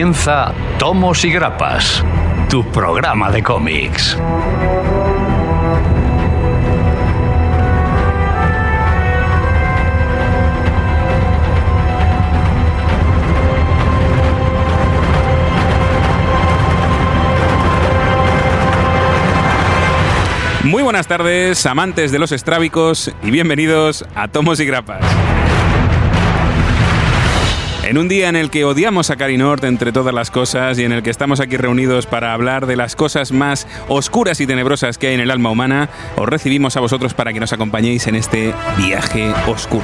comienza Tomos y Grapas, tu programa de cómics. Muy buenas tardes, amantes de los estrábicos, y bienvenidos a Tomos y Grapas. En un día en el que odiamos a Carinort entre todas las cosas y en el que estamos aquí reunidos para hablar de las cosas más oscuras y tenebrosas que hay en el alma humana, os recibimos a vosotros para que nos acompañéis en este viaje oscuro.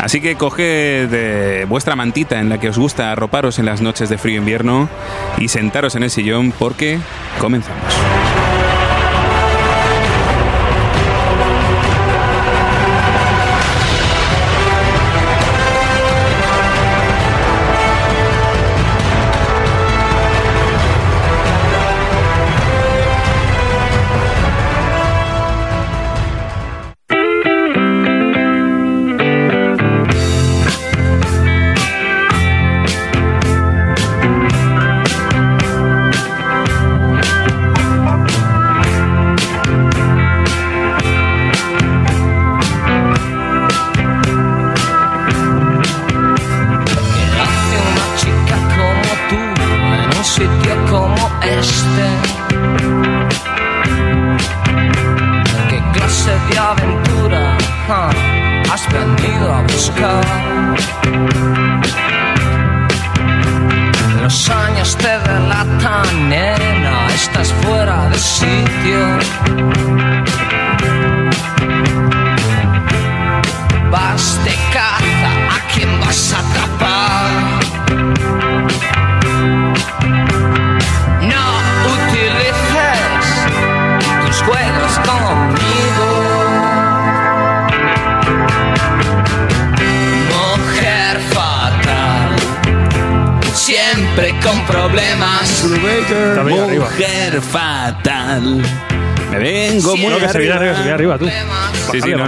Así que coged de vuestra mantita en la que os gusta arroparos en las noches de frío invierno y sentaros en el sillón porque comenzamos.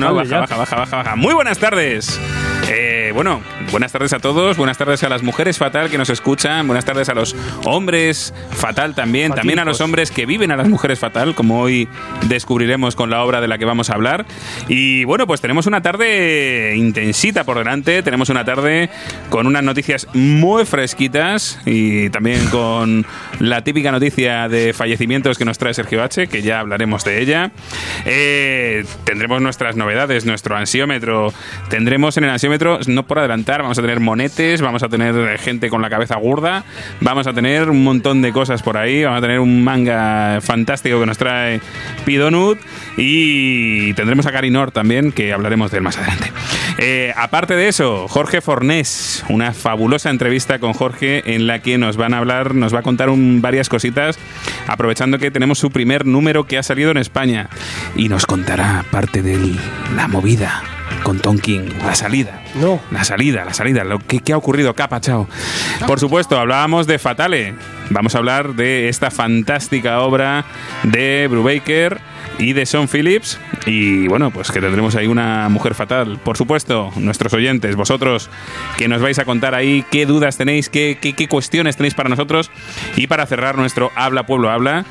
No, no, baja, ya. baja, baja, baja, baja. Muy buenas tardes. Eh, bueno, buenas tardes a todos, buenas tardes a las mujeres fatal que nos escuchan, buenas tardes a los hombres fatal también, también a los hombres que viven a las mujeres fatal, como hoy descubriremos con la obra de la que vamos a hablar. Y bueno, pues tenemos una tarde intensita por delante, tenemos una tarde con unas noticias muy fresquitas y también con la típica noticia de fallecimientos que nos trae Sergio H, que ya hablaremos de ella. Eh, tendremos nuestras novedades, nuestro ansiómetro. Tendremos en el ansiómetro, no por adelantar, vamos a tener monetes, vamos a tener gente con la cabeza gorda, vamos a tener un montón de cosas por ahí, vamos a tener un manga fantástico que nos trae Pidonut y tendremos a Carinor también, que hablaremos de él más adelante. Eh, aparte de eso, Jorge Fornés, una fabulosa entrevista con Jorge en la que nos van a hablar, nos va a contar un- varias cositas, aprovechando que tenemos su primer número que ha salido en España. Y nos contará parte de la movida con Tonkin, la salida. No. La salida, la salida, lo que, qué ha ocurrido, capa, chao. Por supuesto, hablábamos de Fatale. Vamos a hablar de esta fantástica obra de Brubaker y de Sean Phillips. Y bueno, pues que tendremos ahí una mujer fatal. Por supuesto, nuestros oyentes, vosotros que nos vais a contar ahí qué dudas tenéis, qué, qué, qué cuestiones tenéis para nosotros. Y para cerrar nuestro Habla Pueblo Habla,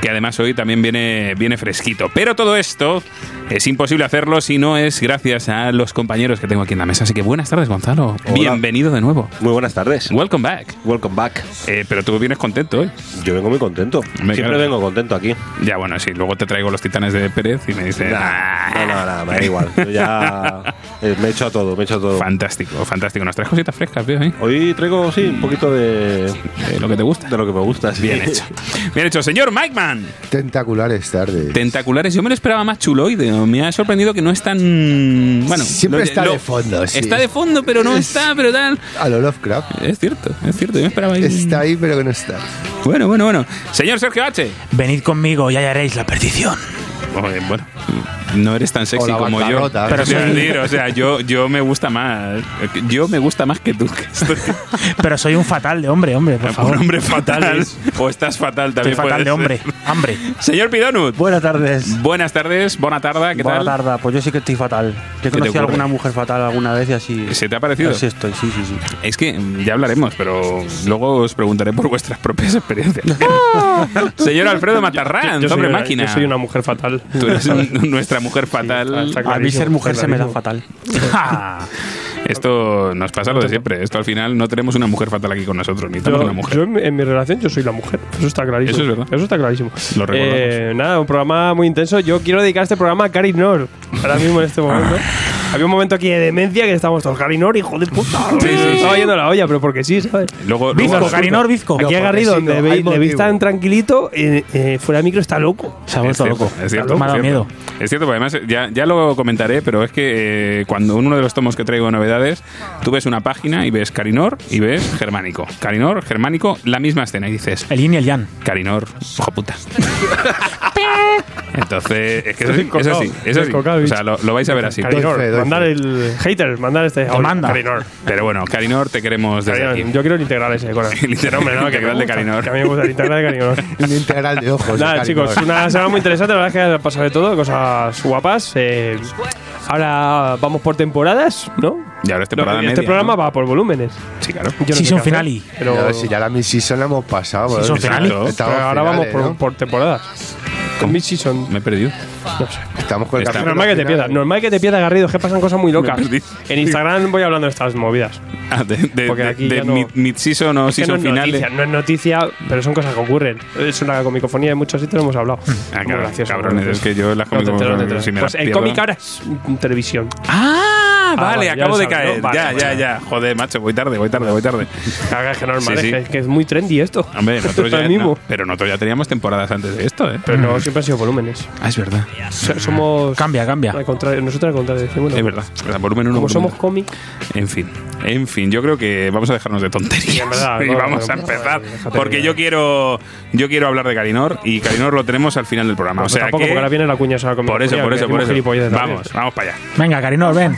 que además hoy también viene, viene fresquito. Pero todo esto es imposible hacerlo si no es gracias a los compañeros que tengo aquí en la mesa. Así que buenas tardes, Gonzalo. Bienvenido de nuevo. Muy buenas tardes. Welcome back. Welcome back. Eh, pero tú vienes contento hoy. Yo vengo muy contento. Me Siempre claro. vengo contento aquí. Ya, bueno, sí. Luego te traigo los titanes de Pérez y me dices. "Ah". No, no, no, me da igual. Yo ya eh, me he hecho a todo, me he hecho a todo. Fantástico, fantástico. Nos traes cositas frescas, veo ahí. Hoy traigo, sí, un poquito de, De lo que te gusta. de lo que me gusta. sí. Bien hecho. Bien hecho. Señor Mike Man. Tentaculares tardes. Tentaculares. Yo me lo esperaba más chuloide. Me ha sorprendido que no es tan. Bueno, Siempre está de fondo, sí. Está de fondo, pero no Es- está, pero tal. A lo Lovecraft. Es cierto, es cierto. Yo me esperaba ahí. Está ahí, pero que no está. Bueno, bueno, bueno. Señor Sergio H. Venid conmigo y hallaréis la perdición. Bueno, no eres tan sexy como yo. bancarrota. Pero Pero decir, o sea, yo, yo me gusta más. Yo me gusta más que tú. que estoy- Pero soy un fatal de hombre, hombre, por favor. un hombre fatal. o estás fatal Soy también. fatal puede de ser. hombre. Hambre. Señor Pidonut. Buenas tardes. Buenas tardes, buena tarde, ¿qué Buenas tal? tardes. Pues yo sí que estoy fatal. Yo conocido a alguna mujer fatal alguna vez y así. ¿Se te ha parecido? Así estoy, sí, sí, sí. Es que ya hablaremos, pero luego os preguntaré por vuestras propias experiencias. Señor Alfredo Matarrán, Yo soy hombre una- máquina. Yo soy una mujer fatal. Tú eres un- nuestra mujer fatal. está A mí ser mujer se me da fatal. Esto nos pasa lo de siempre. Esto al final no tenemos una mujer fatal aquí con nosotros, necesitamos Yo, una mujer. yo en, mi- en mi relación yo soy la mujer. Eso está clarísimo. Eso es verdad. Eso está clarísimo. Lo. Eh, nada, un programa muy intenso. Yo quiero dedicar este programa a Cari Nor. Ahora mismo en este momento. Había un momento aquí de demencia que estábamos todos. Cari Nor, hijo de puta. Sí, sí, Estaba sí. yendo la olla, pero porque sí, ¿sabes? Luego, luego- Bizco, Carinor, Bizco. Aquí a Garrido, sí, donde le veis motivo. tan tranquilito, eh, eh, fuera de micro está loco. Se ha Es vuelto loco. es cierto, Me ha dado es cierto. miedo. Es cierto, porque además ya, ya lo comentaré, pero es que eh, cuando en uno de los tomos que traigo de novedades, tú ves una página y ves Carinor y ves Germánico. Carinor, Germánico, la misma escena y dices, El yin y el yang. Carinor, hijo puta. Entonces, es que eso sí, eso sí, eso sí. O sea, lo, lo vais a ver así. Carinor, mandar el hater, mandar este manda. Carinor. Pero bueno, Carinor, te queremos desde Carinor, aquí. Yo quiero el integral ese, Conan. El integral- Hombre, no, que integral de Carinor. Que a mí me gusta el integral de Carinor. Un integral de ojos. Nada, de chicos, una semana muy interesante. La verdad es que ha pasado de todo, cosas guapas. Eh, ahora vamos por temporadas, ¿no? Y ahora es temporada este media, programa ¿no? va por volúmenes. Sí, claro. Yo no Season finale. Pero, Ya, si ya la mid-season la hemos pasado. Season ¿verdad? finale. Pero ahora finales, vamos por, ¿no? por temporadas. Con mid-season. Me he perdido. No sé. Estamos con el Está- Normal que te pierdas. Normal que te pierdas, Garrido. Es que pasan cosas muy locas. Me perdí. En Instagram voy hablando de estas movidas. Ah, de, de, Porque de- aquí de ya no- mid- mid-season o Es que no season es final. noticia, no es noticia, pero son cosas que ocurren. Es una comicofonía, en muchos sitios lo hemos hablado. Ah, Muy claro, gracioso, cabrones, muy gracioso. es que yo las No te enteras, no te enteras. Pues el cómic ahora es mm, televisión. Ah, vale, vale, ya acabo de sabes, caer. ¿no? Vale, ya, vale. ya, ya. Joder, macho, voy tarde, voy tarde, voy tarde. Caga, es que normal, Sí, es sí. que- es que es muy trendy esto. Hombre, nosotros ya, no, pero nosotros ya teníamos temporadas antes de esto, ¿eh? Pero no siempre han sido volúmenes. Ah, es verdad. So- Somos. Cambia, cambia. Al contrario, nosotros al contrario. decimos, Es bueno, verdad. Es verdad, Volumen 1, Como volumen somos cómic. En fin, en fin, yo creo que vamos a dejarnos de tonterías en verdad, y no, vamos no, a no, empezar déjate porque de- yo quiero yo quiero hablar de Carinor y Carinor lo tenemos al final del programa. pues o sea tampoco, que porque ahora viene la cuña esa por eso, por eso, por eso. Vamos, vamos para allá. Venga, Carinor, ven.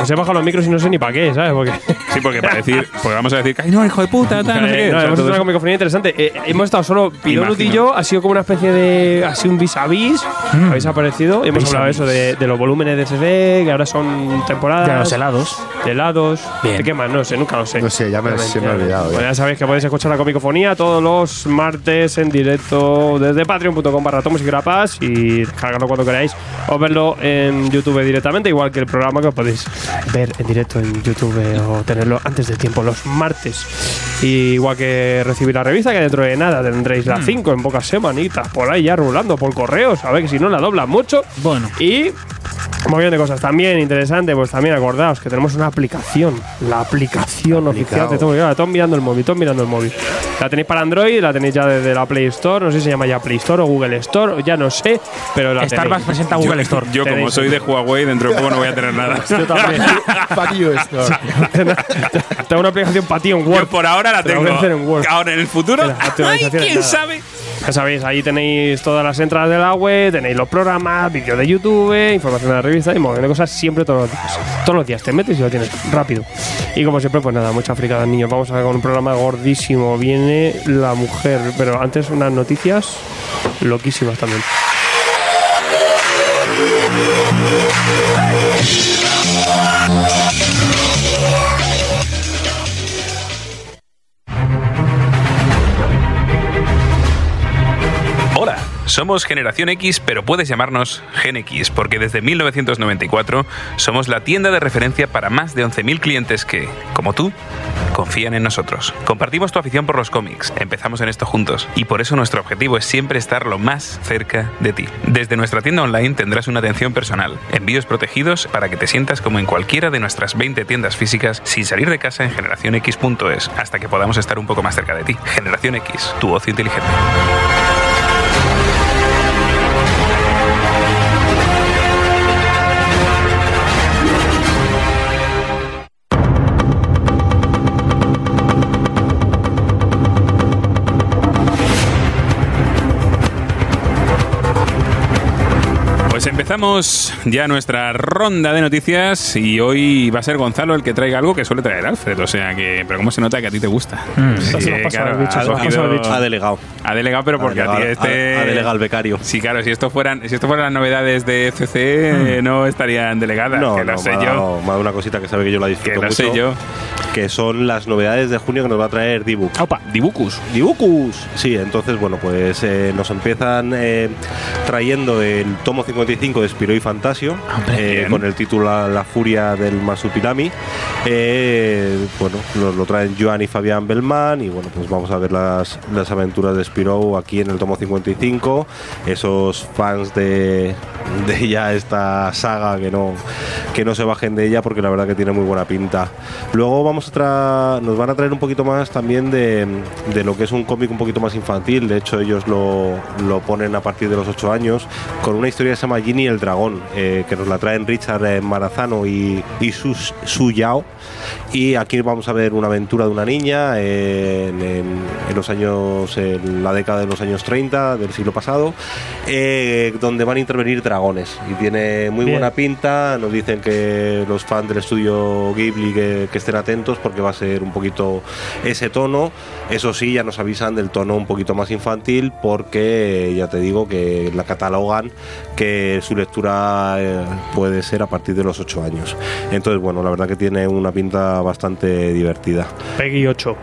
Os he bajado los micros y no sé ni para qué, ¿sabes? Porque. Sí, porque para decir, porque vamos a decir Carinor, hijo de puta, tal, no sé qué. Eh, no, O sea, hemos hecho una comicofonía interesante. Eh, hemos estado solo Pidonut y yo. Ha sido como una especie de. Así un vis a vis. Habéis aparecido. Y hemos Vis a hablado de vis. eso, de, de los volúmenes de CD, que ahora son temporadas. De los helados. de helados. Bien. ¿De qué más? No sé, nunca lo sé. No sé, ya me- se me ha olvidado, Bueno, ya. ya sabéis que podéis escuchar la comicofonía todos los martes en directo desde patreon.com barra tomos y grapas y descargarlo cuando queráis o verlo en YouTube directamente, igual que el programa que podéis ver en directo en YouTube o tenerlo antes de tiempo los martes. Y igual que recibir la revista, que dentro de nada tendréis la 5 en pocas semanitas por ahí ya rulando por correos, a ver que si no la doblan mucho. Bueno. Y un montón de cosas también interesante, pues también acordaos que tenemos una aplicación, la aplicación oficial de todo, todos mirando el móvil, todos mirando el móvil. La tenéis para Android, la tenéis ya desde la Play Store, no sé si se llama ya Play Store o Google Store, ya no sé, pero la Starbucks tenéis. presenta Google Store. Yo como Tenéis- soy de Huawei, dentro de poco no voy a tener nada. Yo también. You, Store. Tengo una aplicación para ti en Yo Word. por ahora la Te la tengo. en Word. Ahora en el futuro, ay, quién nada. sabe. Ya sabéis, ahí tenéis todas las entradas de la web, tenéis los programas, vídeos de YouTube, información de la revista y montón de cosas siempre todos los días. Todos los días te metes y lo tienes rápido. Y como siempre, pues nada, mucha fricada, niños. Vamos a con un programa gordísimo. Viene la mujer, pero antes unas noticias loquísimas también. Yeah. Somos Generación X, pero puedes llamarnos Gen X, porque desde 1994 somos la tienda de referencia para más de 11.000 clientes que, como tú, confían en nosotros. Compartimos tu afición por los cómics, empezamos en esto juntos, y por eso nuestro objetivo es siempre estar lo más cerca de ti. Desde nuestra tienda online tendrás una atención personal, envíos protegidos para que te sientas como en cualquiera de nuestras 20 tiendas físicas sin salir de casa en generacionx.es, hasta que podamos estar un poco más cerca de ti. Generación X, tu ocio inteligente. Empezamos ya nuestra ronda de noticias y hoy va a ser Gonzalo el que traiga algo que suele traer Alfred. O sea que, pero cómo se nota que a ti te gusta. Lo bicho, lo cogido-. Ha delegado. Ha delegado, pero porque a, ti delegado- este. ha- delegado al becario. Sí, claro, si esto fueran, si esto fueran las novedades de CC, eh, no estarían delegadas. No, que lo no, sé me yo. dado, me ha dado una cosita que sabe que yo la Que disfruto lo mucho. sé yo. Que son las novedades de junio que nos va a traer Dibu. Opa, Dibucus. Dibucus. Sí, entonces, bueno, pues eh, nos empiezan eh, trayendo el tomo 55 de Spiro y Fantasio, eh, con el título La, Furia del Masupilami. Eh, bueno, nos lo traen Joan y Fabián Belmán y bueno, pues vamos a ver las, las aventuras de Spiro aquí en el tomo 55. Esos fans de, de ya esta saga que no, que no se bajen de ella porque la verdad que tiene muy buena pinta. Luego vamos a tra nos van a traer un poquito más también de, de lo que es un cómic un poquito más infantil. De hecho, ellos lo, lo ponen a partir de los 8 años con una historia que se llama Ginny el Dragón, eh, que nos la traen Richard eh, Marazano y, y Su, Su Yao. Y aquí vamos a ver una aventura de una niña eh, en, en- en los años, en la década de los años 30 del siglo pasado, eh, donde van a intervenir dragones. Y tiene muy Bien. buena pinta. Nos dicen que los fans del estudio Ghibli que, que estén atentos porque va a ser un poquito ese tono. Eso sí, ya nos avisan del tono un poquito más infantil porque ya te digo que la catalogan que su lectura eh, puede ser a partir de los 8 años. Entonces, bueno, la verdad que tiene una pinta bastante divertida. Peggy 8.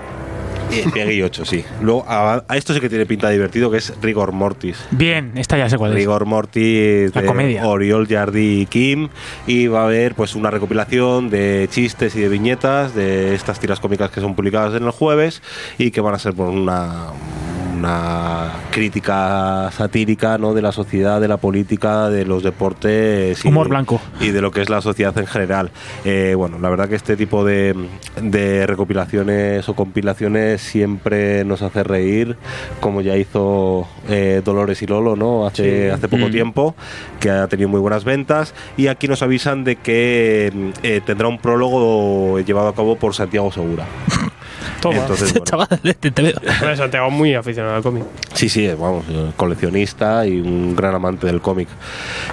Eh, Peggy 8, sí. Luego, a, a esto sí que tiene pinta divertido, que es Rigor Mortis. Bien, esta ya sé cuál es. Rigor Mortis La de comedia. Oriol Jardi y Kim y va a haber pues una recopilación de chistes y de viñetas de estas tiras cómicas que son publicadas en el jueves y que van a ser por una una crítica satírica ¿no? de la sociedad, de la política, de los deportes y, Humor blanco. y de lo que es la sociedad en general. Eh, bueno, la verdad que este tipo de, de recopilaciones o compilaciones siempre nos hace reír, como ya hizo eh, Dolores y Lolo ¿no? hace, hace poco Mm. tiempo, que ha tenido muy buenas ventas. Y aquí nos avisan de que eh, tendrá un prólogo llevado a cabo por Santiago Segura. Toma. Entonces, bueno, Chaval, te, te veo. Santiago muy aficionado al cómic. Sí, sí, vamos, eh, coleccionista y un gran amante del cómic.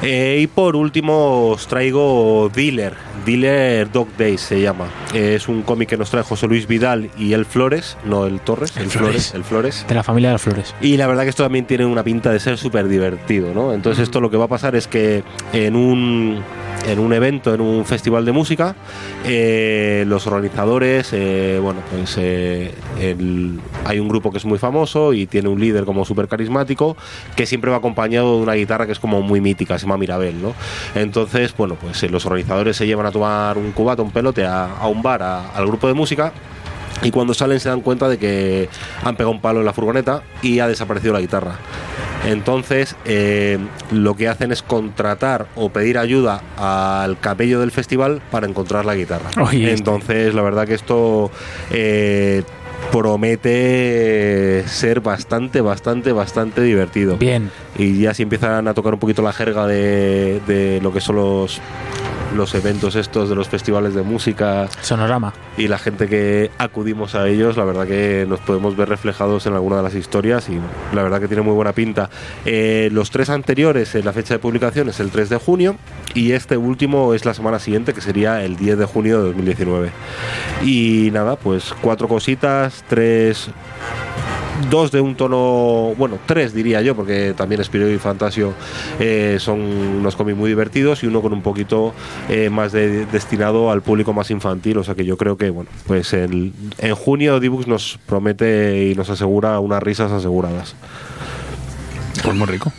Eh, y por último os traigo Dealer, Dealer Dog Days se llama. Eh, es un cómic que nos trae José Luis Vidal y el Flores, no el Torres, el, Flores. el Flores. De la familia de las flores. Y la verdad que esto también tiene una pinta de ser súper divertido, ¿no? Entonces esto lo que va a pasar es que en un, en un evento, en un festival de música, eh, los organizadores, eh, bueno, pues eh, el- hay un grupo que es muy famoso y tiene un líder como súper carismático que siempre va acompañado de una guitarra que es como muy mítica, se llama Mirabel, ¿no? Entonces, bueno, pues los organizadores se llevan a tomar un cubato, un pelote a, un bar, al grupo de música y cuando salen se dan cuenta de que han pegado un palo en la furgoneta y ha desaparecido la guitarra. Entonces, eh, lo que hacen es contratar o pedir ayuda al cabello del festival para encontrar la guitarra. Oye, esto. Entonces, la verdad que esto eh, promete ser bastante, bastante, bastante divertido. Bien. Y ya si empiezan a tocar un poquito la jerga de, de lo que son los, los eventos estos de los festivales de música Sonorama. y la gente que acudimos a ellos, la verdad que nos podemos ver reflejados en alguna de las historias y la verdad que tiene muy buena pinta. Eh, los tres anteriores, eh, la fecha de publicación es el 3 de junio y este último es la semana siguiente, que sería el 10 de junio de 2019. Y nada, pues cuatro cositas, tres dos de un tono, bueno, tres diría yo, porque también Spiro y Fantasio eh, son unos cómics muy divertidos y uno con un poquito eh, más de- destinado al público más infantil, o sea que yo creo que, bueno, pues el- en junio Dibux nos promete y nos asegura unas risas aseguradas. Pues muy rico.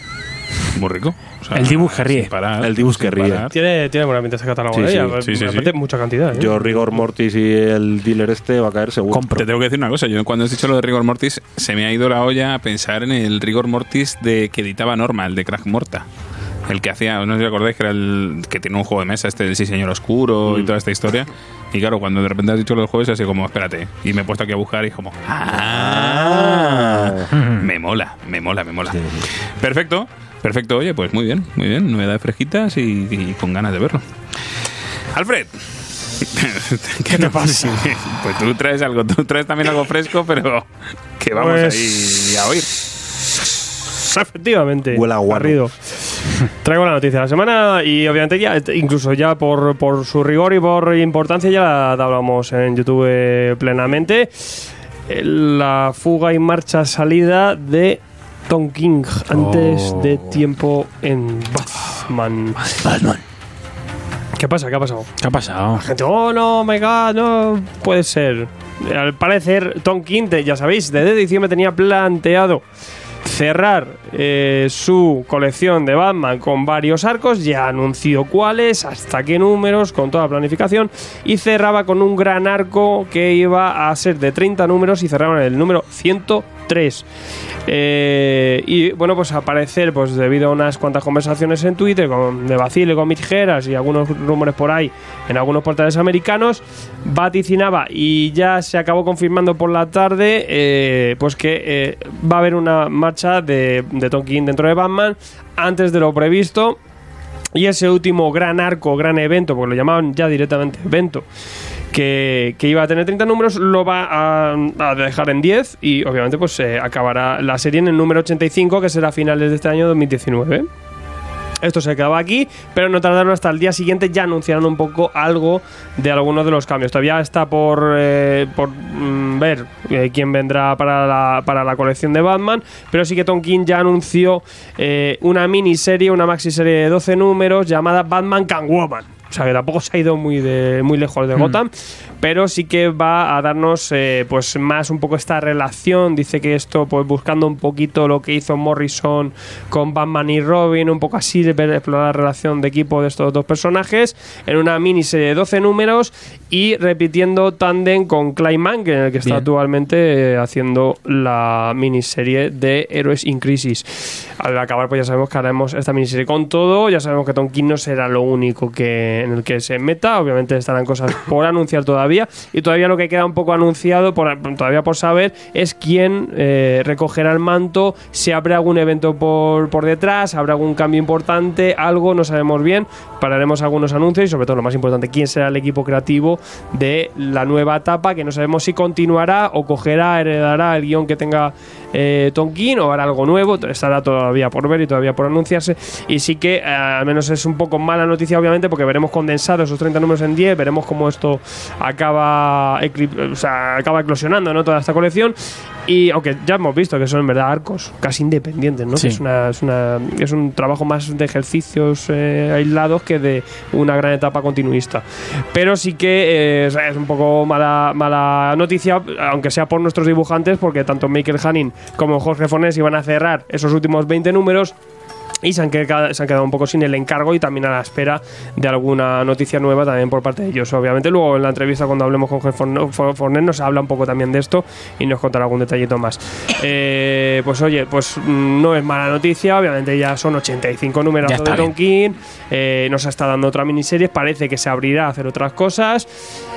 Muy rico. Sea, El Dibuj que ríe. parar, El Dibuj sin que ríe. parar. Tiene, tiene buena pinta ese catálogo. Sí, ¿eh? sí, Ya, sí, sí, apetece mucha cantidad. ¿eh? Yo, Rigor Mortis y el dealer este va a caer seguro. Compro. Te tengo que decir una cosa. Yo cuando has dicho lo de Rigor Mortis, se me ha ido la olla a pensar en el Rigor Mortis de que editaba Norma, el de Crack Morta. El que hacía, no sé si acordáis que era el que tiene un juego de mesa, este del Sí Señor Oscuro y toda esta historia. Y claro, cuando de repente has dicho los jueves, así como, espérate. Y me he puesto aquí a buscar y como, ¡ah! Me mola, me mola, me mola. Perfecto, perfecto. Oye, pues muy bien, muy bien. Novedades fresquitas y, y con ganas de verlo. Alfred. ¿Qué te pasa? Pues tú traes algo, tú traes también algo fresco, pero que vamos Pues- ahí a oír. Efectivamente. Huele a. Traigo la noticia de la semana y obviamente ya, incluso ya por, por su rigor y por importancia, ya la hablamos en YouTube plenamente. Eh, La fuga y marcha salida de Tom King antes de tiempo en Batman. ¿Qué pasa? ¿Qué ha pasado? ¿Qué ha pasado? La gente, oh no, my god, no puede ser. Al parecer, Tom King, ya sabéis, desde diciembre tenía planteado cerrar eh, su colección de Batman con varios arcos, ya anunció cuáles, hasta qué números, con toda la planificación, y cerraba con un gran arco que iba a ser de 30 números y cerraba en el número 103. Eh, y bueno, pues al parecer, pues debido a unas cuantas conversaciones en Twitter con, de Bacile con Mitjeras y algunos rumores por ahí en algunos portales americanos, vaticinaba y ya se acabó confirmando por la tarde, eh, pues que eh, va a haber una marcha de, de Tom King dentro de Batman antes de lo previsto. Y ese último gran arco, gran evento, porque lo llamaban ya directamente evento, que, iba a tener 30 números, lo va a, dejar en 10 y obviamente pues se acabará la serie en el número 85, que será a finales de este año 2019. Esto se acaba aquí, pero no tardaron hasta el día siguiente, ya anunciaron un poco algo de algunos de los cambios. Todavía está por, eh, por mm, ver eh, quién vendrá para la, para la colección de Batman, pero sí que Tom King ya anunció eh, una miniserie, una maxiserie de 12 números llamada Batman Can Woman. O sea, que tampoco se ha ido muy, de, muy lejos de Gotham, pero sí que va a darnos eh, pues más un poco esta relación. Dice que esto, pues buscando un poquito lo que hizo Morrison con Batman y Robin, un poco así, de ver- explorar la relación de equipo de estos dos personajes, en una miniserie de 12 números y repitiendo tándem con Clayman, que, que está Bien. actualmente eh, haciendo la miniserie de Héroes in Crisis. Al acabar, pues ya sabemos que haremos esta miniserie con todo. Ya sabemos que Tom King no será lo único que en el que se meta. Obviamente estarán cosas por anunciar todavía. Y todavía lo que queda un poco anunciado, por, todavía por saber, es quién eh, recogerá el manto. Si habrá algún evento por, por detrás, habrá algún cambio importante, algo, no sabemos bien. Pararemos algunos anuncios y sobre todo lo más importante, quién será el equipo creativo de la nueva etapa, que no sabemos si continuará o cogerá, heredará el guion que tenga eh, Tom King o hará algo nuevo, estará todavía por ver y todavía por anunciarse. Y sí que eh, al menos es un poco mala noticia, obviamente, porque veremos condensados esos 30 números en 10, veremos cómo esto acaba, acaba eclosionando ¿no? toda esta colección. Y aunque ya hemos visto que son en verdad arcos casi independientes, ¿no? Sí. Que es, una, es, una- es un trabajo más de ejercicios eh, aislados que de una gran etapa continuista. Pero sí que eh, es, un poco mala, mala noticia, aunque sea por nuestros dibujantes, porque tanto Michael Hanning como Jorge Fornés iban a cerrar esos últimos 20 números. Y se han, quedado, se han quedado un poco sin el encargo y también a la espera de alguna noticia nueva también por parte de ellos. Obviamente, luego en la entrevista, cuando hablemos con Jorge Forn- For- Fornés, nos habla un poco también de esto y nos contará algún detallito más. Eh, pues oye, pues mm, no es mala noticia. Obviamente, ya son 85 números de King. Eh, nos está dando otra miniserie. Parece que se abrirá a hacer otras cosas.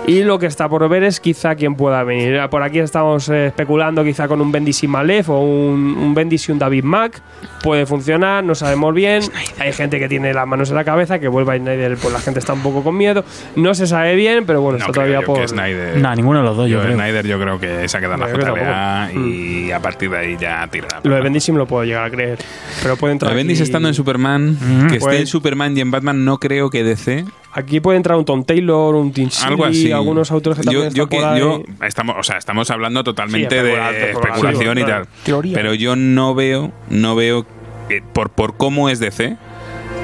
Y lo que está por ver es quizá quién pueda venir. Por aquí estamos eh, especulando quizá con un Bendis y Malef o un, un Bendis y un David Mack. Puede funcionar, no sabemos bien. Hay gente que tiene las manos en la cabeza, que vuelva a Snyder, pues la gente está un poco con miedo. No se sabe bien, pero bueno, No está creo todavía yo por... que Snyder. No, ninguno de los dos, yo, yo creo. Snyder yo creo que se ha quedado en No, la JLA y a partir de ahí ya tira. Lo de Bendis sí me lo puedo llegar a creer. Pero puede entrar Lo de Bendis aquí- estando en Superman, que esté Pues- en Superman y en Batman, no creo que DC. Aquí puede entrar un Tom Taylor, un Tim así. algunos autores que también yo, yo están que por ahí. yo estamos, o sea, estamos hablando totalmente Sí, de especulación, especulación y claro. tal. Teoría. Pero yo no veo, no veo que por por cómo es DC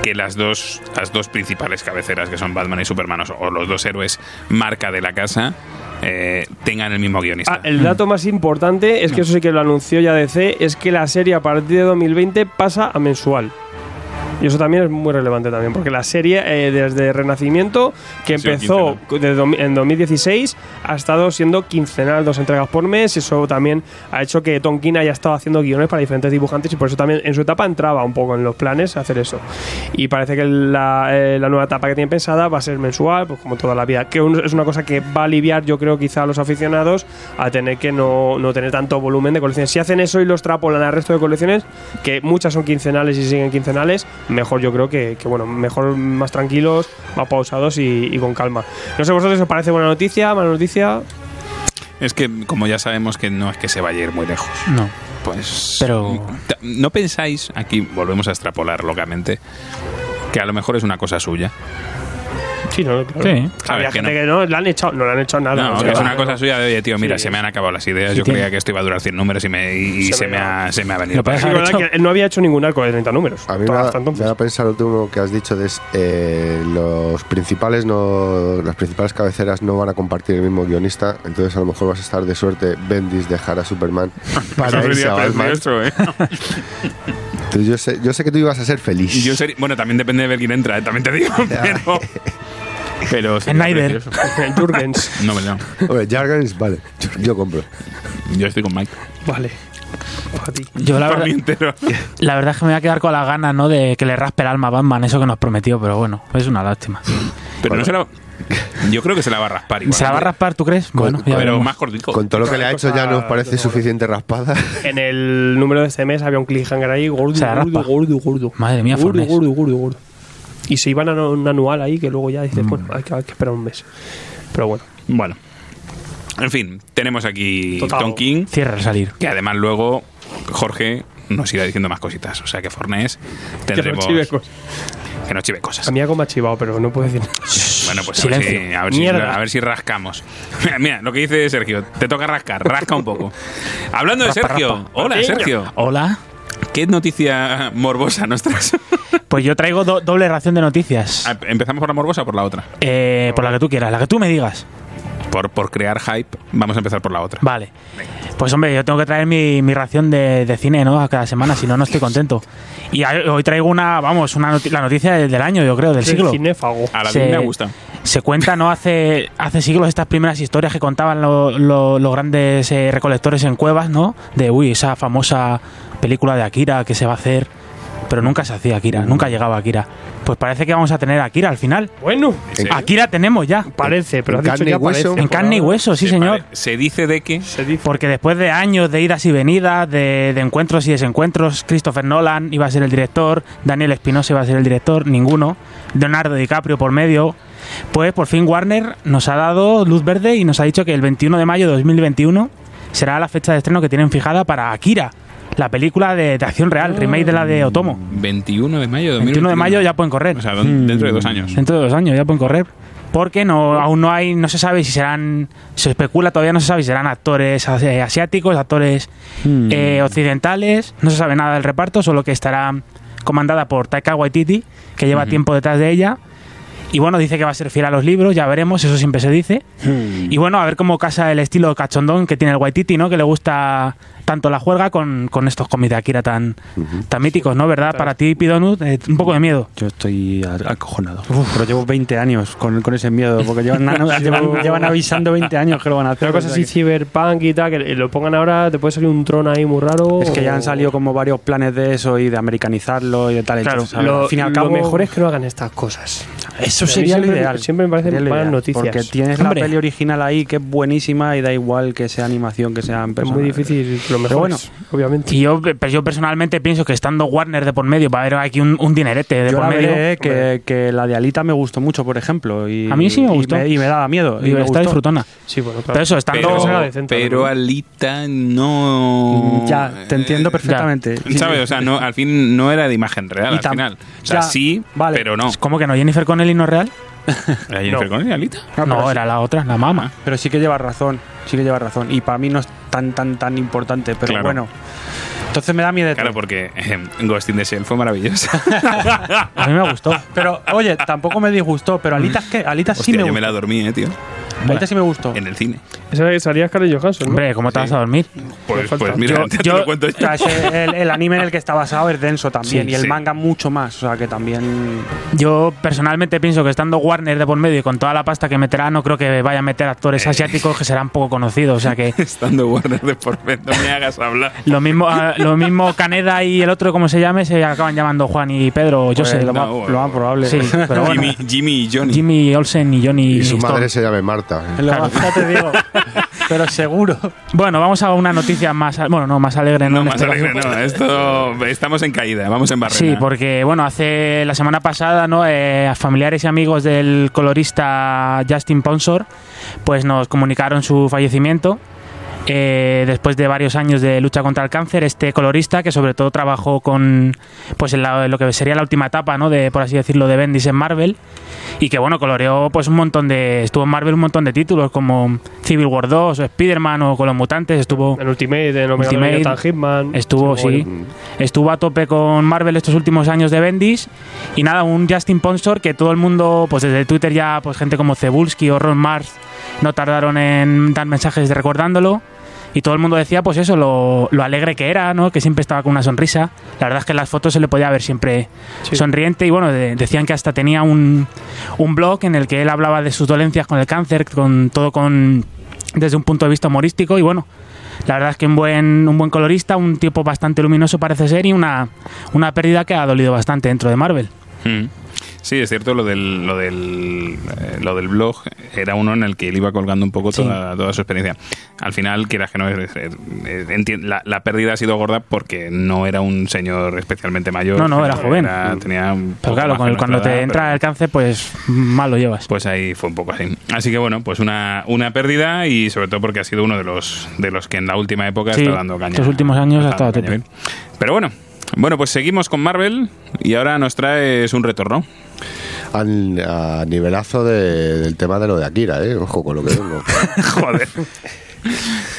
que las dos las dos principales cabeceras que son Batman y Superman o- o los dos héroes marca de la casa eh, tengan el mismo guionista. Ah, el dato más importante es que eso sí que lo anunció ya DC, es que la serie a partir de 2020 pasa a mensual. Y eso también es muy relevante también, porque la serie eh, desde Renacimiento, que Sí, empezó en 2016, ha estado siendo quincenal, dos entregas por mes. Eso también ha hecho que Tom King haya estado haciendo guiones para diferentes dibujantes y por eso también en su etapa entraba un poco en los planes hacer eso. Y parece que la, eh, la nueva etapa que tiene pensada va a ser mensual, pues como toda la vida. Que un- es una cosa que va a aliviar, yo creo, quizá a los aficionados a tener que no, no tener tanto volumen de colecciones. Si hacen eso y los trapolan al resto de colecciones, que muchas son quincenales y siguen quincenales, mejor yo creo que, que, bueno, mejor más tranquilos, más pausados y, y con calma. No sé, vosotros os parece buena noticia, mala noticia. Es que como ya sabemos que no es que se vaya a ir muy lejos. No. Pues. Pero- ¿No pensáis, aquí volvemos a extrapolar locamente, que a lo mejor es una cosa suya? Sí, no, claro. Sí. Había que gente no. que no, le han echado, no le han echado nada. No, o que sea, es una cosa suya de, oye, tío, mira, Sí. se me han acabado las ideas. Sí, Yo tiene- creía que esto iba a durar 100 números y, me, y, y Se se, me ha, se me ha venido. Verdad hecho- que él no había hecho ningún arco de 30 números. A mí me hasta entonces. me da a pensar lo último que has dicho de es, eh, los principales no las principales cabeceras no van a compartir el mismo guionista entonces a lo mejor vas a estar de suerte Bendis dejar a Superman para irse a Batman ¿eh? Entonces yo sé, yo sé que tú ibas a ser feliz Y yo sería- bueno, también depende de ver quién entra, ¿eh? también te digo, pero... Pero Snyder. Jurgens. No me lo Hombre, Jargans, vale yo compro Yo estoy con Mike. Vale. Yo la verdad, la verdad es que me voy a quedar con la gana, ¿no? De que le raspe el alma a Batman, eso que nos prometió, pero bueno, es una lástima. Pero no se la... Yo creo que se la va a raspar igual. ¿Se la va a raspar, tú crees? Bueno, ya Pero veremos. más cortico. con todo lo que le ha hecho ya nos parece suficiente raspada En el número de este mes había un cliffhanger ahí gordo, gordo, gordo, gordo. Madre mía, gordo, gordo, gordo, gordo. Y se iban a un anual ahí que luego ya dices, Mm. bueno, hay que, hay que esperar un mes. Pero bueno, Bueno. En fin, tenemos aquí Total. Tom King, Cierra al salir. que además luego Jorge nos irá diciendo más cositas. O sea que Fornés tendremos... que no chive cosas. que no chive cosas. A mí algo me ha chivado, pero no puedo decir nada. Bueno, pues a ver, si, a, ver si, a ver si rascamos. Mira, mira, lo que dice Sergio. Te toca rascar. Rasca un poco. Hablando de Raspa, Sergio. raspa. Hola. Sergio. Hola. ¿Qué noticia morbosa nos traes? Pues yo traigo do- doble ración de noticias. Ah, ¿Empezamos por la morbosa o por la otra? Eh, por la que tú quieras, la que tú me digas. Por, por crear hype, vamos a empezar por la otra. Vale. Pues hombre, yo tengo que traer mi, mi ración de, de cine, ¿no? A cada semana, si no, no estoy contento. Y hoy traigo una, vamos, una noti- la noticia del, del año, yo creo, del siglo. cinéfago. A la Se- me gusta. Se cuenta, ¿no? Hace, hace siglos estas primeras historias que contaban lo- lo- los grandes eh, recolectores en cuevas, ¿no? De, uy, esa famosa película de Akira que se va a hacer. Pero nunca se hacía Akira, nunca llegaba Akira. Pues parece que vamos a tener Akira al final. Bueno? Akira tenemos ya. parece, pero En has dicho carne ya y hueso. parece. En carne y hueso, sí, Se señor. pare- Se dice de que. Se dice. Porque después de años de idas y venidas, de, de encuentros y desencuentros, Christopher Nolan iba a ser el director, Daniel Espinosa iba a ser el director, ninguno, Leonardo DiCaprio por medio, pues por fin Warner nos ha dado luz verde y nos ha dicho que el 21 de mayo de 2021 será la fecha de estreno que tienen fijada para Akira, la película de, de acción real, remake de la de Otomo. 21 de mayo de 21 de 2021. mayo ya pueden correr. O sea, don- dentro de dos años. Dentro de dos años ya pueden correr. Porque no, aún no hay, no se sabe si serán, se especula todavía no se sabe si serán actores asiáticos, actores eh, occidentales, no se sabe nada del reparto, solo que estará comandada por Taika Waititi, que lleva tiempo detrás de ella. Y bueno, dice que va a ser fiel a los libros, ya veremos, eso siempre se dice. Y bueno, a ver cómo casa el estilo cachondón que tiene el Waititi, ¿no? Que le gusta tanto la juerga con, con estos cómics de Akira tan, tan míticos, ¿no? ¿Verdad? Para ti, Pidonut, eh, un poco de miedo. Yo estoy acojonado. Pero llevo 20 años con, con ese miedo, porque llevan, llevan, llevan avisando 20 años que lo van a hacer. Una cosa o así sea cyberpunk y tal, que lo pongan ahora, te puede salir un tron ahí muy raro. que- Es que ya han salido como varios planes de eso y de americanizarlo y de tal. Claro, entonces, Lo, al fin y al lo mejor es que no hagan estas cosas. Eso sería lo ideal. siempre me parecen ideal, noticias. Porque tienes Hombre. la peli original ahí que es buenísima y da igual que sea animación, que sean Es personas. muy difícil, mejor bueno. obviamente. Y yo, pues yo personalmente pienso que estando Warner de por medio va a haber aquí un, un dinerete de Yo por la medio. veré, que, que la de Alita me gustó mucho, por ejemplo. Y, A mí sí me y gustó. Y me, daba miedo. Y Y me está gustó. disfrutona. Sí, bueno, claro. Pero eso, estando. Pero, pero. Alita no. Ya, te entiendo Eh, perfectamente. ¿Sabes? O sea, no, al fin no era de imagen real al final. O sea, ya, sí, vale. pero no. ¿Cómo que no? ¿Jennifer Connelly no es real? ¿Era Jennifer No. Connelly, Alita? No, No, pero sí- era la otra, la mama. Pero sí que lleva razón, sí que lleva razón. Y para mí no es tan, tan, tan importante, pero Claro. bueno. Entonces me da miedo. Claro, porque eh, Ghost in the Shell fue maravillosa. A mí me gustó. Pero, oye, tampoco me disgustó, pero Alita es que Alita sí Hostia, me yo gustó. me la dormí, eh, tío. Alita sí me gustó. En el cine. Esa salía Scarlett Johansson, ¿no? Hombre, ¿cómo te vas a dormir? Pues, pues mira, Yo- te lo cuento O sea, yo. el, el anime en el que está basado es denso también Sí, y el sí. manga mucho más, o sea que también Yo personalmente pienso que estando Warner de por medio y con toda la pasta que meterá, no creo que vaya a meter actores asiáticos que serán poco conocidos. O sea que Estando Warner de por medio, no me hagas hablar. lo mismo, ah, lo mismo Caneda y el otro, como se llame, se acaban llamando Juan y Pedro. Yo pues, sé. lo, más, bueno. lo más probable. Sí, pero bueno. Jimmy, Jimmy y Johnny. Jimmy Olsen y Johnny Y su Storm. madre se llame Marta. Te digo. Pero seguro. Bueno, vamos a una noticia más, bueno, no, más alegre. No, En más este caso. alegre, no. Esto, estamos en caída, vamos en barrena. Sí, porque bueno, hace la semana pasada, ¿no? Eh, familiares y amigos del colorista Justin Ponsor, pues nos comunicaron su fallecimiento. Eh, después de varios años de lucha contra el cáncer, este colorista que sobre todo trabajó con pues en, la- lo que sería la última etapa, ¿no? De, por así decirlo, de Bendis en Marvel y que bueno, coloreó pues un montón de estuvo en Marvel un montón de títulos como Civil War 2 o Spider-Man o con los mutantes, estuvo En Ultimate, en Ultimate, Hitman. Estuvo, sí. Estuvo a tope con Marvel estos últimos años de Bendis. Y nada, un Justin Ponsor que todo el mundo, pues desde Twitter ya, pues gente como Cebulski o Ron Mars no tardaron en dar mensajes de recordándolo. Y todo el mundo decía, pues eso, lo, lo alegre que era, ¿no? Que siempre estaba con una sonrisa. La verdad es que en las fotos se le podía ver siempre sonriente. Y bueno, de- decían que hasta tenía un, un blog en el que él hablaba de sus dolencias con el cáncer, con todo con desde un punto de vista humorístico. Y bueno, la verdad es que un buen, un buen colorista, un tipo bastante luminoso parece ser y una, una pérdida que ha dolido bastante dentro de Marvel. Mm. Sí, es cierto, lo del, lo, del, eh, lo del blog era uno en el que él iba colgando un poco Sí. toda, toda su experiencia. Al final, quieras que no, es- es- es- enti- la, la pérdida ha sido gorda porque no era un señor especialmente mayor. No, no, era joven. tenía un Pero claro, con cuando te entra pero- el cáncer, pues mal lo llevas. pues ahí fue un poco así. Así que bueno, pues una, una pérdida y sobre todo porque ha sido uno de los de los que en la última época Sí, está dando caña. estos últimos años ha estado. Pero bueno, bueno, pues seguimos con Marvel y ahora nos traes un retorno. Al, a nivelazo de- del tema de lo de Akira, ¿eh? Ojo con lo que vengo. Joder.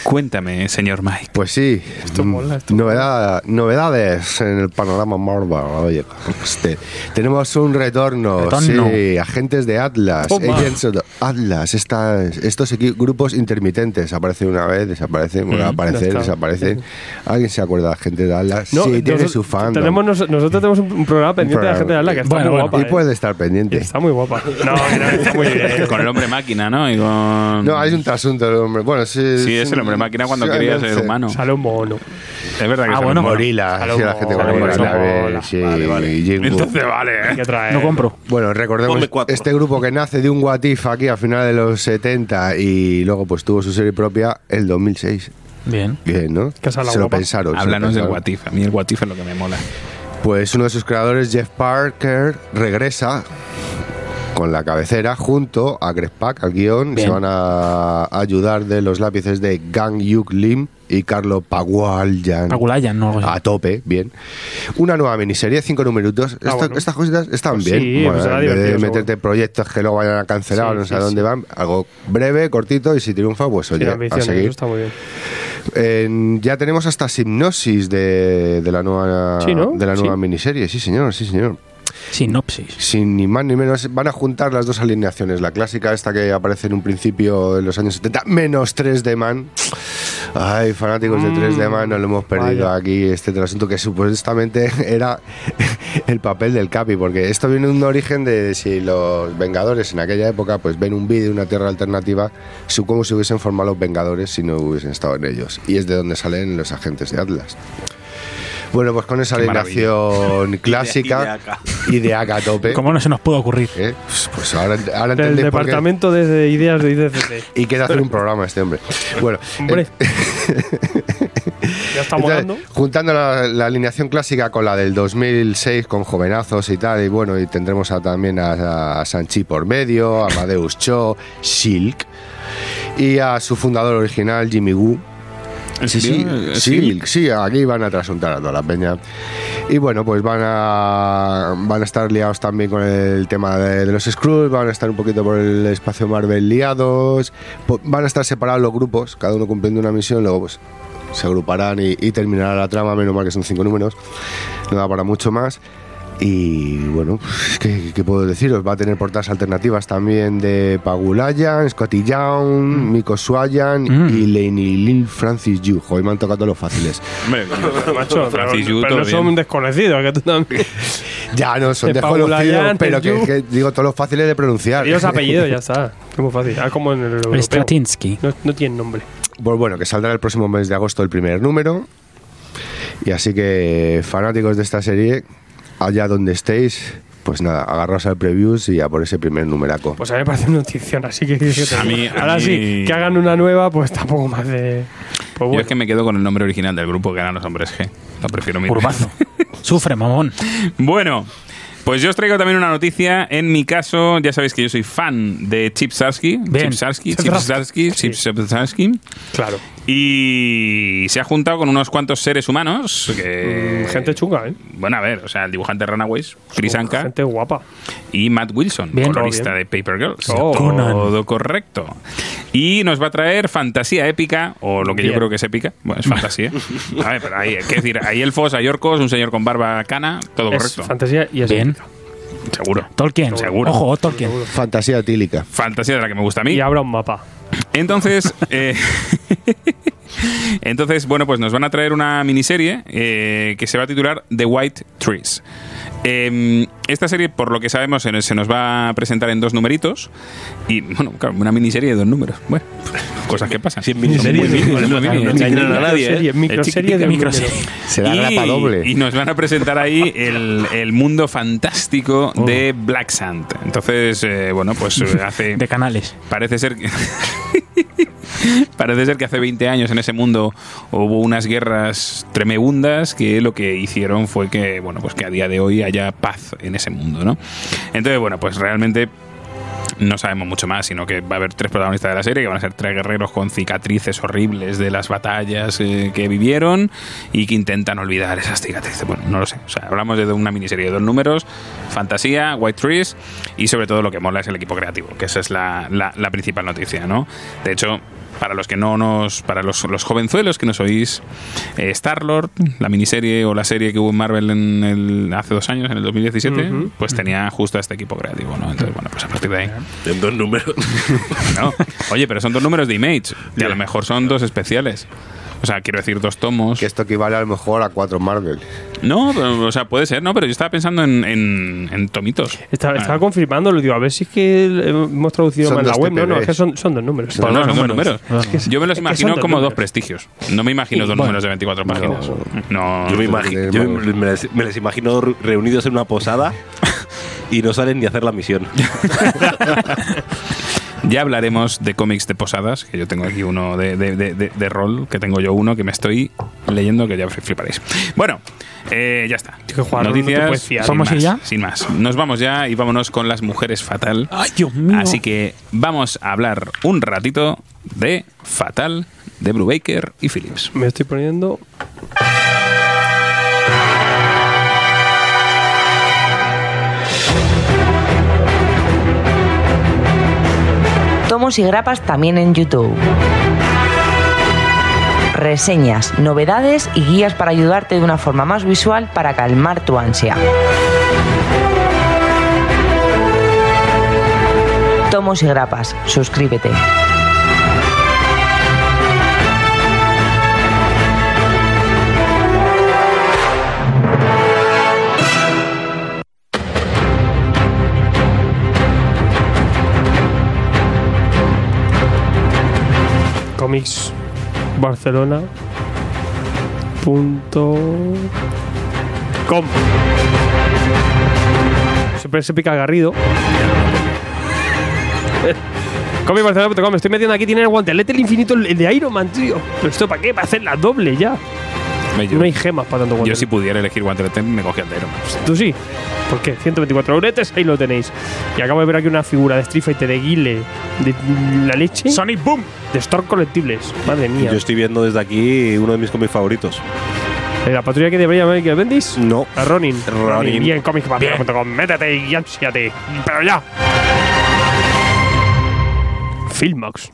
Cuéntame, señor Mike. Pues sí, mm, novedad- novedades en el panorama Marvel. Oye, este, tenemos un retorno, Retorno. sí, agentes de Atlas, Toma. Agents of Atlas, estas- estos grupos intermitentes aparecen una vez, desaparecen, vuelven a aparecer, desaparecen. ¿Alguien se acuerda de agentes de Atlas? No, sí, tiene su fan. Tenemos, nos- nosotros tenemos un, un programa pendiente de la gente de la que está Bueno, muy bueno, guapa. y ¿eh? puede estar pendiente. Está muy guapa. No, mira, está muy bien. Con el hombre máquina, ¿no? Y con... No, hay un trasunto del hombre. Bueno, sí. Sí, es el hombre máquina cuando sí, quería ser humano. Sale un mono. Es verdad que Ah, sale bueno. un. Gorila, Sale sí, un la gente con gorila, sí, Vale, vale. Entonces vale, ¿eh? No compro. Bueno, recordemos este grupo que nace de un What If aquí a finales de los 70 y luego pues tuvo su serie propia el 2006. Bien. Bien, ¿no? Se lo guapa. pensaron. Háblanos del pensaron. What If. A mí el What If es lo que me mola. Pues uno de sus creadores, Jeff Parker, regresa con la cabecera junto a Greg Pak al guion. Bien. Se van a ayudar de los lápices de Gang Yuk Lim y Carlo Pagualyan. Agulayan, no. A tope, bien. Una nueva miniserie, cinco numeritos. Esta- bueno. Estas cositas están Pues bien. sí, pues será en vez de meterte proyectos que luego vayan a cancelar, Sí, no sé sí, a dónde van. Algo breve, cortito y si triunfa, pues oye, a seguir. eso está muy bien. En- ya tenemos hasta hipnosis de, de la nueva, de la nueva miniserie. Sí, señor, sí, señor. Sinopsis. Sin ni más ni menos, van a juntar las dos alineaciones. La clásica, esta que aparece en un principio en los años 70, menos 3D Man. Ay, fanáticos de 3D Man, nos lo hemos perdido vaya. aquí. Este asunto que supuestamente era el papel del Capi, porque esto viene de un origen de si los Vengadores en aquella época pues ven un vídeo, una tierra alternativa, su cómo se hubiesen formado los Vengadores si no hubiesen estado en ellos. Y es de donde salen los agentes de Atlas. Bueno, pues con esa Qué alineación clásica y de acá a tope. ¿Cómo no se nos puede ocurrir? ¿eh? Pues- Pues ahora, ahora por qué. departamento de ideas de IDCC. Y quiere hacer un programa este hombre. Bueno, Hombre. eh, Ya está entonces, juntando la, la alineación clásica con la del 2006 con jovenazos y tal, y bueno, y tendremos a- también a, a Sanchi por medio, a Amadeus Cho, Silk y a su fundador original, Jimmy Woo. Sí, sí, ¿Eh, sí, sí, aquí van a trasuntar a toda la peña. Y bueno, pues van a, van a estar liados también con el tema de, de los Skrulls, van a estar un poquito por el espacio Marvel liados, van a estar separados los grupos, cada uno cumpliendo una misión, luego pues se agruparán y, y terminará la trama, menos mal que son cinco números, no da para mucho más. Y bueno, pues, ¿qué, qué puedo deciros? Va a tener portadas alternativas también de Pagulayan, Scotty Young, Miko Swayan Mm. y Laney Lynn Francis Yu. Hoy me han tocado todos los fáciles. Hombre, Macho, pero, Francis Yu, pero son desconocidos, que tú también. Ya no, son De desconocidos, pero que, digo todos los fáciles de pronunciar. Y los apellidos, ya está. Es muy fácil. Ah, como en el europeo. Stratinsky. No, no tienen nombre. Pues bueno, que saldrá el próximo mes de agosto el primer número. Y así que, fanáticos de esta serie, allá donde estéis, pues nada, agarraos al previews y a por ese primer numeraco. Pues a mí me parece una notición, así que... A mí- a Ahora mí- sí, que hagan una nueva, pues tampoco más de... Pues Yo bueno. es que me quedo con el nombre original del grupo que eran los hombres G. Lo prefiero mil Urbazo. Sufre, mamón. Bueno, Pues yo os traigo también una noticia. En mi caso, ya sabéis que yo soy fan de Chip Sarsky. Chip Sarsky, Chip Sarsky, Chip Sarsky. Claro. Y se ha juntado con unos cuantos seres humanos que... Mm, Gente chunga, ¿eh? Bueno, a ver, o sea, el dibujante de Runaways, Chris Anka Gente guapa. y Matt Wilson, Bien. colorista de Paper Girls. Oh. Todo correcto. Y nos va a traer fantasía épica, o lo que yo creo que es épica. Bueno, es fantasía. A ver, pero hay, qué decir, hay elfos, hay orcos, un señor con barba cana, todo Es correcto. fantasía y es Bien. Seguro. Tolkien. Seguro. Ojo, Tolkien. Fantasía etílica. Fantasía de la que me gusta a mí. Y habrá un mapa. Entonces, eh, entonces, bueno, pues nos van a traer una miniserie eh, que se va a titular The White Trees. Eh, esta serie, por lo que sabemos, se nos- se nos va a presentar en dos numeritos. Y, bueno, claro, una miniserie de dos números. Bueno, cosas que pasan. Sí, en miniserie, nadie, ¿eh? Microserie, microserie de Microserie. Será grapa doble. y nos van a presentar ahí el, el mundo fantástico Oh. de Black Sand. Entonces, eh, bueno, pues eh, hace... De canales. Parece ser que. Parece ser que hace 20 años en ese mundo hubo unas guerras tremebundas que lo que hicieron fue que, bueno, pues que a día de hoy haya paz en ese mundo, ¿no? Entonces, bueno, pues realmente no sabemos mucho más, sino que va a haber tres protagonistas de la serie, que van a ser tres guerreros con cicatrices horribles de las batallas eh, que vivieron y que intentan olvidar esas cicatrices. Bueno, no lo sé. O sea, hablamos de una miniserie de dos números, fantasía, White Trees y sobre todo lo que mola es el equipo creativo, que esa es la- la principal noticia, ¿no? De hecho, para los que no nos, para los, los jovenzuelos que nos oís, eh, Star-Lord, la miniserie o la serie que hubo en Marvel en el, hace dos años, en el 2017, Ujú. pues tenía justo a este equipo creativo, ¿no? Entonces, bueno, pues a partir de ahí. En dos números. No. Oye, pero son dos números de Image. Y a lo mejor son dos especiales. O sea, quiero decir, dos tomos. Que esto equivale a lo mejor a cuatro Marvel. No, pero, o sea, puede ser, no, pero yo estaba pensando en, en, en tomitos. Estaba, estaba confirmando, lo digo, a ver si es que hemos traducido Son mal la dos web. No, no, TPBs. es que son, son dos números. pues no, son dos números. números. Yo me los imagino como dos prestigios. No me imagino dos bueno. números de 24 páginas. No, Yo me, no, imagi- no, yo no. me, me les, me les imagino re- reunidos en una posada y no salen ni a hacer la misión. Ya hablaremos de cómics de posadas, que yo tengo aquí uno de, de, de- de- de rol, que tengo yo uno que me estoy leyendo, que ya fliparéis. Bueno, eh, ya está. Tío, que jugar rol no fiar. sin ¿Vamos y más, ya? Sin más. Nos vamos ya y vámonos con las mujeres fatal. Ay, Dios mío. Así que vamos a hablar un ratito de Fatal, de Brubaker y Phillips. Me estoy poniendo. Tomos y grapas también en YouTube. Reseñas, novedades y guías para ayudarte de una forma más visual para calmar tu ansia. Tomos y grapas, suscríbete. Comics Barcelona. Punto. Com. Siempre se pica Garrido. Comics Barcelona.com. Estoy metiendo aquí. Tiene el guantelete el infinito, el de Iron Man, tío. ¿Pero esto para qué? Para hacer la doble ya. Yo, No hay gemas para tanto yo guantelete. si pudiera elegir guantelete me cogía el de Iron Man. Tú sí. ¿Por qué? 124 euretes, ahí lo tenéis. Y acabo de ver aquí una figura de Street Fighter de Guile, de la leche, Sonic Boom. de Store Collectibles. Madre mía. Yo estoy viendo desde aquí uno de mis cómics favoritos. ¿La patrulla que debería haber que Bendis? No. A Ronin. Ronin. Bien, cómics.com. Métete y ansiate. Pero ya. Filmox.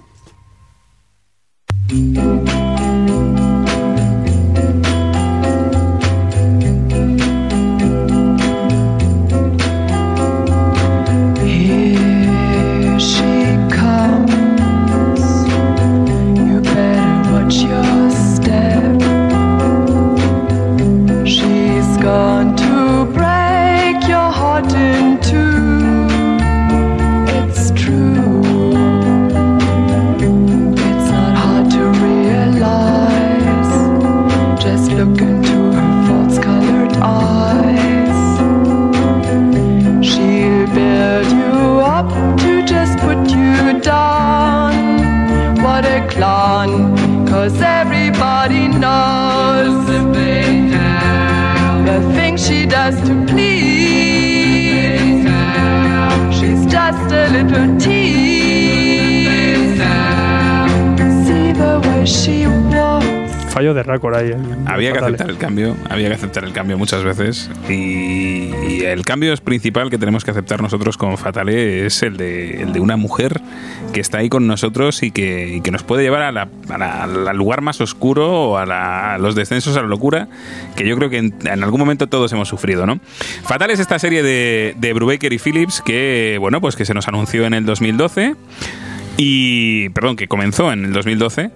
Fallo de récord ahí. ¿eh? Había que aceptar el cambio, había que aceptar el cambio muchas veces y, y el cambio es principal que tenemos que aceptar nosotros con Fatale es el de, el de una mujer que está ahí con nosotros y que, y que nos puede llevar a la- a al lugar más oscuro o a, la- a los descensos a la locura que yo creo que en, en algún momento todos hemos sufrido, ¿no? Fatal es esta serie de, de Brubaker y Phillips que, bueno, pues que se nos anunció en el 2012 y perdón, que comenzó en el 2012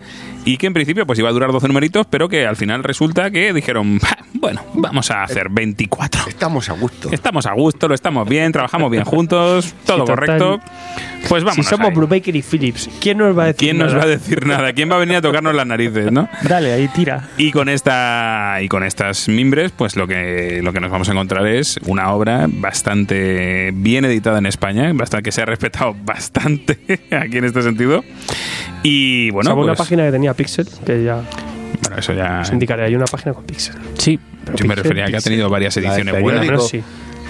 y que en principio pues iba a durar 12 numeritos, pero que al final resulta que dijeron, "Bah, bueno, vamos a hacer 24. Estamos a gusto. Estamos a gusto, lo estamos bien, trabajamos bien juntos, todo Sí, correcto. Pues vamos. Si somos Brubaker y Phillips, ¿quién nos va a decir ¿Quién nos nada? va a decir nada? ¿Quién va a venir a tocarnos las narices, no? Dale, ahí tira. Y con esta y con estas mimbres, pues lo que lo que nos vamos a encontrar es una obra bastante bien editada en España, bastante que se ha respetado bastante aquí en este sentido. Y bueno, Salvo una pues, página que tenía Pixel, que ya bueno, eso ya os indicaré. Hay una página con Pixel. Sí. yo me refería a que ha tenido varias ediciones buenas. Sí.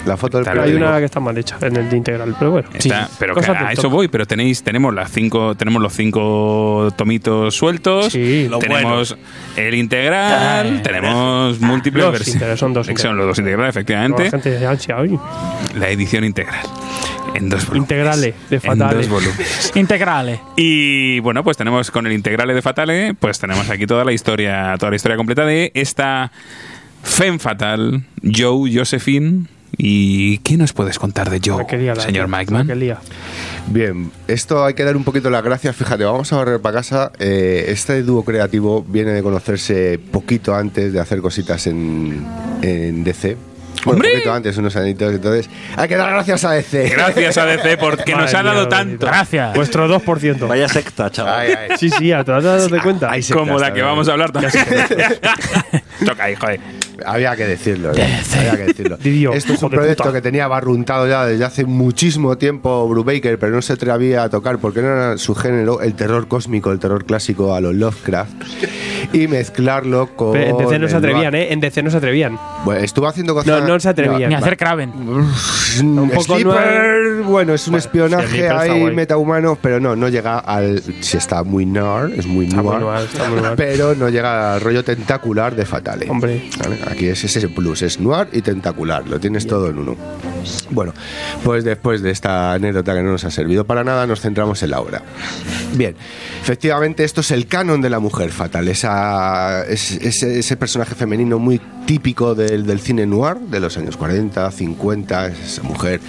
La foto del Claro, Hay una que está mal hecha en el de integral, pero bueno. Está- pero que a eso voy, pero tenéis, tenemos las cinco, tenemos los cinco tomitos sueltos, Sí, lo tenemos el integral, tenemos múltiples Los versiones. integrales, son dos Son los dos integrales, La efectivamente. gente de ansia hoy. La edición integral. En dos volúmenes. Integrale, de En Fatale. dos volúmenes. Integrales. Y bueno, pues tenemos con el Integrale de Fatale, pues tenemos aquí toda la historia, toda la historia completa de esta Femme Fatal, Joe, Josephine. ¿Y qué nos puedes contar de Joe, La que lía, la- señor Mikeman? Bien, esto hay que dar un poquito las gracias. Fíjate, vamos a barrer para casa. Eh, este dúo creativo viene de conocerse poquito antes de hacer cositas en, en DC. Bueno, ¡Hombre! poquito antes, unos añitos. Entonces, hay que dar gracias a DC. Gracias a DC porque nos ha dado tanto. Gracias. Vuestro 2%. Vaya secta, chaval. Ay, ay. Sí, sí, a todas dado de cuenta. Hay sectas Como la que vamos a hablar también. Toca ahí, joder. Había que decirlo. ¿no? Había que decirlo. Didio, Esto es un proyecto puta. que tenía barruntado ya desde hace muchísimo tiempo Brubaker, pero no se atrevía a tocar porque no era su género el terror cósmico, el terror clásico a los Lovecraft y mezclarlo con. Pero en DC no se atrevían. ¿eh? En DC no se atrevían. Bueno, estuvo haciendo cosas. No, no se atrevían. Ni hacer Kraven. Un poco Sleeper, bueno, es un espionaje Sleeper está guay. metahumano, pero no, no llega al. Si está muy noir, es muy Está muy noir, está muy pero no llega al rollo tentacular de Fatale. Hombre. ¿Vale? Aquí es ese plus, es noir y tentacular, lo tienes todo en uno. Bueno, pues después de esta anécdota que no nos ha servido para nada, nos centramos en la obra. Bien, efectivamente esto es el canon de la mujer fatal, esa, es- ese, ese personaje femenino muy típico del, del cine noir de los años 40, 50, es esa mujer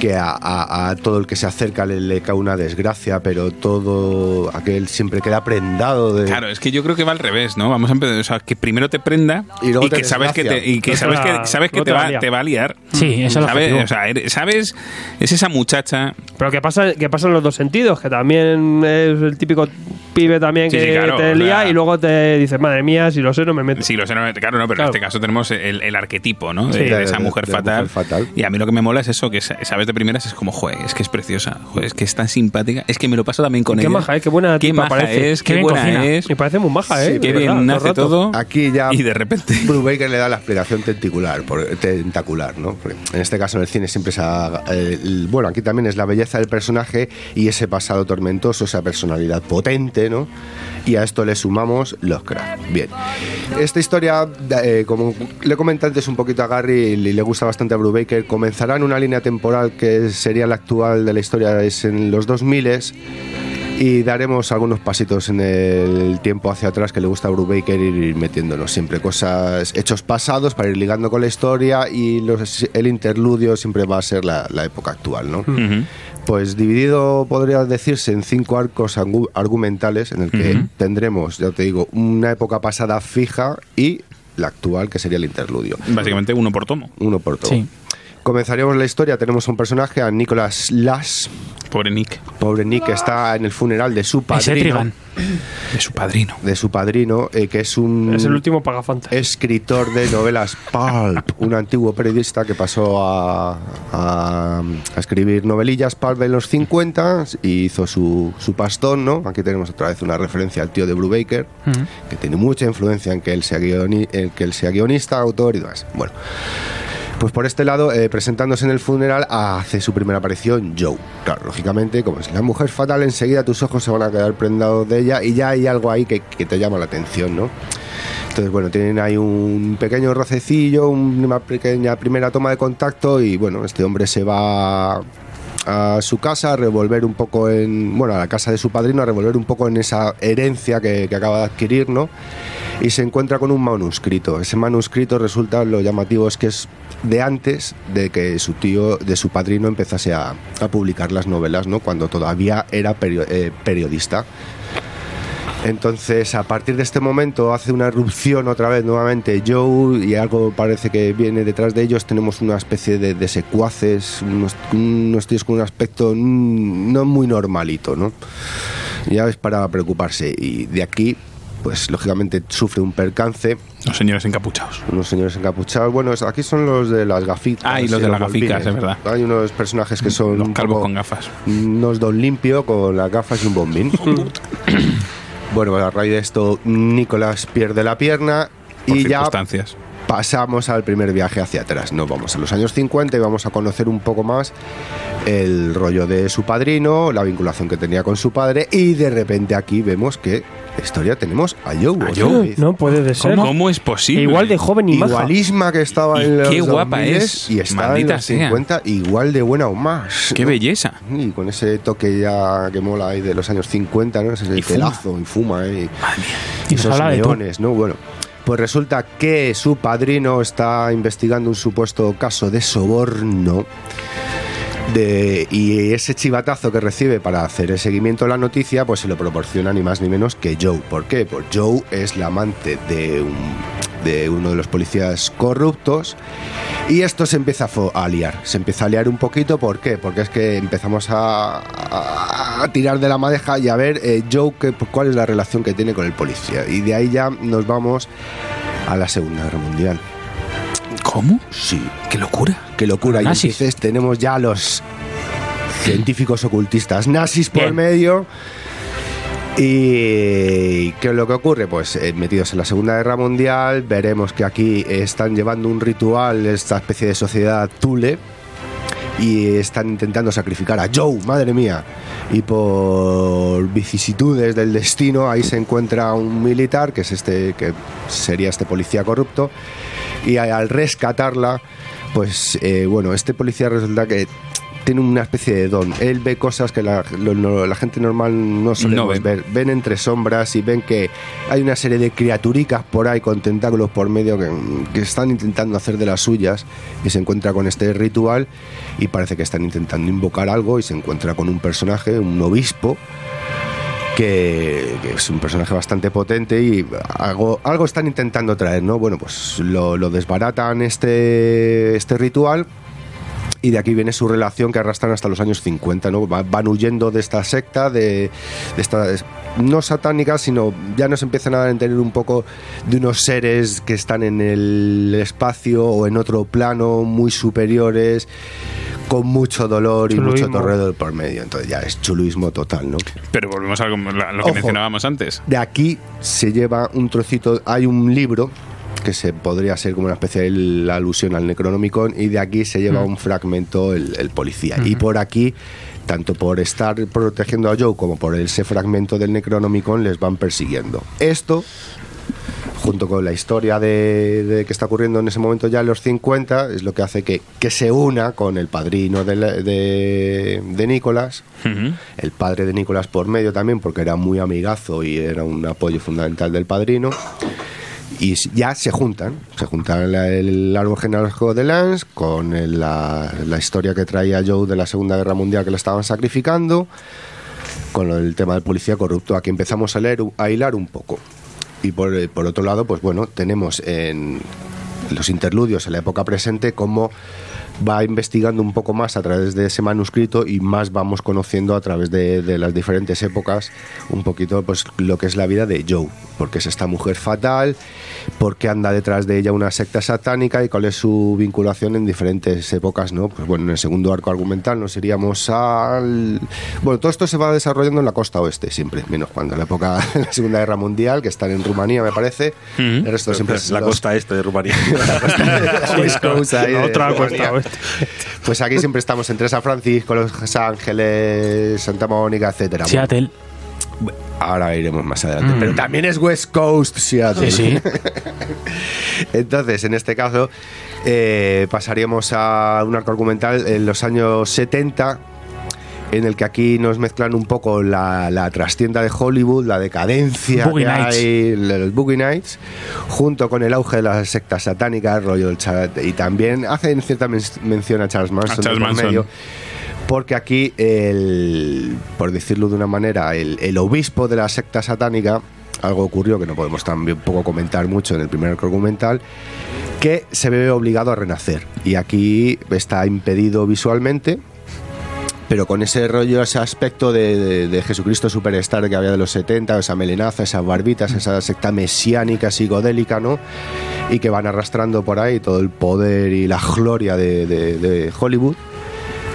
que a, a- a todo el que se acerca le, le cae una desgracia, pero todo aquel siempre queda prendado de... Claro, es que yo creo que va al revés, ¿no? Vamos a empezar, o sea, que primero te prenda Y luego te que sabes que te, y que sabes que sabes que te va, lía. te va a liar. Sí, eso es O sea, eres- sabes, es esa muchacha Pero que pasa, que pasa en los dos sentidos, que también es el típico pibe también Sí, que sí, claro, te o lía sea- y luego te dices, madre mía, si lo sé no me meto. Sí, lo sé, no, claro, no, pero Claro. en este caso tenemos el, el arquetipo, ¿no? De, Sí. de De- esa mujer, de fatal. mujer fatal. Y a mí lo que me mola es eso, que sa- sabes de primeras es como, joder, es que es preciosa, joder, es que es tan simpática, es que me lo paso también con Qué ella. maja, ¿eh? Qué buena Qué tipa maja parece. es, Qué qué, buena cocina. es, Me parece muy maja, ¿eh? qué bien verdad, hace todo. Aquí ya Y de repente... Brubaker le da la explicación tentacular, por- tentacular, ¿no? Porque en este caso el cine siempre ha, eh, bueno, aquí también es la belleza del personaje y ese pasado tormentoso, esa personalidad potente, ¿no? Y a esto le sumamos los cracks. Bien. Esta historia, eh, como le comenté antes un poquito a Gary y le gusta bastante a Brubaker, comenzará en una línea temporal que sería la actual de la historia, es en los 2000 y daremos algunos pasitos en el tiempo hacia atrás que le gusta a Brubaker ir metiéndonos siempre cosas, hechos pasados para ir ligando con la historia y los- el interludio siempre va a ser la, la época actual, ¿no? Pues dividido, podría decirse, en cinco arcos argu- argumentales en el que tendremos, ya te digo, una época pasada fija y la actual, que sería el interludio. Básicamente uno por tomo. Uno por todo. Sí. Comenzaríamos la historia, tenemos a un personaje, a Nicholas Lass. Pobre Nick, Pobre Nick que está en el funeral de su padrino. De su padrino. de su padrino, eh, que es un Es el último pagafanta. escritor de novelas pulp, un antiguo periodista que pasó a, a- a escribir novelillas pulp en los 50 y hizo su, su pastón, ¿no? Aquí tenemos otra vez una referencia al tío de Brubaker, Ujú. que tiene mucha influencia en que él sea, guioni- en que él sea guionista, autor y demás. Bueno. Pues por este lado, eh, presentándose en el funeral, hace su primera aparición Joe. Claro, lógicamente, como es la mujer fatal, enseguida tus ojos se van a quedar prendados de ella y ya hay algo ahí que, que te llama la atención, ¿no? Entonces, bueno, tienen ahí un pequeño rocecillo, una pequeña primera toma de contacto y, bueno, este hombre se va a su casa a revolver un poco en, bueno, a la casa de su padrino, a revolver un poco en esa herencia que, acaba de adquirir, ¿no? Y se encuentra con un manuscrito. Ese manuscrito resulta, lo llamativo es que es de antes de que su tío, de su padrino empezase a, a publicar las novelas, ¿no? Cuando todavía era eh, periodista. Entonces, a partir de este momento hace una erupción otra vez nuevamente Joe y algo parece que viene detrás de ellos. Tenemos una especie de, de secuaces, unos, unos tíos con un aspecto no muy normalito, ¿no? Ya es para preocuparse. Y de aquí, pues lógicamente sufre un percance. Los señores encapuchados. Unos señores encapuchados. Bueno, aquí son los de las gafitas. Ah, y los de las volpines. es verdad. Hay unos personajes que son. Los calvos con gafas. unos don limpio con las gafas y un bombín. bueno, a raíz de esto, Nicolás pierde la pierna Por y ya pasamos al primer viaje hacia atrás. Nos vamos a los años 50 y vamos a conocer un poco más el rollo de su padrino, la vinculación que tenía con su padre y de repente aquí vemos que historia tenemos a Joe. ¿A Joe? No puede de ser. ¿Cómo es posible? Igual de joven y maja. Igualisma que estaba Y en los qué guapa 2000 es, y está maldita en los sea. 50 igual de buena o más. ¡Qué ¿no? belleza! Y con ese toque ya que mola ahí de los años 50, ¿no? Ese Y fuma. pelazo y fuma, ¿eh? Y Y nos esos leones, ¿no? Bueno, pues resulta que su padrino está investigando un supuesto caso de soborno. De, y ese chivatazo que recibe para hacer el seguimiento de la noticia, pues se lo proporciona ni más ni menos que Joe. ¿Por qué? Pues Joe es la amante de, un, de uno de los policías corruptos y esto se empieza a, liar. Se empieza a liar un poquito, ¿por qué? Porque es que empezamos a, tirar de la madeja y a ver eh, Joe qué- cuál es la relación que tiene con el policía. Y de ahí ya nos vamos a la Segunda Guerra Mundial. ¿Cómo? Sí, ¡Qué locura! qué locura. Y entonces tenemos ya a los científicos ocultistas nazis por Bien. medio. ¿Y qué es lo que ocurre? Pues eh, metidos en la Segunda Guerra Mundial, veremos que aquí están llevando un ritual, esta especie de sociedad Thule, y están intentando sacrificar a Joe, madre mía. Y por vicisitudes del destino, ahí se encuentra un militar, que es este, que sería este policía corrupto, y al rescatarla, pues eh, bueno, este policía resulta que tiene una especie de don. Él ve cosas que la, lo- no- la gente normal no solemos ven. ver. Ven entre sombras y ven que hay una serie de criaturicas por ahí con tentáculos por medio que, que están intentando hacer de las suyas y se encuentra con este ritual y parece que están intentando invocar algo y se encuentra con un personaje, un obispo, que, que es un personaje bastante potente y algo, algo están intentando traer, ¿no? Bueno, pues lo, lo desbaratan este, este ritual y de aquí viene su relación que arrastran hasta los años 50, ¿no? Va- Van huyendo de esta secta, de, de esta, no satánica, sino ya nos empiezan a entender un poco de unos seres que están en el espacio o en otro plano muy superiores, con mucho dolor y mucho torredo por medio. Entonces ya es chuluismo total, ¿no? Pero volvemos a lo, que Ojo. mencionábamos antes. De aquí se lleva un trocito, hay un libro que se podría ser como una especie de la alusión al Necronomicon y de aquí se lleva un fragmento el, el policía. Y por aquí, tanto por estar protegiendo a Joe como por ese fragmento del Necronomicon les van persiguiendo. Esto junto con la historia de, de que está ocurriendo en ese momento ya en los 50, es lo que hace que, que se una con el padrino de, de, de Nicolás, el padre de Nicolás por medio también, porque era muy amigazo y era un apoyo fundamental del padrino. Y ya se juntan, se juntan el árbol genealógico de Lance con el- la, la historia que traía Joe de la Segunda Guerra Mundial que le estaban sacrificando, con el tema del policía corrupto. Aquí empezamos a, leer, a hilar un poco. Y por, eh, por otro lado, pues bueno, tenemos en los interludios en la época presente como va investigando un poco más a través de ese manuscrito y más vamos conociendo a través de, de las diferentes épocas un poquito pues lo que es la vida de Joe, porque es esta mujer fatal, porque anda detrás de ella una secta satánica y cuál es su vinculación en diferentes épocas, ¿no? Pues bueno, en el segundo arco argumental nos iríamos al... Bueno, todo esto se va desarrollando en la costa oeste siempre, menos cuando en la época de la Segunda Guerra Mundial, que están en Rumanía, me parece. El resto siempre es la los- costa este de Rumanía. Otra costa oeste. Pues aquí siempre estamos entre San Francisco, Los Ángeles, Santa Mónica, etcétera. Seattle. Ahora iremos más adelante. Pero también es West Coast Seattle. Sí, sí. Entonces, en este caso, eh, pasaríamos a un arco argumental en los años 70, en el que aquí nos mezclan un poco la, la trastienda de Hollywood, la decadencia Boogie que Nights. hay, los Boogie Nights, junto con el auge de las sectas satánicas, rollo y también hacen cierta men- mención a Charles Manson, A Charles Manson. medio, porque aquí, el, por decirlo de una manera, el, obispo de la secta satánica, algo ocurrió que no podemos también poco comentar mucho en el primer arco argumental, que se ve obligado a renacer. Y aquí está impedido visualmente, pero con ese rollo, ese aspecto de, Jesucristo superstar que había de los 70, esa melenaza, esas barbitas, esa secta mesiánica, psicodélica, ¿no? Y que van arrastrando por ahí todo el poder y la gloria de Hollywood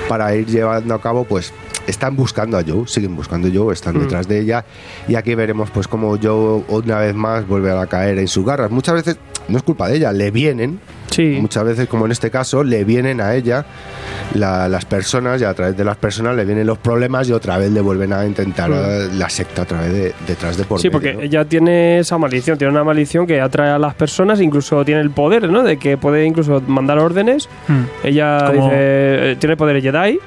para ir llevando a cabo, pues están buscando a Joe, siguen buscando a Joe, están detrás de ella y aquí veremos pues como Joe una vez más vuelve a caer en sus garras. Muchas veces no es culpa de ella, le vienen, Sí. muchas veces como en este caso, le vienen a ella la- las personas y a través de las personas le vienen los problemas y otra vez le vuelven a intentar eh, la secta otra vez de- detrás de por Sí, medio, porque ¿no? ella tiene esa maldición, tiene una maldición que atrae a las personas, incluso tiene el poder, ¿no? De que puede incluso mandar órdenes. Hmm. Ella dice, eh, tiene poderes Jedi.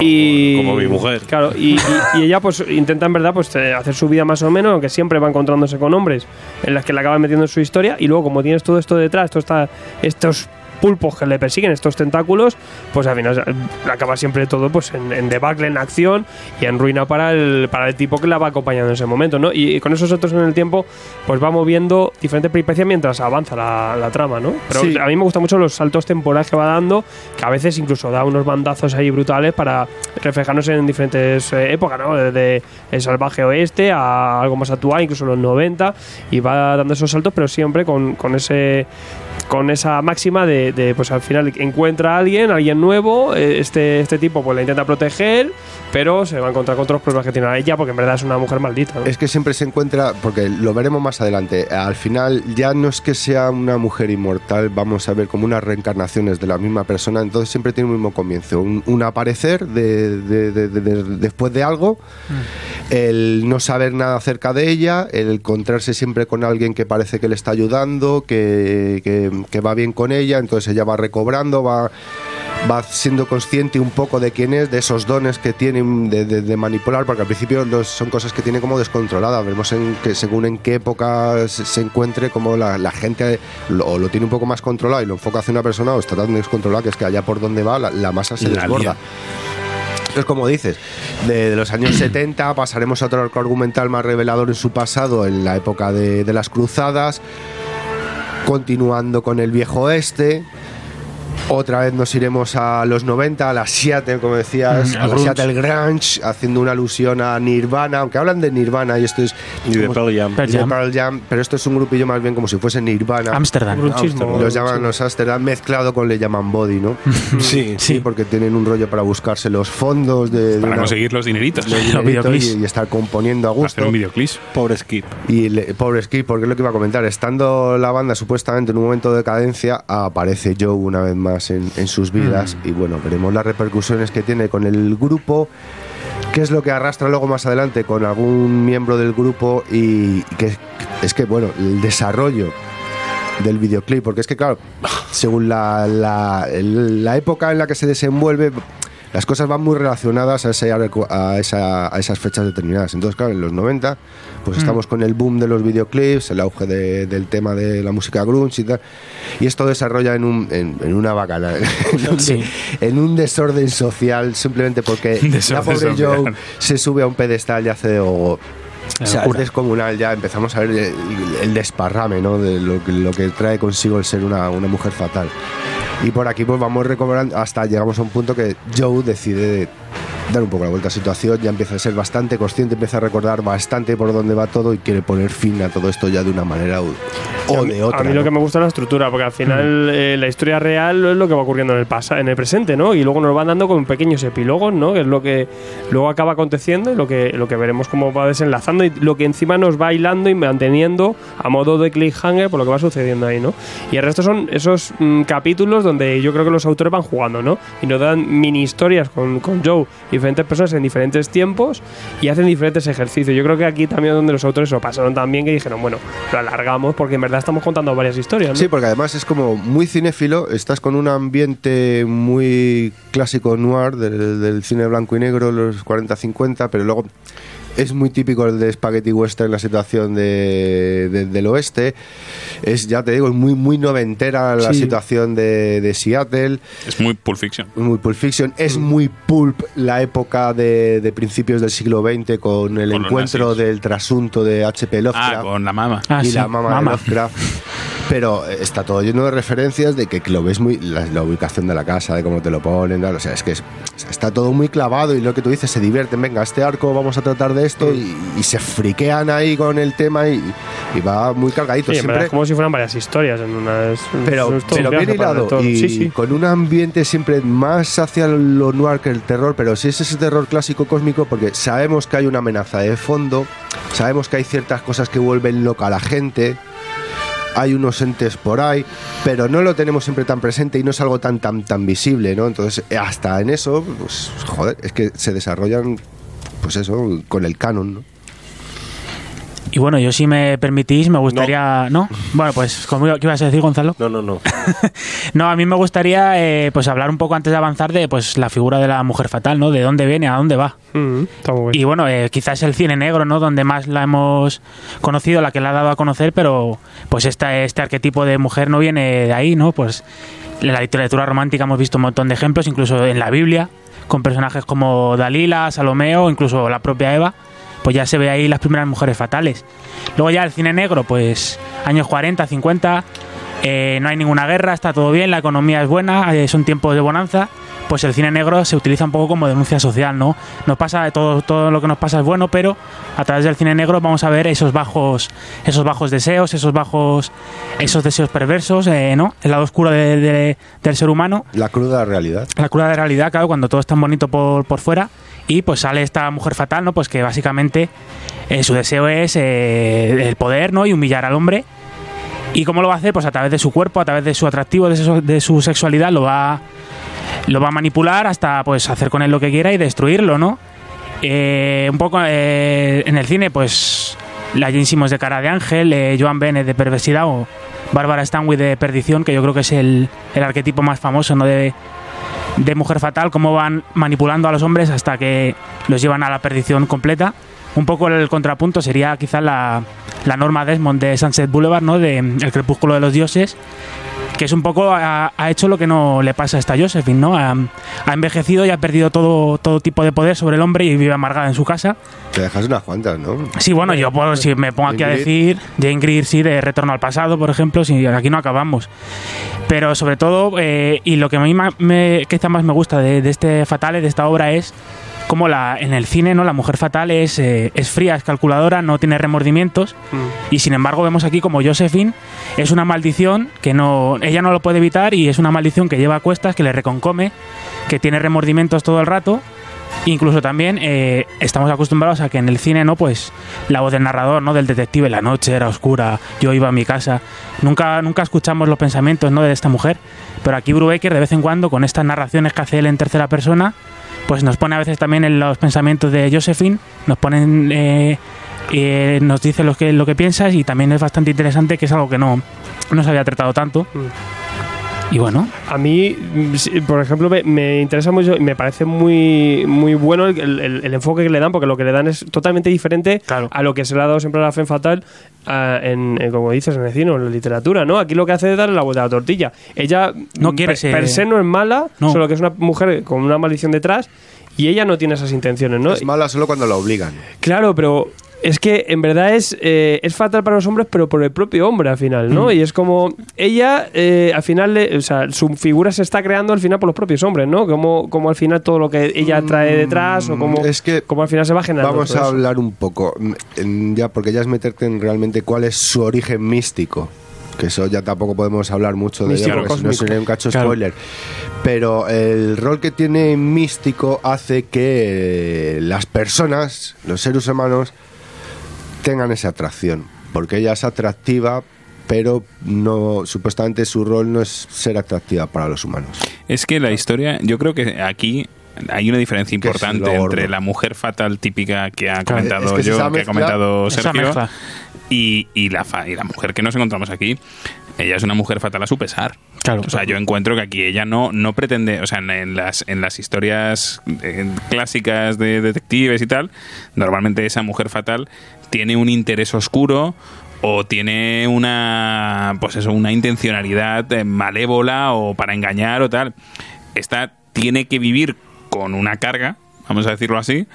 Y, como mi mujer. Claro, y, y- y ella pues intenta en verdad pues eh, hacer su vida más o menos, aunque siempre va encontrándose con hombres en las que le acaban metiendo en su historia. Y luego, como tienes todo esto detrás, todo está, estos pulpos que le persiguen, estos tentáculos, pues al final acaba siempre todo pues en, en debacle, en acción y en ruina para el, para el tipo que la va acompañando en ese momento, ¿no? Y, y con esos saltos en el tiempo, pues va moviendo diferentes peripecias mientras avanza la, la trama, ¿no? Pero Sí. a mí me gustan mucho los saltos temporales que va dando, que a veces incluso da unos bandazos ahí brutales para reflejarnos en diferentes eh, épocas, ¿no? Desde el salvaje oeste a algo más actual, incluso los 90, y va dando esos saltos, pero siempre con, con ese con esa máxima de, de, pues al final encuentra a alguien, alguien nuevo, eh, este, este tipo pues la intenta proteger, pero se va a encontrar con otros problemas que tiene a ella porque en verdad es una mujer maldita. ¿no? Es que siempre se encuentra, porque lo veremos más adelante, al final ya no es que sea una mujer inmortal, vamos a ver como unas reencarnaciones de la misma persona, entonces siempre tiene un mismo comienzo, un, un aparecer de, de- de- de- de- después de algo, el no saber nada acerca de ella, el encontrarse siempre con alguien que parece que le está ayudando, que, que- que va bien con ella, entonces ella va recobrando, va va siendo consciente un poco de quién es, de esos dones que tiene de, de- de manipular, porque al principio los- son cosas que tiene como descontroladas. Vemos en que según en qué época se, se encuentre, como la, la gente lo, lo tiene un poco más controlado y lo enfoca hacia una persona o está tan descontrolada que es que allá por donde va la, la masa se La desborda. Entonces, como dices, de, de los años 70 pasaremos a otro arco argumental más revelador en su pasado, en la época de, de las cruzadas, continuando con el viejo oeste. Otra vez nos iremos a los 90, a la Seattle, como decías, Mm, a al la. Seattle Grunge, haciendo una alusión a Nirvana, aunque hablan de Nirvana y esto es... Y de Pearl Jam. Pearl de Jam. Pearl Jam, pero esto es un grupillo más bien como si fuese Nirvana. Ámsterdam. Grunchismo. Los llaman los Amsterdam mezclado con le llaman Body, ¿no? Sí, Sí, porque tienen un rollo para buscarse los fondos de, de Para una- conseguir los dineritos. de Los dinerito videoclips. y, y estar componiendo a Para gusto. hacer un videoclip. pobre Skip. Y le- pobre Skip, porque es lo que iba a comentar, estando la banda supuestamente en un momento de decadencia, aparece Joe una vez más en, en sus vidas y bueno, veremos las repercusiones que tiene con el grupo, qué es lo que arrastra luego más adelante con algún miembro del grupo y que es que bueno, el desarrollo del videoclip, porque es que claro, según la, la, la época en la que se desenvuelve, las cosas van muy relacionadas a, ese a, esa- a esas fechas determinadas. Entonces, claro, en los 90, pues estamos con el boom de los videoclips, el auge de- del tema de la música grunge y tal, y esto desarrolla en, un, en, en una bacana, en un, Sí. en un desorden social, simplemente porque la pobre. Joe se sube a un pedestal y hace de gogo. O sea, es locura. descomunal ya, empezamos a ver el, el desparrame, ¿no? De lo, que- lo que trae consigo el ser una, una mujer fatal. Y por aquí pues vamos recobrando hasta llegamos a un punto que Joe decide dar un poco la vuelta a la situación, ya empieza a ser bastante consciente, empieza a recordar bastante por dónde va todo y quiere poner fin a todo esto ya de una manera o, o de otra. A mí ¿no? lo que me gusta es la estructura, porque al final eh, la historia real es lo que va ocurriendo en el pasado, en el presente, ¿no? Y luego nos van dando con pequeños epílogos, ¿no? Que es lo que luego acaba aconteciendo y lo que, lo que veremos cómo va desenlazando y lo que encima nos va hilando y manteniendo a modo de cliffhanger por lo que va sucediendo ahí, ¿no? Y el resto son esos mm, capítulos donde yo creo que los autores van jugando, ¿no? Y nos dan mini historias con, con Joe diferentes personas en diferentes tiempos y hacen diferentes ejercicios. Yo creo que aquí también donde los autores lo pasaron también que dijeron, bueno, lo alargamos porque en verdad estamos contando varias historias. Sí, porque además es como muy cinéfilo, estás con un ambiente muy clásico noir del cine blanco y negro, los 40-50, pero luego es muy típico el de Spaghetti Western, la situación de, de- del oeste. Es, ya te digo, es muy, muy noventera la Sí. situación de, de Seattle. Es muy Pulp Fiction. Muy Pulp Fiction. Es muy pulp la época de, de principios del siglo XX con el Con encuentro del trasunto de H.P. Lovecraft Ah, con la mama. y la mamá de Lovecraft. Pero eh, está todo lleno de referencias de que, que lo ves muy. La, la ubicación de la casa, de cómo te lo ponen, tal, o sea, es que es- o sea, está todo muy clavado y lo que tú dices, se divierten. Venga, este arco vamos a tratar de esto y, y se friquean ahí con el tema y, y va muy cargadito. Sí, siempre es como si fueran varias historias en una. es- pero, es pero un bien hilado y Sí, sí. con un ambiente siempre más hacia lo noir que el terror, pero sí es ese terror clásico cósmico porque sabemos que hay una amenaza de fondo, sabemos que hay ciertas cosas que vuelven loca a la gente, hay unos entes por ahí, pero no lo tenemos siempre tan presente y no es algo tan tan tan visible, ¿no? Entonces, hasta en eso, pues joder, es que se desarrollan pues eso, con el canon, ¿no? Y bueno, yo si me permitís, me gustaría... ¿No? Bueno, pues, ¿cómo- ¿qué ibas a decir, Gonzalo? No, no, no. No, a mí me gustaría eh, pues hablar un poco antes de avanzar de pues la figura de la mujer fatal, ¿no? De dónde viene, a dónde va. Mm, está muy bien. Y bueno, eh, quizás el cine negro, ¿no? Donde más la hemos conocido, la que la ha dado a conocer, pero pues esta, este arquetipo de mujer no viene de ahí, ¿no? Pues en la literatura romántica hemos visto un montón de ejemplos, incluso en la Biblia, con personajes como Dalila, Salomeo, incluso la propia Eva, pues ya se ve ahí las primeras mujeres fatales. Luego ya el cine negro, pues años 40, 50, eh, no hay ninguna guerra, está todo bien, la economía es buena, eh, son tiempos de bonanza, pues el cine negro se utiliza un poco como denuncia social, ¿no? Nos pasa todo, todo lo que nos pasa es bueno, pero a través del cine negro vamos a ver esos bajos, esos bajos deseos, esos bajos, esos deseos perversos, eh, ¿no? El lado oscuro de- de- del ser humano La cruda realidad. la cruda realidad, claro, cuando todo es tan bonito por, por fuera. Y pues sale esta mujer fatal, ¿no? Pues que básicamente eh, su deseo es eh, el poder, ¿no? Y humillar al hombre. ¿Y cómo lo va a hacer? Pues a través de su cuerpo, a través de su atractivo, de su, de su sexualidad, lo va, lo va a manipular hasta pues hacer con él lo que quiera y destruirlo, ¿no? Eh, un poco en el cine, pues la Jane Simmons de Cara de Ángel, Joan Bennett de Perversidad o Bárbara Stanwyck de Perdición, que yo creo que es el, el arquetipo más famoso, ¿no? De, de mujer fatal, cómo van manipulando a los hombres hasta que los llevan a la perdición completa. Un poco el contrapunto sería quizás la, la norma Desmond de Sunset Boulevard, ¿no? De El crepúsculo de los dioses, que es un poco ha, ha hecho lo que no le pasa a esta Josephine, ¿no? Ha, ha envejecido y ha perdido todo, todo tipo de poder sobre el hombre y vive amargada en su casa. Te dejas unas cuantas, ¿no? Sí, bueno, yo puedo, si me pongo aquí a decir Jane Greer, sí, de Retorno al Pasado, por ejemplo, si aquí no acabamos. Pero sobre todo, eh, y lo que a mí me, quizá más me gusta de, de este Fatale, de esta obra, es como la, en el cine, ¿no? La mujer fatal es, eh, es fría, es calculadora, no tiene remordimientos. Y sin embargo, vemos aquí como Josephine es una maldición que no, ella no lo puede evitar y es una maldición que lleva a cuestas, que le reconcome, que tiene remordimientos todo el rato. Incluso también eh, estamos acostumbrados a que en el cine, ¿no? Pues la voz del narrador, ¿no? Del detective, la noche era oscura, yo iba a mi casa. Nunca, nunca escuchamos los pensamientos, ¿no? De esta mujer. Pero aquí Brubaker, de vez en cuando, con estas narraciones que hace él en tercera persona, pues nos pone a veces también en los pensamientos de Josephine, nos ponen, eh, eh, nos dice lo que, lo que piensas y también es bastante interesante, que es algo que no, no se había tratado tanto. Y bueno, A mí, por ejemplo, me, me interesa mucho y me parece muy, muy bueno el, el- el enfoque que le dan, porque lo que le dan es totalmente diferente a lo que se le ha dado siempre a la Femme Fatal, ah, en, en, como dices, en el cine o en la literatura, ¿no? Aquí lo que hace es darle la vuelta a la tortilla. Ella No quiere per, ser- per se no es mala, No. solo que es una mujer con una maldición detrás y ella no tiene esas intenciones, ¿no? Es mala solo cuando la obligan. Claro, pero es que en verdad es, eh, es fatal para los hombres, pero por el propio hombre al final, ¿no? Y es como ella, eh, al final, le- o sea, su figura se está creando al final por los propios hombres, ¿no? Como, como al final todo lo que ella trae detrás o como, es que como al final se va generando. Vamos a eso. hablar un poco, mm, ya porque ya es meterte en realmente cuál es su origen místico. Que eso ya tampoco podemos hablar mucho de ello, porque si no sería un cacho Claro. spoiler. Pero el rol que tiene místico hace que las personas, los seres humanos, tengan esa atracción. Porque ella es atractiva, pero no supuestamente su rol no es ser atractiva para los humanos. Es que la historia, yo creo que aquí hay una diferencia importante entre la mujer fatal típica que ha comentado es que es yo, que ha comentado Sergio, y, y la fa- y la mujer que nos encontramos aquí. Ella es una mujer fatal a su pesar. Claro. O sea, yo encuentro que aquí ella no, no pretende, o sea, en, en las, en las historias eh, clásicas de detectives y tal, normalmente esa mujer fatal tiene un interés oscuro o tiene una, pues eso, una intencionalidad eh, malévola o para engañar o tal. Esta tiene que vivir con una carga, vamos a decirlo así,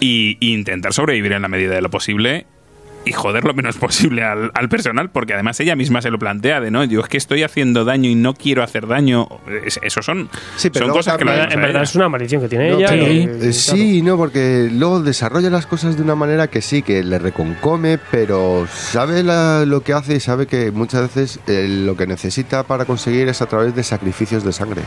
y, y intentar sobrevivir en la medida de lo posible y joder lo menos posible al, al personal, porque además ella misma se lo plantea de no, yo es que estoy haciendo daño y no quiero hacer daño. Es- Eso son, Sí, pero son cosas que la En verdad ella. es una maldición que tiene No, ella. pero- y- eh, sí, no, porque luego desarrolla las cosas de una manera que sí, que le reconcome, pero sabe la- lo que hace y sabe que muchas veces eh, lo que necesita para conseguir es a través de sacrificios de sangre.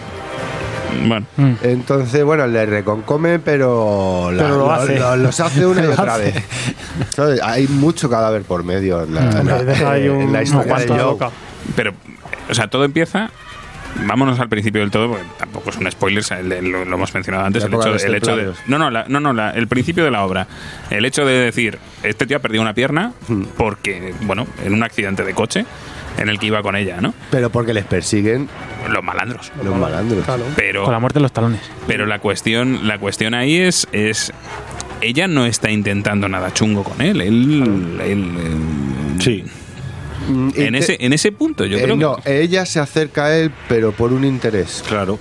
Bueno, Mm. Entonces, bueno, le reconcome, pero, la- Pero lo hace. los hace una y otra vez. ¿Sabes? Hay mucho cadáver por medio en la, en la- Mm. Hay un- en la historia de Joe. pero, o sea, todo empieza. Vámonos al principio del todo, porque tampoco es un spoiler, lo, lo hemos mencionado antes, el hecho, de el hecho de... No, no, la- no, no la- el principio de la obra. El hecho de decir, este tío ha perdido una pierna Hmm. porque, bueno, en un accidente de coche en el que iba con ella, ¿no? Pero porque les persiguen Los malandros. los malandros. Claro. Pero, Con la muerte de los talones. Pero la cuestión, la cuestión ahí es, es ella no está intentando nada chungo con él. Él, él, Sí. Mm, en te- ese, en ese punto, yo eh, creo no, que. ella se acerca a él, pero por un interés. Claro.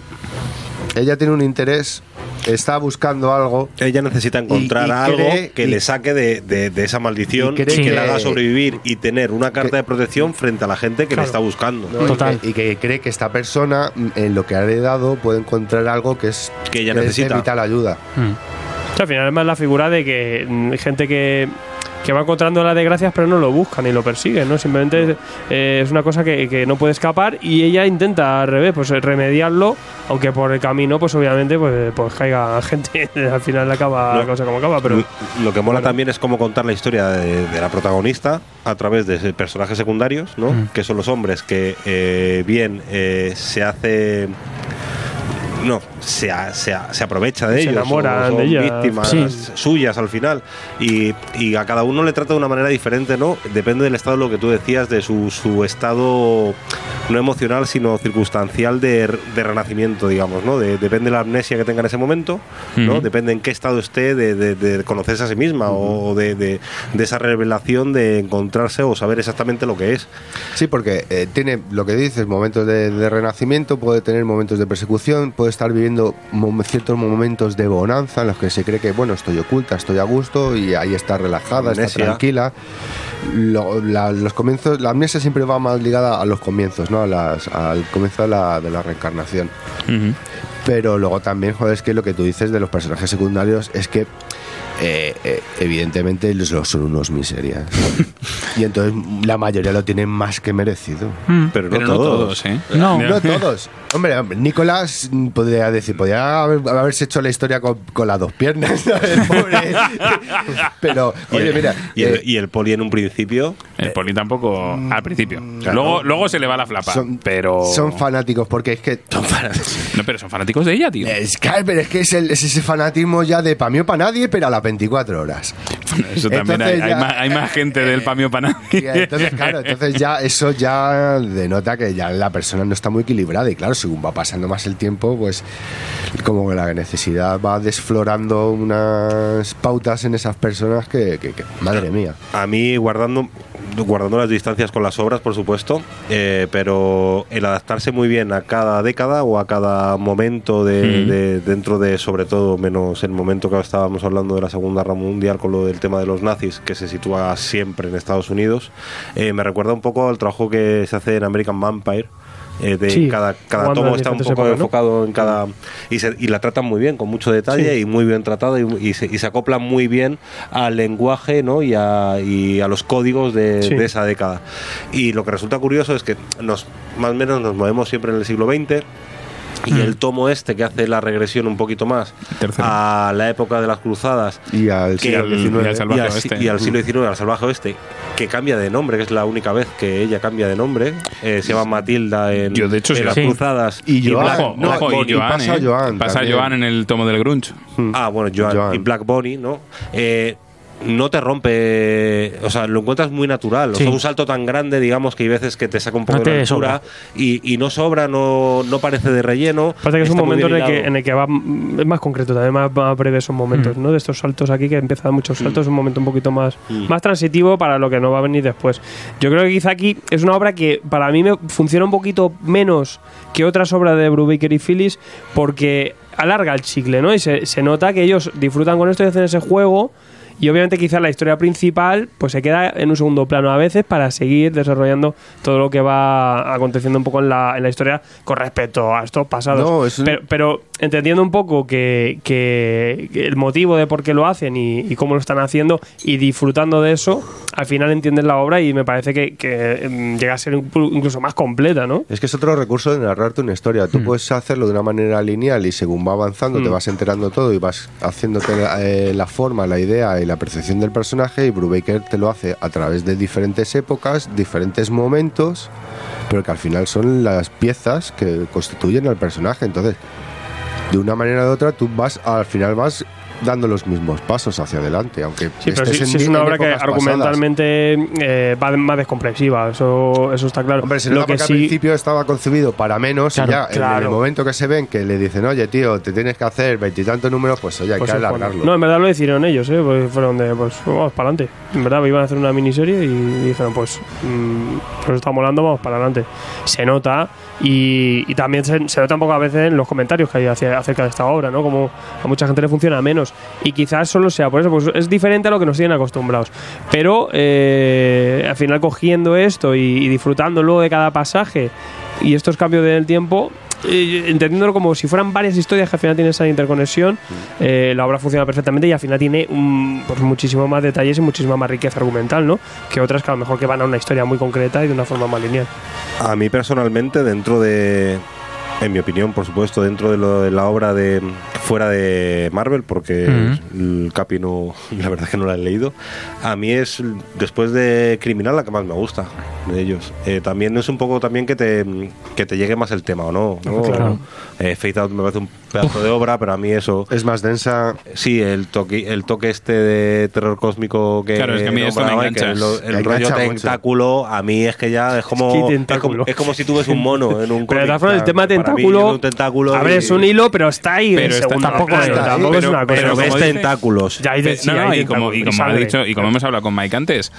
Ella tiene un interés, está buscando algo. Ella necesita encontrar Y- y algo cree- que y- le saque de, de- de esa maldición y cree que, que- le haga sobrevivir y tener una carta que- de protección frente a la gente que Claro. le está buscando. ¿no? Y Total. que- Y, que, cree que esta persona, mm, en lo que ha heredado, puede encontrar algo que es, Que ella es de necesita. vital ayuda. Mm. O sea, al final es más la figura de que mm, gente que, que va encontrando las desgracias pero no lo busca ni lo persigue, ¿no? Simplemente eh, es una cosa que, que no puede escapar y ella intenta al revés, pues remediarlo, aunque por el camino, pues obviamente, pues, pues caiga gente, al final acaba la cosa como acaba, pero... Lo que mola también es cómo contar la historia de, de la protagonista a través de personajes secundarios, ¿no? Mm. Que son los hombres que eh, bien eh, se hace no, se, a- se, a- se aprovecha de Se ellos. enamoran son de ellas. víctimas Sí. suyas al final. Y, y a cada uno le trata de una manera diferente, ¿no? Depende del estado, lo que tú decías, de su, su estado no emocional, sino circunstancial de, de renacimiento, digamos, ¿no? De- depende de la amnesia que tenga en ese momento, ¿no? Depende en qué estado esté de, de- de conocerse a sí misma o de, de- de esa revelación de encontrarse o saber exactamente lo que es. Sí, porque eh, tiene lo que dices, momentos de, de renacimiento, puede tener momentos de persecución, puede estar viviendo ciertos momentos de bonanza en los que se cree que, bueno, estoy oculta, estoy a gusto y ahí está relajada, está tranquila. Lo- la- los comienzos, la amnesia siempre va más ligada a los comienzos, ¿no? A las- al comienzo de la, de la reencarnación. Pero luego también, joder, es que lo que tú dices de los personajes secundarios es que eh, eh, evidentemente los los son unos miserias. y entonces la mayoría lo tienen más que merecido. Mm. Pero no Pero no todos. todos, ¿eh? No. No todos. Hombre, hombre, Nicolás mm, podría decir, podría haber- haberse hecho la historia con, con las dos piernas. Pero, Y oye, el- mira, y, el, eh, y el poli en un principio. El poli tampoco al principio. Claro. Luego, luego se le va la flapa. son, pero. son fanáticos, porque es que. No, pero son fanáticos de ella, tío. Es que, pero es que es, el- es ese fanatismo ya de pa' mí o pa' nadie, pero a las 24 horas. Eso también hay, entonces hay ya- más, hay más gente del Pamio para Y entonces, claro, entonces ya eso ya denota que ya la persona no está muy equilibrada y claro, según va pasando más el tiempo, pues como que la necesidad va desflorando unas pautas en esas personas que, que- que- madre mía. A mí, guardando. Guardando las distancias con las obras, por supuesto, eh, pero el adaptarse muy bien a cada década o a cada momento de, Mm. de- dentro de, sobre todo, menos el momento que estábamos hablando de la Segunda Guerra Mundial con lo del tema de los nazis, que se sitúa siempre en Estados Unidos, eh, me recuerda un poco al trabajo que se hace en American Vampire. Eh, de Sí, cada, cada tomo está un poco enfocado en cada y, se- y la tratan muy bien con mucho detalle Sí. y muy bien tratado y, y se, y se acoplan muy bien al lenguaje ¿no? y, a, y a los códigos de, Sí. de esa década y lo que resulta curioso es que nos más o menos nos movemos siempre en el siglo XX y el tomo este que hace la regresión un poquito más Tercero. a la época de las cruzadas Y al que- siglo y XIX. al salvaje y al, oeste. y al siglo XIX, al salvaje oeste, que cambia de nombre, que es la única vez que ella cambia de nombre. eh, se llama Matilda en, Yo, de hecho, en sí. las Sí. cruzadas. Y Joan, Black- Ojo, Black ojo, y. Joan, pasa ¿eh? Joan Pasa también. Joan en el tomo del Grunge. Ah, bueno, Joan, Joan. y Black Bonnie, ¿no? Eh, no te rompe, o sea, lo encuentras muy natural. O Sí. sea, un salto tan grande, digamos, que hay veces que te saca un poco No de altura y, y no sobra, no, no parece de relleno. Parece que es un momento en el, que, en el que va mm, es más concreto, también más, más breve esos momentos, ¿no? De estos saltos aquí que empiezan muchos saltos, es un momento un poquito más, Mm. más transitivo para lo que no va a venir después. Yo creo que quizá aquí es una obra que para mí me funciona un poquito menos que otras obras de Brubaker y Phillips porque alarga el chicle, ¿no? Y se, se nota que ellos disfrutan con esto y hacen ese juego. Y obviamente quizá la historia principal pues se queda en un segundo plano a veces para seguir desarrollando todo lo que va aconteciendo un poco en la, en la historia con respecto a estos pasados. No, es un- pero, pero entendiendo un poco que, que- el motivo de por qué lo hacen y, y cómo lo están haciendo y disfrutando de eso, al final entiendes la obra y me parece que, que, mm, llega a ser inclu- incluso más completa, ¿no? Es que es otro recurso de narrarte una historia. Tú puedes hacerlo de una manera lineal y según va avanzando te Mm. vas enterando todo y vas haciéndote la, eh, la forma, la idea y la percepción del personaje y Brubaker te lo hace a través de diferentes épocas, diferentes momentos, pero que al final son las piezas que constituyen al personaje. Entonces, de una manera u otra tú vas, al final vas dando los mismos pasos hacia adelante, aunque Sí, pero estés sí, en sí es una obra que argumentalmente eh, va más descomprensiva, eso, eso está claro. Hombre, se lo nota que sí, al principio estaba concebido para menos Claro, y ya en el momento que se ven que le dicen, oye, tío, te tienes que hacer veintitantos números, pues oye, hay pues que alargarlo. No, en verdad lo decidieron ellos, ¿eh? Pues fueron de, pues vamos para adelante. En verdad iban a hacer una miniserie y dijeron, pues, mm, pues está molando, vamos para adelante. Se nota y, también se, se nota un poco a veces en los comentarios que hay hacia- acerca de esta obra, ¿no? Como a mucha gente le funciona menos. Y quizás solo sea por eso, pues es diferente a lo que nos tienen acostumbrados. Pero eh, al final cogiendo esto y, y disfrutándolo de cada pasaje y estos cambios del tiempo, eh, entendiéndolo como si fueran varias historias que al final tienen esa interconexión, eh, la obra funciona perfectamente y al final tiene un, pues, muchísimo más detalles y muchísima más riqueza argumental, ¿no? Que otras que a lo mejor que van a una historia muy concreta y de una forma más lineal. A mí personalmente, dentro de, en mi opinión, por supuesto, dentro de, lo de la obra de fuera de Marvel, porque el Capi no, la verdad es que no la he leído, a mí es después de Criminal la que más me gusta de ellos. Eh, también es un poco también que te, que te llegue más el tema o no. ¿no? Claro. Eh, Fate Out me parece un pedazo de obra, pero a mí eso Es más densa. Sí, el toque, el toque este de terror cósmico que Claro, es que a mí esto me engancha. que el, el Me rollo engancha mucho. tentáculo, a mí es que ya es como Es que es, tentáculo. como, es como si tú ves un mono en un Pero de cómic, todas formas, el tema para mí tentáculo. es un tentáculo a ver, y- es un hilo, pero está ahí. Pero está- tampoco plano, es- tampoco es pero- una cosa. pero ves tentáculos. Ya, hay de- sí, no, no, hay y como, y tentáculos, como ha sangre. dicho y como hemos hablado con Mike antes,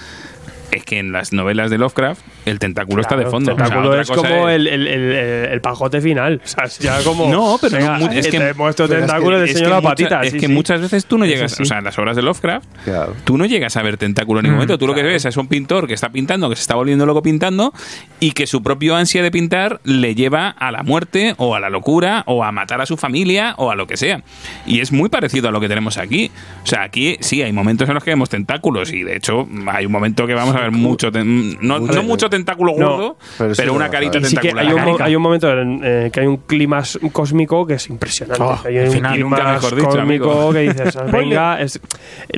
es que en las novelas de Lovecraft el tentáculo está de fondo. El tentáculo O sea, otra es como es- el, el, el, pajote final. O sea, es ya como. No, pero es que- te muestro pero es que- tentáculo de es enseño la mucha- patita. Es sí, que sí. muchas veces tú no llegas, sí. o sea, en las obras de Lovecraft, Claro. tú no llegas a ver tentáculo en ningún momento. Tú lo que ves es un pintor que está pintando, que se está volviendo loco pintando y que su propio ansia de pintar le lleva a la muerte o a la locura o a matar a su familia o a lo que sea. Y es muy parecido a lo que tenemos aquí. O sea, aquí sí hay momentos en los que vemos tentáculos y de hecho hay un momento que vamos a ver mucho, ten- no, no mucho tentáculo No, gordo, pero pero, sí una lo carita Y sí que tentacular. hay un, hay un momento en eh, que hay un clima cósmico que es impresionante. Oh, hay al un final. clima Nunca mejor dicho, cósmico amigo. que dices, venga, es-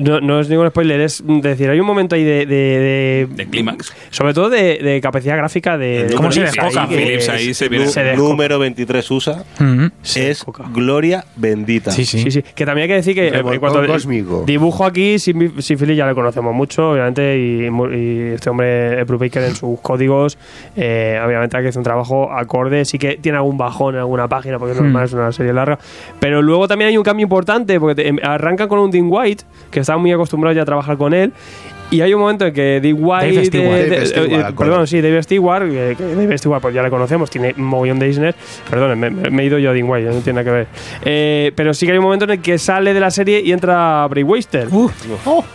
no, no es ningún spoiler, es decir, hay un momento ahí de... de, de- De clímax. Sobre todo de, de capacidad gráfica de... ¿Cómo se descoca? es- ahí se viene. se número 23 USA Mm. es descoca. Gloria Bendita. Sí, sí. Sí, sí. Que también hay que decir que eh, cósmico. dibujo aquí, sin, sin Philly ya le conocemos mucho, obviamente, y, mu- y este hombre, Brubaker, en sus códigos, eh, obviamente hay que hacer un trabajo acorde, sí que tiene algún bajón en alguna página, porque es normal, es una serie larga, pero luego también hay un cambio importante, porque te- em, arrancan con un Dean White, que está muy acostumbrado ya a trabajar con él, Y hay un momento en que Dick White. Stewart, eh, al perdón, sí, Dave Stewart. que- que Dave Stewart, pues ya le conocemos, tiene un mogollón de Disney. Perdón, me, me- me he ido yo a Dick White, no tiene nada que ver. Eh, pero sí que hay un momento en el que sale de la serie y entra Bray Webster.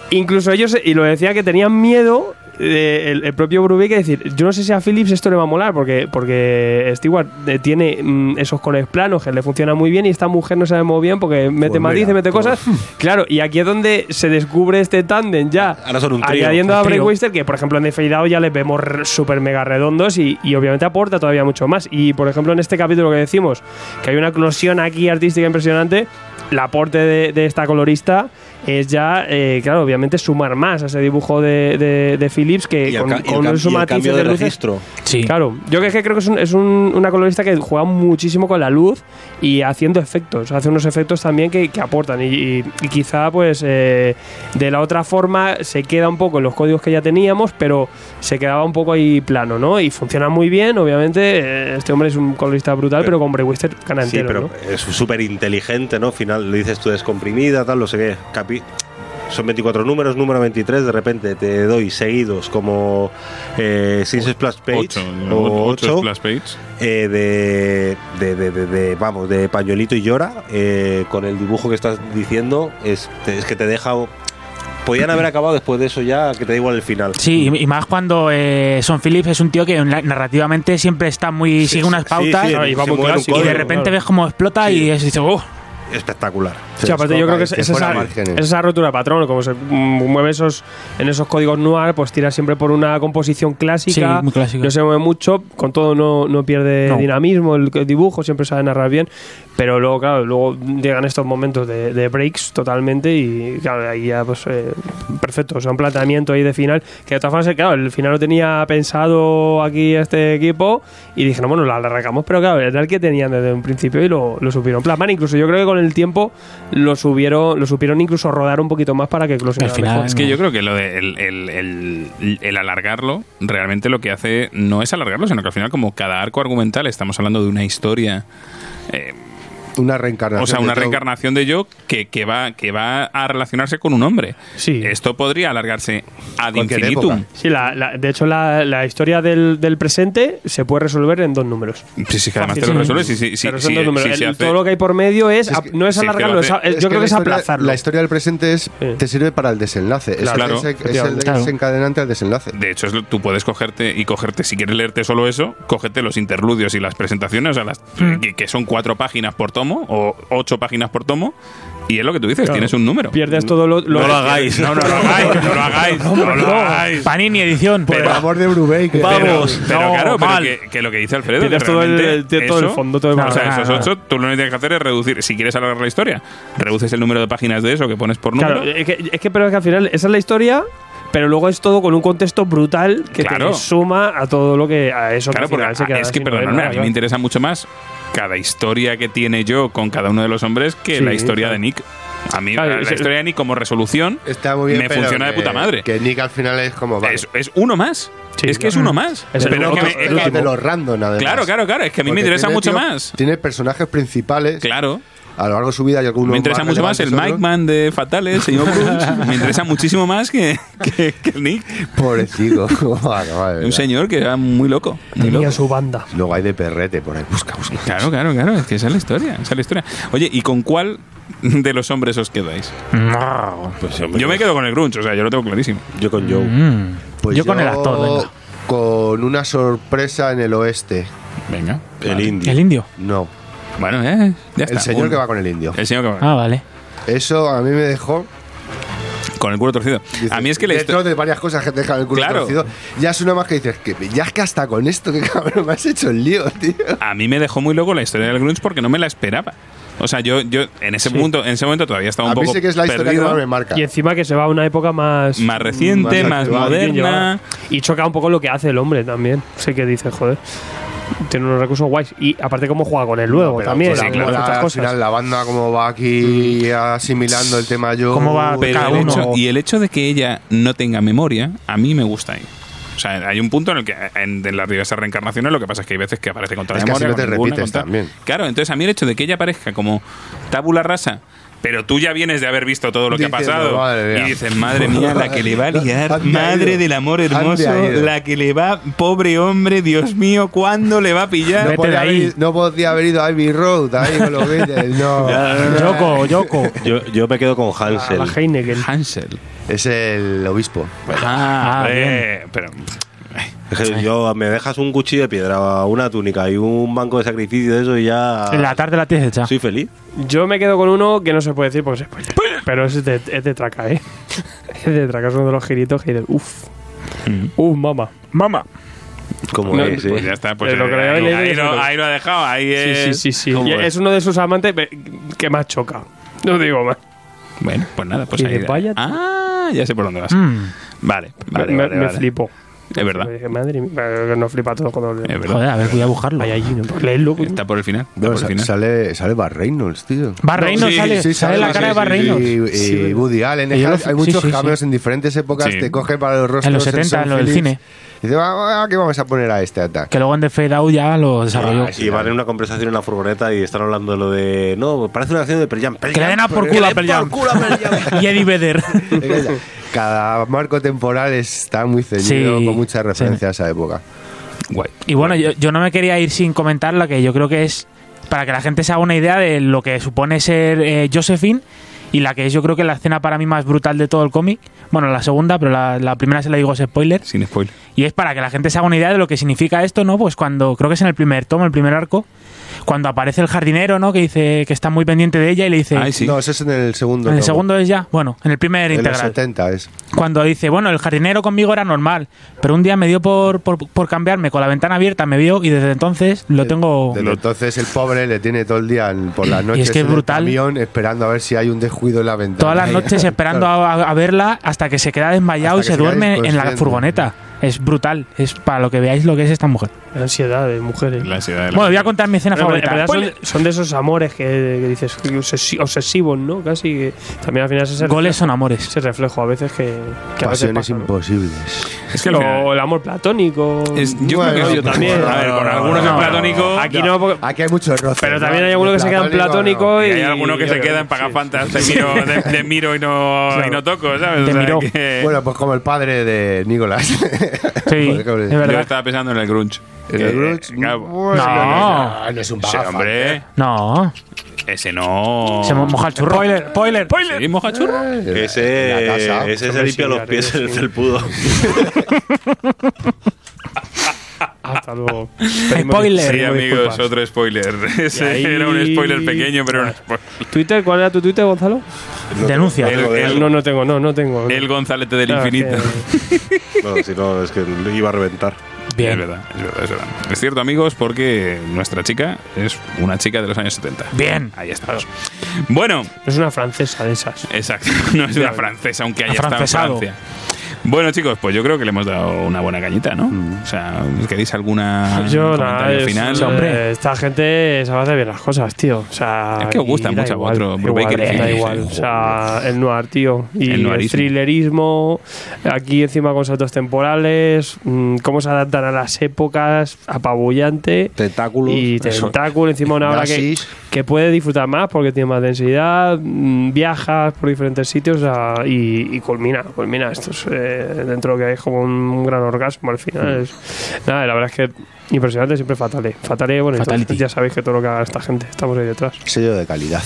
Incluso ellos, y lo decía que tenían miedo. Eh, el, el propio Brubeck decir, yo no sé si a Philips esto le va a molar porque, porque Stewart eh, tiene mm, esos colores planos que le funcionan muy bien y esta mujer no sabe muy bien porque mete Pues matices, mete cosas. Claro, y aquí es donde se descubre este tándem ya. Ahora son un trío. Añadiendo a trío. Webster, que por ejemplo en The Fade Out ya les vemos súper mega redondos y, y obviamente aporta todavía mucho más. Y por ejemplo en este capítulo que decimos que hay una eclosión aquí artística impresionante, el aporte de, de esta colorista es ya, eh, claro, obviamente sumar más a ese dibujo de, de, de Phillips que Y el, con, el con esos el de luces- registro. Sí. Claro, yo que, que creo que es, un- es un- una colorista que juega muchísimo con la luz y haciendo efectos, hace unos efectos también que, que aportan y, y- y quizá pues eh, de la otra forma se queda un poco en los códigos que ya teníamos, pero se quedaba un poco ahí plano, ¿no? Y funciona muy bien, obviamente, eh, este hombre es un colorista brutal, pero, con Bray Webster gana Sí, entero, pero ¿no? es súper inteligente, ¿no? Al final lo dices tú descomprimida, tal, no sé qué. Son 24 números, número 23, de repente te doy seguidos como eh, Six Splash Page Ocho, o ocho 8 splash page. eh, de, de, de- de- de, vamos, de pañuelito y llora, eh, con el dibujo que estás diciendo, es, es que te deja... Podían haber acabado después de eso ya, que te da igual el final. Sí, y más cuando eh, Son Phillips es un tío que na- narrativamente siempre está muy. sigue unas sí, pautas sí, y va muy clásico, y de repente claro. ves cómo explota y es, dices, "Oh". Espectacular. Sí, aparte yo creo que es, esa, es esa rotura de patrón, como se mueve esos en esos códigos noir, pues tira siempre por una composición clásica, Sí, muy clásica. no se mueve mucho, con todo no, no pierde No. dinamismo, el, el dibujo siempre sabe narrar bien, pero luego, claro, luego llegan estos momentos de, de breaks totalmente y claro, ahí ya pues eh, perfecto, o sea, un planteamiento ahí de final, que de todas formas, claro, el final lo tenía pensado aquí este equipo y dijeron, bueno, lo alargamos, pero claro, era el que tenían desde un principio y lo, lo supieron plasmar, incluso yo creo que con el tiempo lo subieron, lo supieron incluso rodar un poquito más para que eclosionara Al final, mejor. Es que yo creo que lo de el, el- el- el alargarlo, realmente lo que hace no es alargarlo, sino que al final, como cada arco argumental, estamos hablando de una historia. eh, Una reencarnación. o sea, una reencarnación de yo que, que va, que va a relacionarse con un hombre. Sí. Esto podría alargarse ad infinitum. época. Sí, la, la- de hecho la, la historia del, del presente se puede resolver en dos números. Sí, sí, que además te lo resuelves. Sí, sí, sí, sí, en dos números. El- hace- todo lo que hay por medio es, Es ap- que- no es sí, que lo alargarlo, es, hace- es- yo creo que es la historia, aplazarlo. La historia del presente es, te sirve para el desenlace. Es- Claro. es, es el desencadenante al desenlace. De hecho, es lo- tú puedes cogerte y cogerte, si quieres leerte solo eso, cógete los interludios y las presentaciones, o sea, las, que, que son cuatro páginas por tomo o ocho páginas por tomo, y es lo que tú dices, Claro. tienes un número. Pierdes todo lo, No lo hagáis. No, no lo hagáis, no lo hagáis, no lo hagáis. Panini edición. Por el pero- amor de Brubeck. que- Pero, pero no, claro, pero mal. que, que lo que dice Alfredo, que todo el- tienes todo el eso- fondo, todo el o sea, esos ocho, tú lo único que tienes que hacer es reducir. Si quieres alargar la historia, reduces el número de páginas de eso que pones por número. Claro, es que, es que, pero es que al final esa es la historia, pero luego es todo con un contexto brutal que Claro. te suma a todo lo que a eso Claro, que porque se queda es que, novela, a mí claro. me interesa mucho más cada historia que tiene yo con cada uno de los hombres que Sí, la historia claro. de Nick. A mí, Claro, la historia de Nick como resolución Está muy bien. me pero funciona de puta madre. Que Nick al final es como. Vale, es, es uno más. Sí, es que es uno más. Es el Pero otro- que me- es de los random, además. claro, claro, claro. Es que a mí me interesa tiene, mucho tío, más. Tiene personajes principales Claro. A lo largo de su vida y algunos Me interesa mucho más el Mike Man de Fatales, el señor Cruz. me interesa muchísimo más que, que, que el Nick. Pobrecito. Bueno, Un señor que era muy loco. Muy Tenía loco. su banda. Luego hay de perrete por ahí. Busca, busca. Claro, claro, claro. Es que esa es la historia. Esa es la historia. Oye, ¿y con cuál de los hombres os quedáis? No. Pues, hombre, Yo me quedo con el Grunge, o sea, yo lo tengo clarísimo. Yo con Joe. Mm. Pues yo con el actor, venga. Con una sorpresa en el oeste. Venga. El indio. El indio. No. Bueno, eh, ya está. El señor que va con el indio. El señor que va. Ah, vale. Eso a mí me dejó. Con el culo torcido. dice, a mí es que la dentro historia. de varias cosas que te dejan el culo Claro. torcido, ya es una más que dices que ya es que hasta con esto que cabrón me has hecho el lío, tío. A mí me dejó muy loco la historia del Grunge porque no me la esperaba. O sea, yo, yo en ese punto, en ese momento todavía estaba un A mí poco sí que es la historia perdido, que más me marca. Y encima que se va a una época más. más reciente, Más más, actual, bien llevada. moderna. Y choca un poco lo que hace el hombre también. Sé que dice, joder. Tiene unos recursos guays. Y aparte, cómo juega con él luego Pero también. estas al cosas. final la banda como va aquí asimilando el tema yo. ¿Cómo va? Pero Cada el uno. hecho, y el hecho de que ella no tenga memoria, a mí me gusta ahí. O sea, hay un punto en el que en, en las diversas reencarnaciones lo que pasa es que hay veces que aparece con toda Es la que así memoria. no te ninguna, repites también. Claro, entonces a mí el hecho de que ella aparezca como tabula rasa pero tú ya vienes de haber visto todo lo que ha pasado. madre mía. y dices, madre mía, la que le va a liar, ¿Dónde ha madre del amor ¿Dónde hermoso, la que le va, pobre hombre, Dios mío, ¿cuándo le va a pillar? No podía, ahí. haber, no podía haber ido a Abbey Road ahí con los Beatles, no. Yoko, Yoko. Yo, yo me quedo con A Hansel. la Heineken. Hansel. Es el obispo. Ah, Ah, eh, pero Es que yo me dejas un cuchillo de piedra, una túnica y un banco de sacrificio de eso y ya En la tarde la tienes hecha. soy feliz. Yo me quedo con uno que no se puede decir porque. Pero es de, es de traca, ¿eh? es de traca, es uno de los giritos que dices, uff. Uff, mamá. Mamá. Como No, es, ¿eh? pues ya está, pues Eh, lo eh, ahí, lo, ahí lo ha dejado, ahí Sí, es... sí, sí, sí. ¿Cómo Y es? es uno de sus amantes que más choca. No digo más. Bueno, pues nada, pues ahí... vaya- Ah, ya sé por dónde vas. Mm. Vale, vale, me vale, me vale. flipo. Es verdad, Dije, madre mía, nos flipa todo cuando es verdad. Joder, a ver, voy a buscarlo. Vaya allí, ¿no? Léelo, coño. Está por el final. No, por el final. sale, sale Bar Reynolds, tío. Bar Reynolds sí, sale, Sí, sale la Bar- cara de sí, Bar sí, Reynolds. Y, y Woody Allen. lo- hay, hay muchos sí, sí, cameos sí. en diferentes épocas. Sí. Te cogen para los rostros. En los 70, Son en lo del cine. Y dice, va, va, ¿qué vamos a poner a este ataque? Que luego en The Fade Out ya lo desarrolló. Y van en una conversación en la furgoneta y están hablando de lo de. No, parece una canción de Pearl Jam. Que le den a por culo a Pearl Jam. y Eddie Vedder. Cada marco temporal está muy ceñido, Sí, con muchas sí. referencias a esa época. Guay. Y bueno, yo, yo no me quería ir sin comentar lo que yo creo que es para que la gente se haga una idea de lo que supone ser eh, Josephine y la que es yo creo que la escena para mí más brutal de todo el cómic. Bueno, la segunda, pero la, la primera se la digo es spoiler. Sin spoiler. Y es para que la gente se haga una idea de lo que significa esto, ¿no? Pues cuando, creo que es en el primer tomo, el primer arco, cuando aparece el jardinero, ¿no? Que dice que está muy pendiente de ella y le dice... Ay, sí. No, eso es en el segundo. en el tomo. segundo es ya, bueno, en el primer En integral. 70 es. Cuando dice, bueno, el jardinero conmigo era normal, pero un día me dio por, por, por cambiarme con la ventana abierta, me vio y desde entonces lo tengo... Desde entonces el pobre le tiene todo el día en- por las noches que es en el brutal. camión esperando a ver si hay un descuido en la ventana. Todas las noches esperando a, a verla hasta que se queda desmayado Hasta y se duerme en la furgoneta. Es brutal. Es para lo que veáis lo que es esta mujer. La ansiedad de mujeres. La ansiedad de la Bueno, voy a contar mi escena favorita. son, son de esos amores que, que dices obsesivos, ¿no? Casi que también al final Goles reflejo- son amores. ese reflejo a veces que, que a veces Pasiones imposibles. Es que final- O el amor platónico. es- yo Bueno, creo que yo también. A ver, con No, algunos no, es no. platónico. Aquí no, porque- Aquí hay muchos roces. pero ¿no? también hay algunos que se quedan platónicos Y y, hay alguno que se queda en sí. pagafantas de miro, y no, Claro. y no toco, ¿sabes? De O sea, miro. que- Bueno, pues como el padre de Nicolás. Sí, es yo verdad. estaba pensando en el grunge. ¿En el Grudge? claro, Bueno, No. no es un ese pagafante. hombre, No, ese no. se mo- moja el churro. Spoiler, spoiler. ¿Sí, moja churro? En la Ese, casa. ese se limpia los pies en el sí. felpudo. Hasta luego. Spoiler. Sí, amigos, disculpas. otro spoiler. Ese ahí- era un spoiler pequeño, pero un spoiler. ¿Twitter? ¿Cuál era tu Twitter, Gonzalo? Denuncia. El- el- no, no tengo, no, no tengo. El Gonzalete del Claro, infinito. que- No, si no, es que iba a reventar. Es Bien. verdad, es verdad, es verdad. Es cierto, amigos, porque nuestra chica es una chica de los años 70. Bien. Ahí estamos. Bueno, Es una francesa de esas. exacto. No es una francesa, aunque haya estado en. Francia. Bueno, chicos, pues yo creo que le hemos dado una buena cañita, ¿no? O sea, ¿queréis alguna Yo, nada, comentario es- final? eh, hombre. esta gente se va a hacer bien las cosas, tío. O sea, Es que os gusta mucho a vosotros, da igual. eh. O sea, el noir, tío. Y El el, thrillerismo. Aquí encima con saltos temporales. mm, Cómo se adaptan a las épocas. Apabullante. Tentáculos. Y tentáculo encima una hora que, que puede disfrutar más porque tiene más densidad, mm, viajas por diferentes sitios o sea, y, y culmina, culmina. Esto es eh, dentro de lo que hay como un, gran orgasmo al final. Es, nada, la verdad es que impresionante siempre Fatale. Fatale, bueno, entonces ya sabéis que todo lo que haga esta gente, estamos ahí detrás. Sello de calidad.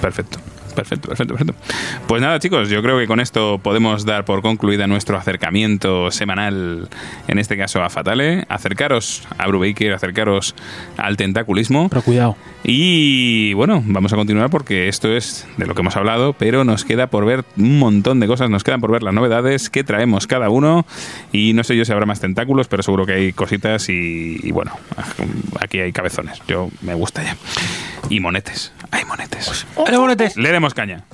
Perfecto. Perfecto, perfecto, perfecto. Pues nada, chicos, yo creo que con esto podemos dar por concluida nuestro acercamiento semanal, en este caso a Fatale. Acercaros a Brubaker, acercaros al tentaculismo. Pero cuidado. Y bueno, vamos a continuar porque esto es de lo que hemos hablado, pero nos queda por ver un montón de cosas, nos quedan por ver las novedades que traemos cada uno. Y no sé yo si habrá más tentáculos, pero seguro que hay cositas y, y bueno, aquí hay cabezones. Yo me gusta ya. Y monetes, hay monetes. ¡Ale, bonetes! Le demos caña.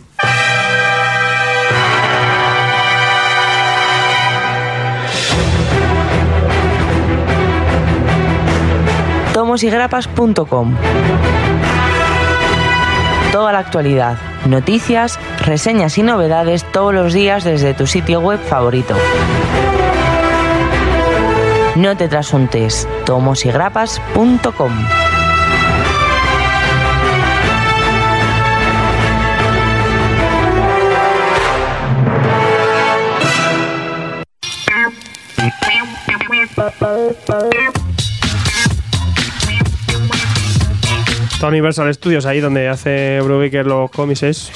tomosigrapas.com Toda la actualidad, noticias, reseñas y novedades todos los días desde tu sitio web favorito. No te trasuntes, tomosigrapas.com Está Universal Studios ahí donde hace Brubaker los cómics es.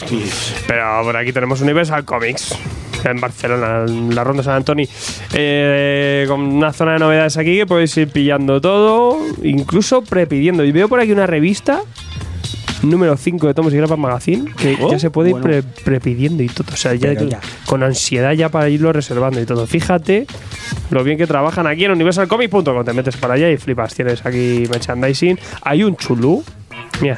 Pero por aquí tenemos Universal Comics. En Barcelona, en la Ronda San Antonio. Eh, con una zona de novedades aquí que podéis ir pillando todo, incluso prepidiendo. Y veo por aquí una revista, número 5 de Tomos y Grapas Magazine, que Oh, ya se puede ir pre- prepidiendo y todo. O sea, ya. con ansiedad ya para irlo reservando y todo. Fíjate lo bien que trabajan aquí en universalcomics.com. Te metes para allá y flipas. Tienes aquí merchandising. Hay un chulú. Mira,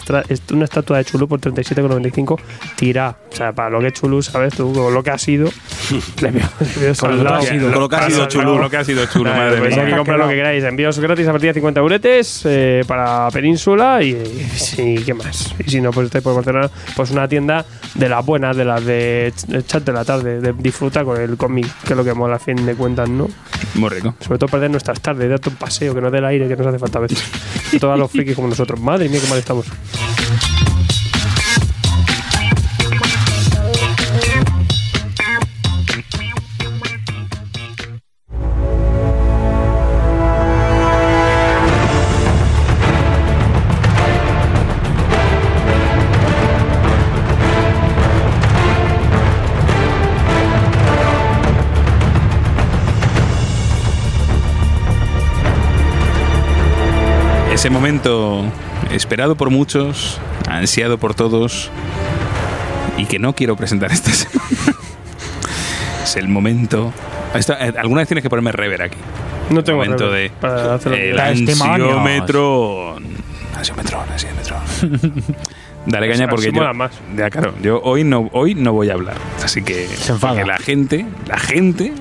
una estatua de Chulú por 37,95 tira. O sea, para lo que es Chulú, ¿sabes tú? Con lo que ha sido. le veo, Con lo que ha sido. Con lo que ha Para sido soldado. Chulú. Con lo que ha sido chulo, Vale, madre pues mía. hay que comprar lo que queráis. Envíos gratis a partir de 50 euretes eh, para Península y, y sí, ¿qué más? Y si no, pues estáis por Barcelona, pues una tienda de las buenas, de las de ch- chat de la tarde, de disfrutar con el cómic, que es lo que mola a fin de cuentas, ¿no? Muy rico. Sobre todo perder nuestras tardes, darte un paseo, que nos dé el aire que nos hace falta a veces. Todos los frikis como nosotros. Madre mía, qué mal estamos. Marcelo. Ese momento esperado por muchos, ansiado por todos y que no quiero presentar esta semana. es el momento. Esta- eh, alguna vez tienes que ponerme rever aquí. No tengo momento rever de para hacerlo el ansiómetro. Dale caña Así porque yo, más. ya claro, yo hoy no hoy no voy a hablar, así que enfada. porque la gente, la gente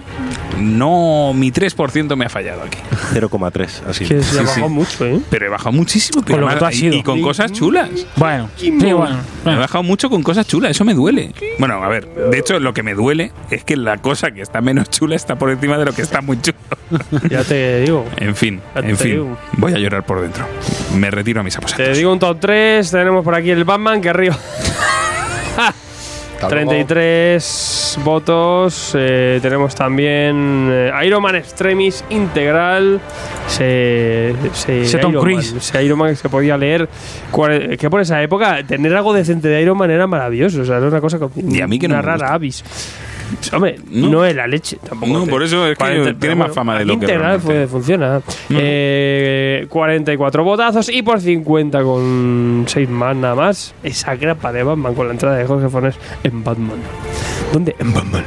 no mi 3% me ha fallado aquí. 0,3, así. Que se Sí, ha bajado sí. mucho, ¿eh? Pero he bajado muchísimo, pero lo que además- tú has y- sido. y con cosas chulas. Bueno, sí, bueno. He bajado mucho con cosas chulas, eso me duele. Bueno, a ver, de hecho lo que me duele es que la cosa que está menos chula está por encima de lo que está muy chulo. Ya te digo. En fin, Ya en fin, digo. voy a llorar por dentro. Me retiro a mis aposentos. Te digo un top 3. Tenemos por aquí el Batman, que arriba. Hasta luego. 33 votos. Eh, tenemos también eh, Iron Man Extremis Integral. Se, se, Ese Tom Iron Cruise. Man, ese Iron Man que se podía leer. Que por esa época tener algo decente de Iron Man era maravilloso. O sea, era una cosa Y a mí que no una me rara gusta. avis. Hombre, No. no, es la leche tampoco. No, por eso es que Cuarenta- tiene más fama de lo que Integral realmente. pues, funciona. Eh, 44 votazos y por 50 con 6 más nada más. Esa grapa de Batman con la entrada de Jorge Fornes en Batman. ¿Dónde? En Batman.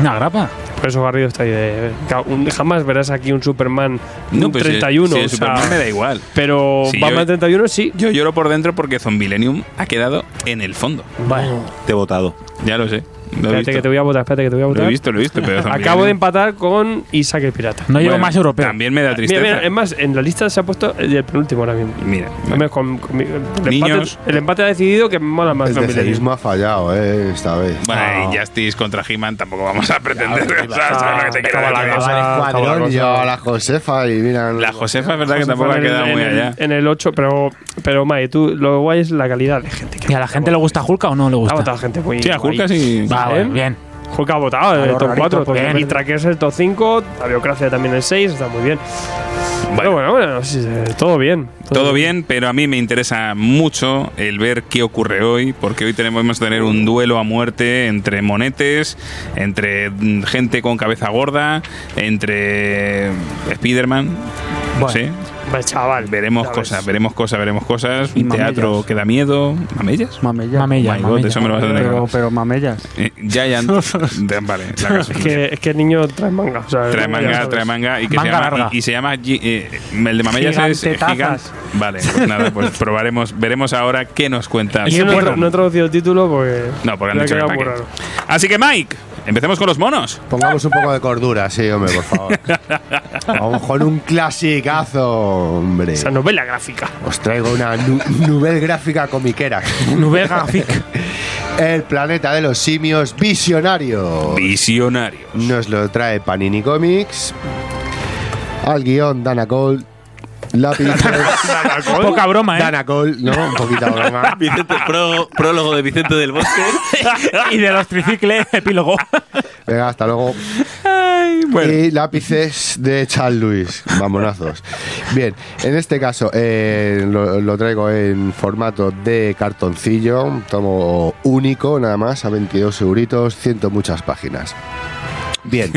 Una grapa. Por eso Garrido está ahí de. un- Jamás verás aquí un Superman No, un pues si- 31. si el o sea, Superman me da igual. Pero Si Batman yo- 31 sí. Yo lloro por dentro porque Zombilenium ha quedado en el fondo. Bueno, Te he votado. Ya lo sé. Lo espérate que te voy a votar, espérate que te voy a Lo votar. he visto, lo he visto. Pero Acabo de empatar con Isaac el Pirata. No llevo Bueno, más europeo. También me da tristeza. mira, es más, en la lista se ha puesto el penúltimo ahora mismo. Mira, con- con el, Niños. empate, el empate ha decidido que me mola más El. DCismo ha fallado, eh, esta vez. Bueno, y Justice contra He-Man tampoco vamos a pretender. o sea, Ah, ¿sabes lo que te quiero acaba la cosa. Yo a Josefa y mira. La Josefa es verdad que tampoco ha quedado muy allá. En el 8, pero, pero Mae, tú, lo guay es la calidad de gente. ¿Y a la gente le gusta Hulka o no le Ha gusta? votado gente muy Sí, a. Hulka sí. Va, ¿Eh? bueno, bien. Hulk ha votado el top rarito, 4. pues, bien. Y Trackers el top 5. La biocracia también el 6. Está muy bien. Bueno. Bueno, bueno, todo bien. Todo bien, pero a mí me interesa mucho el ver qué ocurre hoy, porque hoy tenemos vamos a tener un duelo a muerte entre monetes, entre gente con cabeza gorda, entre Spider-Man, Bueno. Pues, chaval. Veremos cosas, ves. veremos cosas, veremos cosas. Y Un teatro mamellas. que da miedo. ¿Mamellas? Mamellas. Mamella, My God, eso me lo vas a tener Pero, pero mamellas. Eh, Giant. vale, la casa. Es que, es que el niño trae manga. O sea, Trae manga, trae manga y que Manga se llama, larga. y, y se llama Gi- eh, el de Mamellas es. Gigant. Vale, pues nada, pues probaremos, veremos ahora qué nos cuenta. Yo no, no he traducido el título porque. No, porque han dicho que. Así que Mike, empecemos con los monos. Pongamos un poco de cordura, sí, hombre, por favor. Vamos con un clasicazo, hombre. Esa novela gráfica. Os traigo una nu nouvelle gráfica comiquera. Nouvelle graphique. El planeta de los simios visionario. Visionario. Nos lo trae Panini Comics. Al guion Dana Lápiz. Poca broma, ¿eh? Dana Cole, ¿no? Un poquito broma. Vicente, pró- prólogo de Vicente del Bosque. y de los tricicles, epílogo. Venga, hasta luego. Ay, y lápices de Charles Lewis. Mamonazos. Bien, en este caso eh, lo, lo traigo en formato de cartoncillo, tomo único, nada más, a 22 euritos, ciento muchas páginas. Bien.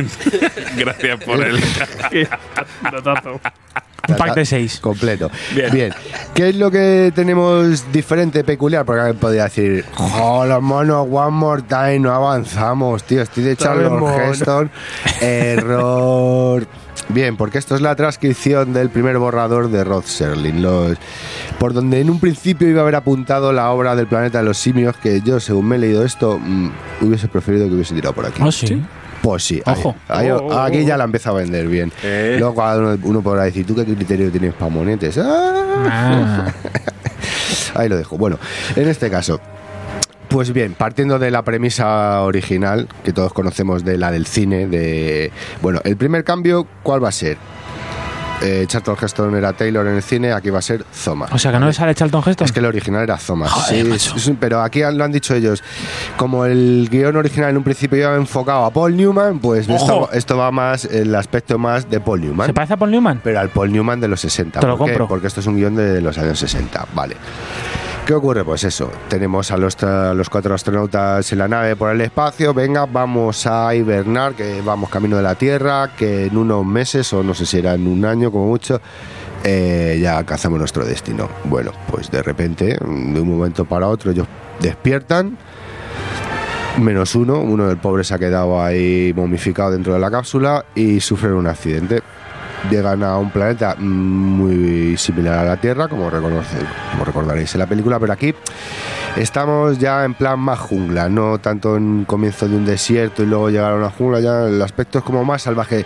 Gracias por el. Un pack de seis. Completo. Bien. Bien. ¿Qué es lo que tenemos diferente, peculiar? Porque alguien podría decir, ¡Oh, los monos, one more time! No avanzamos, tío. Estoy de Charles. Heston. Error. Bien, porque esto es la transcripción del primer borrador de Rod Serling, los, por donde en un principio iba a haber apuntado la obra del planeta de los simios, que yo, según me he leído esto, mm, hubiese preferido que hubiese tirado por aquí. Oh, sí. Pues sí, Ojo. ahí- Oh, oh, aquí oh. ya la empieza a vender bien. Eh. Luego cada uno, uno podrá decir, ¿tú qué criterio tienes para monetes? Ah. Ah. Ahí lo dejo. Bueno, en este caso, pues bien, partiendo de la premisa original, que todos conocemos de la del cine, de... Bueno, el primer cambio, ¿cuál va a ser? Eh, Charlton Heston era Taylor en el cine, aquí va a ser Zoma. O sea, que no le sale Charlton Heston. Es que el original era. Joder, Sí, es pero aquí lo han dicho ellos. Como el guion original en un principio iba enfocado a Paul Newman, pues esto, esto va más, el aspecto más de Paul Newman. ¿Se parece a Paul Newman? Pero al Paul Newman de los 60. Te lo compro. Porque esto es un guion de los años 60. Vale. ¿Qué ocurre? Pues eso, tenemos a los, los cuatro astronautas en la nave por el espacio, venga, vamos a hibernar, que vamos camino de la Tierra, que en unos meses, o no sé si era en un año como mucho, eh, ya alcanzamos nuestro destino. Bueno, pues de repente, de un momento para otro, ellos despiertan, menos uno, uno del pobre se ha quedado ahí momificado dentro de la cápsula y sufren un accidente. Llegan a un planeta muy similar a la Tierra, como, reconoce, como recordaréis en la película, pero aquí estamos ya en plan más jungla, no tanto en comienzo de un desierto y luego llegar a una jungla, ya el aspecto es como más salvaje,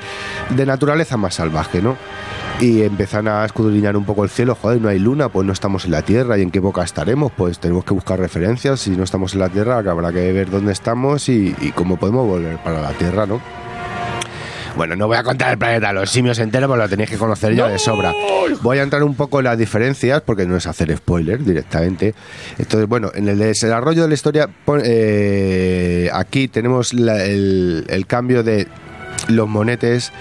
de naturaleza más salvaje, ¿no? Y empiezan a escudriñar un poco el cielo, joder, no hay luna, pues no estamos en la Tierra, ¿y en qué época estaremos? Pues tenemos que buscar referencias, si no estamos en la Tierra, habrá que ver dónde estamos y, y cómo podemos volver para la Tierra, ¿no? Bueno, no voy a contar el planeta los simios entero, porque lo tenéis que conocer ya de sobra. Voy a entrar un poco en las diferencias, porque no es hacer spoiler directamente. Entonces, bueno, en el desarrollo de la historia, eh, aquí tenemos la- el, el cambio de los monetes.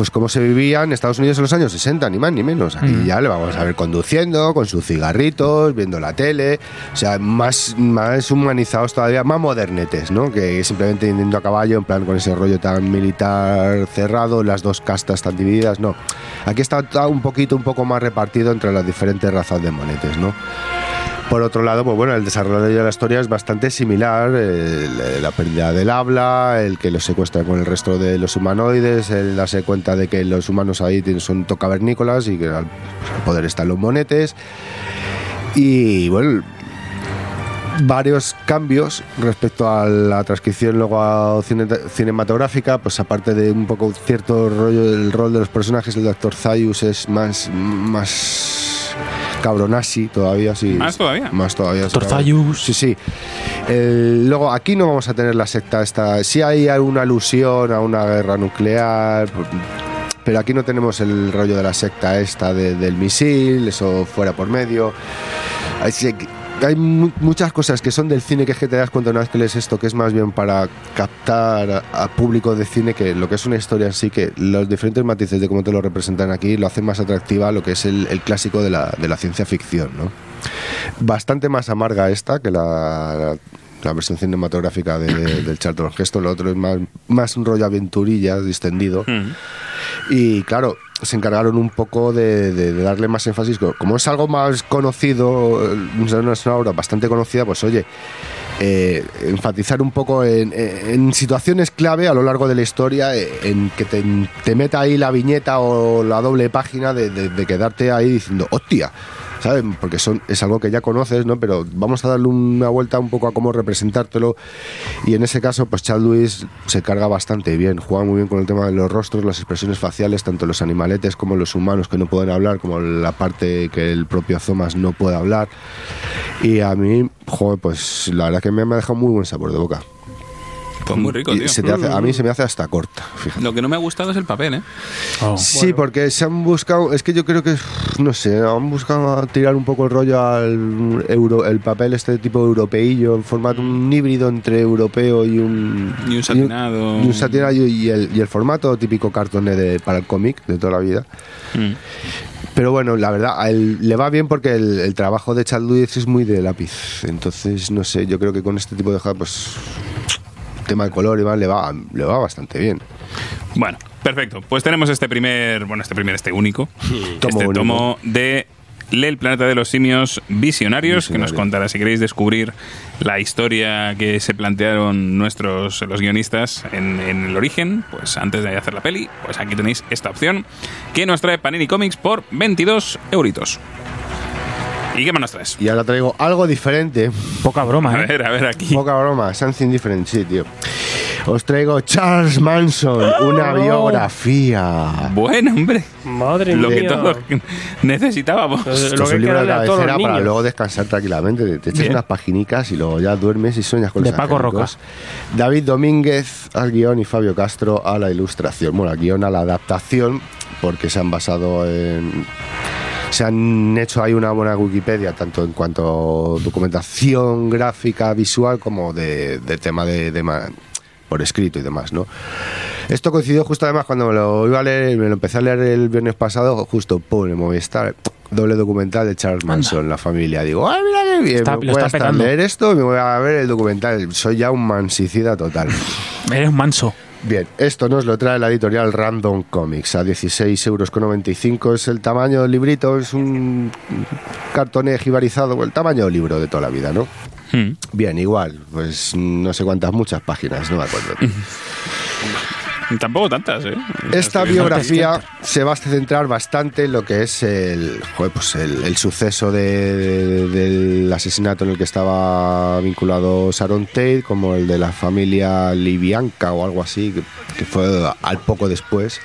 Pues como se vivía en Estados Unidos en los años 60, ni más ni menos. Aquí ya le vamos a ver conduciendo, con sus cigarritos, viendo la tele. O sea, más, más humanizados todavía, más modernetes, ¿no? Que simplemente yendo a caballo, en plan con ese rollo tan militar cerrado, las dos castas tan divididas, no. Aquí está un poquito, un poco más repartido entre las diferentes razas de monetes, ¿no? Por otro lado, pues bueno, el desarrollo de la historia es bastante similar, la pérdida del habla, el que los secuestra con el resto de los humanoides, el darse cuenta de que los humanos ahí son tocavernícolas y que al poder están los monetes. Y bueno, varios cambios respecto a la transcripción luego a cine- cinematográfica, pues aparte de un poco cierto rollo del rol de los personajes, el de actor Zayus es más más cabronasi todavía, sí. ¿Más todavía? Más todavía. Actor cabrón. Zayus. Sí, sí. El- luego, aquí no vamos a tener la secta esta. Sí hay alguna alusión a una guerra nuclear, pero aquí no tenemos el rollo de la secta esta de- del misil, eso fuera por medio. Así que hay mu- muchas cosas que son del cine que es que te das cuenta una vez que lees esto que es más bien para captar a, a público de cine que lo que es una historia en sí, que los diferentes matices de cómo te lo representan aquí lo hacen más atractiva lo que es el, el clásico de la, de la ciencia ficción, ¿no? Bastante más amarga esta que la, la- versión cinematográfica de- de- del Charlton Heston, lo otro es más, más un rollo aventurillas distendido. Y claro, se encargaron un poco de, de- de darle más énfasis. co- Como es algo más conocido, eh, es una obra bastante conocida, pues oye, eh, enfatizar un poco en, en situaciones clave a lo largo de la historia, eh, en que te, te meta ahí la viñeta o la doble página de, de- de quedarte ahí diciendo, hostia. ¿Sabes? Porque son, es algo que ya conoces, ¿no? Pero vamos a darle una vuelta un poco a cómo representártelo. Y en ese caso, pues Chad Lewis se carga bastante bien, juega muy bien con el tema de los rostros, las expresiones faciales, tanto los animaletes como los humanos que no pueden hablar, como la parte que el propio Thomas no puede hablar. Y a mí, joder, pues la verdad que me ha dejado muy buen sabor de boca. Pues muy rico, tío. se te hace- a mí se me hace hasta corta, fíjate. Lo que no me ha gustado es el papel, ¿eh? Sí, porque se han buscado, es que yo creo que, no sé, han buscado tirar un poco el rollo al euro, el papel este tipo europeillo, en formato un híbrido entre europeo y un... Y un satinado. Y un, satinado y el, y el formato típico cartoné de, para el cómic de toda la vida. Mm. Pero bueno, la verdad, a él le va bien porque el, el trabajo de Chad Lewis es muy de lápiz. Entonces, no sé, yo creo que con este tipo de hoja, pues, tema de color y más, le va, le va bastante bien. Bueno, perfecto. Pues tenemos este primer, bueno, este primer, este único, Tomo este tomo de Lee, el planeta de los simios visionarios, que nos contará si queréis descubrir la historia que se plantearon nuestros los guionistas en, en el origen, pues antes de hacer la peli, pues aquí tenéis esta opción que nos trae Panini Comics por 22 euritos. ¿Y qué más nos traes? Y ahora traigo algo diferente. Poca broma, A ¿eh? ver, a ver aquí. Poca broma, something different, sí, tío. Os traigo Charles Manson, una biografía. Bueno, hombre. Madre Lo que mía. todos necesitábamos. Lo es que un libro de cabecera para luego descansar tranquilamente. Te- Te echas Bien. unas paginicas y luego ya duermes y sueñas con De los Paco angélicos. David Domínguez al guion y Fabio Castro a la ilustración. Bueno, al guion a la adaptación, porque se han basado en. Se han hecho ahí una buena Wikipedia, tanto en cuanto a documentación gráfica, visual, como de, de tema de, por escrito y demás, ¿no? Esto coincidió justo además cuando me lo iba a leer, me lo empecé a leer el viernes pasado, justo pum, en Movistar, doble documental de Charles Manson, la familia. Digo, ¡ay, mira qué bien! Está- me voy a leer esto y me voy a ver el documental. Soy ya un mansicida total. Eres un manso. Bien, esto nos lo trae la editorial Random Comics a 16,95 euros. Es el tamaño del librito, es un cartoné jibarizado, el tamaño del libro de toda la vida, ¿no? Mm. Bien, igual, pues no sé cuántas, muchas páginas, no me acuerdo. Tampoco tantas, ¿eh? Esta biografía se va a centrar bastante en lo que es el, joder, pues el, el suceso de- del asesinato en el que estaba vinculado Sharon Tate, como el de la familia Libianca o algo así, que, que fue al poco después.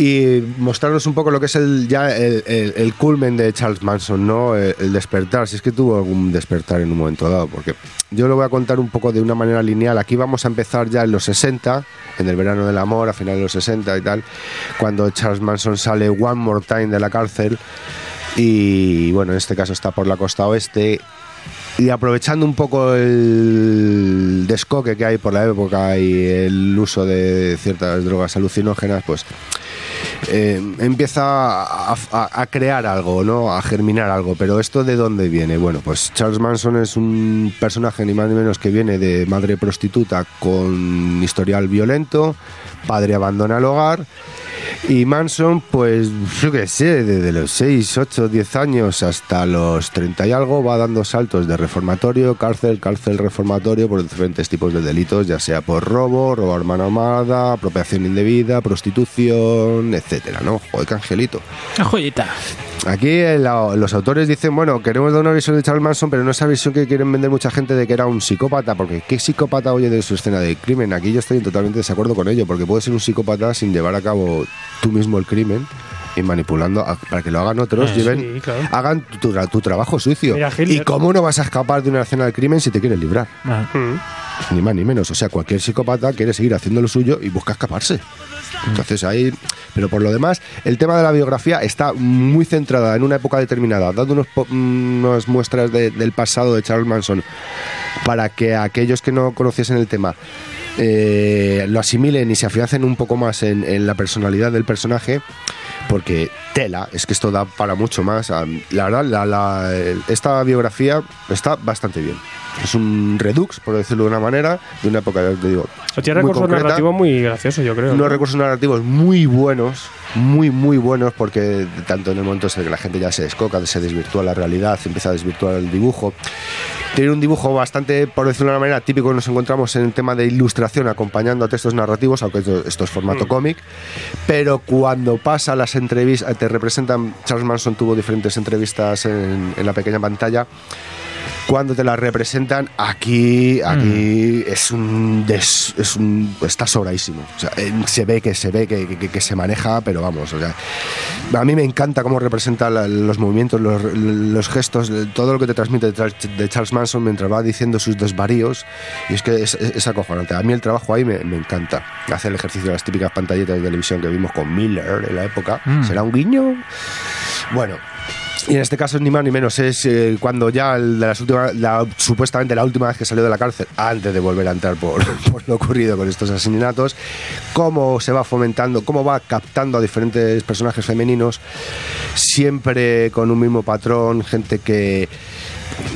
Y mostrarnos un poco lo que es el ya el, culmen de Charles Manson, ¿no? El, el despertar, si es que tuvo algún despertar en un momento dado, porque yo lo voy a contar un poco de una manera lineal. Aquí vamos a empezar ya en los 60, en el verano del amor, a finales de los 60 y tal, cuando Charles Manson sale one more time de la cárcel y bueno, en este caso está por la costa oeste y aprovechando un poco el descoque que hay por la época y el uso de ciertas drogas alucinógenas, pues eh, empieza a, a- a crear algo, ¿no? A germinar algo. Pero ¿esto de dónde viene? Bueno, pues Charles Manson es un personaje ni más ni menos que viene de madre prostituta con historial violento, padre abandona el hogar. Y Manson, pues yo qué sé, desde los 6, 8, 10 años hasta los 30 y algo, va dando saltos de reformatorio, cárcel, cárcel, reformatorio por diferentes tipos de delitos, ya sea por robo, robo a mano armada, apropiación indebida, prostitución, etcétera, ¿no? Joder, qué angelito. Una joyita. Aquí eh, la- los autores dicen, bueno, queremos dar una visión de Charles Manson, pero no esa visión que quieren vender mucha gente de que era un psicópata, porque ¿qué psicópata oye de su escena de crimen? Aquí yo estoy en totalmente desacuerdo con ello, porque puedes ser un psicópata sin llevar a cabo tú mismo el crimen y manipulando a- para que lo hagan otros, Eh, lleven, sí, claro. hagan tu, tu- tu trabajo sucio. Mira. ¿Y cómo no vas a escapar de una escena del crimen si te quieres librar? Mm. Ni más ni menos. O sea, cualquier psicópata quiere seguir haciendo lo suyo y busca escaparse. Entonces ahí, pero por lo demás, el tema de la biografía está muy centrada en una época determinada, dando unos, po- unas muestras de- del pasado de Charles Manson para que aquellos que no conociesen el tema eh, lo asimilen y se afiancen un poco más en, en la personalidad del personaje, porque tela, es que esto da para mucho más. Ah, La verdad, la- la- esta biografía está bastante bien. Es un redux, por decirlo de una manera, de una época, te digo. Tiene recursos concreta narrativos muy graciosos, yo creo. unos ¿no? recursos narrativos muy buenos, muy, muy buenos, porque tanto en el momento en que la gente ya se descoca, se desvirtúa la realidad, se empieza a desvirtuar el dibujo. Tiene un dibujo bastante, por decirlo de una manera, típico que nos encontramos en el tema de ilustración acompañando a textos narrativos, aunque esto, esto es formato cómic, pero cuando pasa las entrevistas, te representan, Charles Manson tuvo diferentes entrevistas en, en la pequeña pantalla, cuando te las representan aquí aquí es un des- es un está sobradísimo. O sea, se ve que se ve que, que- que se maneja pero vamos o sea a mí me encanta cómo representa la- los movimientos los, los gestos todo lo que te transmite de, Charles- Manson mientras va diciendo sus desvaríos y es que es, es- es acojonante. A mí el trabajo ahí me, me encanta. Hace el ejercicio de las típicas pantalletas de televisión que vimos con Miller en la época. Mm. será un guiño. Bueno y en este caso ni más ni menos, es eh, cuando ya de las últimas, la- supuestamente la última vez que salió de la cárcel, antes de volver a entrar por lo ocurrido con estos asesinatos, cómo se va fomentando, cómo va captando a diferentes personajes femeninos, siempre con un mismo patrón, gente que...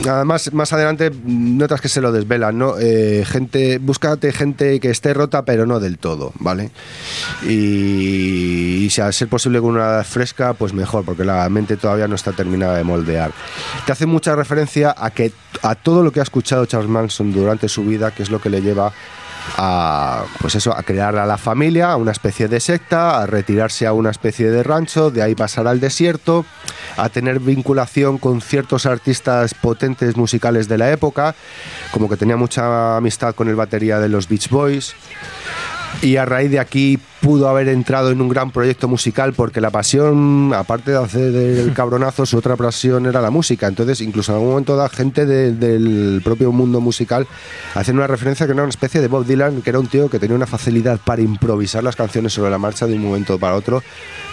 Además, más adelante notas que se lo desvelan, ¿no? Eh, gente, búscate gente que esté rota, pero no del todo, ¿vale? Y, y si a ser posible con una edad fresca, pues mejor, porque la mente todavía no está terminada de moldear. Te hace mucha referencia a que a todo lo que ha escuchado Charles Manson durante su vida, que es lo que le lleva a pues eso a crear a la familia a una especie de secta a retirarse a una especie de rancho de ahí pasar al desierto a tener vinculación con ciertos artistas potentes musicales de la época como que tenía mucha amistad con el batería de los Beach Boys y a raíz de aquí pudo haber entrado en un gran proyecto musical porque la pasión, aparte de hacer el cabronazo, su otra pasión era la música. Entonces, incluso en algún momento da gente de- del propio mundo musical hacen una referencia que era una especie de Bob Dylan, que era un tío que tenía una facilidad para improvisar las canciones sobre la marcha de un momento para otro,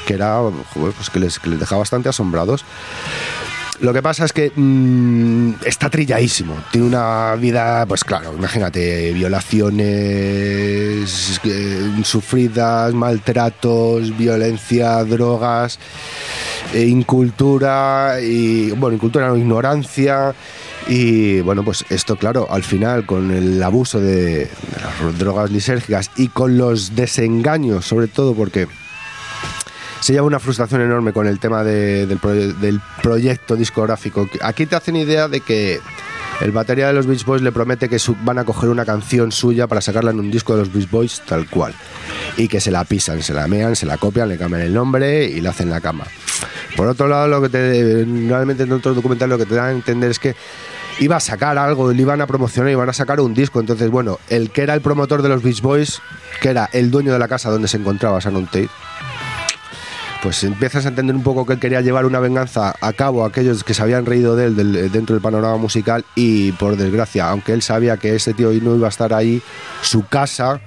que era, pues que les, que les dejaba bastante asombrados. Lo que pasa es que mm, está trilladísimo. Tiene una vida, pues claro, imagínate, violaciones eh, sufridas, maltratos, violencia, drogas, eh, incultura y, bueno, incultura no, ignorancia. Y bueno, pues esto, claro, al final, con el abuso de, de las drogas lisérgicas y con los desengaños, sobre todo porque se lleva una frustración enorme con el tema de- del, proye- del proyecto discográfico. Aquí te hacen idea de que el batería de los Beach Boys le promete que van a coger una canción suya para sacarla en un disco de los Beach Boys tal cual. Y que se la pisan, se la mean, se la copian, le cambian el nombre y la hacen la cama. Por otro lado, lo que te, normalmente en otros documentales lo que te dan a entender es que iba a sacar algo, le iban a promocionar, iban a sacar un disco. Entonces, bueno, el que era el promotor de los Beach Boys, que era el dueño de la casa donde se encontraba Sharon Tate, pues empiezas a entender un poco que él quería llevar una venganza a cabo a aquellos que se habían reído de él del- dentro del panorama musical y por desgracia, aunque él sabía que ese tío no iba a estar ahí, su casa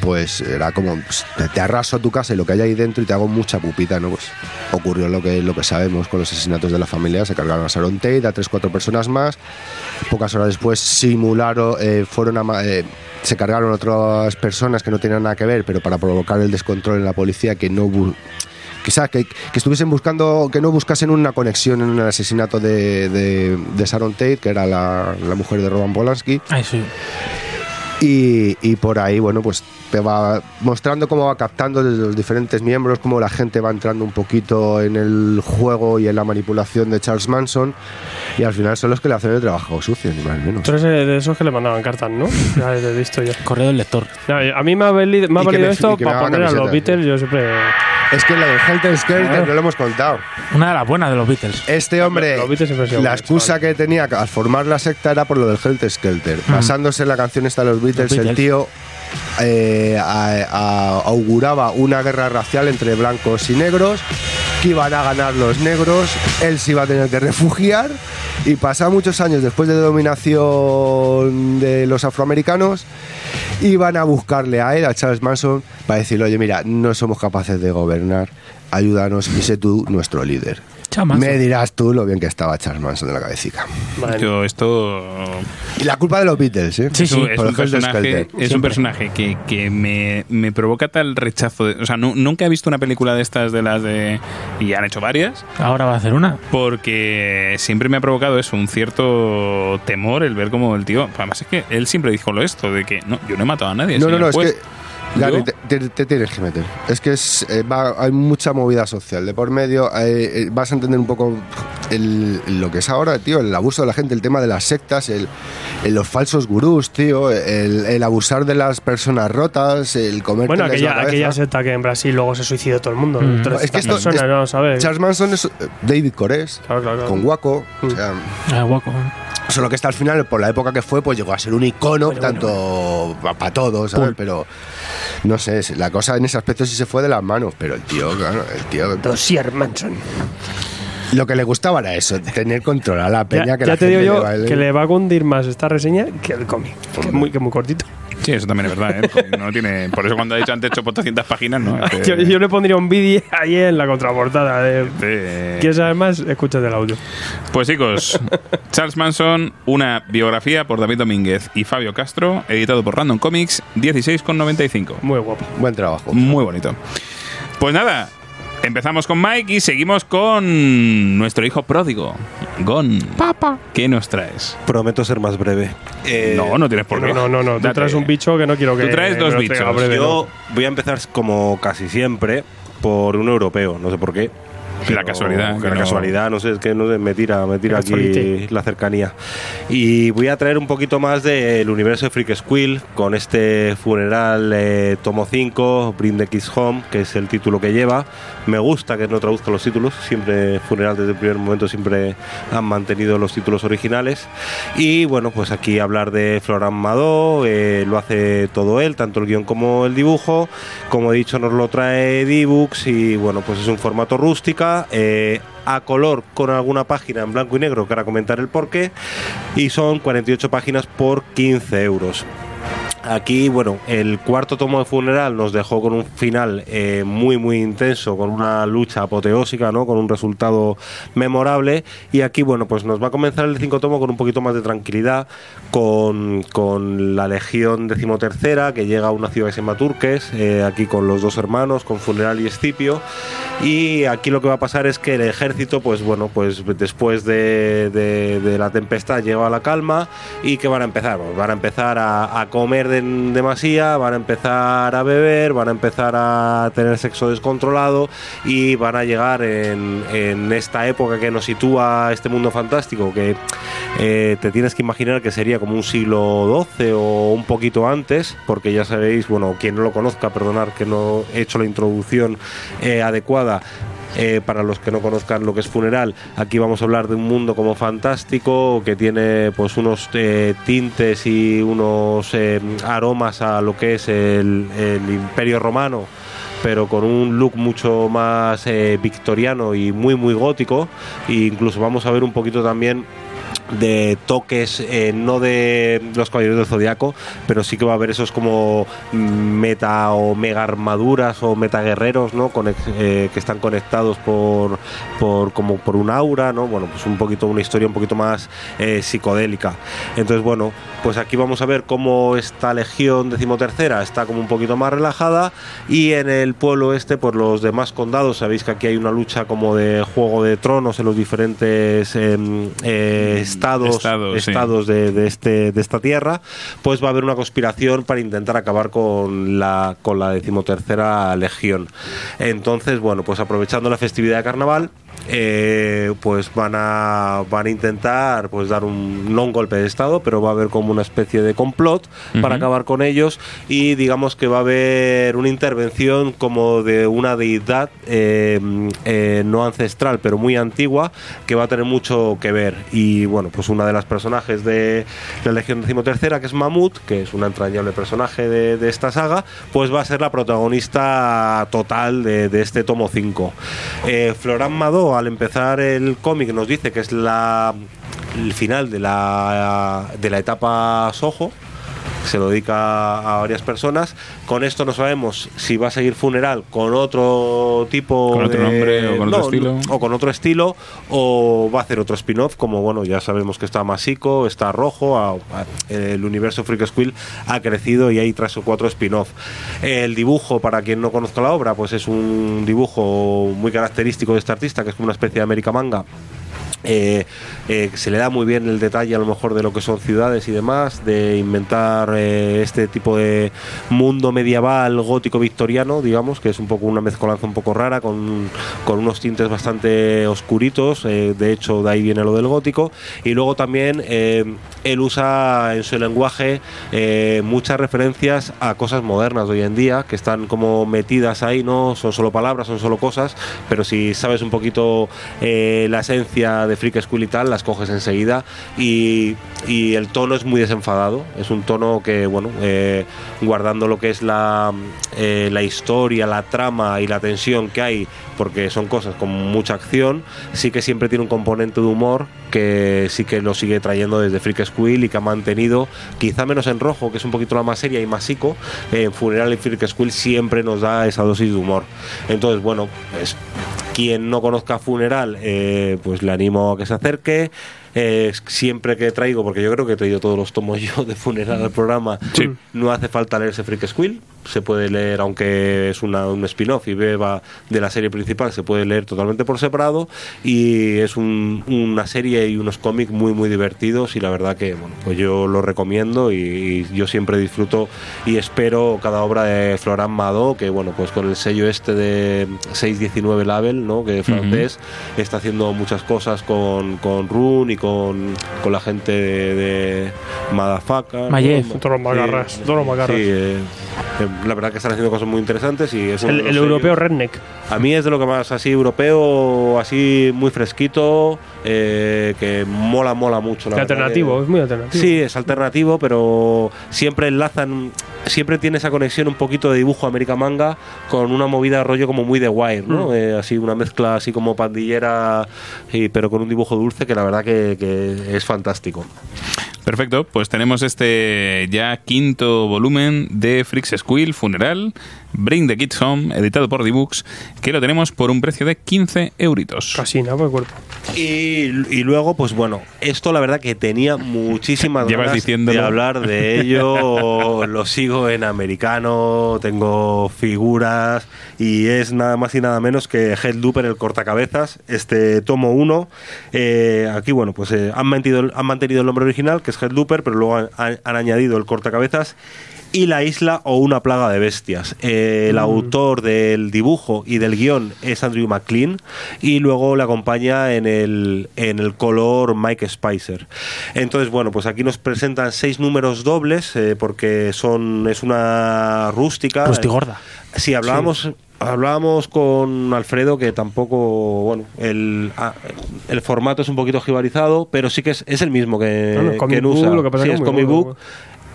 pues era como te, arraso a tu casa y lo que hay ahí dentro y te hago mucha pupita, ¿no? Pues ocurrió lo que, lo que sabemos con los asesinatos de la familia, se cargaron a Sharon Tate, a tres, cuatro personas más, pocas horas después simularon, eh, fueron a, eh, se cargaron otras personas que no tenían nada que ver, pero para provocar el descontrol en la policía que no bu- quizá que, que estuviesen buscando, que no buscasen una conexión en el asesinato de, de, de Sharon Tate, que era la, la mujer de Roman Polanski. Sí. Y, y por ahí, bueno, pues te va mostrando cómo va captando desde los diferentes miembros, cómo la gente va entrando un poquito en el juego y en la manipulación de Charles Manson. Y al final son los que le hacen el trabajo sucio, ni más ni menos. Tú eres de esos que le mandaban cartas, ¿no? Ya he visto yo. Correo del lector. No, a mí me ha valido, me ha valido me- esto para poner a los Beatles. Yo siempre. Es que la de Helter Skelter no lo hemos contado. Una de las buenas de los Beatles. Este hombre, Los Beatles la excusa que tenía al formar la secta era por lo del Helter Skelter. Basándose en la canción esta de los Beatles, el tío eh, a- a- auguraba una guerra racial entre blancos y negros, que iban a ganar los negros, él se iba a tener que refugiar y pasar muchos años después de dominación de los afroamericanos, iban a buscarle a él, a Charles Manson, para decirle, oye, mira, no somos capaces de gobernar, ayúdanos y sé tú nuestro líder. Me dirás tú lo bien que estaba Charles Manson de la cabecita. Yo, esto Y la culpa de los Beatles, ¿eh? Sí, es, sí. un- es por un personaje, Skelter. es un Siempre. personaje que, que me, me provoca tal rechazo. de- o sea, nu- nunca he visto una película de estas de las de. Y han hecho varias. Ahora va a hacer una. Porque siempre me ha provocado eso, un cierto temor el ver como el tío. Además, es que él siempre dijo lo esto: de que no, yo no he matado a nadie. No, no, no, es juez". que. Gary, te, te- te tienes que meter. Es que es, eh, va- hay mucha movida social. De por medio eh, eh, vas a entender un poco el- lo que es ahora, tío, el abuso de la gente, el tema de las sectas, el, el- los falsos gurús, tío, el, el abusar de las personas rotas, el comer Bueno, aquella, aquella secta que en Brasil luego se suicidó todo el mundo. Mm. Es que esto- personas, es- ¿no? ¿Sabes? Charles Manson es eh, David Cores, Claro, claro, claro. con Waco. O sea, Ah, guaco. Solo que está al final, por la época que fue, pues llegó a ser un icono, tanto para todos, ¿sabes? Pero no sé, la cosa en ese aspecto sí se fue de las manos, pero el tío, claro, el tío. Dossier Manson. Lo que le gustaba era eso, tener control a la peña Ya, que ya la te digo gente yo le baile. que le va a cundir más esta reseña que el cómic. Que es muy, que muy cortito. Sí, eso también es verdad, ¿eh? No tiene, por eso cuando he dicho antes 800 páginas, ¿no? Es que- Yo, yo le pondría un vídeo ahí en la contraportada. De, de- ¿Quieres saber más? Escúchate el audio. Pues chicos, Charles Manson, una biografía por David Domínguez y Fabio Castro, editado por Random Comics, 16,95. Muy guapo. Buen trabajo. Muy bonito. Pues nada, empezamos con Mike y seguimos con nuestro hijo pródigo, Gon. Papa. ¿Qué nos traes? Prometo ser más breve. Eh, no, no tienes por qué. No, no, no, no. Tú traes un bicho que no quiero que. Tú traes dos bichos. breve, Yo voy a empezar como casi siempre por un europeo, no sé por qué. La casualidad, que la no- casualidad, no sé, es que no sé, me tira, me tira aquí la cercanía. Y voy a traer un poquito más del universo de Freak Squill con este funeral eh, tomo 5, Bring the Kids Home, que es el título que lleva. Me gusta que no traduzca los títulos, siempre funeral desde el primer momento siempre han mantenido los títulos originales. Y bueno, pues aquí hablar de Florent Mado, eh, lo hace todo él, tanto el guion como el dibujo. Como he dicho, nos lo trae D-Books y bueno, pues es un formato eh, a color con alguna página en blanco y negro, que ahora comentar el porqué, y son 48 páginas por 15 euros. Aquí, bueno, el cuarto tomo de funeral nos dejó con un final eh, muy, muy intenso, con una lucha apoteósica, ¿no? Con un resultado memorable. Y aquí, bueno, pues nos va a comenzar el cinco tomo con un poquito más de tranquilidad, con, con la legión decimotercera, que llega a una ciudad que se llama Turques, eh, aquí con los dos hermanos, con funeral y Escipio. Y aquí lo que va a pasar es que el ejército, pues bueno, pues después de, de- la tempestad llega a la calma y que van a empezar, Pues van a empezar a, a comer de, demasía, van a empezar a beber, van a empezar a tener sexo descontrolado y van a llegar en, en esta época que nos sitúa este mundo fantástico, que eh, te tienes que imaginar que sería como un siglo XII o un poquito antes, porque ya sabéis, bueno, quien no lo conozca, perdonar que no he hecho la introducción eh, adecuada. Eh, para los que no conozcan lo que es funeral, aquí vamos a hablar de un mundo como fantástico que tiene pues unos eh, tintes y unos eh, aromas a lo que es el, el Imperio Romano pero con un look mucho más eh, victoriano y muy muy gótico. E incluso vamos a ver un poquito también de toques eh, no de los caballeros del zodiaco pero sí que va a haber esos como meta o mega armaduras o meta guerreros no Conex- eh, que están conectados por, por como por un aura no bueno pues un poquito una historia un poquito más eh, psicodélica. Entonces bueno pues aquí vamos a ver cómo esta legión decimotercera está como un poquito más relajada y en el pueblo este pues los demás condados sabéis que aquí hay una lucha como de juego de tronos en los diferentes estados Estados, sí. estados de, de este de esta tierra pues va a haber una conspiración para intentar acabar con la con la decimotercera legión entonces bueno pues aprovechando la festividad de carnaval eh, pues van a van a intentar pues dar un no un golpe de estado pero va a haber como una especie de complot para acabar con ellos y digamos que va a haber una intervención como de una deidad eh, eh, no ancestral pero muy antigua que va a tener mucho que ver. Y bueno pues una de las personajes de la Legión decimotercera que es Mamut que es un entrañable personaje de, de esta saga pues va a ser la protagonista total de, de este tomo 5 eh, Florán Al empezar el cómic nos dice que es la el final de la de la etapa Soho se lo dedica a varias personas. Con esto no sabemos si va a seguir funeral con otro tipo Con otro de- nombre o con otro estilo. o con otro estilo o va a hacer otro spin-off como bueno ya sabemos que está Masico está Rojo a- a- el universo Freak Squill ha crecido y hay tres o cuatro spin-off el dibujo para quien no conozca la obra pues es un dibujo muy característico de este artista que es como una especie de América manga eh, eh, se le da muy bien el detalle a lo mejor de lo que son ciudades y demás, de inventar eh, este tipo de mundo medieval gótico victoriano, digamos, que es un poco una mezcolanza un poco rara, con, con unos tintes bastante oscuritos, de hecho de ahí viene lo del gótico, y luego también él usa en su lenguaje muchas referencias a cosas modernas de hoy en día, que están como metidas ahí, no son solo palabras, son solo cosas, pero si sabes un poquito la esencia de de Freak School y tal, las coges enseguida y, y el tono es muy desenfadado. Es un tono que, bueno, eh, guardando lo que es la, eh, la historia, la trama y la tensión que hay, porque son cosas con mucha acción, sí que siempre tiene un componente de humor que sí que lo sigue trayendo desde Freak Squill y que ha mantenido, quizá menos en rojo, que es un poquito la más seria y más psico, en Funeral y Freak Squill siempre nos da esa dosis de humor. Entonces, bueno, pues quien no conozca Funeral, eh, pues le animo a que se acerque. Eh, siempre que traigo, porque yo creo que he traído todos los tomos yo de Funeral al programa, no hace falta leerse Freak Squill. Se puede leer, aunque es una, un spin-off y beba de la serie principal, se puede leer totalmente por separado. Y es un- una serie y unos cómics muy, muy divertidos. Y la verdad que, bueno, pues yo lo recomiendo y, y yo siempre disfruto y espero cada obra de Florent Mado, que, bueno, pues con el sello este de 619 Label, ¿no? que es francés, está haciendo muchas cosas con, con Rune y con, con la gente de, de Madafaka. Mayev. Todos los macarras, todos los macarras. Sí, eh, eh, la verdad que están haciendo cosas muy interesantes y es El, el europeo redneck. a mí es de lo que más así europeo, así muy fresquito, eh, que mola, mola mucho. La alternativo, que- es muy alternativo. Sí, es alternativo, pero siempre enlazan, siempre tiene esa conexión un poquito de dibujo América Manga con una movida rollo como muy de Wire, ¿no? Mm. Eh, así una mezcla así como pandillera, y- pero con un dibujo dulce que la verdad que, que es fantástico. Perfecto, pues tenemos este ya quinto volumen de Freaks Squill Funeral, Bring the Kids Home, editado por D-Books, que lo tenemos por un precio de 15 euritos. Casi nada por el cuerpo. Y, y luego, pues bueno, esto la verdad que tenía muchísimas ganas diciéndolo. de hablar de ello. Lo sigo en americano, tengo figuras y es nada más y nada menos que Headlooper, el cortacabezas, este tomo 1. aquí, bueno, pues eh, han, mantenido, han mantenido el nombre original, que es Headlooper, pero luego han, han- han añadido el cortacabezas y la isla o una plaga de bestias. Eh, el autor del dibujo y del guion es Andrew McLean y luego le acompaña en el, en el color Mike Spicer. Entonces, bueno, pues aquí nos presentan seis números dobles eh, porque son es una rústica. Rustigorda. Sí, hablábamos. Hablábamos con Alfredo que tampoco, bueno, el, ah, el formato es un poquito jibarizado, pero sí que es, es el mismo que, Bueno, que en USA. book, lo que pasa Sí, es comic bueno, book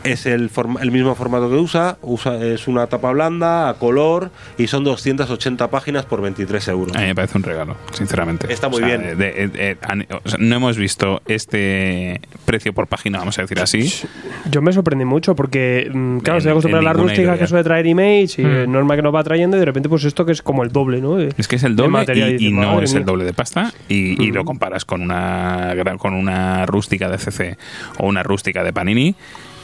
es el, forma- el mismo formato que usa, usa, es una tapa blanda, a color, y son 280 páginas por 23 euros. A mí me parece un regalo, sinceramente. Está muy O sea, bien. de- de- de- han- o sea, no hemos visto este precio por página, vamos a decir así. Yo me sorprendí mucho porque, mm, claro, estoy acostumbrado a la rústica que suele traer Image y Mm. eh, norma que nos va trayendo y de repente pues esto que es como el doble, ¿no? De- Es que es el de doble material, y, no es el doble de pasta y, y lo comparas con una gran- con una rústica de CC o una rústica de Panini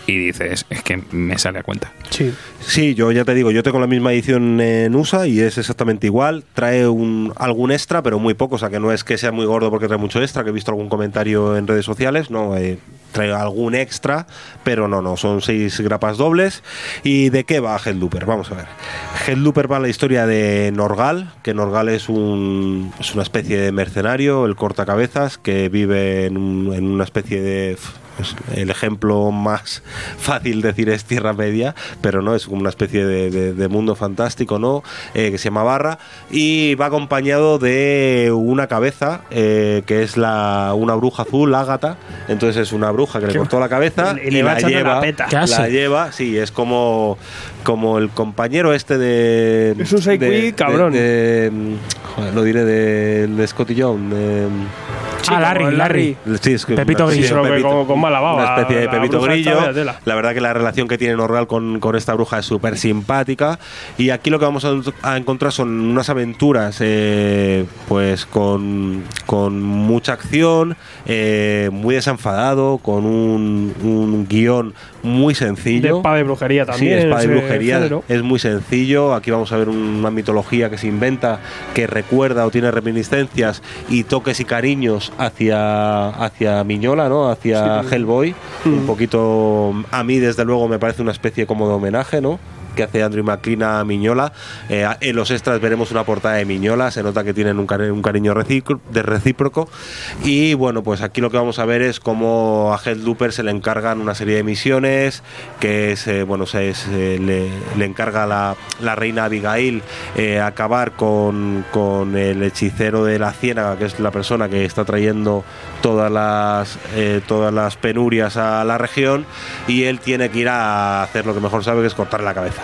y dices, es que me sale a cuenta. Sí. Sí, yo ya te digo, yo tengo la misma edición en USA y es exactamente igual. Trae un, algún extra, pero muy poco. O sea, que no es que sea muy gordo porque trae mucho extra, que he visto algún comentario en redes sociales. No, eh, trae algún extra, pero no, no. Son seis grapas dobles. ¿Y de qué va Headlooper? Vamos a ver. Headlooper va la historia de Norgal, que Norgal es, un, es una especie de mercenario, el cortacabezas, que vive en, un- en una especie de el ejemplo más fácil de decir es Tierra Media, pero no, es como una especie de, de- de mundo fantástico, ¿no? Eh, que se llama Barra, y va acompañado de una cabeza, eh, que es la, una bruja azul, Ágata, entonces es una bruja que le cortó la cabeza y y, le va la echando la lleva, peta. ¿Qué la lleva, sí, es como, como el compañero este de... Es un de- Seikui de- cabrón. de- joder, lo diré de, de Scotty Young, de- Sí, ah, Larry, el Larry. Sí, es que Pepito una- sí, Grillo. un que con- con mala baba, Una especie de Pepito Grillo. La verdad que la relación que tiene Norral con, con esta bruja es súper simpática. Y aquí lo que vamos a, a encontrar son unas aventuras eh, pues con, con mucha acción, eh, muy desenfadado, con un, un guion muy De sencillo. espada de brujería también. Sí, espada de ese brujería es muy sencillo. Aquí vamos a ver una mitología que se inventa, que recuerda o tiene reminiscencias y toques y cariños hacia, hacia Miñola, ¿no? Hacia Sí. Hellboy. Mm. Un poquito, a mí desde luego me parece una especie como de homenaje, ¿no? Que hace Andrew McLean a Miñola. Eh, en los extras veremos una portada de Miñola, se nota que tienen un, cari- un cariño recíproco. Y bueno, pues aquí lo que vamos a ver es cómo a Headlooper se le encargan una serie de misiones, que es, eh, bueno, se, se le, encarga la, la reina Abigail eh, acabar con, el hechicero de la ciénaga, que es la persona que está trayendo todas las, todas las penurias a la región, y él tiene que ir a hacer lo que mejor sabe, que es cortar la cabeza.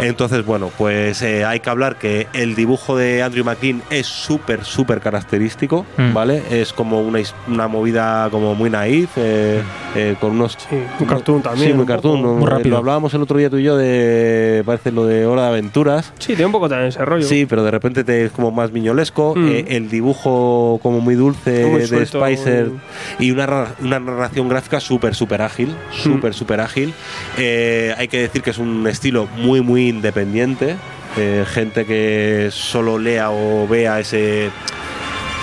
Entonces, bueno, pues eh, hay que hablar que el dibujo de Andrew McKean es súper, súper característico, Mm. ¿vale? Es como una, una movida como muy naif, eh, eh, con unos... Sí, un cartoon también, Sí, muy poco- cartoon. muy Eh, rápido. Lo hablábamos el otro día tú y yo de, parece lo de Hora de Aventuras. Sí, tiene un poco también ese rollo. Sí, pero de repente te es como más miñolesco. Mm. eh, el dibujo como muy dulce Muy de suelto, Spicer muy- y una, una narración gráfica súper, súper ágil. Mm. Súper, súper ágil. Eh, hay que decir que es un estilo muy, muy independiente. Eh, gente que solo lea o vea ese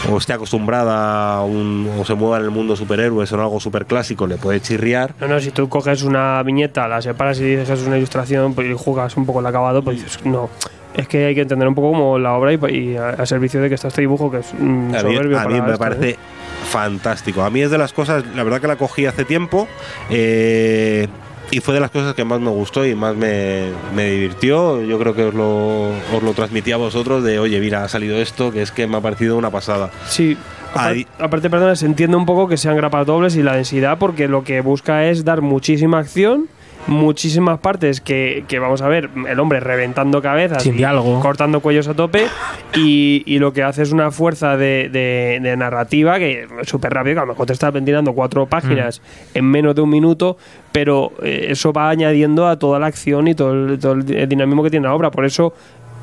o esté acostumbrada a un, o se mueva en el mundo superhéroes o en algo super clásico le puede chirriar No, no, si tú coges una viñeta, la separas y dices que es una ilustración pues, y juegas un poco el acabado, pues dices, no. Es que hay que entender un poco como la obra y, y a, a servicio de que está este dibujo que es mm, A mí, soberbio a mí me esto, parece ¿eh? fantástico. A mí es de las cosas, la verdad que la cogí hace tiempo eh, y fue de las cosas que más me gustó y más me, me divirtió. Yo creo que os lo, os lo transmití a vosotros de, oye, mira, ha salido esto, que es que me ha parecido una pasada. Sí. Ahí- Aparte, perdona, se entiende un poco que sean grapas dobles y la densidad porque lo que busca es dar muchísima acción, muchísimas partes que, que vamos a ver, el hombre reventando cabezas, Sin y diálogo. cortando cuellos a tope y, y lo que hace es una fuerza de, de- de narrativa que súper rápido, que a lo mejor te está ventilando cuatro páginas en menos de un minuto, pero eh, eso va añadiendo a toda la acción y todo el, todo el dinamismo que tiene la obra. Por eso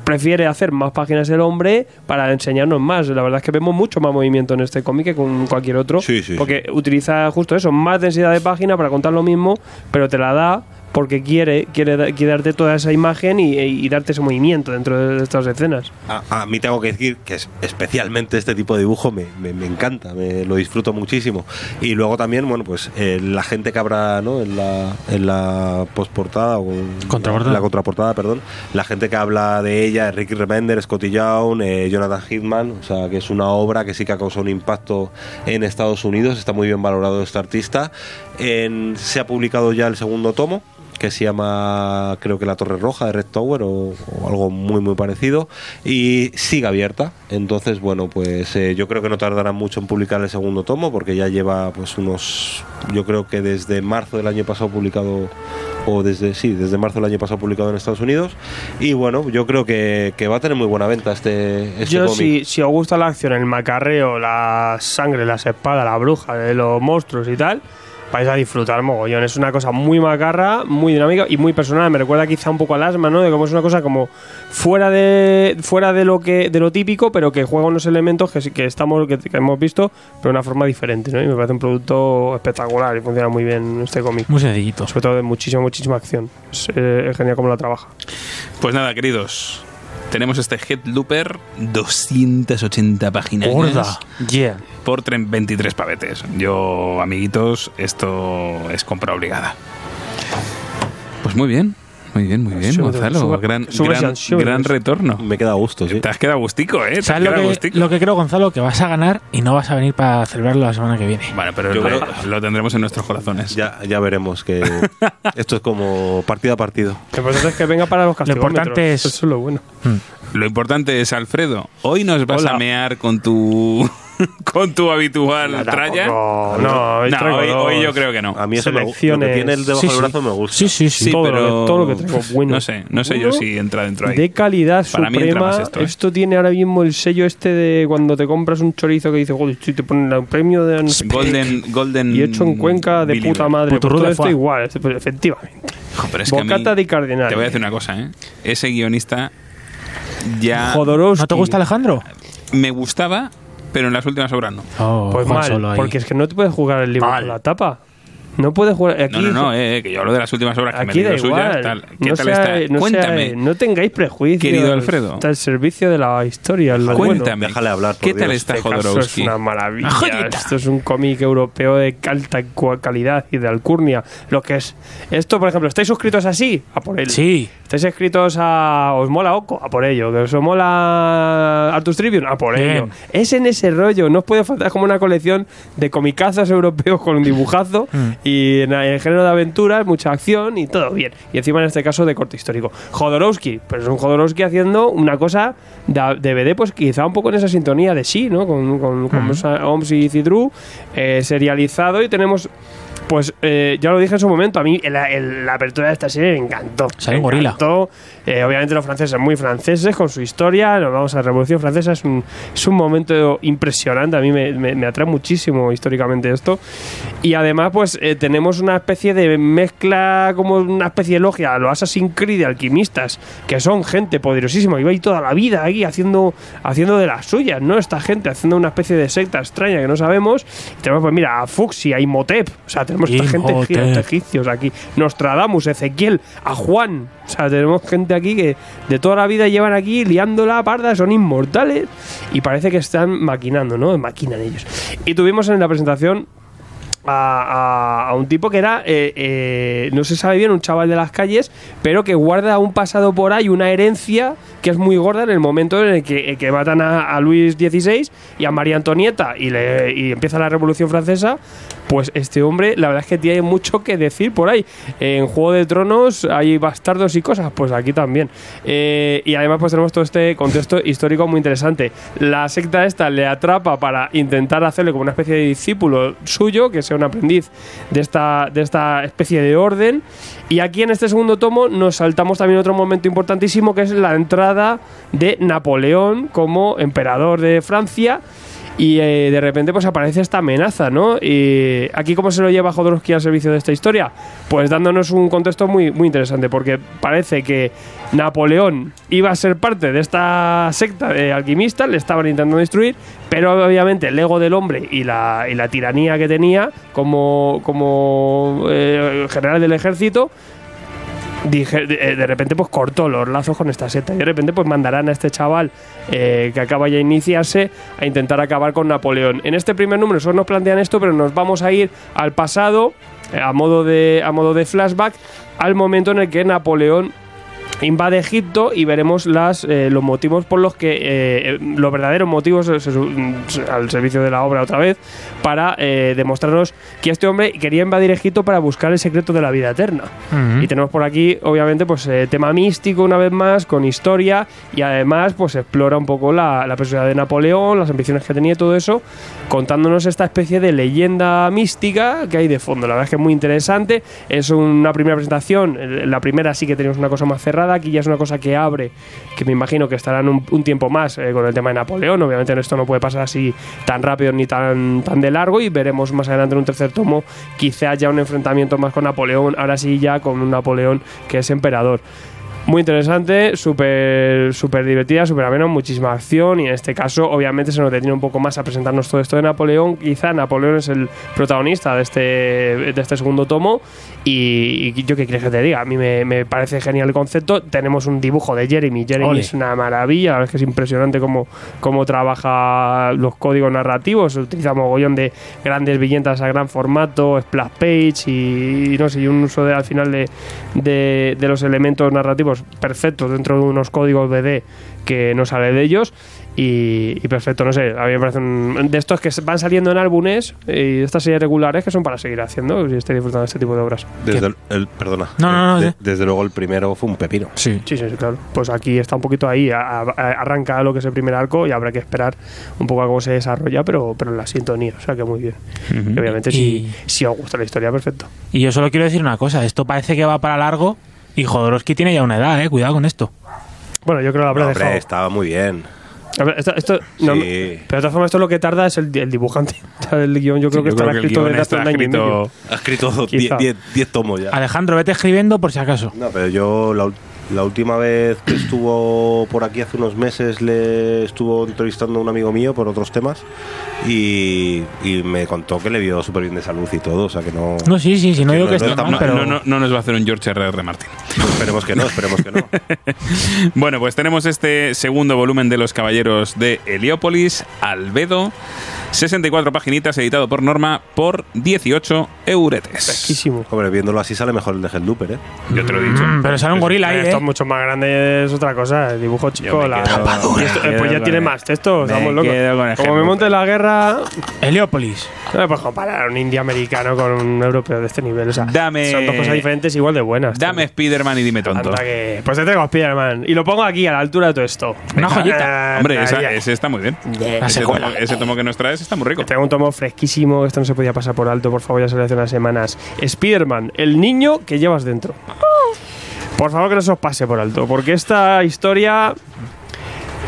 prefiere hacer más páginas el hombre para enseñarnos más. La verdad es que vemos mucho más movimiento en este cómic que con cualquier otro. Sí, sí, porque utiliza justo eso, más densidad de página para contar lo mismo, pero te la da porque quiere, quiere, quiere darte toda esa imagen y, y darte ese movimiento dentro de estas escenas. A, a mí tengo que decir que es- especialmente este tipo de dibujo me, me- me encanta, me lo disfruto muchísimo. Y luego también, bueno, pues eh, la gente que habrá ¿no? en la, en la postportada o Contraportada. la contraportada, perdón, la gente que habla de ella Ricky Remender, Scotty Young, eh, Jonathan Hitman, o sea, que es una obra que sí que ha causado un impacto en Estados Unidos, está muy bien valorado este artista. En- se ha publicado ya el segundo tomo que se llama creo que La Torre Roja de Red Tower o, o algo muy muy parecido y sigue abierta. Entonces bueno pues eh, yo creo que no tardarán mucho en publicar el segundo tomo porque ya lleva pues unos yo creo que desde marzo del año pasado publicado o desde sí desde marzo del año pasado publicado en Estados Unidos. Y bueno yo creo que, que va a tener muy buena venta este, este Yo, cómic. si, si os gusta la acción, el macarreo, la sangre, las espadas, la bruja, de los monstruos y tal, vais a disfrutar mogollón. Es una cosa muy macarra, muy dinámica y muy personal. Me recuerda quizá un poco al asma, ¿no? De cómo es una cosa como fuera de fuera de lo que de lo típico, pero que juega unos elementos que, sí- que estamos que, que hemos visto, pero de una forma diferente, ¿no? Y me parece un producto espectacular y funciona muy bien este cómic. Muy sencillito. Sobre todo de muchísima, muchísima acción. Es, eh, es genial cómo la trabaja. Pues nada, queridos. Tenemos este Headlooper, 280 páginas. Gorda. Yeah. Por tre- 23 pavetes. Yo, amiguitos, esto es compra obligada. Pues muy bien. Muy bien, muy bien, Sube- Gonzalo. sube- gran sube- gran, gran retorno. me queda a gusto sí Te has quedado gustico, ¿eh? Te has ¿Sabes lo que, gustico. lo que creo, Gonzalo? Que vas a ganar y no vas a venir para celebrarlo la semana que viene. Bueno, pero Yo lo, creo- lo tendremos en nuestros corazones. ya, ya veremos que esto es como partido a partido Lo importante es que venga para los castigómetros. importante es- Eso es lo bueno. Lo importante es, Alfredo, hoy nos vas Hola. a mear con tu con tu habitual tralla. Tampoco, no, hoy No, hoy, yo creo que no. a mí eso me, gu- lo que Selecciones. tiene el debajo Sí, del sí. brazo me gusta Sí, sí, sí. Sí, todo, pero lo, todo lo que traigo bueno. No sé, no sé yo si entra dentro ahí. De calidad Para mí entra suprema. más esto, esto, ¿eh? tiene ahora mismo el sello este de cuando te compras un chorizo que dice, joder, si te ponen un premio de no sé qué". Golden, Golden y hecho en Cuenca de Believer. puta madre. Puturro Pues todo de esto igual, pues, efectivamente. Pero es que Bocata di Cardinal. Te voy a decir una cosa, ¿eh? Ese guionista ya Jodorowsky. ¿No te gusta Alejandro? me gustaba, pero en las últimas obras no. Oh, Pues mal, Solo porque es que no te puedes jugar el libro Mal. con la tapa. No puedes jugar. Aquí, No, no, no, eh, eh, que yo hablo de las últimas obras que me he suyas. tal. ¿Qué no tal sea- está? no Cuéntame. sea- no tengáis prejuicios. Querido Alfredo. Está al servicio de la historia. lo Cuéntame. bueno. Déjale hablar, por ¿Qué tal está Este caso es Jodorowsky? una maravilla. Joyita. Esto es un cómic europeo de alta calidad y de alcurnia. Lo que es. Esto, por ejemplo, ¿estáis suscritos así? A por él. Sí. estáis escritos a. ¿Os mola Oco? A por ello. ¿Que os mola Artus Tribune? A por Bien. ello. Es en ese rollo. No os puede faltar como una colección de comicazos europeos con un dibujazo y en el género de aventuras, mucha acción y todo bien. Y encima en este caso de corte histórico. Jodorowsky, pues es un Jodorowsky haciendo una cosa de DVD, pues quizá un poco en esa sintonía de sí, ¿no? Con, con, con Oms y Cidru, eh, serializado y tenemos. Pues eh, ya lo dije en su momento, a mí el- el- la apertura de esta serie me encantó. Sale un gorila. encantó. Eh, obviamente los franceses muy franceses con su historia, nos vamos a la Revolución Francesa, es un, es un momento impresionante, a mí me, me- me atrae muchísimo históricamente esto. Y además pues eh, tenemos una especie de mezcla, como una especie de logia, los Assassin's Creed de alquimistas, que son gente poderosísima, iba ahí toda la vida aquí haciendo, haciendo de las suyas, ¿no? Esta gente haciendo una especie de secta extraña que no sabemos. Y tenemos pues mira, a Fuxi, a Imhotep, o sea, tenemos esta gente egipcios aquí, Nostradamus, Ezequiel, a Juan. O sea, tenemos gente aquí que de toda la vida llevan aquí liándola parda, son inmortales y parece que están maquinando, ¿no? Maquinan ellos. Y tuvimos en la presentación a, a- a un tipo que era, eh, eh, no se sabe bien, un chaval de las calles, pero que guarda un pasado por ahí, una herencia que es muy gorda en el momento en el que, eh, que matan a, a Luis XVI y a María Antonieta y, le, y empieza la Revolución Francesa. Pues este hombre, la verdad es que tiene mucho que decir por ahí. En Juego de Tronos hay bastardos y cosas, pues aquí también. Eh, y además, pues tenemos todo este contexto histórico muy interesante. La secta esta le atrapa para intentar hacerle como una especie de discípulo suyo, que sea un aprendiz de esta, de esta especie de orden. Y aquí en este segundo tomo nos saltamos también otro momento importantísimo, que es la entrada de Napoleón como emperador de Francia. Y eh, de repente pues aparece esta amenaza, ¿no? Y aquí cómo se lo lleva Jodorowsky al servicio de esta historia? Pues dándonos un contexto muy, muy interesante, porque parece que Napoleón iba a ser parte de esta secta de alquimistas, le estaban intentando destruir, pero obviamente el ego del hombre y la, y la tiranía que tenía como, como eh, general del ejército dije, de, eh, de repente pues cortó los lazos con esta secta y de repente pues mandarán a este chaval eh, que acaba ya de iniciarse a intentar acabar con Napoleón. En este primer número solo nos plantean esto, pero nos vamos a ir al pasado eh, a modo de a modo de flashback al momento en el que Napoleón invade Egipto y veremos las, eh, los motivos por los que, eh, los verdaderos motivos eh, al servicio de la obra otra vez, para eh, demostrarnos que este hombre quería invadir Egipto para buscar el secreto de la vida eterna. Y tenemos por aquí, obviamente, pues eh, tema místico una vez más, con historia y además pues explora un poco la, la personalidad de Napoleón, las ambiciones que tenía y todo eso, contándonos esta especie de leyenda mística que hay de fondo. La verdad es que es muy interesante. Es una primera presentación. La primera sí que tenemos una cosa más cerrada. Aquí ya es una cosa que abre, que me imagino que estarán un, tiempo más eh, con el tema de Napoleón. Obviamente esto no puede pasar así tan rápido ni tan, tan de largo y veremos más adelante en un tercer tomo quizá ya un enfrentamiento más con Napoleón, ahora sí ya con un Napoleón que es emperador. Muy interesante, súper súper divertida, súper amena, muchísima acción y en este caso obviamente se nos detiene un poco más a presentarnos todo esto de Napoleón. Quizá Napoleón es el protagonista de este, de este segundo tomo y, y yo qué quieres que te diga, a mí me, me parece genial el concepto. Tenemos un dibujo de Jeremy, Jeremy Ole. es una maravilla, la verdad es que es impresionante cómo, cómo trabaja los códigos narrativos, utiliza mogollón de grandes viñetas a gran formato, splash page y, no sé, y un uso de, al final de, de, de los elementos narrativos perfectos dentro de unos códigos BD que no sale de ellos y, y perfecto, no sé, a mí me parece un- de estos que van saliendo en álbumes y de estas series regulares que son para seguir haciendo y estoy disfrutando de este tipo de obras. Desde el, el- perdona. No, no, no, De- sí. desde luego el primero fue un pepino. Sí. Sí, sí, sí, claro. Pues aquí está un poquito ahí, a- a- arranca lo que es el primer arco y habrá que esperar un poco a cómo se desarrolla, pero, pero en la sintonía, o sea que muy bien. Y obviamente si, Y- si os gusta la historia, perfecto. Y yo solo quiero decir una cosa, esto parece que va para largo y Jodorowsky tiene ya una edad, eh, cuidado con esto. Bueno, yo creo que lo habrá No, hombre, dejado. estaba muy bien. A ver, esto, esto- no, Sí. pero de todas formas, esto lo que tarda es el, el dibujante. El guion yo creo Sí, que yo estará creo que escrito desde hace un año y medio. escrito- Ha escrito Quizá. 10 tomos ya. Alejandro, vete escribiendo por si acaso. No, pero yo la, la última vez que estuvo por aquí hace unos meses le estuvo entrevistando a un amigo mío por otros temas y, y me contó que le vio súper bien de salud y todo, o sea que no... No, sí, sí, sí, no digo no- que no esté está mal, No, pero... no, no, no nos va a hacer un George R.R. Martin. Esperemos que no, esperemos que no. Bueno, pues tenemos este segundo volumen de Los Caballeros de Heliópolis, Albedo. 64 paginitas, editado por Norma por 18 euretes. Fresquísimo. Hombre, viéndolo así sale mejor el de Hellduper, ¿eh? Yo te lo he dicho. Mm, pero sale un gorila ahí, Esto es ¿eh? mucho más grande, es otra cosa. El dibujo chico. la- quedo- y esto- eh, me pues ya tiene más texto. Estamos locos. quedo con el Como me monte la guerra, Heliópolis. no me puedes comparar a un indio americano con un europeo de este nivel. O sea, Dame- son dos cosas diferentes, igual de buenas. Dame Spider-Man y dime tonto. Que- Pues te traigo a Spider-Man. Y lo pongo aquí, a la altura de todo esto. Una joyita. Ah, Hombre, esa- ese está muy bien. La Ese secuela. tomo, ese tomo que nos traes está muy rico. Te traigo un tomo fresquísimo. Esto no se podía pasar por alto, por favor, ya salió hace unas semanas. Spider-Man, el niño que llevas dentro. Por favor, que no se os pase por alto, porque esta historia.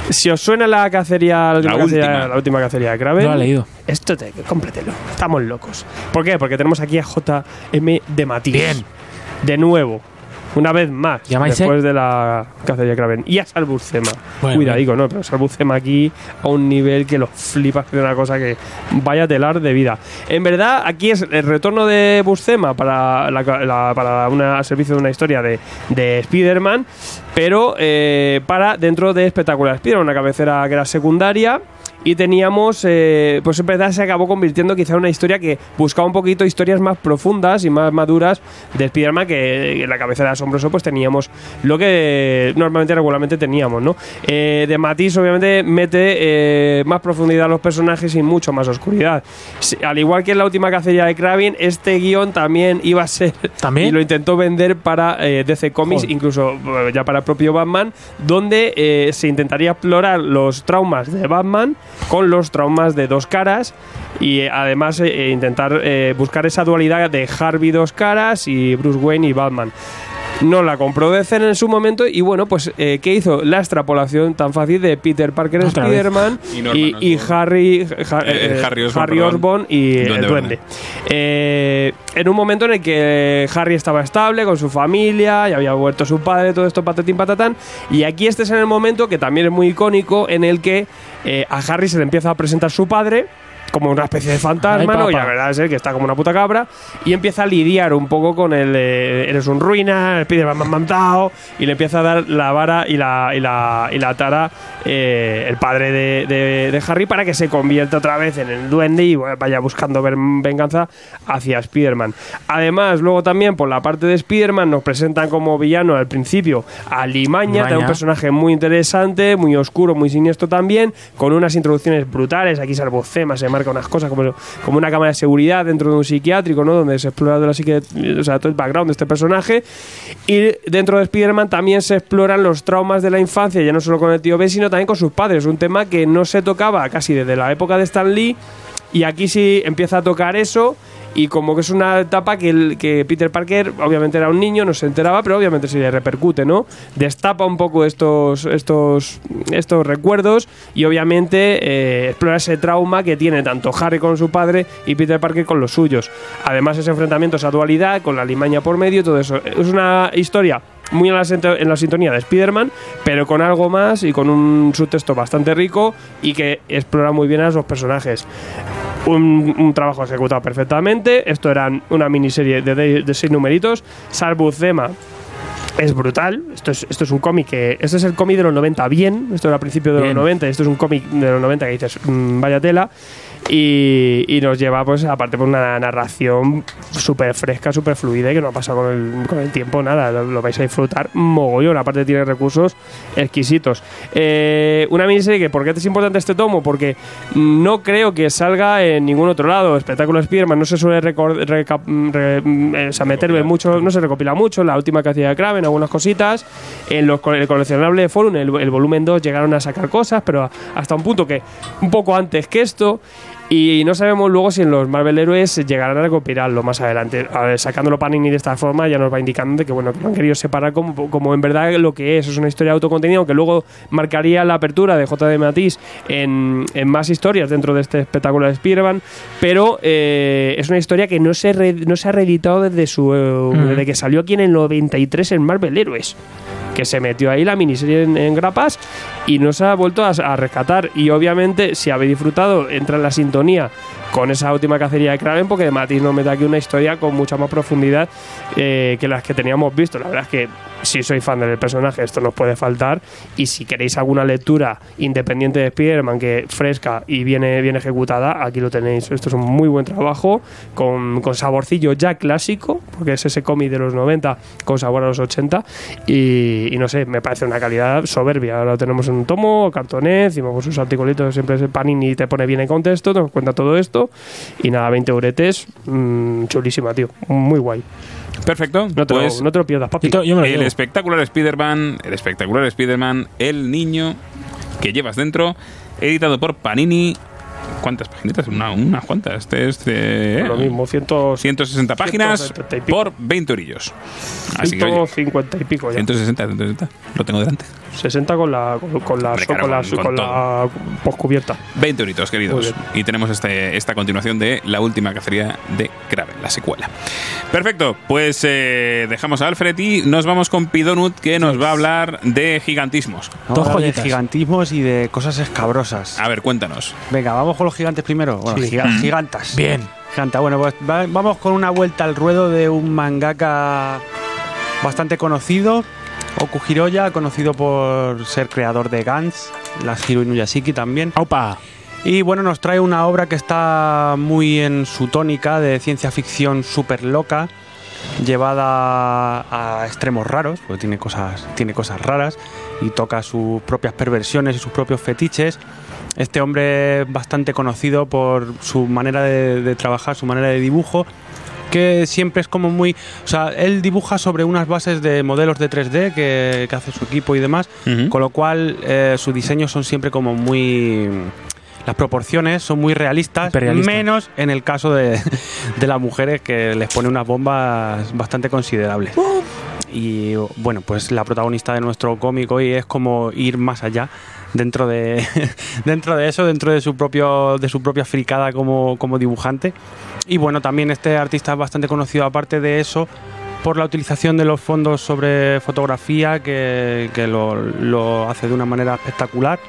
Si os suena la cacería, la última, La cacería, última. la última cacería de Kraven, No la he leído. esto te cómpletelo. Estamos locos. ¿Por qué? Porque tenemos aquí a JM de Matías. Bien. De nuevo. Una vez más. ¿Llamáis, después de la cacería de Kraven. Y a Salbucema. Bueno, Cuidadico, ¿no? Pero Salbucema aquí a un nivel que lo flipas de una cosa que vaya a telar de vida. En verdad, aquí es el retorno de Buscema para, la, la- para una, servicio de una historia de, de Spider-Man, pero eh, para dentro de Espectacular Spider-Man, una cabecera que era secundaria. Y teníamos, eh, pues en verdad se acabó convirtiendo quizá en una historia que buscaba un poquito historias más profundas y más maduras de Spider-Man, que en la cabecera de Asombroso pues teníamos lo que normalmente regularmente teníamos, ¿no? Eh, de Matisse obviamente mete eh, más profundidad a los personajes y mucho más oscuridad. Al igual que en la última cacería de Kraven, este guion también iba a ser... ¿También? Y lo intentó vender para DC Comics, Joder. incluso ya para el propio Batman, donde se intentaría explorar los traumas de Batman con los traumas de dos caras y eh, además eh, intentar eh, buscar esa dualidad de Harvey dos caras y Bruce Wayne y Batman. No la compró DC en su momento y bueno, pues eh, ¿qué hizo? La extrapolación tan fácil de Peter Parker Otra. Spider-Man Y y, y. Harry, ja- Eh, eh, Harry Osborn, Harry perdón. Osborn y Duende el Duende. Eh, en un momento en el que Harry estaba estable con su familia, ya había vuelto su padre, todo esto patatín patatán. Y aquí este es en el momento que también es muy icónico en el que eh, a Harry se le empieza a presentar su padre como una especie de fantasma, Ay, ¿no? Y la verdad es que está como una puta cabra y empieza a lidiar un poco con el eh, eres un ruina, el han mandado y le empieza a dar la vara y la y la, y la tara eh, el padre de, de- de Harry para que se convierta otra vez en el duende y vaya buscando ver- venganza hacia Spider-Man. Además, luego también por la parte de Spider-Man nos presentan como villano al principio a Limaña, Limaña. un personaje muy interesante, muy oscuro, muy siniestro también, con unas introducciones brutales. Aquí Salvocema se marca unas cosas como, como una cámara de seguridad dentro de un psiquiátrico, ¿no? Donde se explora de la psique- o sea, todo el background de este personaje. Y dentro de Spider-Man también se exploran los traumas de la infancia, ya no solo con el tío Ben, sino también con sus padres. Un tema que no se tocaba casi desde la época de Stan Lee. Y aquí sí empieza a tocar eso. Y como que es una etapa que, el- que Peter Parker, obviamente era un niño, no se enteraba, pero obviamente sí le repercute, ¿no? Destapa un poco estos, estos, estos recuerdos y obviamente eh, explora ese trauma que tiene tanto Harry con su padre y Peter Parker con los suyos. Además, ese enfrentamiento, esa dualidad con la limaña por medio, todo eso. Es una historia muy en la, en la sintonía de Spider-Man, pero con algo más y con un subtexto bastante rico y que explora muy bien a los personajes. Un, un trabajo ejecutado perfectamente. Esto era una miniserie de, de, de seis numeritos. Salbucema es brutal. Esto es, esto es un cómic que. Este es el cómic de los 90 bien. Esto era a principios de Bien. los 90. Esto es un cómic de los 90 que dices, "Mm, vaya tela. Y, y nos lleva, pues, aparte, por una narración súper fresca, súper fluida y que no ha pasado con el, con el tiempo nada. Lo, lo vais a disfrutar mogollón. Aparte, tiene recursos exquisitos. Eh, una miniserie que, ¿por qué es importante este tomo? Porque no creo que salga en ningún otro lado. Espectáculo Spiderman no se suele reca- re- mm, eh, o sea, meter en mucho, no se recopila mucho. La última que hacía Kraven, algunas cositas. En los, el coleccionable de Forum, el, el volumen 2, llegaron a sacar cosas, pero hasta un punto que un poco antes que esto. Y no sabemos luego si en los Marvel Héroes llegarán a recopilarlo más adelante. A ver, sacándolo Panini de esta forma ya nos va indicando de que bueno que lo han querido separar como, como en verdad lo que es. Es una historia autocontenida, aunque luego marcaría la apertura de J.D. Matisse en, en más historias dentro de este espectáculo de Spider-Man. Pero eh, es una historia que no se, re- no se ha reeditado desde, su, eh, desde que salió aquí en el 93 en Marvel Héroes que se metió ahí la miniserie en, en grapas y no se ha vuelto a, a rescatar. Y obviamente, si habéis disfrutado, entra en la sintonía con esa última cacería de Kraven, porque Matiz nos mete aquí una historia con mucha más profundidad eh, que las que teníamos visto. La verdad es que si sois fan del personaje, esto nos puede faltar. Y si queréis alguna lectura independiente de Spider-Man, que fresca y viene bien ejecutada, aquí lo tenéis. Esto es un muy buen trabajo, con, con saborcillo ya clásico, porque es ese cómic de los 90 con sabor a los 80. Y, y no sé, me parece una calidad soberbia. Ahora lo tenemos en un tomo, cartoné, encima con sus articulitos, siempre ese Panini te pone bien en contexto, te cuenta todo esto. Y nada, 20 euretes, mm, chulísima, tío. Muy guay. Perfecto. No te, pues lo, no te lo pierdas, papi. Yo, yo me lo el llevo. espectacular Spider-Man, el espectacular Spider-Man, el niño que llevas dentro, editado por Panini. ¿Cuántas páginas? Una, unas cuantas. Este es de, Lo mismo, 100, 160 páginas 170 y pico. por 20 orillos. Así que, oye, 150 y pico ya. 160, 160. Lo tengo delante. 60 con la con, con la, con la, con- con la poscubierta. 20 euritos, queridos. Y tenemos este, esta continuación de La última cacería de Kraven, la secuela. Perfecto, pues eh, dejamos a Alfred y nos vamos con Pidonut, que nos va a hablar de gigantismos. Dos de gigantismos y de cosas escabrosas. A ver, cuéntanos. Venga, vamos con los gigantes primero. Bueno, Sí. giga- gigantas. Bien. Giganta. Bueno, pues va- vamos con una vuelta al ruedo de un mangaka bastante conocido, Oku Hiroya, conocido por ser creador de Gantz, las Hiro Inuyashiki también. ¡Aupa! Y bueno, nos trae una obra que está muy en su tónica de ciencia ficción súper loca, llevada a extremos raros, porque tiene cosas, tiene cosas raras y toca sus propias perversiones y sus propios fetiches. Este hombre es bastante conocido por su manera de, de trabajar, su manera de dibujo, que siempre es como muy... O sea, él dibuja sobre unas bases de modelos de 3D que, que hace su equipo y demás, Ujú. con lo cual eh, sus diseños son siempre como muy... Las proporciones son muy realistas, Hiperrealista. menos en el caso de, de las mujeres que les pone unas bombas bastante considerables. Y bueno, pues la protagonista de nuestro cómic hoy es como ir más allá dentro de dentro de eso, dentro de su propio de su propia fricada como, como dibujante. Y bueno, también este artista es bastante conocido aparte de eso por la utilización de los fondos sobre fotografía que, que lo, lo hace de una manera espectacular.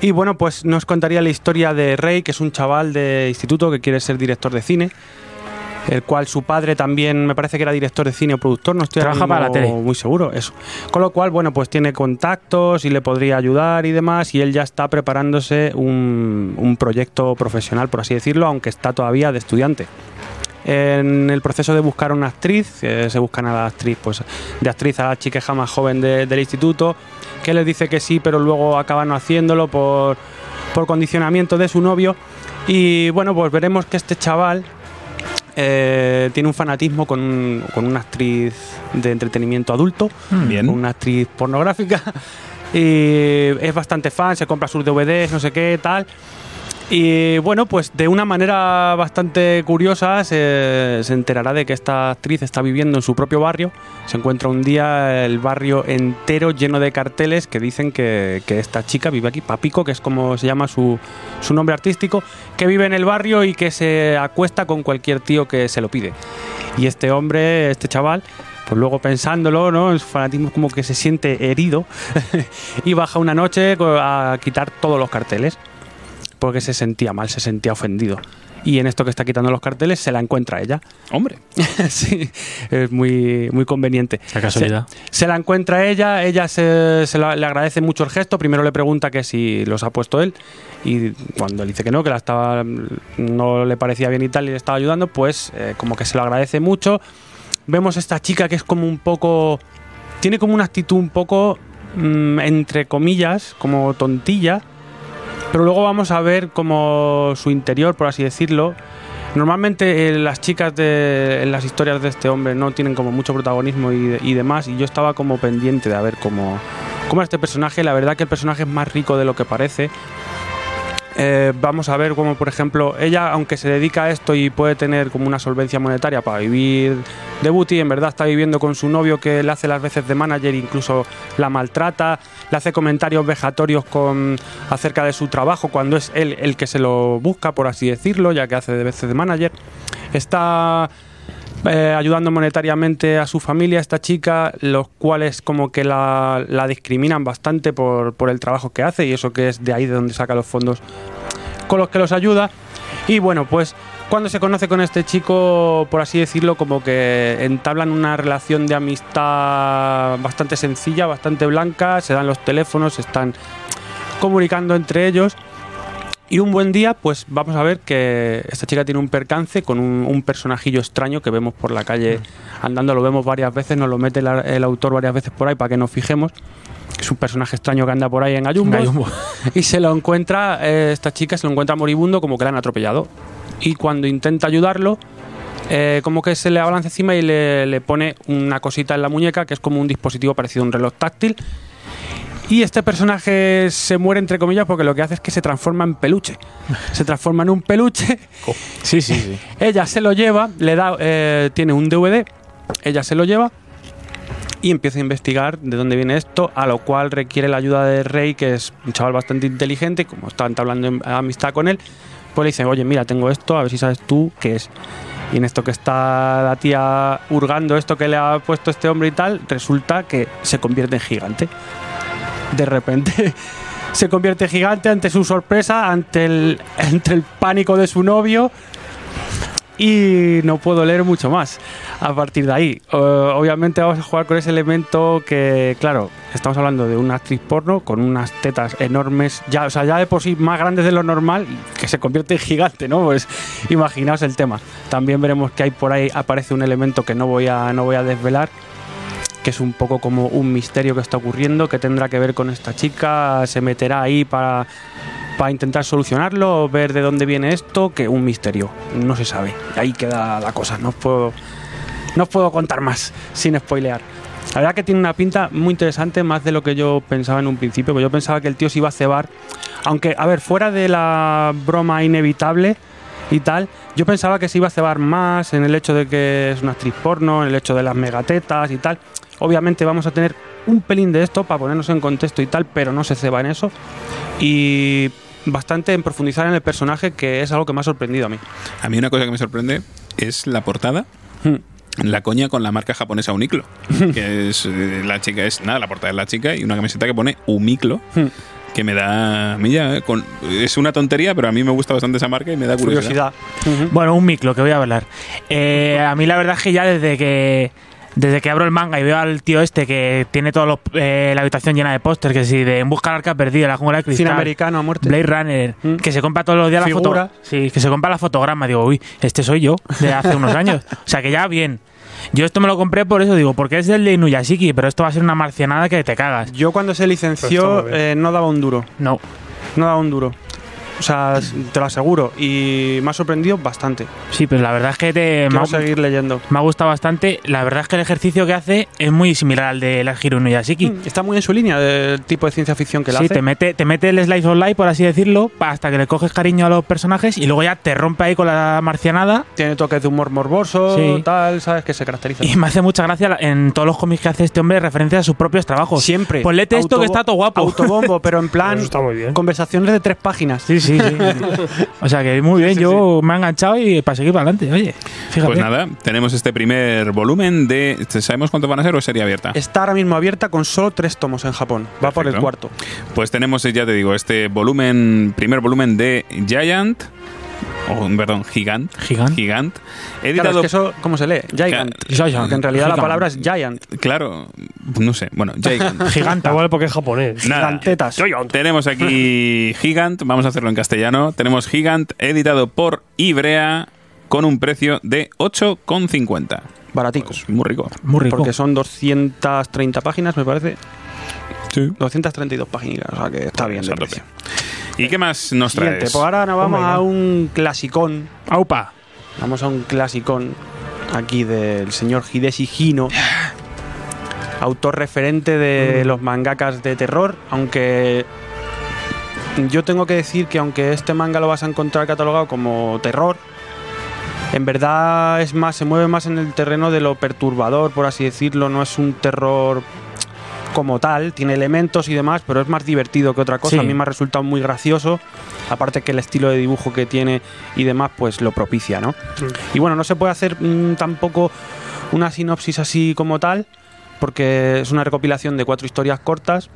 Y bueno, pues nos contaría la historia de Rey, que es un chaval de instituto que quiere ser director de cine, el cual su padre también me parece que era director de cine o productor, no estoy Trabaja para la mismo tele. muy seguro, eso. Con lo cual, bueno, pues tiene contactos y le podría ayudar y demás, y él ya está preparándose un, un proyecto profesional, por así decirlo, aunque está todavía de estudiante. En el proceso de buscar una actriz, eh, se buscan a la actriz, pues de actriz a la chiqueja más joven de- del instituto, que les dice que sí, pero luego acaban no haciéndolo por, por condicionamiento de su novio. Y bueno, pues veremos que este chaval eh, tiene un fanatismo con, un- con una actriz de entretenimiento adulto, Bien. una actriz pornográfica. Y es bastante fan, se compra sus DVDs, no sé qué, tal. Y bueno, pues de una manera bastante curiosa se, se enterará de que esta actriz está viviendo en su propio barrio. Se encuentra un día el barrio entero lleno de carteles que dicen que, que esta chica vive aquí, Papico, que es como se llama su, su nombre artístico, que vive en el barrio y que se acuesta con cualquier tío que se lo pide. Y este hombre, este chaval, pues luego pensándolo, ¿no? Su fanatismo como que se siente herido y baja una noche a quitar todos los carteles porque se sentía mal, se sentía ofendido. Y en esto que está quitando los carteles se la encuentra ella. Hombre. sí, es muy, muy conveniente. La casualidad. Se, se la encuentra ella, ella se, se la- le agradece mucho el gesto. Primero le pregunta que si los ha puesto él. Y cuando él dice que no, que la estaba, no le parecía bien y tal, y le estaba ayudando, pues eh, como que se lo agradece mucho. Vemos esta chica que es como un poco. Tiene como una actitud un poco. mm, entre comillas, como tontilla. Pero luego vamos a ver como su interior, por así decirlo. Normalmente eh, las chicas de, en las historias de este hombre no tienen como mucho protagonismo y, de- y demás. Y yo estaba como pendiente de ver cómo, cómo este personaje. La verdad que el personaje es más rico de lo que parece. Eh, vamos a ver cómo, por ejemplo, ella, aunque se dedica a esto y puede tener como una solvencia monetaria para vivir de booty, en verdad está viviendo con su novio que le hace las veces de manager, incluso la maltrata, le hace comentarios vejatorios con, acerca de su trabajo cuando es él el que se lo busca, por así decirlo, ya que hace de veces de manager. Está eh, ayudando monetariamente a su familia, esta chica, los cuales como que la, discriminan bastante por, por el trabajo que hace y eso que es de ahí de donde saca los fondos con los que los ayuda. Y bueno, pues cuando se conoce con este chico, por así decirlo, como que entablan una relación de amistad bastante sencilla, bastante blanca, se dan los teléfonos, se están comunicando entre ellos. Y un buen día, pues vamos a ver que esta chica tiene un percance con un, un personajillo extraño que vemos por la calle andando, lo vemos varias veces, nos lo mete el, el autor varias veces por ahí para que nos fijemos. Es un personaje extraño que anda por ahí en Ayumbo. Y se lo encuentra, eh, esta chica se lo encuentra moribundo como que le han atropellado. Y cuando intenta ayudarlo, eh, como que se le abalanza encima y le, le pone una cosita en la muñeca que es como un dispositivo parecido a un reloj táctil. Y este personaje se muere entre comillas porque lo que hace es que se transforma en peluche. Se transforma en un peluche. Sí, sí, sí. Ella se lo lleva, le da, eh, tiene un DVD, ella se lo lleva y empieza a investigar de dónde viene esto, a lo cual requiere la ayuda de Rey, que es un chaval bastante inteligente, y como está entablando en- amistad con él, pues le dice, oye, mira, tengo esto, a ver si sabes tú qué es. Y en esto que está la tía hurgando esto que le ha puesto este hombre y tal, resulta que se convierte en gigante. De repente se convierte gigante ante su sorpresa, ante el, el pánico de su novio y no puedo leer mucho más a partir de ahí. Eh, obviamente vamos a jugar con ese elemento que, claro, estamos hablando de una actriz porno con unas tetas enormes, ya, o sea, ya de por sí más grandes de lo normal, que se convierte en gigante, ¿no? Pues imaginaos el tema. También veremos que hay por ahí aparece un elemento que no voy a, no voy a desvelar que es un poco como un misterio que está ocurriendo, que tendrá que ver con esta chica, se meterá ahí para, para intentar solucionarlo, ver de dónde viene esto, que un misterio, no se sabe. Ahí queda la cosa, no puedo, no os puedo contar más sin spoilear. La verdad que tiene una pinta muy interesante, más de lo que yo pensaba en un principio, porque yo pensaba que el tío se iba a cebar, aunque, a ver, fuera de la broma inevitable y tal, yo pensaba que se iba a cebar más en el hecho de que es una actriz porno, en el hecho de las megatetas y tal. Obviamente vamos a tener un pelín de esto para ponernos en contexto y tal, pero no se ceba en eso. Y bastante en profundizar en el personaje, que es algo que me ha sorprendido a mí. A mí una cosa que me sorprende es la portada. Hmm. La coña con la marca japonesa Uniqlo. que es eh, la chica, es nada, la portada es la chica y una camiseta que pone Umiclo. Hmm. Que me da. A mí ya, eh, con- es una tontería, pero a mí me gusta bastante esa marca y me da curiosidad. Curiosidad. Bueno, un micro que voy a hablar. Eh, a mí la verdad es que ya desde que desde que abro el manga y veo al tío este que tiene toda la habitación llena de pósters, que si de En busca del arca perdida, La jungla de Cine cristal, americano a muerte. Blade Runner, Mm. que se compra todos los días la Figura. foto. Sí, que se compra la fotograma. Digo, uy, este soy yo de hace unos años. O sea que ya bien. Yo esto me lo compré por eso, digo, porque es del de Inuyashiki, pero esto va a ser una marcianada que te cagas. Yo cuando se Pues licenció bien. eh, no daba un duro. No. No daba un duro. O sea, te lo aseguro. Y me ha sorprendido bastante. Sí, pero la verdad es que te, me, Quiero ha, seguir leyendo. me ha gustado bastante. La verdad es que el ejercicio que hace es muy similar al de la Hiro Inuyashiki. Mm, Está muy en su línea del tipo de ciencia ficción que le Sí, hace. te mete, te mete el slice of life, por así decirlo, hasta que le coges cariño a los personajes y luego ya te rompe ahí con la marcianada. Tiene toques de humor morboso, Sí. tal, ¿sabes? Que se caracteriza. Y me hace mucha gracia la- en todos los cómics que hace este hombre referencia a sus propios trabajos. Siempre. Ponlete esto que está todo guapo. Autobombo, pero en plan. Eso está muy bien. Conversaciones de tres páginas. Sí, sí, sí. o sea que muy bien, yo me he enganchado y para seguir para adelante, oye. Fíjate. Pues nada, tenemos este primer volumen de. ¿Sabemos cuántos van a ser o es serie abierta? Está ahora mismo abierta con solo tres tomos en Japón. Va por el cuarto. Pues tenemos, ya te digo, este volumen, primer volumen de Giant, o perdón, Gigant, Gigant. Gigant, Claro, editado, es que eso, ¿cómo se lee? Giant. Giant. Porque en realidad la Gigant. palabra es giant. claro, no sé, bueno, Gigant. Giganta. Igual porque es japonés. Nada. Gigantetas. Tenemos aquí Gigant, vamos a hacerlo en castellano. Tenemos Gigant editado por Ibrea con un precio de 8,50. Baratico. Pues muy rico. Muy rico. Porque son 230 páginas, me parece. Sí. 232 páginas. O sea que está bien ¿Y qué más nos Siguiente, traes? pues ahora nos vamos a un clasicón. Aupa. Vamos a un clasicón aquí del señor Hideshi Hino, autor referente de los mangakas de terror, aunque yo tengo que decir que aunque este manga lo vas a encontrar catalogado como terror, en verdad es más, se mueve más en el terreno de lo perturbador, por así decirlo, no es un terror como tal, tiene elementos y demás, pero es más divertido que otra cosa. Sí. A mí me ha resultado muy gracioso, aparte que el estilo de dibujo que tiene y demás, pues lo propicia, ¿no? Y bueno, no se puede hacer mm, tampoco una sinopsis así como tal, porque es una recopilación de cuatro historias cortas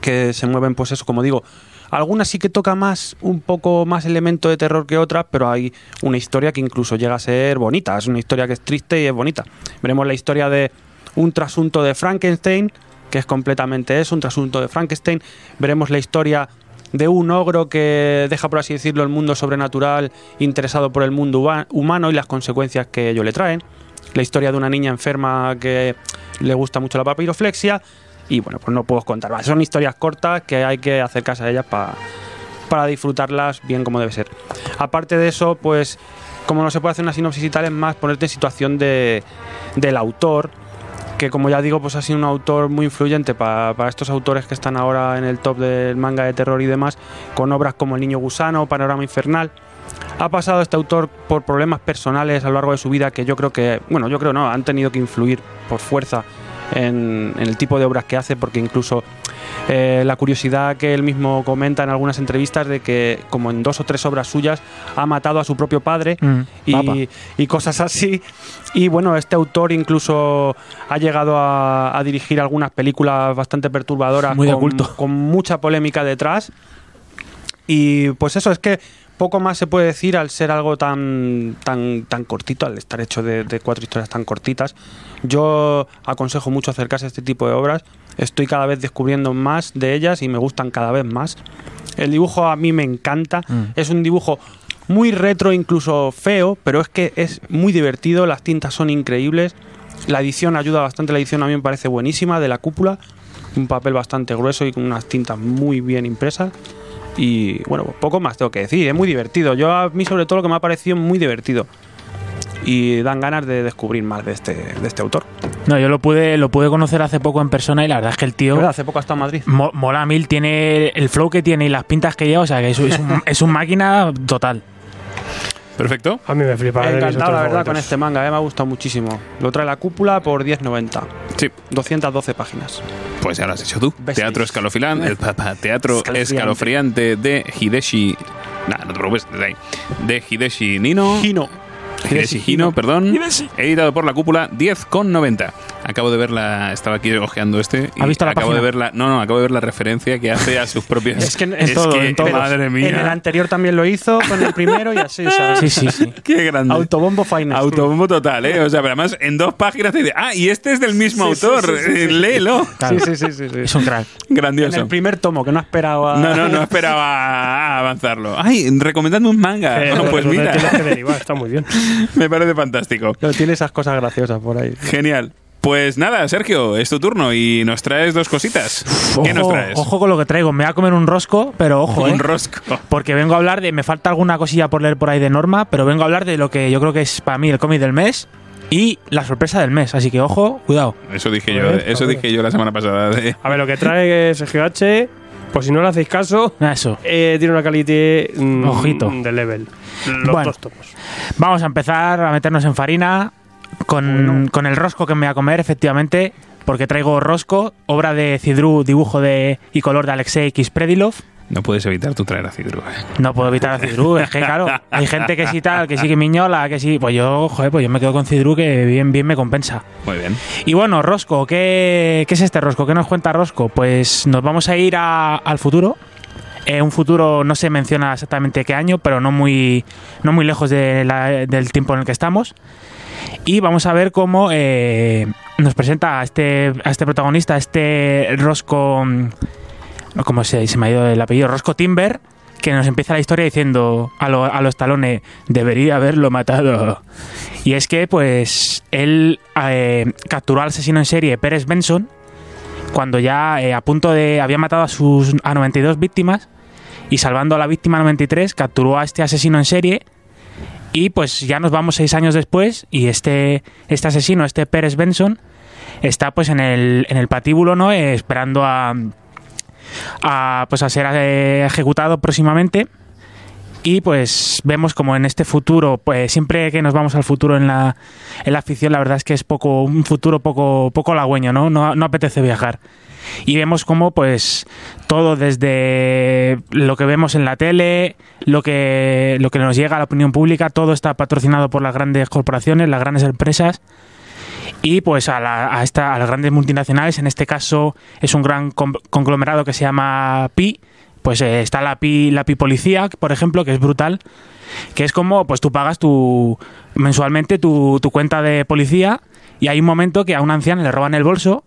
que se mueven, pues eso, como digo, Algunas sí que toca más, un poco más elemento de terror que otras, pero hay una historia que incluso llega a ser bonita. Es una historia que es triste y es bonita. Veremos la historia de un trasunto de Frankenstein, que es completamente eso, un trasunto de Frankenstein. Veremos la historia de un ogro que deja, por así decirlo, el mundo sobrenatural interesado por el mundo huma- humano y las consecuencias que ello le traen. La historia de una niña enferma que le gusta mucho la papiroflexia. Y bueno, pues no puedo contar. Son historias cortas que hay que acercarse a ellas pa- para disfrutarlas bien como debe ser. Aparte de eso, pues como no se puede hacer una sinopsis y tal, es más ponerte en situación de, del autor, que como ya digo, pues ha sido un autor muy influyente pa- para estos autores que están ahora en el top del manga de terror y demás, con obras como El Niño Gusano, Panorama Infernal. Ha pasado este autor por problemas personales a lo largo de su vida que yo creo que, bueno, yo creo no, han tenido que influir por fuerza en, en el tipo de obras que hace, porque incluso eh, la curiosidad que él mismo comenta en algunas entrevistas de que como en dos o tres obras suyas ha matado a su propio padre Mm, y, y cosas así. Y bueno, este autor incluso ha llegado a, a dirigir algunas películas bastante perturbadoras Muy de con, mucha polémica detrás. Y pues eso, es que poco más se puede decir al ser algo tan, tan, tan cortito, al estar hecho de, de cuatro historias tan cortitas. Yo aconsejo mucho acercarse a este tipo de obras. Estoy cada vez descubriendo más de ellas y me gustan cada vez más. El dibujo a mí me encanta. Mm. Es un dibujo muy retro, incluso feo, pero es que es muy divertido. Las tintas son increíbles. La edición ayuda bastante. La edición a mí me parece buenísima de la cúpula. Un papel bastante grueso y con unas tintas muy bien impresas. Y bueno, poco más tengo que decir. Es muy divertido. Yo a mí, sobre todo, lo que me ha parecido muy divertido. Y dan ganas de descubrir más de este, de este autor. No, yo lo pude, lo pude conocer hace poco en persona y la verdad es que el tío. Hace poco hasta en Madrid. mo- mola mil, tiene el flow que tiene y las pintas que lleva, o sea que es, es un, es un máquina total. Perfecto. A mí me flipa. de mis Encantado, la verdad, con este manga. eh, me ha gustado muchísimo. Lo trae la cúpula por 10.90. Sí. 212 páginas. Pues ya lo has hecho tú. Teatro escalofriante, el papá, teatro Escalofriante. escalofriante de Hideshi. Nah, no te preocupes, desde ahí. De Hideshi Nino. Hino. Hideshi Hino, perdón. Editado por la cúpula 10,90. Acabo de ver la. Estaba aquí ojeando este. Y ¿Ha visto la acabo página? de ver la. No, no, acabo de ver la referencia que hace a sus propias. Es que en, en todo, en todo. Madre mía. En el anterior también lo hizo, con el primero y así. sea, Sí, sí, sí. Qué grande. Autobombo Finest. Autobombo total, ¿eh? O sea, pero además en dos páginas te dice, ah, y este es del mismo Sí, autor, sí, sí, sí. léelo. Claro. Sí, sí, sí. Es un crack. En Grandioso. el primer tomo, que no esperaba. No, no, no esperaba avanzarlo. Ay, recomendadme un manga. Eh, bueno, pues te mira, que derivar, está muy bien. me parece fantástico. Pero tiene esas cosas graciosas por ahí. Genial. Pues nada, Sergio, es tu turno y nos traes dos cositas. ¿Qué nos Ojo, traes? ojo con lo que traigo, me voy a comer un rosco, pero ojo, Un eh, rosco. porque vengo a hablar de, me falta alguna cosilla por leer por ahí de norma, pero vengo a hablar de lo que yo creo que es para mí el cómic del mes y la sorpresa del mes, así que ojo, cuidado. Eso dije yo, Joder, eso dije yo la semana pasada. de- A ver, lo que trae Sergio H, pues si no le hacéis caso, Eso. eh, tiene una calidad mm, Ojito. de level. Los Bueno. dos tomos. Vamos a empezar a meternos en farina con, con el rosco que me voy a comer, efectivamente, porque traigo rosco, obra de Cidru, dibujo de y color de Alexei Kispredilov. No puedes evitar tu traer a Cidru. eh. No puedo evitar a Cidru, es que claro, hay gente que sí tal, que sí que miñola, que sí. Pues yo, joder, pues yo me quedo con Cidru que bien, bien me compensa. Muy bien. Y bueno, Rosco, ¿qué, qué es este Rosco? ¿Qué nos cuenta Rosco? Pues nos vamos a ir a- al futuro. Eh, un futuro no se menciona exactamente qué año, pero no muy, no muy lejos de la- del tiempo en el que estamos. Y vamos a ver cómo eh, nos presenta a este, a este protagonista, a este Rosco. Mm, ¿Cómo se, se me ha ido el apellido? Rosco Timber, que nos empieza la historia diciendo a, lo- a los talones: debería haberlo matado. Y es que, pues, él eh, capturó al asesino en serie Pérez Benson cuando ya eh, a punto de. había matado a sus a 92 víctimas y salvando a la víctima 93, capturó a este asesino en serie. Y pues ya nos vamos seis años después y este, este asesino, este Pérez Benson, está pues en el, en el patíbulo, ¿no? Eh, esperando a, a, pues a ser eh, ejecutado próximamente. Y pues vemos como en este futuro, pues siempre que nos vamos al futuro en la, en la ficción, la verdad es que es poco, un futuro poco, poco halagüeño, ¿no? ¿no? No apetece viajar. Y vemos como pues todo desde lo que vemos en la tele, lo que, lo que nos llega a la opinión pública, todo está patrocinado por las grandes corporaciones, las grandes empresas y pues a, la- a esta, a las grandes multinacionales, en este caso es un gran con- conglomerado que se llama Pi, Pues eh, está la pi, la pi policía, por ejemplo, que es brutal, que es como, pues tú pagas tu mensualmente tu, tu cuenta de policía y hay un momento que a una anciana le roban el bolso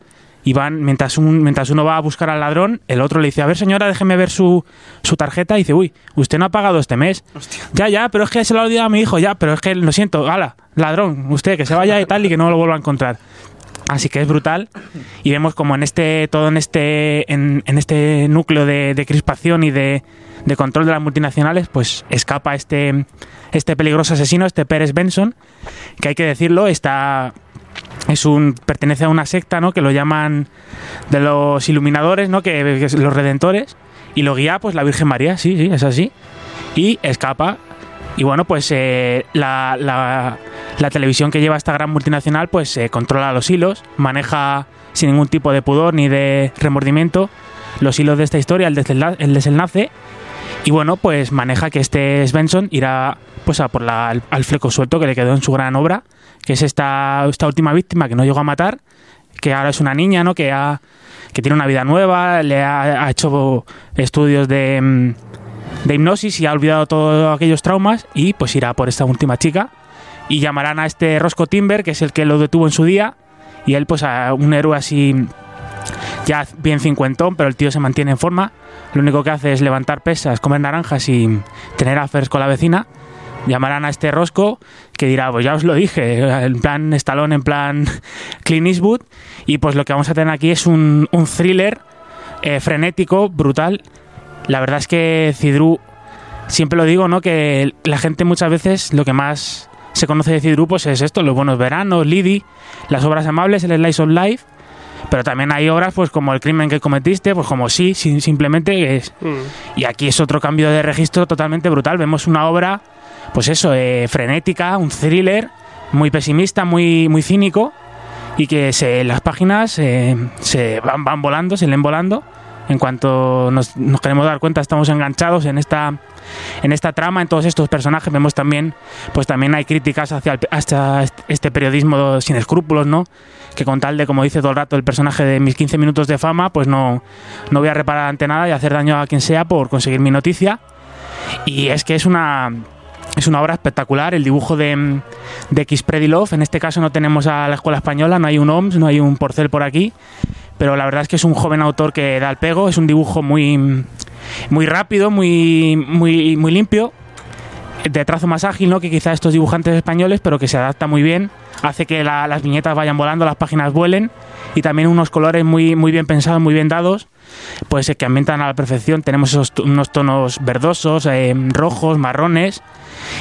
y van, mientras, un, mientras uno va a buscar al ladrón, el otro le dice, a ver señora, déjeme ver su, su tarjeta y dice, uy, usted no ha pagado este mes. Ya, ya, pero es que se lo ha olvidado a mi hijo, ya, pero es que lo siento, ala, ladrón, usted que se vaya y tal y que no lo vuelva a encontrar. Así que es brutal y vemos como en este todo en este en, en este núcleo de, de crispación y de, de control de las multinacionales, pues escapa este este peligroso asesino, este Pérez Benson, que hay que decirlo, está es un pertenece a una secta, ¿no? Que lo llaman de los iluminadores, ¿no? Que, los redentores y lo guía pues la Virgen María, sí, sí, es así. Y escapa y bueno, pues eh, la, la- televisión que lleva esta gran multinacional pues eh, controla los hilos, maneja sin ningún tipo de pudor ni de remordimiento los hilos de esta historia, el, desenla- el desenlace. Y bueno, pues maneja que este Svensson irá pues a por la, al, al fleco suelto que le quedó en su gran obra, que es esta, esta última víctima que no llegó a matar, que ahora es una niña, ¿no? Que, ha, que tiene una vida nueva, le ha, hecho estudios de, mm, de hipnosis y ha olvidado todos aquellos traumas y pues irá por esta última chica y llamarán a este Roscoe Timber, que es el que lo detuvo en su día, y él pues a un héroe así ya bien cincuentón, pero el tío se mantiene en forma. Lo único que hace es levantar pesas, comer naranjas y tener affairs con la vecina. Llamarán a este Rosco que dirá, pues ya os lo dije, en plan Stallone, en plan Clint Eastwood. Y pues lo que vamos a tener aquí es un, un thriller eh, frenético, brutal. La verdad es que Cidru, siempre lo digo, ¿no? Que la gente muchas veces lo que más se conoce de Cidru pues es esto, los buenos veranos, Lidi, las obras amables, el Slice of Life. Pero también hay obras pues como El crimen que cometiste, pues como sí, simplemente es... Y aquí es otro cambio de registro totalmente brutal. Vemos una obra, pues eso, eh, frenética, un thriller, muy pesimista, muy, muy cínico, y que las páginas eh, se van, volando, se leen volando. En cuanto nos, nos queremos dar cuenta, estamos enganchados en esta, en esta trama, en todos estos personajes. Vemos también, pues también hay críticas hacia, el- este periodismo sin escrúpulos, ¿no? Que con tal de, como dice todo el rato el personaje de mis 15 minutos de fama, pues no, no voy a reparar ante nada y hacer daño a quien sea por conseguir mi noticia. Y es que es una, es una obra espectacular. El dibujo de, de X en este caso no tenemos a la escuela española, no hay un OMS, no hay un Porcel por aquí. Pero la verdad es que es un joven autor que da el pego. Es un dibujo muy, muy rápido, muy, muy, muy limpio. De trazo más ágil, ¿no? Que quizá estos dibujantes españoles, pero que se adapta muy bien. Hace que la- las viñetas vayan volando, las páginas vuelen. Y también unos colores muy, muy bien pensados, muy bien dados pues que ambientan a la perfección. Tenemos unos tonos verdosos, eh, rojos, marrones.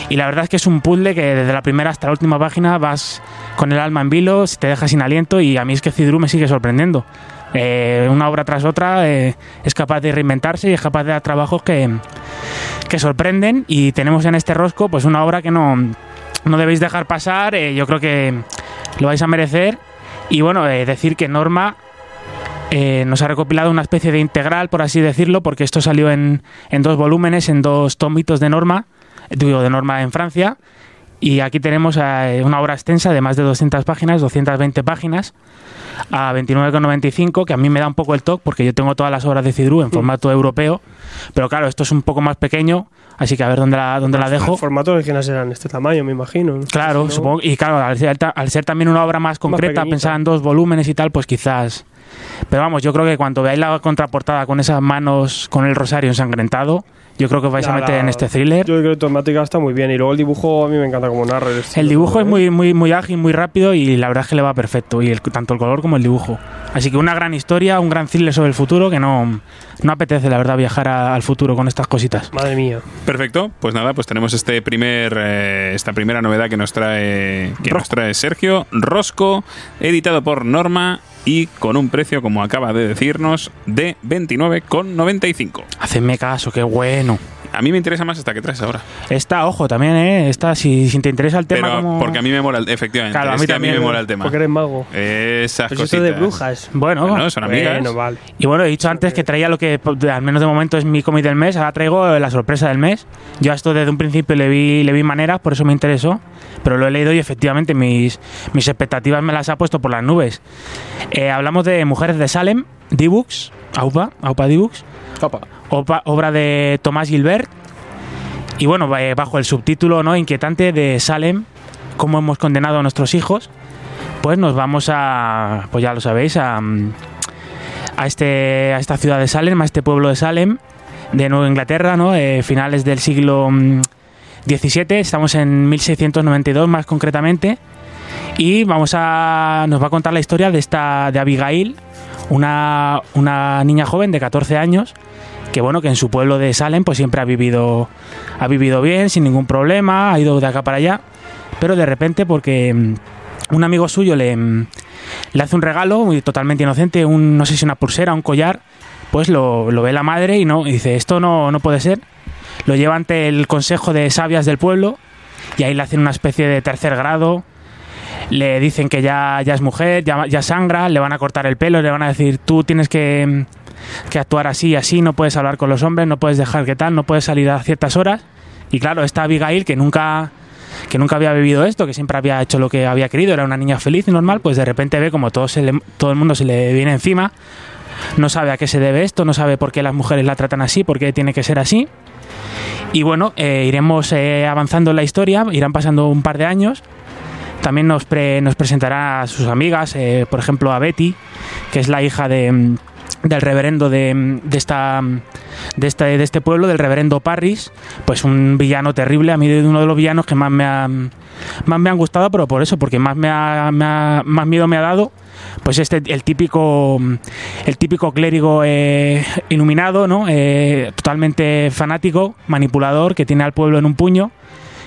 Y la verdad es que es un puzzle que desde la primera hasta la última página vas con el alma en vilo, te deja sin aliento y a mí es que Cidru me sigue sorprendiendo. Eh, una obra tras otra eh, es capaz de reinventarse y es capaz de dar trabajos que, que sorprenden y tenemos en este rosco pues una obra que no, no debéis dejar pasar, yo creo que lo vais a merecer y bueno, decir que Norma eh, nos ha recopilado una especie de integral, por así decirlo, porque esto salió en, en dos volúmenes, en dos tomitos de Norma, eh, digo, de Norma en Francia. Y aquí tenemos eh, una obra extensa de más de 200 páginas, 220 páginas, a 29,95, que a mí me da un poco el toque, porque yo tengo todas las obras de Cidru en formato europeo. Pero claro, esto es un poco más pequeño, así que a ver dónde la, dónde la dejo. Formatos originales serán este tamaño, me imagino. ¿no? Claro, no- supongo. Y claro, al ser, al ser también una obra más concreta, pensada en dos volúmenes y tal, pues quizás. Pero vamos, yo creo que cuando veáis la contraportada con esas manos con el rosario ensangrentado, yo creo que os vais a meter la- en este thriller. Yo creo que la temática está muy bien. Y luego el dibujo a mí me encanta como narra. el dibujo es muy, muy, muy ágil, muy rápido y la verdad es que le va perfecto. Y el- tanto el color como el dibujo. Así que una gran historia, un gran thriller sobre el futuro que no, no apetece, la verdad, viajar a- al futuro con estas cositas. Madre mía. Perfecto, pues nada, pues tenemos este primer, eh, esta primera novedad que nos trae, que nos trae Sergio Rosco, editado por Norma y con un precio, como acaba de decirnos, de 29,95. Hacedme caso, qué bueno. A mí me interesa más esta que traes ahora. Esta, ojo, también, ¿eh? Esta, si, si te interesa el tema Pero como... porque a mí me mola, el- efectivamente, Claro, a mí que a mí también, me mola el tema. Porque eres mago. Esas Pues cositas. eso de brujas. Bueno, Bueno, son amigas. Bueno, vale. Y bueno, he dicho antes que traía lo que al menos de momento es mi cómic del mes, ahora traigo eh, la sorpresa del mes. Yo a esto desde un principio le vi, le vi maneras, por eso me interesó, pero lo he leído y efectivamente mis, mis expectativas me las ha puesto por las nubes. Eh, hablamos de Mujeres de Salem, D-Books, AUPA, AUPA D-Books. Opa. Obra de Tomás Gilbert. Y bueno, eh, bajo el subtítulo ¿no? inquietante de Salem, cómo hemos condenado a nuestros hijos, pues nos vamos a, pues ya lo sabéis, a, mm, a, este, a esta ciudad de Salem, a este pueblo de Salem, de Nueva Inglaterra, ¿no? Eh, finales del siglo mm, XVII, estamos en 1692 más concretamente, y vamos a, nos va a contar la historia de esta de Abigail, una, una niña joven de 14 años, que bueno, que en su pueblo de Salem pues siempre ha vivido, ha vivido bien, sin ningún problema, ha ido de acá para allá, pero de repente porque mm, un amigo suyo le, mm, le hace un regalo totalmente inocente, un, no sé si una pulsera, un collar, pues lo, lo ve la madre y no y dice, esto no, no puede ser. Lo lleva ante el consejo de sabias del pueblo y ahí le hacen una especie de tercer grado. Le dicen que ya, ya es mujer, ya, ya sangra, le van a cortar el pelo, le van a decir, tú tienes que, que actuar así y así, no puedes hablar con los hombres, no puedes dejar que tal, no puedes salir a ciertas horas. Y claro, esta Abigail, que nunca, que nunca había vivido esto, que siempre había hecho lo que había querido, era una niña feliz y normal, pues de repente ve como todo, se le- todo el mundo se le viene encima, no sabe a qué se debe esto, no sabe por qué las mujeres la tratan así, por qué tiene que ser así. Y bueno, eh, iremos eh, avanzando en la historia, irán pasando un par de años. También nos, pre- nos presentará a sus amigas, eh, por ejemplo a Betty, que es la hija de, mm, del reverendo de, de esta, de, este, de este pueblo, del reverendo Parris, pues un villano terrible, a mí de uno de los villanos que más me, ha- más me han gustado, pero por eso, porque más, me ha- más miedo me ha dado, pues este el típico el típico clérigo eh, iluminado no Eh, totalmente fanático manipulador que tiene al pueblo en un puño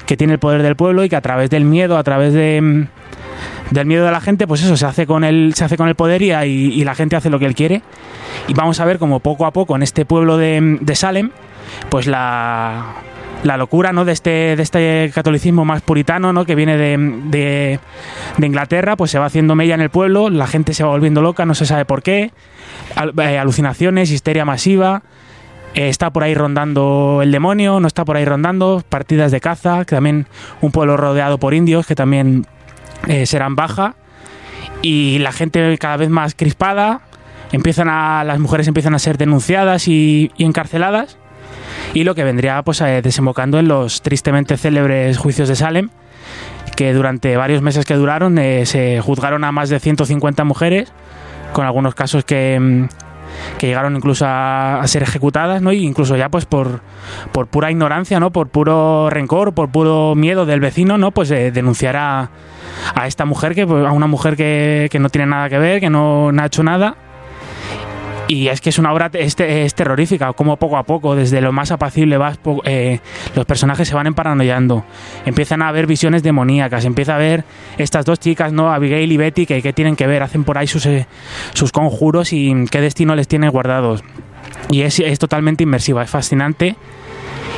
que tiene el poder del pueblo y que a través del miedo a través de del miedo de la gente pues eso se hace con el se hace con el poder y, la gente hace lo que él quiere y vamos a ver como poco a poco en este pueblo de, Salem pues la locura ¿no? de, este, de este catolicismo más puritano ¿no? que viene de, de, Inglaterra, pues se va haciendo mella en el pueblo, la gente se va volviendo loca, no se sabe por qué, eh, alucinaciones, histeria masiva, eh, está por ahí rondando el demonio, no está por ahí rondando, partidas de caza, que también un pueblo rodeado por indios que también eh, serán baja, y la gente cada vez más crispada, empiezan a, las mujeres empiezan a ser denunciadas y, encarceladas, y lo que vendría pues eh, desembocando en los tristemente célebres juicios de Salem, que durante varios meses que duraron eh, se juzgaron a más de 150 mujeres, con algunos casos que, mm, que llegaron incluso a, a ser ejecutadas, ¿no? Y incluso ya pues por, por pura ignorancia, ¿no? Por puro rencor, por puro miedo del vecino, ¿no? Pues eh, denunciar a, a esta mujer, que pues, a una mujer que, que no tiene nada que ver, que no, ha hecho nada. Y es que es una obra es, es terrorífica, como poco a poco, desde lo más apacible vas, eh, los personajes se van emparanoiando, empiezan a haber visiones demoníacas, empieza a ver estas dos chicas, ¿no? Abigail y Betty, que, que tienen que ver, hacen por ahí sus, eh, sus conjuros y qué destino les tiene guardados. Y es, es totalmente inmersiva, es fascinante.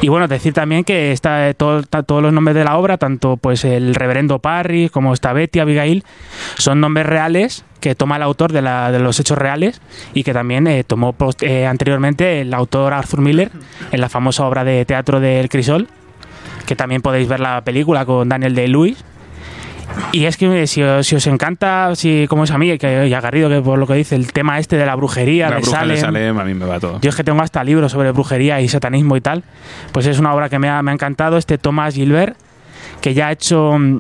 Y bueno, decir también que está eh, todo- todos los nombres de la obra, tanto pues el reverendo Parry como esta Betty, Abigail, son nombres reales que toma el autor de, la- de los hechos reales y que también eh, tomó post- eh, anteriormente el autor Arthur Miller en la famosa obra de teatro del Crisol, que también podéis ver la película con Daniel Day-Lewis. Y es que si, os- si os encanta, si como es a mí, que, y a Garrido, que por lo que dice, el tema este de la brujería, La de bruja de Salem, a mí me va todo. yo es que tengo hasta libros sobre brujería y satanismo y tal. Pues es una obra que me ha, me ha encantado. Este Thomas Gilbert, que ya ha hecho. mm,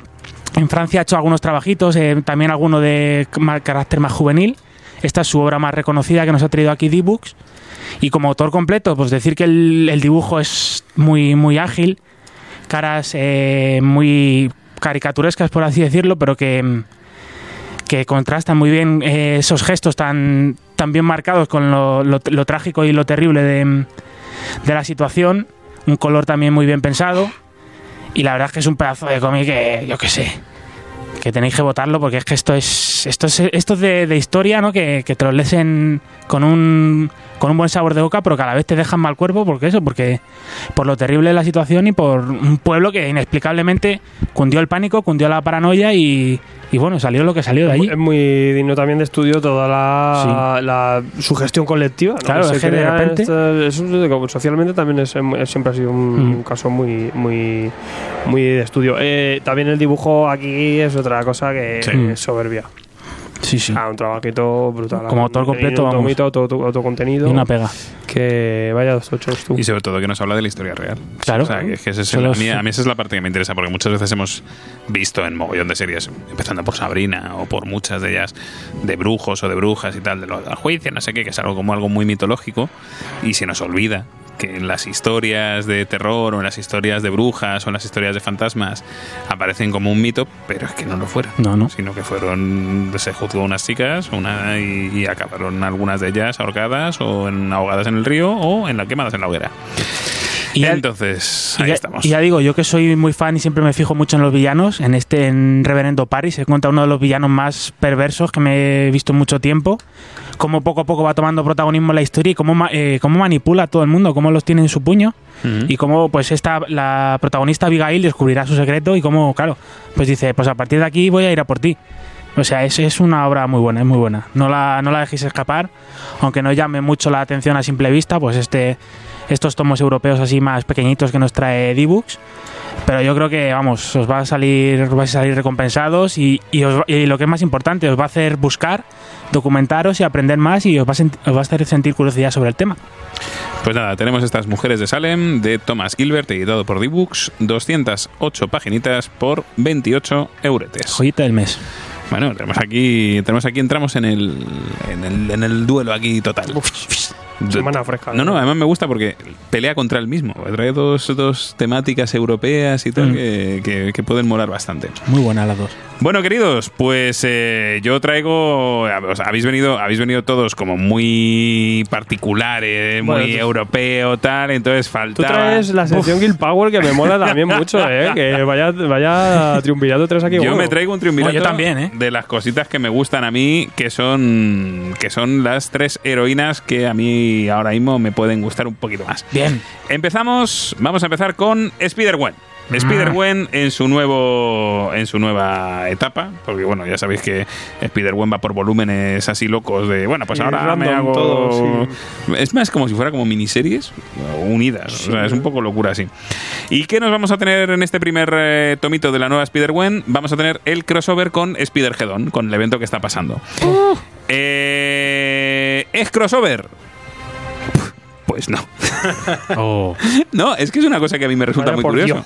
En Francia ha hecho algunos trabajitos, eh, también alguno de carácter más juvenil. Esta es su obra más reconocida que nos ha traído aquí D-Books. Y como autor completo, pues decir que el, el dibujo es muy, muy ágil, caras eh, muy caricaturescas, por así decirlo, pero que, que contrastan muy bien eh, esos gestos tan, tan bien marcados con lo, lo- lo trágico y lo terrible de, de la situación. Un color también muy bien pensado. Y la verdad es que es un pedazo de cómic que, yo qué sé, que tenéis que votarlo porque es que esto es esto es, esto es de, historia, ¿no? Que, que con un con un buen sabor de boca, pero cada vez te dejan mal cuerpo porque eso, porque por lo terrible de la situación y por un pueblo que inexplicablemente cundió el pánico, cundió la paranoia y, y bueno, salió lo que salió de allí. Es muy digno también de estudio toda la, la sugestión colectiva. ¿no? Claro, Se que de repente- esta- eso socialmente también es, es- siempre ha sido un, Mm. un caso muy, muy, muy de estudio. Eh, también el dibujo aquí es otra cosa que Sí. es soberbia. Sí, Sí, sí. Ah, un trabajito brutal. Como autor completo, Un vamos. tomito, auto- auto- autocontenido. Y una pega. Que vaya dos ochos tú. Y sobre todo que nos habla de la historia real. Claro. O sea, que, que ese es Solo el- a, mí, a mí esa es la parte que me interesa, porque muchas veces hemos visto en mogollón de series, empezando por Sabrina o por muchas de ellas, de brujos o de brujas y tal, de los juicio, no sé qué, que es algo como algo muy mitológico, y se nos olvida que en las historias de terror o en las historias de brujas o en las historias de fantasmas aparecen como un mito, pero es que no lo fueron. No, no. Sino que fueron, se juzgó unas chicas una, y, y acabaron algunas de ellas ahorcadas o en, ahogadas en el río o en la quemadas en la hoguera. Y ya- Entonces, Y ahí ya, estamos. y ya digo, yo que soy muy fan y siempre me fijo mucho en los villanos, en este en Reverendo Paris se cuenta uno de los villanos más perversos que me he visto en mucho tiempo, cómo poco a poco va tomando protagonismo la historia y cómo, eh, cómo manipula a todo el mundo, cómo los tiene en su puño Ujú. y cómo pues esta la protagonista Abigail descubrirá su secreto y cómo, claro, pues dice, pues a partir de aquí voy a ir a por ti. O sea, es, es una obra muy buena, es muy buena. No la, no la dejéis escapar, aunque no llame mucho la atención a simple vista, pues este estos tomos europeos así más pequeñitos que nos trae D-Books. Pero yo creo que, vamos, os va a salir, os vais a salir recompensados y, y, os va- y lo que es más importante, os va a hacer buscar, documentaros y aprender más y os va a, os va a hacer sentir curiosidad sobre el tema. Pues nada, tenemos estas mujeres de Salem de Thomas Gilbert, editado por D-Books, 208 paginitas por 28 euretes. Joyita del mes. Bueno, tenemos aquí, tenemos aquí entramos en el, en el, en el duelo aquí total. Semana fresca. No, no, además me gusta porque pelea contra el mismo. Trae dos, dos temáticas europeas y tal Mm. que, que- que pueden molar bastante. Muy buena las dos. Bueno, queridos, pues eh, yo traigo. o sea, habéis venido, habéis venido todos como muy particulares, Bueno, muy tú- europeo, tal. Entonces Tú faltaba. traes la sección Guild Power que me mola también mucho, ¿eh? Que vaya, vaya triunvirato tres aquí. Yo bueno. me traigo un triunvirato yo también, ¿eh? de las cositas que me gustan a mí, que son que son las tres heroínas que a mí ahora mismo me pueden gustar un poquito más. Bien. Empezamos, vamos a empezar con Spider-Gwen. Spider-Gwen en su nuevo en su nueva etapa, porque bueno, ya sabéis que Spider-Gwen va por volúmenes así locos de, bueno, pues Sí, ahora me hago todo, Es más como si fuera como miniseries unidas, o sea, es un poco locura así. ¿Y qué nos vamos a tener en este primer eh, tomito de la nueva Spider-Gwen? Vamos a tener el crossover con Spider-Geddon, con el evento que está pasando. Eh, ¿Es crossover? Pues no. No, es que es una cosa que a mí me resulta muy. Dios.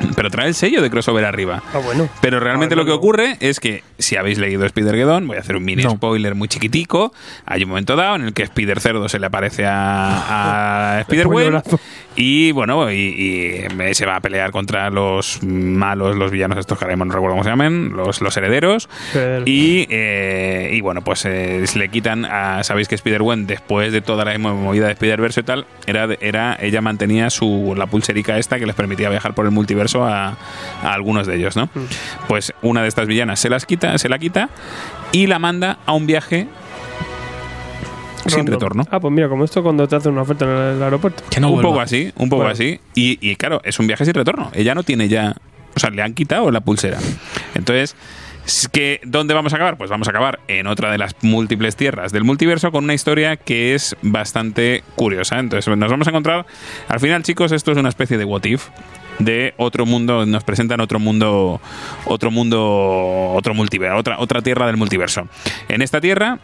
Pero trae el sello de crossover arriba. Ah, bueno. Pero realmente A ver, lo que no. ocurre es que si habéis leído Spider-Geddon, voy a hacer un mini No. spoiler muy chiquitico, hay un momento dado en el que Spider-Cerdo se le aparece a, a Spider-Gwen Puñalazo. y bueno, y, y se va a pelear contra los malos, los villanos estos que ahora mismo no recuerdo cómo se llaman, los, los herederos. Pero- Y, eh, y bueno, pues eh, se le quitan a. Sabéis que Spider-Gwen, después de toda la movida de Spider-Verse y tal, era, era, ella mantenía su la pulserica esta que les permitía viajar por el multiverso a, a algunos de ellos, ¿no? Pues una de estas villanas se las quita, se la quita y la manda a un viaje sin Random. retorno. Ah, pues mira, como esto cuando te hacen una oferta en el aeropuerto. Que no un vuelva. poco así, un poco Bueno. así. Y, y claro, es un viaje sin retorno. Ella no tiene ya. O sea, le han quitado la pulsera. Entonces, es que, ¿dónde vamos a acabar? Pues vamos a acabar en otra de las múltiples tierras del multiverso con una historia que es bastante curiosa. Entonces, nos vamos a encontrar. Al final, chicos, esto es una especie de what if de otro mundo, nos presentan otro mundo, otro mundo, otro multiverso, otra, otra tierra del multiverso. En esta tierra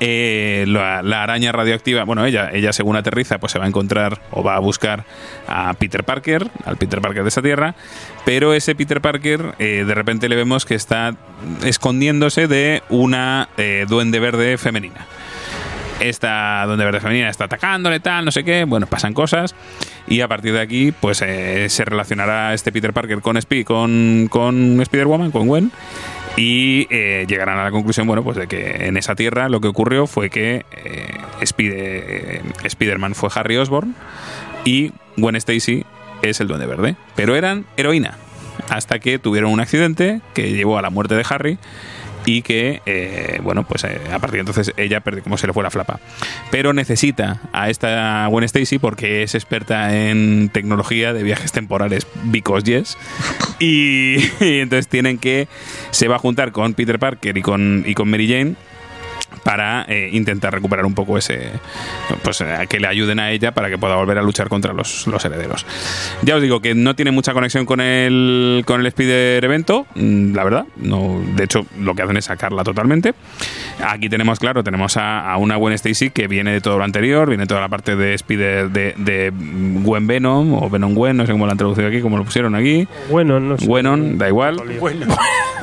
eh, la, araña radioactiva, bueno, ella, ella según aterriza, pues se va a encontrar o va a buscar a Peter Parker, al Peter Parker de esa tierra, pero ese Peter Parker eh, de repente le vemos que está escondiéndose de una eh, duende verde femenina. Esta duende verde femenina está atacándole, tal, no sé qué, bueno, pasan cosas y a partir de aquí, pues eh, se relacionará este Peter Parker con, con, con Spider-Woman, con Gwen, y eh, llegarán a la conclusión, bueno, pues de que en esa tierra lo que ocurrió fue que eh, eh, Spider-Man fue Harry Osborn y Gwen Stacy es el Duende Verde. Pero eran heroína. Hasta que tuvieron un accidente que llevó a la muerte de Harry y que, eh, bueno, pues eh, a partir de entonces ella perdió como se le fue la flapa. Pero necesita a esta Gwen Stacy porque es experta en tecnología de viajes temporales, because yes. Y, y entonces tienen que, se va a juntar con Peter Parker y con, y con Mary Jane para eh, intentar recuperar un poco ese. Pues a que le ayuden a ella para que pueda volver a luchar contra los, los herederos. Ya os digo que no tiene mucha conexión con el, con el Spider evento, mm, la verdad. No, de hecho, lo que hacen es sacarla totalmente. Aquí tenemos, claro, tenemos a, a una Gwen Stacy que viene de todo lo anterior, viene toda la parte de Spider de, de Gwen Venom o Venom Gwen, no sé cómo lo han traducido aquí, cómo lo pusieron aquí. Bueno, no sé. Gwenon, da igual.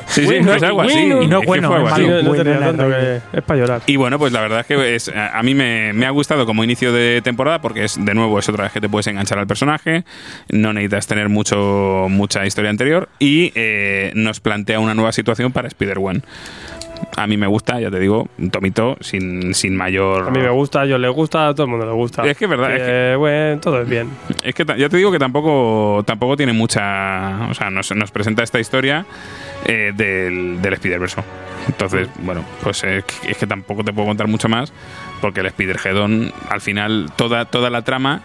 Sí, sí, Bueno, es algo así. bueno. Y no Es que bueno, fue algo es así. Sí, no, no es para llorar. Y bueno, pues la verdad es que es, a a mí me, me ha gustado como inicio de temporada porque es de nuevo es otra vez que te puedes enganchar al personaje, no necesitas tener mucho mucha historia anterior y eh, nos plantea una nueva situación para Spider-Gwen. A mí me gusta, ya te digo, un tomito sin, sin mayor... A mí me gusta, a ellos les gusta, a todo el mundo le gusta. Es que es verdad, es Que, bueno, todo es bien. Es que ya te digo que tampoco tampoco tiene mucha. O sea, nos, nos presenta esta historia eh, del, del Spider-Verse. Entonces, bueno, pues es que, es que tampoco te puedo contar mucho más, porque el Spider-Geddon, al final, toda, toda la trama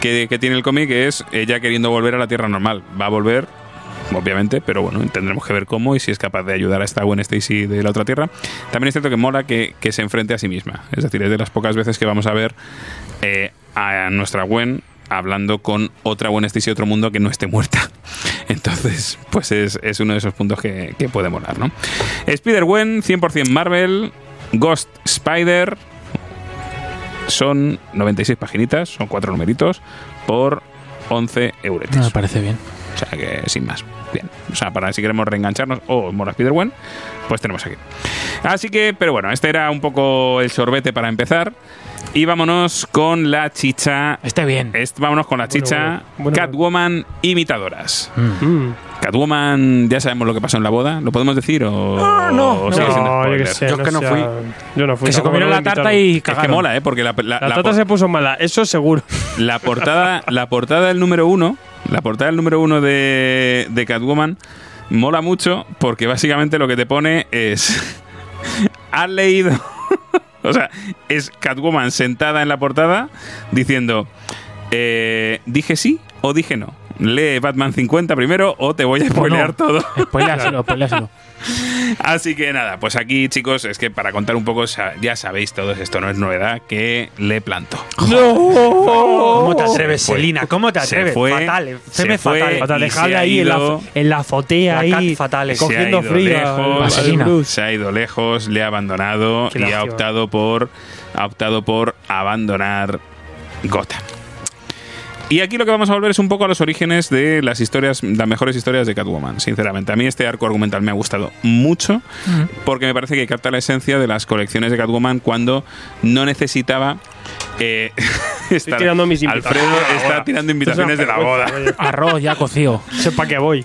que, que tiene el cómic es ella queriendo volver a la Tierra normal. Va a volver. Obviamente, pero bueno, tendremos que ver cómo y si es capaz de ayudar a esta Gwen Stacy de la otra tierra. También es cierto que mola que, que se enfrente a sí misma. Es decir, es de las pocas veces que vamos a ver eh, a nuestra Gwen hablando con otra Stacy de otro mundo que no esté muerta. Entonces, pues es, es uno de esos puntos que, que puede molar, ¿no? Spider-Gwen, 100% Marvel, Ghost Spider, son 96 paginitas, son cuatro numeritos, por 11 euros. No me parece bien. O sea que sin más. Bien. O sea, para si queremos reengancharnos o Mora Spider-Gwen, pues tenemos aquí. Así que, pero bueno, este era un poco el sorbete para empezar. Y vámonos con la chicha. Esté bien. Est- vámonos con la chicha. bueno, bueno. Catwoman imitadoras. Mm. Catwoman, ya sabemos lo que pasó en la boda. ¿Lo podemos decir o, o sigue siendo No, yo sé. Yo es que no sea- fui. Yo no fui. Que se comieron la tarta y Es que cagaron. mola, ¿eh? Porque la, la- La la tarta se puso mala, eso seguro. la portada, la portada del número uno, la portada del número uno de, de Catwoman mola mucho porque básicamente lo que te pone es has leído, o sea, es Catwoman sentada en la portada diciendo eh, dije sí o dije no. Lee Batman 50 primero o te voy a spoilear no. todo. Spoileáselo, spoileáselo. Así que nada, pues aquí chicos, es que para contar un poco, ya sabéis todos, esto no es novedad, que le planto. ¿Cómo te atreves, Se fue. Selina? ¿Cómo te Se atreves? fue, fatal. se Feme fue. fatal. Se ha ahí en la, en la azotea La ahí. Se ha cogiendo ido frío. lejos. Bruce. se ha ido lejos, le ha abandonado Qué y ha optado por ha optado por abandonar Gotham. Y aquí lo que vamos a volver es un poco a los orígenes de las historias, las mejores historias de Catwoman, sinceramente. A mí este arco argumental me ha gustado mucho porque me parece que capta la esencia de las colecciones de Catwoman cuando no necesitaba eh, estar- tirando mis invitaciones Alfredo de la está boda. tirando invitaciones de la boda. Arroz ya cocido. Sepa que voy.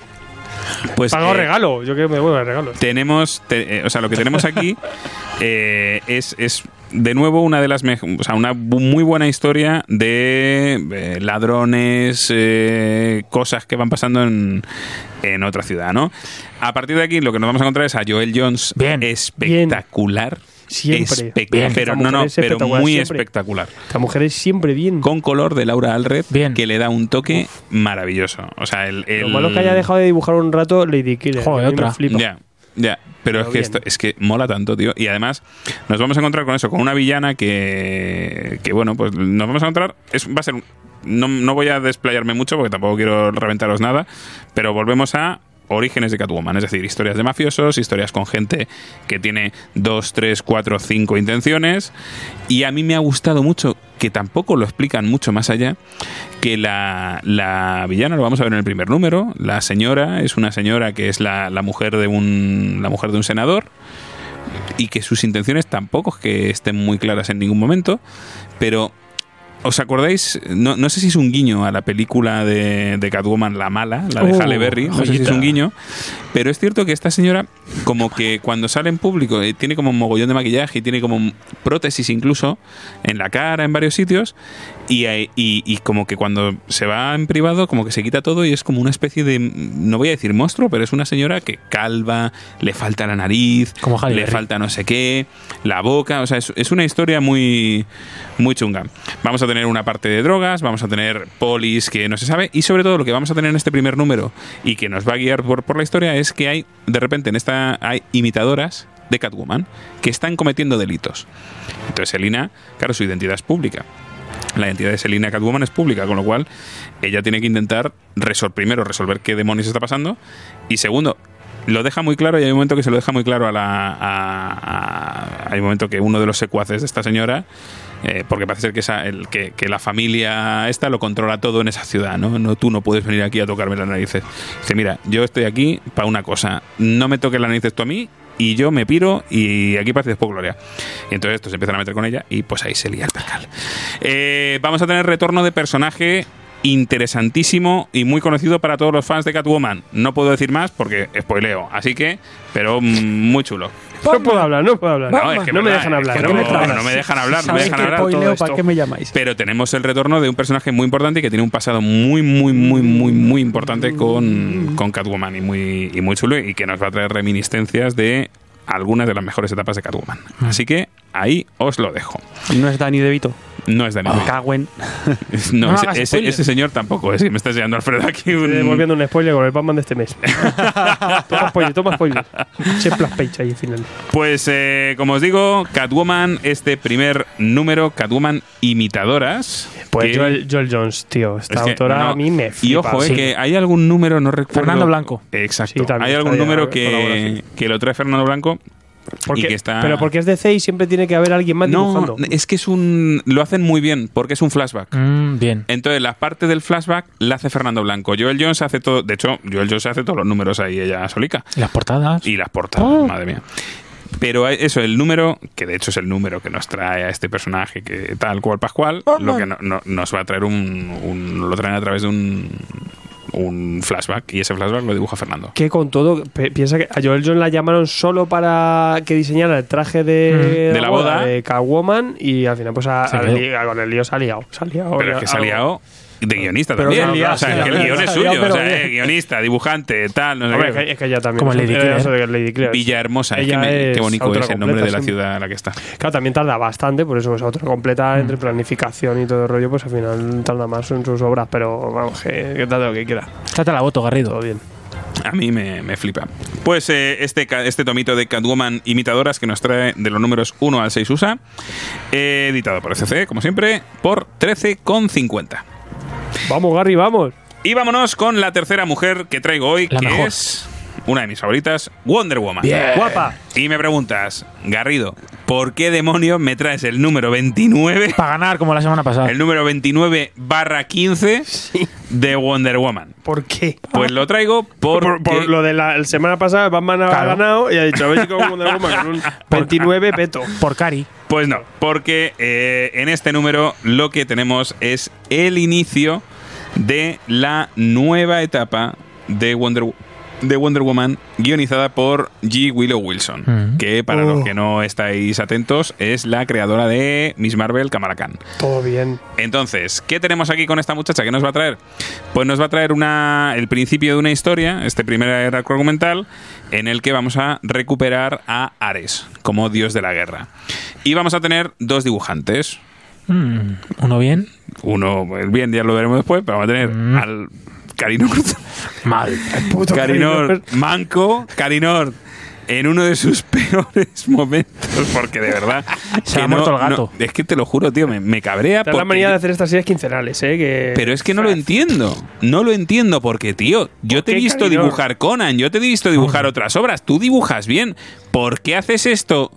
Pues Pago eh, regalo. Yo que me voy a regalo. tenemos, te- eh, o sea, lo que tenemos aquí eh, es, es de nuevo una de las, o sea, una muy buena historia de eh, ladrones, eh, cosas que van pasando en, en otra ciudad, ¿no? A partir de aquí lo que nos vamos a encontrar es a Joel Jones Bien. espectacular. Siempre. Bien. Pero Esta no, no, pero espectacular muy siempre. espectacular. La mujer es siempre bien. Con color de Laura Alred, Bien. que le da un toque maravilloso. O sea, el, el- Lo malo es que haya dejado de dibujar un rato Lady Killer. Joder, me otra. flipa. Ya. Pero, Pero es que esto, es que mola tanto, tío. Y además, nos vamos a encontrar con eso, con una villana que. que bueno, pues nos vamos a encontrar. Es, va a ser. un- No, no voy a desplayarme mucho porque tampoco quiero reventaros nada. Pero volvemos a orígenes de Catwoman, es decir, historias de mafiosos, historias con gente que tiene dos, tres, cuatro, cinco intenciones. Y a mí me ha gustado mucho, que tampoco lo explican mucho más allá, que la, la villana, lo vamos a ver en el primer número, la señora es una señora que es la, la mujer de un la mujer de un senador y que sus intenciones tampoco es que estén muy claras en ningún momento, pero ¿Os acordáis? No, no sé si es un guiño a la película de, de Catwoman La Mala, la de Oh, Halle Berry. No sé si es un guiño. Pero es cierto que esta señora, como que cuando sale en público, eh, tiene como un mogollón de maquillaje y tiene como prótesis incluso en la cara, en varios sitios. Y, y, y como que cuando se va en privado, como que se quita todo y es como una especie de. No voy a decir monstruo, pero es una señora que calva, le falta la nariz, Como le falta no sé qué, la boca. O sea, es, es una historia muy, muy chunga. Vamos a tener una parte de drogas, vamos a tener polis que no se sabe, y sobre todo lo que vamos a tener en este primer número y que nos va a guiar por, por la historia es que hay, de repente, en esta hay imitadoras de Catwoman que están cometiendo delitos. Entonces Selina, claro, su identidad es pública. La identidad de Selina Catwoman es pública, con lo cual ella tiene que intentar resol primero resolver qué demonios está pasando y segundo lo deja muy claro y hay un momento que se lo deja muy claro a la a- hay un momento que uno de los secuaces de esta señora eh, porque parece ser que, esa, el, que, que la familia esta lo controla todo en esa ciudad, ¿no? no Tú no puedes venir aquí a tocarme las narices. Dice, mira, yo estoy aquí para una cosa, no me toques las narices tú a mí y yo me piro y aquí parece después gloria. Y entonces estos empiezan a meter con ella y pues ahí se lía el percal. Eh, vamos a tener retorno de personaje interesantísimo y muy conocido para todos los fans de Catwoman. No puedo decir más porque spoileo, así que, pero mm, muy chulo. No puedo hablar, no puedo hablar. No, es que no me verdad, dejan es hablar. que ¿Qué no, me tragas? no me dejan hablar, no me ¿Sabes dejan hablar. ¿Para qué me llamáis? Pero tenemos el retorno de un personaje muy importante y que tiene un pasado muy, muy, muy, muy, muy importante con, con Catwoman y muy, y muy chulo y que nos va a traer reminiscencias de algunas de las mejores etapas de Catwoman. Así que ahí os lo dejo. No es Danny DeVito. No es Daniel. Cagüen. No, No ese, señor tampoco. Es que me está enseñando Alfredo aquí un... Estoy devolviendo un spoiler con el Batman de este mes. toma spoiler, toma spoiler. Che plus page ahí al final. Pues eh, como os digo, Catwoman, este primer número, Catwoman imitadoras. Pues que- Joel, Joel Jones, tío. Esta es que, autora no, a mí me Y flipa. ojo, eh, Sí. que hay algún número, no recuerdo. Fernando Blanco. Exacto. Sí, hay algún número que, que lo trae Fernando Blanco. Porque- y que está... Pero porque es DC y siempre tiene que haber alguien más No, dibujando. es que es un. Lo hacen muy bien, porque es un flashback. Mm, bien. Entonces, la parte del flashback la hace Fernando Blanco. Joel Jones hace todo. De hecho, Joel Jones hace todos los números ahí, ella solica. ¿Y las portadas? Y las portadas, madre mía. Pero eso, el número, que de hecho es el número que nos trae a este personaje, que tal cual Pascual, lo que no- no- nos va a traer un, un- Lo traen a través de un. Un flashback, y ese flashback lo dibuja Fernando. Que con todo, piensa que a Joel Jones la llamaron solo para que diseñara el traje de, Mm. De la boda. de Catwoman y al final pues a- al con el lío se ha liado. Se ha liado Pero es que se ha algo. liado de guionista Pero también. o sea, que el guion se es suyo. O sea, eh, guionista, dibujante, tal, no sé Hombre, qué. es que, ella también. Como Lady eh, es que me- es qué bonito es el nombre de la sí. ciudad en la que está. Claro, también tarda bastante, por eso es autora completa entre planificación y todo el rollo, pues al final tarda más en sus obras, pero vamos, que, que lo que quiera. Trata la voto, Todo Garrido. bien. A mí me, me flipa. Pues eh, este, ca- este tomito de Catwoman imitadoras que nos trae de los números 1 al 6 USA, eh, editado por ECC, como siempre, por 13,50. Vamos, Gary, vamos. Y vámonos con la tercera mujer que traigo hoy, La que mejor. es una de mis favoritas, Wonder Woman. Guapa. Y me preguntas, Garrido, ¿por qué demonios me traes el número 29? Para ganar, como la semana pasada. El número 29 barra 15 de Wonder Woman. ¿Por qué? Pues lo traigo porque... Por, por lo de la el semana pasada, Batman ha Claro. ganado y ha dicho, a ver si con Wonder Woman con un 29 peto. Por Cari. Pues no, porque eh, en este número lo que tenemos es el inicio de la nueva etapa de Wonder, de Wonder Woman guionizada por G. Willow Wilson, Mm. que para los que no estáis atentos es la creadora de Miss Marvel Kamala Khan. Todo bien. Entonces, ¿qué tenemos aquí con esta muchacha? ¿Qué nos va a traer? Pues nos va a traer una, el principio de una historia, este primer arco argumental, en el que vamos a recuperar a Ares como dios de la guerra. Y vamos a tener dos dibujantes. Mm, Uno bien. Uno, el bien, ya lo veremos después, pero vamos a tener Mm. al Carinor, Mal. Puto Carinor Carinor. manco, Carinor en uno de sus peores momentos, porque de verdad... Se ha muerto el gato. es que te lo juro, tío, me, me cabrea. Es la manía de hacer estas series quincenales, ¿eh? Que... pero es que no lo entiendo. No lo entiendo porque, tío, yo ¿Por te he visto Carinor? dibujar Conan, yo te he visto dibujar otras obras. Tú dibujas bien. ¿Por qué haces esto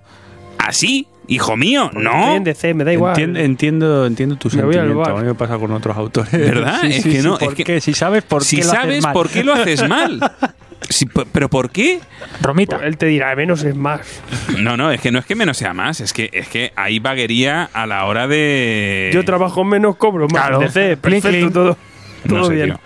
así, hijo mío? Estoy No. en DC, me da igual. Entien- entiendo, entiendo tu Me sentimiento. A mí me pasa con otros autores. ¿Verdad? Sí, Es sí, que sí, no, ¿por es que-? Si sabes por Si qué lo haces sabes mal. por qué lo haces mal. Sí, ¿Pero por qué? Romita. Él te dirá, menos es más. No, no, es que no es que menos sea más, es que, es que hay vaguería a la hora de... Yo trabajo menos, cobro más. Claro. DC, perfecto, todo, todo no sé, bien. tío.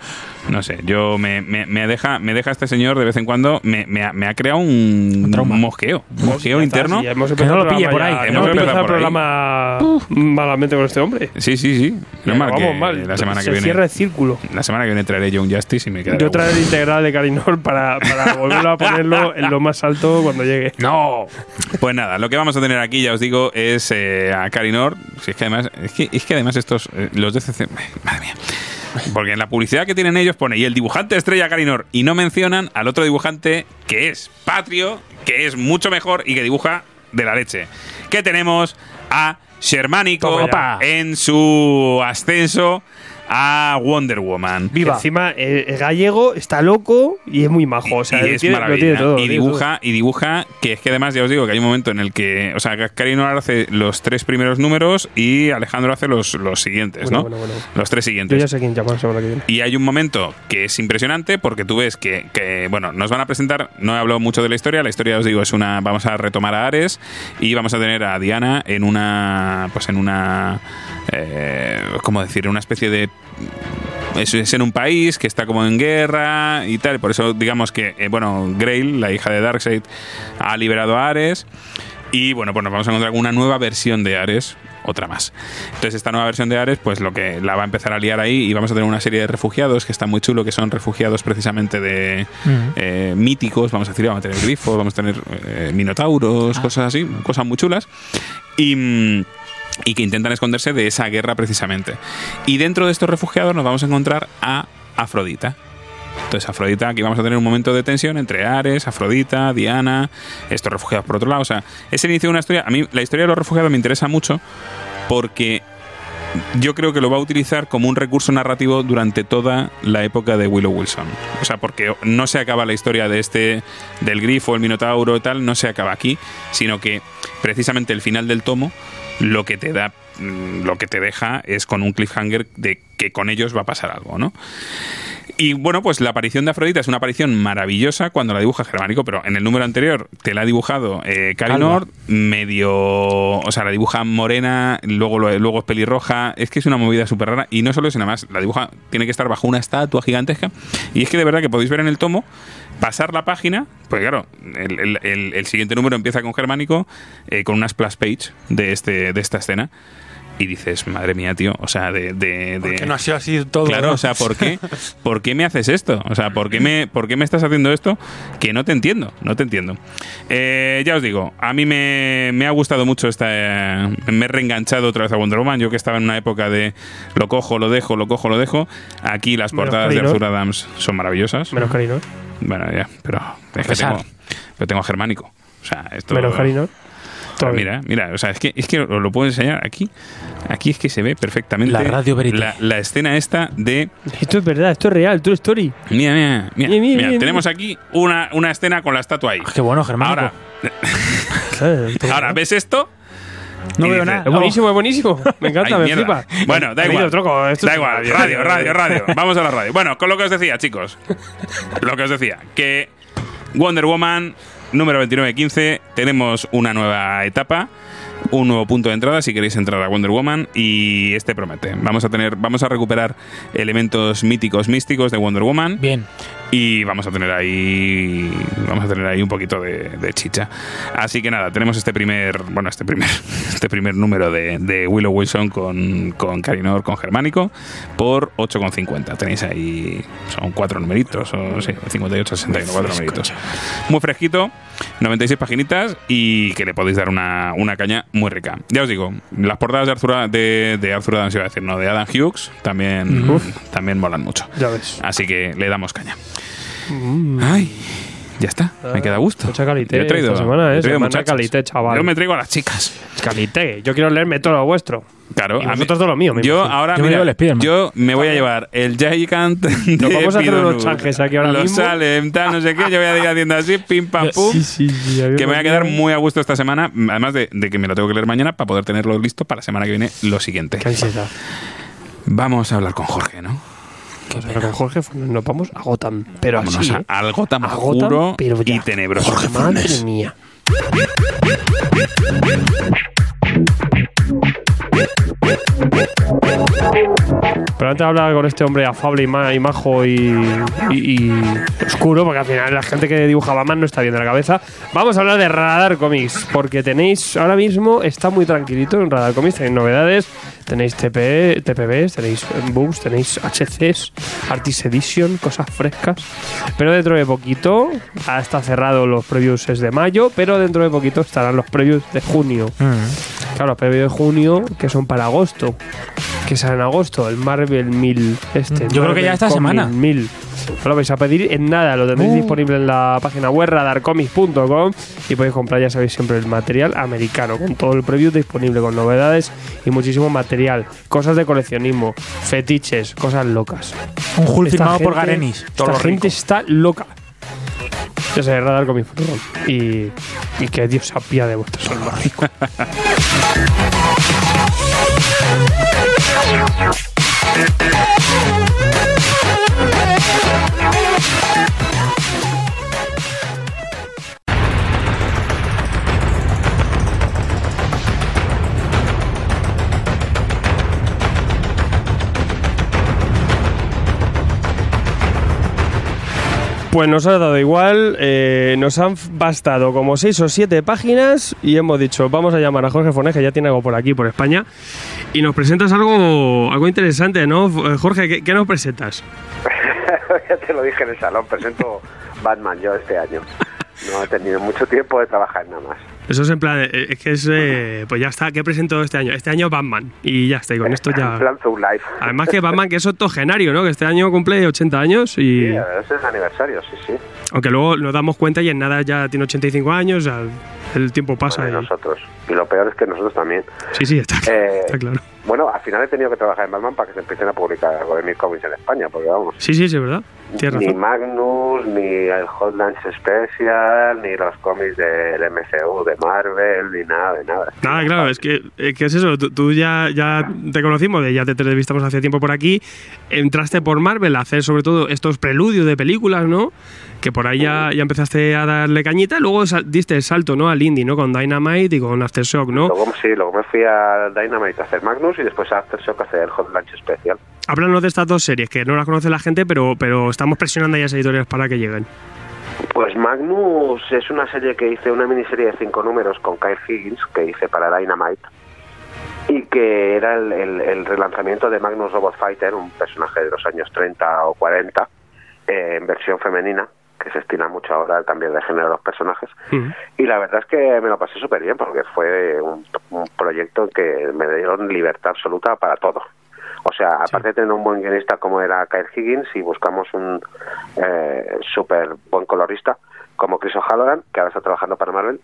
No sé, yo me, me, me deja me deja este señor de vez en cuando, me, me ha, me ha creado un, mosqueo, un mosqueo Ya está, interno. sí, hemos Que no lo pille por ahí. ya. Hemos empezado el programa malamente con este hombre. Sí, sí, sí. No mal Vamos que mal. la semana que Se viene. cierra el círculo. La semana que viene traeré yo un Justice y me quedaré. Yo traeré el integral de Carinor para, para volverlo a ponerlo en lo más alto cuando llegue. ¡No! Pues nada, lo que vamos a tener aquí, ya os digo, es eh, a Carinor. Si es que además, es que, es que además estos, eh, los DCC, madre mía. Porque en la publicidad que tienen ellos pone, y el dibujante estrella Carinor, y no mencionan al otro dibujante que es Patrio, que es mucho mejor y que dibuja de la leche. Que tenemos a ya. en su ascenso a Wonder Woman. Que Encima, el, el gallego está loco y es muy majo. O sea, y es tiene, lo maravilla. tiene todo. lo y tiene dibuja, y dibuja, que es que además ya os digo que hay un momento en el que, o sea, Karino hace los tres primeros números y Alejandro hace los, los siguientes, Bueno, ¿no? bueno, bueno. Los tres. Yo siguientes. ya sé quién llama la semana que viene. Y hay un momento que es impresionante porque tú ves que, que, bueno, nos van a presentar, no he hablado mucho de la historia, la historia os digo es una, vamos a retomar a Ares y vamos a tener a Diana en una, pues en una, eh, ¿cómo decir? Una especie de es, es en un país que está como en guerra y tal, por eso digamos que, eh, bueno, Grail, la hija de Darkseid, ha liberado a Ares y bueno, pues nos vamos a encontrar con una nueva versión de Ares, otra más. Entonces esta nueva versión de Ares, pues lo que la va a empezar a liar ahí y vamos a tener una serie de refugiados que está muy chulo, que son refugiados precisamente de eh, míticos, vamos a decir, vamos a tener grifos, vamos a tener eh, minotauros, cosas así, cosas muy chulas. Y... y que intentan esconderse de esa guerra precisamente. Y dentro de estos refugiados nos vamos a encontrar a Afrodita. Entonces, Afrodita, aquí vamos a tener un momento de tensión entre Ares, Afrodita, Diana, estos refugiados por otro lado. O sea, es el inicio de una historia. A mí, la historia de los refugiados me interesa mucho porque yo creo que lo va a utilizar como un recurso narrativo durante toda la época de Willow Wilson. O sea, porque no se acaba la historia de este, del grifo, el minotauro y tal, no se acaba aquí, sino que precisamente el final del tomo lo que te da, mm, lo que te deja es con un cliffhanger de que con ellos va a pasar algo, ¿no? Y bueno, pues la aparición de Afrodita es una aparición maravillosa cuando la dibuja Germánico, pero en el número anterior te la ha dibujado eh, Kalinor, medio. O sea, la dibuja morena, luego, luego es pelirroja. Es que es una movida súper rara. Y no solo eso, nada más, la dibuja, tiene que estar bajo una estatua gigantesca. Y es que de verdad que podéis ver en el tomo, pasar la página, pues claro, el, el- el- el siguiente número empieza con Germánico, eh, con una splash page de, este, de esta escena. Y dices, madre mía, tío, o sea, de... de, de- Que no ha sido así todo. Claro, ¿no? o sea, ¿por qué, ¿por qué me haces esto? O sea, ¿por qué me, por qué me estás haciendo esto? Que no te entiendo, no te entiendo. Eh, ya os digo, a mí me, me ha gustado mucho esta... eh, me he reenganchado otra vez a Wonder Woman. Yo que estaba en una época de lo cojo, lo dejo, lo cojo, lo dejo. Aquí las portadas de. Arthur Adams son maravillosas. Menos Kalinor. Bueno, ya, pero es que tengo, pero tengo a Germánico. O sea, esto... Menos. Pero mira, mira, o sea, es que, es que os lo puedo enseñar aquí. Aquí es que se ve perfectamente La radio la, la escena esta de Esto es verdad, esto es real, True Story. Mira, mira, mira. Mira, mira, mira, mira, tenemos aquí una, una escena con la estatua ahí. Qué bueno, Germánico. Ahora, Claro, ahora ves esto. No y veo nada. Es buenísimo, es buenísimo. Me encanta, Ay, me mierda. flipa. Bueno, da igual. Troco, esto da es igual. radio, Radio, radio, radio. Vamos a la radio. Bueno, con lo que os decía, chicos. Lo que os decía, que Wonder Woman número 2915 tenemos una nueva etapa. Un nuevo punto de entrada si queréis entrar a Wonder Woman y este promete. Vamos a tener, vamos a recuperar elementos míticos, místicos de Wonder Woman Bien. Y vamos a tener ahí vamos a tener ahí un poquito de, de chicha. Así que nada tenemos este primer bueno este primer este primer número de, de Willow Wilson con con Carinor con Germánico por 8,50 tenéis ahí son cuatro numeritos o sí 58 61 cuatro numeritos. muy fresquito 96 paginitas y que le podéis dar una, una caña muy rica. Ya os digo las portadas de Arthur de, de Arthur Adams iba a decir no de Adam Hughes también también molan mucho. Ya ves. Así que le damos caña. Ay, ya está. Me queda a gusto. Mucha calité Yo he traído, esta semana, he ¿eh? traído Semana muchachas. calité, chaval. Yo me traigo a las chicas. Calité. Yo quiero leerme todo lo vuestro. Claro, Y a mí- vosotros todo lo mío, me Yo imagino. ahora, Yo me mira, llevo el Spiderman. yo me voy a llevar el Gigant de Nos vamos a hacer unos chanjes aquí ahora los mismo. Salem, tal, no sé qué. Yo voy a ir haciendo así, pim, pam, pum. Sí, sí, sí. Que me voy a quedar muy a gusto esta semana, además de, de que me lo tengo que leer mañana para poder tenerlo listo para la semana que viene lo siguiente. Qué ansiedad. Vamos a hablar con Jorge, ¿no? Pero con Jorge Fernández nos vamos a Gotham. Pero Vámonos así, pero ya. y tenebroso. Madre mía. Pero antes de hablar con este hombre afable y, ma- y majo y, y- y oscuro, porque al final la gente que dibujaba más no está bien de la cabeza, vamos a hablar de Radar Comics, porque tenéis, ahora mismo está muy tranquilito en Radar Comics, tenéis novedades, tenéis TP, TPBs, tenéis books, tenéis HCs, Artist Edition, cosas frescas, pero dentro de poquito, está cerrado los previews es de mayo, pero dentro de poquito estarán los previews de junio. Claro, los previews de junio que son para agosto. que sale en agosto, el Marvel 1000. Este, Yo creo que ya esta semana. Comic 1000. No lo vais a pedir en nada, lo tendréis Uh. disponible en la página web radarcomics.com y podéis comprar, ya sabéis, siempre el material americano, con todo el preview disponible, con novedades y muchísimo material, cosas de coleccionismo, fetiches, cosas locas. Un Hulk Esta firmado por Garenis. Esta gente está loca. Ya sé, radarcomics.com y, y que Dios se apiade de vuestro alma. Pues nos ha dado igual, eh, nos han bastado como seis o siete páginas y hemos dicho, vamos a llamar a Jorge Fonés, que ya tiene algo por aquí, por España, y nos presentas algo, algo interesante, ¿no? Eh, Jorge, ¿qué, qué nos presentas? ya te lo dije en el salón, presento Batman yo este año. No he tenido mucho tiempo de trabajar nada más. Eso es en plan, eh, es que es, eh, pues ya está, ¿qué presento este año? Este año Batman, y ya está, y con esto En ya... plan Zoom Life. Además que Batman, que es octogenario, ¿no? Que este año cumple 80 años y... Sí, ese es el aniversario, sí, sí. Aunque luego nos damos cuenta y en nada ya tiene 85 años, o sea, el tiempo pasa y... nosotros. Y lo peor es que nosotros también. Sí, sí, está, Eh, está claro. Bueno, al final he tenido que trabajar en Batman para que se empiecen a publicar algo de mis cómics en España, porque vamos, Sí, sí, sí, es verdad. Ni. Magnus, ni el Hot Lunch Special, ni los cómics del MCU, de Marvel, ni nada, de nada. Nada, claro, es que, es que es eso, tú, tú ya, ya te conocimos, ya te entrevistamos hace tiempo por aquí, entraste por Marvel a hacer sobre todo estos preludios de películas, ¿no? Que por ahí ya, ya empezaste a darle cañita, y luego diste el salto, ¿no? Al indie, ¿no? Con Dynamite y con Aftershock, ¿no? Luego, sí, luego me fui a Dynamite a hacer Magnus y después a Aftershock a hacer el Hot Lunch Special. Háblanos de estas dos series, que no las conoce la gente, pero, pero estamos presionando a las editoriales para que lleguen. Pues Magnus es una serie que hice, una miniserie de cinco números con Kyle Higgins, que hice para Dynamite, y que era el, el- el relanzamiento de Magnus Robot Fighter, un personaje de los años 30 o 40, eh, en versión femenina, que se estila mucho ahora cambio de género de los personajes. Y la verdad es que me lo pasé súper bien, porque fue un, un proyecto en que me dieron libertad absoluta para todo. O sea, aparte de tener un buen guionista como era Kyle Higgins, y buscamos un eh, súper buen colorista como Chris O'Halloran, que ahora está trabajando para Marvel,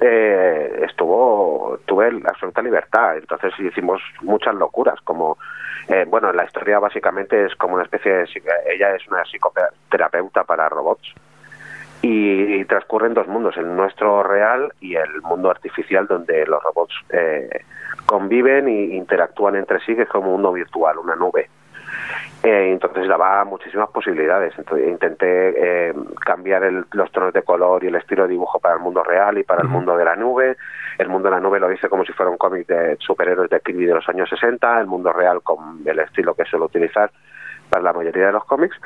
eh, estuvo tuve la absoluta libertad. Entonces hicimos muchas locuras como eh, bueno la historia básicamente es como una especie de ella es una psicoterapeuta para robots y, transcurren dos mundos el nuestro real y el mundo artificial donde los robots eh, conviven e interactúan entre sí que es como un mundo virtual una nube eh, entonces daba muchísimas posibilidades. Entonces, intenté eh, cambiar el- los tonos de color y el estilo de dibujo para el mundo real y para el mundo de la nube. El mundo de la nube lo hice como si fuera un cómic de superhéroes de Kirby de los años 60, el mundo real con el estilo que suelo utilizar para la mayoría de los cómics.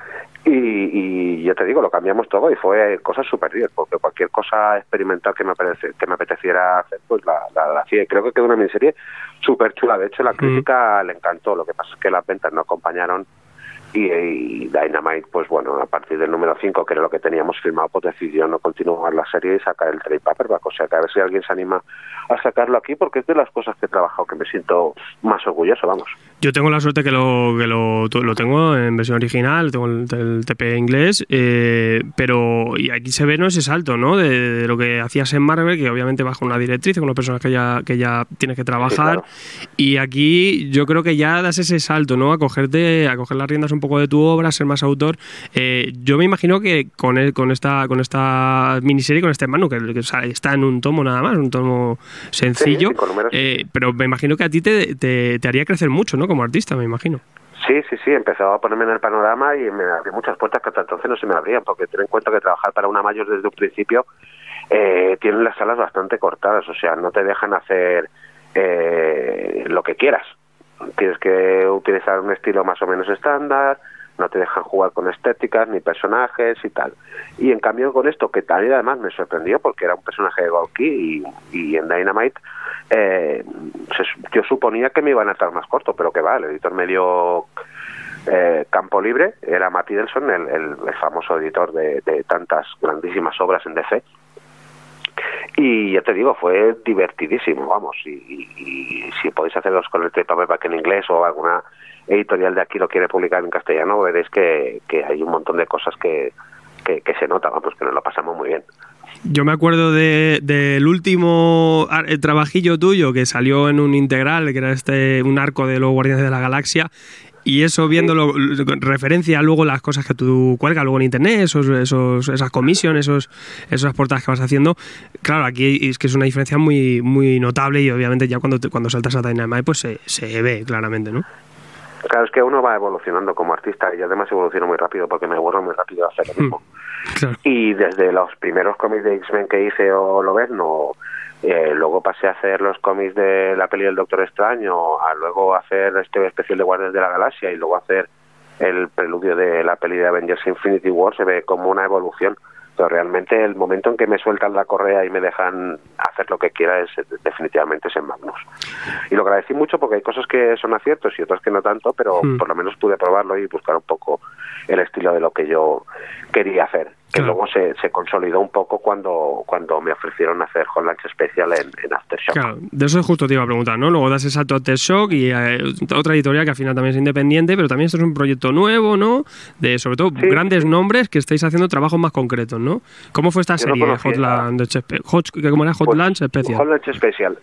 Y, y yo te digo, lo cambiamos todo y fue cosas súper bien, porque cualquier cosa experimental que me, apetece- que me apeteciera hacer, pues la, la, la hacía. Y creo que quedó una miniserie súper chula. De hecho, la crítica le encantó. Lo que pasa es que las ventas no acompañaron y, y Dynamite, pues bueno, a partir del número 5, que era lo que teníamos firmado, pues decidió no continuar la serie y sacar el trade paperback. O sea, que a ver si alguien se anima a sacarlo aquí, porque es de las cosas que he trabajado que me siento más orgulloso, vamos. Yo tengo la suerte que lo que lo, lo tengo en versión original, tengo el, el TP inglés, eh, pero y aquí se ve no ese salto, ¿no? De, de lo que hacías en Marvel, que obviamente bajo una directriz con los personajes que ya que ya tienes que trabajar, y aquí yo creo que ya das ese salto, ¿no? A cogerte, a coger las riendas un poco de tu obra, ser más autor. Eh, yo me imagino que con el- con esta con esta miniserie, con este mano que, que, o sea, está en un tomo nada más, un tomo sencillo, eh, pero me imagino que a ti te, te, te haría crecer mucho, ¿no? Como artista, me imagino. Sí, sí, sí, empezó a ponerme en el panorama y me abrió muchas puertas que hasta entonces no se me abrían, porque ten en cuenta que trabajar para una mayor desde un principio eh, tienen las salas bastante cortadas, o sea, no te dejan hacer eh, lo que quieras. Tienes que utilizar un estilo más o menos estándar, no te dejan jugar con estéticas ni personajes y tal. Y en cambio con esto, que también además me sorprendió porque era un personaje de Golki y, en Dynamite, eh, yo suponía que me iban a estar más corto, pero que va, el editor me dio eh, campo libre, era Matt Idelson, el, el- el famoso editor de, de tantas grandísimas obras en DC. Y ya te digo, fue divertidísimo, vamos. Y, y- si podéis hacerlos con el paperback en inglés o alguna editorial de aquí lo quiere publicar en castellano, veréis que, hay un montón de cosas que, que, se nota, vamos, que nos lo pasamos muy bien. Yo me acuerdo de- del último ar- eh, trabajillo tuyo que salió en un integral, que era este un arco de los Guardianes de la Galaxia. Y eso viéndolo, con referencia luego las cosas que tú cuelgas luego en internet, esos, esos, esas comisiones, esos, esas portadas que vas haciendo. Claro, aquí es que es una diferencia muy, muy notable y obviamente ya cuando, te- cuando saltas a Dynamite pues se, se ve claramente, ¿no? Claro, es que uno va evolucionando como artista y además evoluciono muy rápido porque me aburro muy rápido de hacer lo mismo. Y desde los primeros cómics de X-Men que hice o lo ves, eh, luego pasé a hacer los cómics de la peli del Doctor Extraño, a luego hacer este especial de Guardias de la Galaxia y luego hacer el preludio de la peli de Avengers Infinity War, se ve como una evolución. Pero realmente el momento en que me sueltan la correa y me dejan hacer lo que quiera es definitivamente es en Magnus. Y lo agradecí mucho porque hay cosas que son aciertos y otras que no tanto, pero Hmm. por lo menos pude probarlo y buscar un poco el estilo de lo que yo quería hacer. Que luego se, se consolidó un poco cuando, cuando me ofrecieron hacer Hot Lunch Special en, en Aftershock. Claro, de eso justo te iba a preguntar, ¿no? Luego das el salto a Shock y eh, otra editorial que al final también es independiente, pero también esto es un proyecto nuevo, ¿no? De sobre todo grandes nombres que estáis haciendo trabajos más concretos, ¿no? ¿Cómo fue esta Yo no serie conocía- Hotland Spe- Hot, ¿Cómo era? Hot Pues, Lunch Special. Hot Lunch Special.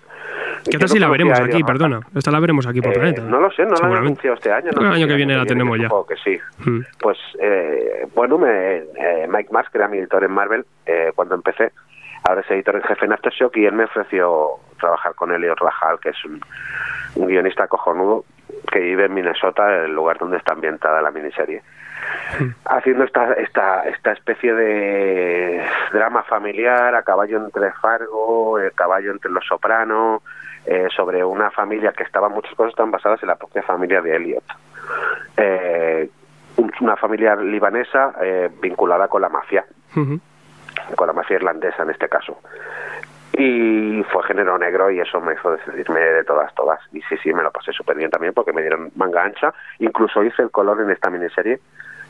¿Qué tal no si la veremos aquí? Perdona. Esta la veremos aquí por Eh, planeta. no lo sé, no lo han anunciado este año. Que el año que viene la tenemos ya. que sí. Mm. Pues eh, bueno, me, eh, Mike Que era mi editor en Marvel eh, cuando empecé, ahora es editor en jefe en Aftershock y él me ofreció trabajar con Elliot Rajal, que es un, un guionista cojonudo que vive en Minnesota, el lugar donde está ambientada la miniserie. Haciendo esta, esta, esta especie de drama familiar a caballo entre Fargo, eh, caballo entre Los Soprano, eh, sobre una familia que estaba, muchas cosas están basadas en la propia familia de Elliot. Eh, una familia libanesa eh, vinculada con la mafia, con la mafia irlandesa en este caso. Y fue género negro y eso me hizo decidirme de todas, todas. Y sí, sí, me lo pasé súper bien también porque me dieron manga ancha. Incluso hice el color en esta miniserie.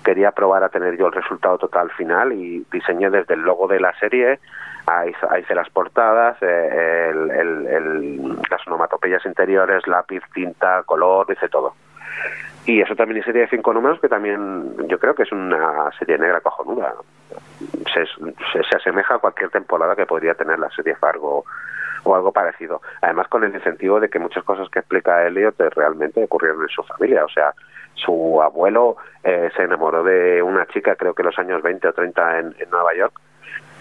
Quería probar a tener yo el resultado total final y diseñé desde el logo de la serie, a hice, a hice las portadas, eh, el- el- el- las onomatopeyas interiores, lápiz, tinta, color, hice todo. Y es otra miniserie de cinco números que también yo creo que es una serie negra cojonuda. Se, se, se asemeja a cualquier temporada que podría tener la serie Fargo o algo parecido. Además con el incentivo de que muchas cosas que explica Elliot eh, realmente ocurrieron en su familia. O sea, su abuelo eh, se enamoró de una chica, creo que en los años 20 o 30 en, en Nueva York,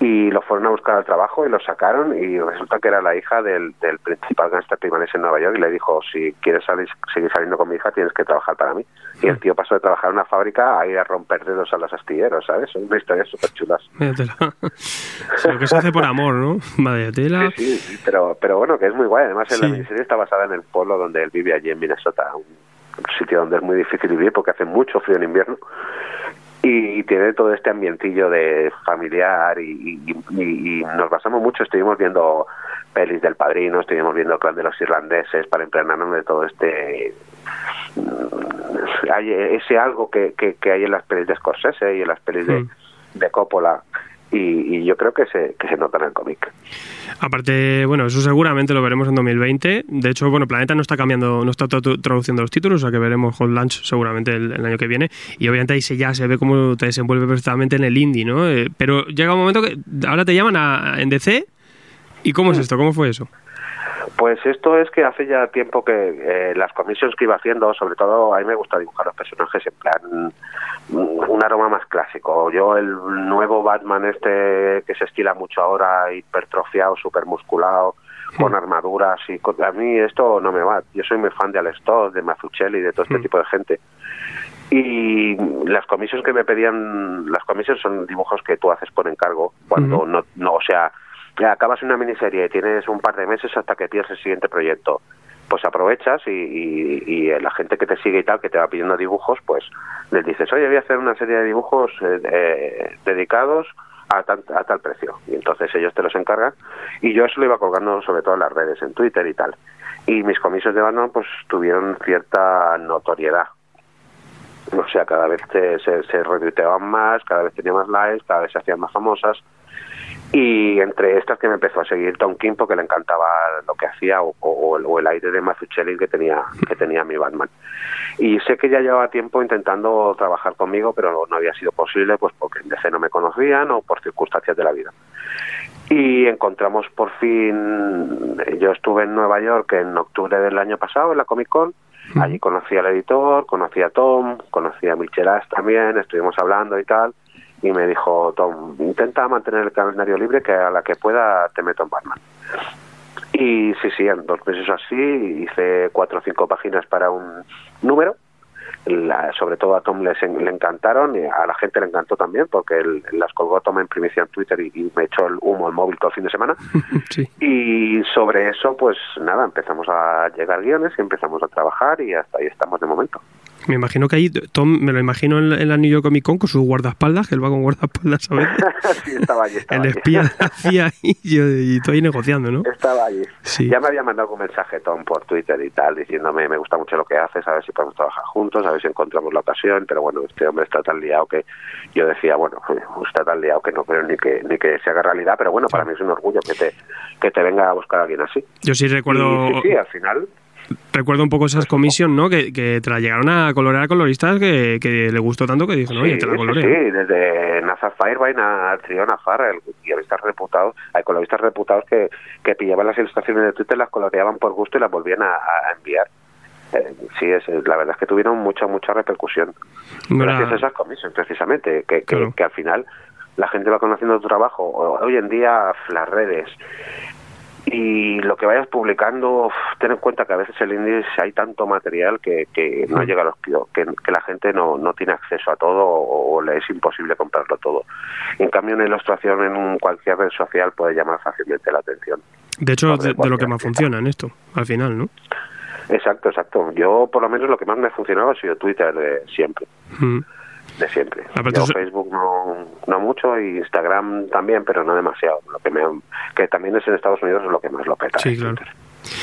y lo fueron a buscar al trabajo y lo sacaron y resulta que era la hija del, del principal gangster libanés en Nueva York y le dijo, si quieres salir, seguir saliendo con mi hija tienes que trabajar para mí. Y el tío pasó de trabajar en una fábrica a ir a romper dedos a los astilleros, ¿sabes? Son historias súper chulas. Lo que se hace por amor, ¿no? Vaya tela. Sí, sí, pero, pero bueno, que es muy guay. Además, en la Sí. miniserie está basada en el pueblo donde él vive allí en Minnesota, un sitio donde es muy difícil vivir porque hace mucho frío en invierno. Y tiene todo este ambientillo de familiar y, y- y- y nos basamos mucho, estuvimos viendo pelis del padrino, estuvimos viendo el clan de los irlandeses para impregnarnos de todo este mm, hay ese algo que, que, que hay en las pelis de Scorsese y en las pelis de, Mm. de Coppola y, y yo creo que se, que se nota en el cómic. Aparte, bueno, eso seguramente lo veremos en 2020. De hecho, bueno, Planeta no está cambiando, no está tra- traduciendo los títulos, o sea que veremos Hot Lunch seguramente el, el año que viene. Y obviamente ahí se, ya se ve cómo te desenvuelve perfectamente en el indie, ¿no? Eh, pero llega un momento que ahora te llaman a, en DC. ¿Y cómo es esto? ¿Cómo fue eso? Pues esto es que hace ya tiempo que eh, las comisiones que iba haciendo, sobre todo a mí me gusta dibujar los personajes en plan mm, un aroma más clásico. Yo el nuevo Batman este que se estila mucho ahora, hipertrofiado, super musculado, con armaduras y con- a mí esto no me va. Yo soy muy fan de Alex Todd, de Mazzucchelli, de todo este tipo de gente. Y las comisiones que me pedían, las comisiones son dibujos que tú haces por encargo, cuando no, no, o sea, acabas una miniserie y tienes un par de meses hasta que tienes el siguiente proyecto. Pues aprovechas y, y- la gente que te sigue y tal, que te va pidiendo dibujos, pues les dices, oye, voy a hacer una serie de dibujos eh, dedicados a, tan- a tal precio. Y entonces ellos te los encargan. Y yo eso lo iba colgando sobre todo en las redes, en Twitter y tal. Y mis comisos de Batman pues tuvieron cierta notoriedad. O sea, cada vez se, se, se retuiteaban más, cada vez tenía más likes, cada vez se hacían más famosas. Y entre estas que me empezó a seguir Tom King porque le encantaba lo que hacía o, o- o el aire de Mazzucchelli que tenía, que tenía mi Batman. Y sé que ya llevaba tiempo intentando trabajar conmigo, pero no había sido posible pues porque en DC no me conocían o por circunstancias de la vida. Y encontramos por fin, yo estuve en Nueva York en octubre del año pasado en la Comic Con, allí conocí al editor, conocí a Tom, conocí a Michelas también, estuvimos hablando y tal, y me dijo, Tom, intenta mantener el calendario libre que a la que pueda te meto en Batman. Y sí, sí, en dos meses así hice cuatro o cinco páginas para un número. La- sobre todo a Tom les en- le encantaron y a la gente le encantó también porque él- las colgó Tom en primicia en Twitter y, y me echó el humo al móvil todo el fin de semana. Y sobre eso, pues nada, empezamos a llegar guiones y empezamos a trabajar y hasta ahí estamos de momento. Me imagino que ahí, Tom, me lo imagino en la, en la New York Comic Con con sus guardaespaldas, que él va con guardaespaldas a veces. sí, estaba allí. Estaba el espía la CIA y, yo, y estoy negociando, ¿no? Estaba allí. Sí. Ya me había mandado un mensaje Tom por Twitter y tal, diciéndome me gusta mucho lo que haces, a ver si podemos trabajar juntos, a ver si encontramos la ocasión, pero bueno, este hombre está tan liado que yo decía, bueno, está tan liado que no creo ni que ni que se haga realidad, pero bueno, para mí es un orgullo que te que te venga a buscar alguien así. Yo sí recuerdo, Y sí, sí, al final recuerdo un poco esas commission, ¿no? Que, que te la llegaron a colorear a coloristas que, que le gustó tanto que dijeron, oye, te la Sí, coloreo. sí, desde Nazar Firevine a Triona Farrell, guionistas reputados, hay coloristas reputados que, que pillaban las ilustraciones de Twitter, las coloreaban por gusto y las volvían a, a enviar. Eh, sí, es, la verdad es que tuvieron mucha, mucha repercusión. No era- Gracias a esas comisiones, precisamente, que, que, Claro. que al final la gente va conociendo tu trabajo. Hoy en día, las redes y lo que vayas publicando, ten en cuenta que a veces el indie hay tanto material que, que no llega a los que, que la gente no, no tiene acceso a todo o, o le es imposible comprarlo todo. En cambio, una ilustración en un- cualquier red social puede llamar fácilmente la atención. De hecho, de, de lo que más funciona en esto, al final, ¿no? Exacto, exacto. Yo, por lo menos, lo que más me ha funcionado ha sido Twitter de siempre. Mm. De siempre. Yo eso- Facebook no, no mucho y Instagram también, pero no demasiado. Lo que, me, que también es en Estados Unidos es lo que más lo peta. Sí, claro.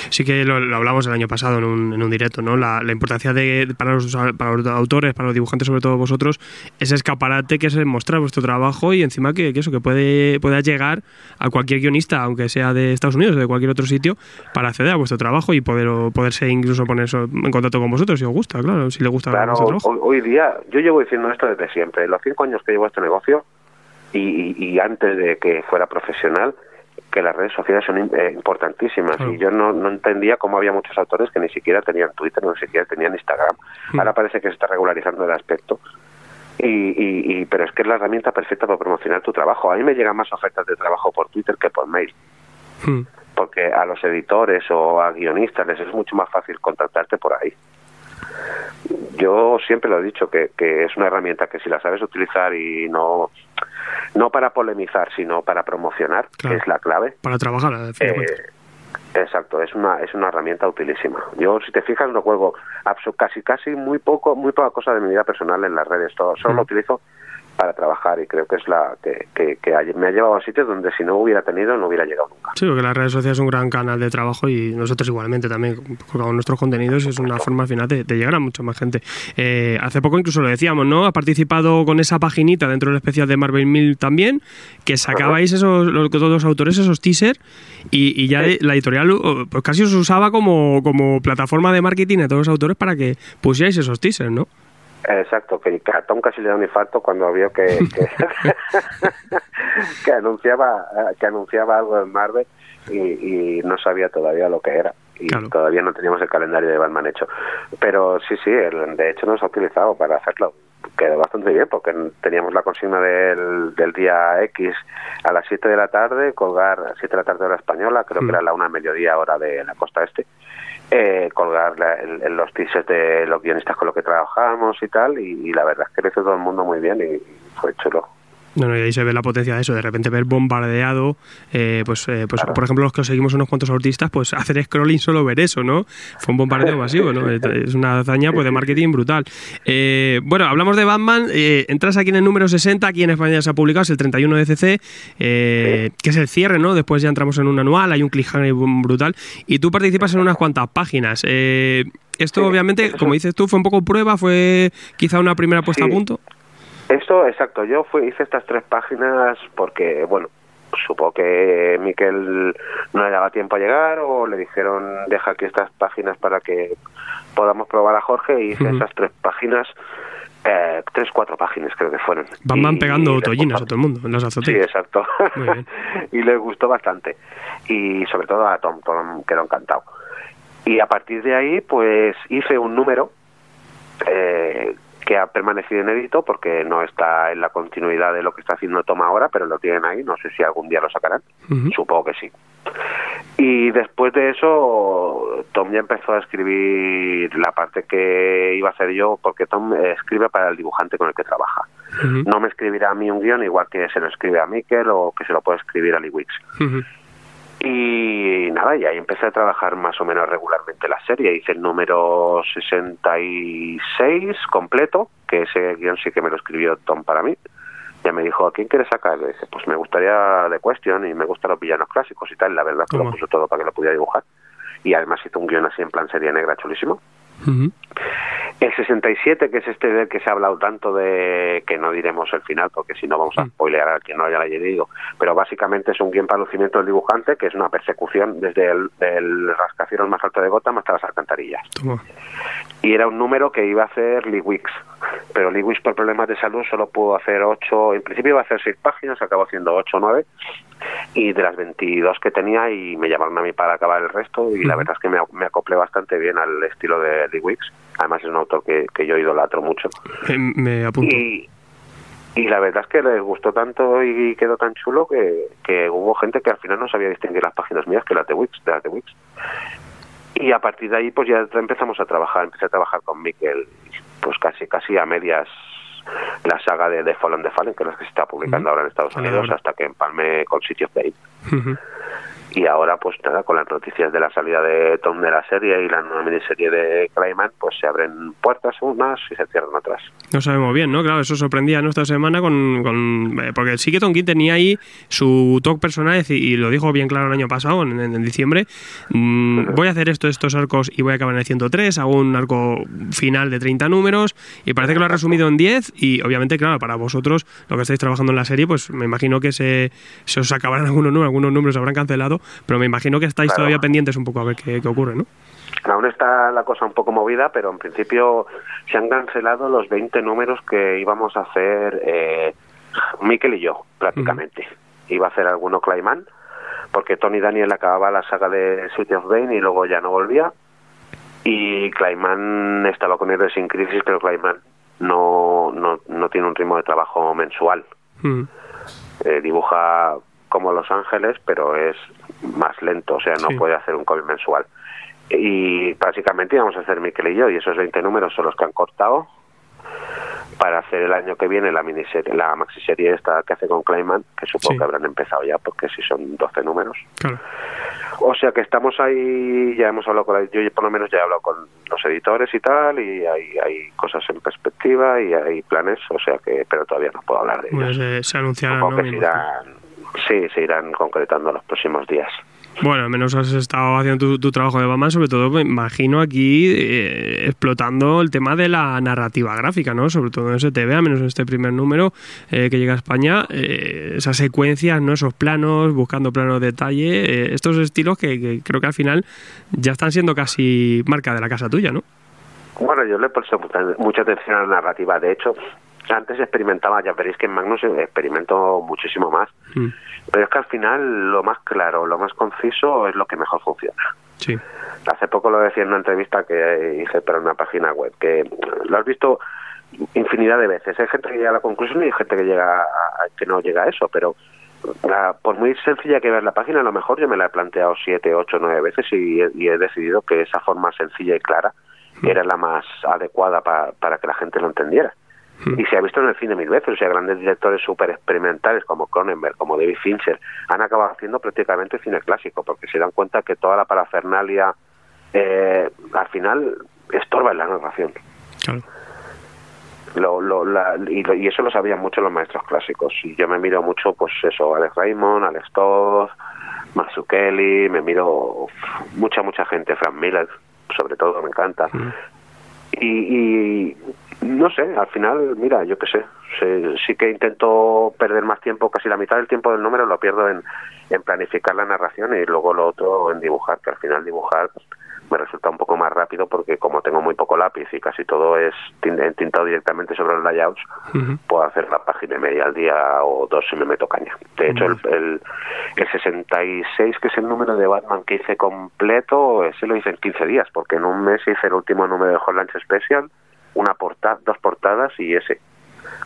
Sí que lo, lo hablamos el año pasado en un, en un directo, ¿no? La, la importancia de, para, los, para los autores, para los dibujantes, sobre todo vosotros, ese escaparate que es mostrar vuestro trabajo y encima que, que eso, que puede, pueda llegar a cualquier guionista, aunque sea de Estados Unidos o de cualquier otro sitio, para acceder a vuestro trabajo y poder o poderse incluso ponerse en contacto con vosotros si os gusta, claro, si le gusta Claro, vuestro trabajo. hoy, hoy día, yo llevo diciendo esto desde siempre. Los cinco años que llevo este negocio y, y- y antes de que fuera profesional, que las redes sociales son eh, importantísimas. Y yo no, no entendía cómo había muchos autores que ni siquiera tenían Twitter, ni siquiera tenían Instagram. Ahora parece que se está regularizando el aspecto. Y, y, y- pero es que es la herramienta perfecta para promocionar tu trabajo. A mí me llegan más ofertas de trabajo por Twitter que por mail Hmm. porque a los editores o a guionistas les es mucho más fácil contactarte por ahí. Yo siempre lo he dicho, que, que es una herramienta que si la sabes utilizar y no, no para polemizar, sino para promocionar, Claro. que es la clave. Para trabajar, al fin de eh, cuentas. Exacto, es una es una herramienta utilísima. Yo, si te fijas, no juego casi casi muy poco muy poca cosa de mi vida personal en las redes. Todo, solo lo utilizo para trabajar y creo que es la que, que, que me ha llevado a sitios donde si no hubiera tenido no hubiera llegado nunca. Sí, porque las redes sociales es un gran canal de trabajo y nosotros igualmente también colgamos nuestros contenidos y es una forma al final de, de llegar a mucha más gente. Eh, hace poco incluso lo decíamos, ¿no? Ha participado con esa paginita dentro del especial de Marvel 1000 también, que sacabais esos, los, todos los autores esos teasers y, y ya la editorial oh, pues casi os usaba como, como plataforma de marketing a todos los autores para que pusierais esos teasers, ¿no? Exacto, que, a Tom casi le da un infarto cuando vio que, que, que anunciaba que anunciaba algo en Marvel y, y no sabía todavía lo que era y todavía no teníamos el calendario de Batman hecho. Pero sí, sí, él, de hecho nos ha utilizado para hacerlo. Quedó bastante bien porque teníamos la consigna del, del día X a las 7 de la tarde, colgar a las 7 de la tarde hora española, creo que era la una mediodía hora de la costa este, eh, colgar la- el- los teasers de los guionistas con los que trabajamos y tal, y, y la verdad es que hizo todo el mundo muy bien y fue chulo. No, no, y ahí se ve la potencia de eso, de repente ver bombardeado, eh, pues, eh, pues por ejemplo los que seguimos unos cuantos autistas, pues hacer scrolling solo ver eso, ¿no? Fue un bombardeo masivo, ¿no? Es una hazaña pues de marketing brutal. Eh, bueno, hablamos de Batman, eh, entras aquí en el número 60, aquí en España se ha publicado, es el 31 de CC, eh, que es el cierre, ¿no? Después ya entramos en un anual, hay un cliffhanger brutal, y tú participas en unas cuantas páginas. Eh, esto obviamente, como dices tú, fue un poco prueba, fue quizá una primera puesta a punto. Esto, exacto, yo fui, hice estas tres páginas porque, bueno, supongo que Miquel no le daba tiempo a llegar o le dijeron deja aquí estas páginas para que podamos probar a Jorge y hice esas tres páginas, eh, tres, cuatro páginas creo que fueron. Van, pegando tollinas a todo el mundo en las Sí, azoteas. exacto. Muy bien. y les gustó bastante. Y sobre todo a Tom, Tom quedó encantado. Y a partir de ahí, pues hice un número eh, que ha permanecido inédito porque no está en la continuidad de lo que está haciendo Tom ahora, pero lo tienen ahí. No sé si algún día lo sacarán. Supongo que sí. Y después de eso, Tom ya empezó a escribir la parte que iba a hacer yo, porque Tom escribe para el dibujante con el que trabaja. No me escribirá a mí un guion igual que se lo escribe a Mikel o que se lo puede escribir a Lee Wicks. Y nada, y ahí empecé a trabajar más o menos regularmente la serie. Hice el número 66 completo, que ese guion sí que me lo escribió Tom para mí. Ya me dijo, ¿a quién quieres sacar? Le dije, pues me gustaría The Question y me gustan los villanos clásicos y tal. La verdad que lo puso todo para que lo pudiera dibujar. Y además hizo un guion así en plan serie negra chulísimo. Ujú. El 67, que es este del que se ha hablado tanto de que no diremos el final, porque si no vamos a spoilear a quien no haya leído, pero básicamente es un guion para lucimiento del dibujante, que es una persecución desde el, el rascacielos más alto de Gotham hasta las alcantarillas. Toma. Y era un número que iba a hacer Lee Wicks, pero Lee Wicks por problemas de salud solo pudo hacer ocho, en principio iba a hacer seis páginas, acabó haciendo ocho o nueve, y de las 22 que tenía, y me llamaron a mí para acabar el resto, y la verdad es que me, me acoplé bastante bien al estilo de Lee Wicks. Además es un autor que, que yo idolatro mucho. Eh, me apunto. Y, y la verdad es que les gustó tanto y quedó tan chulo que, que hubo gente que al final no sabía distinguir las páginas mías que las de Wix, de las de Wix. Y a partir de ahí pues ya empezamos a trabajar, empecé a trabajar con Miquel pues casi casi a medias la saga de The Fallen the Fallen, que es la que se está publicando ahora en Estados Vale, Unidos, hasta que empalme con City of Pain. Y ahora, pues nada, con las noticias de la salida de Tom de la serie y la nueva miniserie de Clayman, pues se abren puertas unas y se cierran otras. No sabemos bien, ¿no? Claro, eso sorprendía ¿no? esta semana con, con- eh, porque sí que Tonkin tenía ahí su talk personal y, y lo dijo bien claro el año pasado, en, en- en diciembre. mm, voy a hacer esto, estos arcos y voy a acabar en el 103, hago un arco final de 30 números y parece que lo ha resumido en 10 y obviamente, claro, para vosotros, lo que estáis trabajando en la serie, pues me imagino que se, se os acabarán algunos números, algunos números se habrán cancelado, pero me imagino que estáis Claro. todavía pendientes un poco a ver qué, qué ocurre, ¿no? Aún está la cosa un poco movida, pero en principio se han cancelado los 20 números que íbamos a hacer eh, Mikel y yo, prácticamente. Iba a hacer alguno Clayman, porque Tony Daniel acababa la saga de City of Bane y luego ya no volvía. Y Clayman estaba con Héroes sin Crisis, pero Clayman no, no, no tiene un ritmo de trabajo mensual. Eh, dibuja como Los Ángeles, pero es más lento, o sea, no Sí. puede hacer un cómic mensual. Y básicamente íbamos a hacer Miquel y yo, y esos 20 números son los que han cortado para hacer el año que viene la miniserie, la maxiserie esta que hace con Clayman, que supongo Sí. que habrán empezado ya, porque si son 12 números. Claro. O sea que estamos ahí, ya hemos hablado con la, yo por lo menos ya he hablado con los editores y tal, y hay, hay cosas en perspectiva y hay planes, o sea que, pero todavía no puedo hablar de ellos. Pues eh, se anunciará, Supongo ¿no? que Me se imagino. irán, sí, se irán concretando los próximos días. Bueno, al menos has estado haciendo tu, tu trabajo de Batman, sobre todo me imagino aquí eh, explotando el tema de la narrativa gráfica, ¿no? Sobre todo en STV, al menos en este primer número eh, que llega a España, eh, esas secuencias, ¿no? Esos planos, buscando planos de detalle, estos estilos que, que creo que al final ya están siendo casi marca de la casa tuya, ¿no? Bueno, yo le he puesto mucha, mucha atención a la narrativa. De hecho, antes experimentaba, ya veréis que en Magnus experimento muchísimo más. Mm, Pero es que al final lo más claro, lo más conciso es lo que mejor funciona. sí. Hace poco lo decía en una entrevista que hice para una página web, que lo has visto infinidad de veces. Hay gente que llega a la conclusión y hay gente que llega a- que no llega a eso, pero ah, por muy sencilla que veas la página, a lo mejor yo me la he planteado siete, ocho, nueve veces y, he- y he decidido que esa forma sencilla y clara era la más adecuada pa- para que la gente lo entendiera. Y se ha visto en el cine mil veces, o sea, grandes directores súper experimentales como Cronenberg, como David Fincher, han acabado haciendo prácticamente cine clásico, porque se dan cuenta que toda la parafernalia eh, al final estorba en la narración. Claro. Lo, lo, la- y, lo- y eso lo sabían mucho los maestros clásicos. Y yo me miro mucho, pues eso, Alex Raymond, Alex Todd, Mazzucchelli, me miro mucha, mucha gente, Frank Miller, sobre todo, me encanta. Y, y no sé, al final, mira, yo qué sé, sí, sí que intento perder más tiempo, casi la mitad del tiempo del número lo pierdo en, en planificar la narración y luego lo otro en dibujar, que al final dibujar me resulta un poco más rápido porque como tengo muy poco lápiz y casi todo es tin- tintado directamente sobre los layouts, puedo hacer la página y media al día o dos si me meto caña. De hecho, el, el, el 66, que es el número de Batman que hice completo, ese lo hice en 15 días, porque en un mes hice el último número de Holland Special, una porta dos portadas y ese,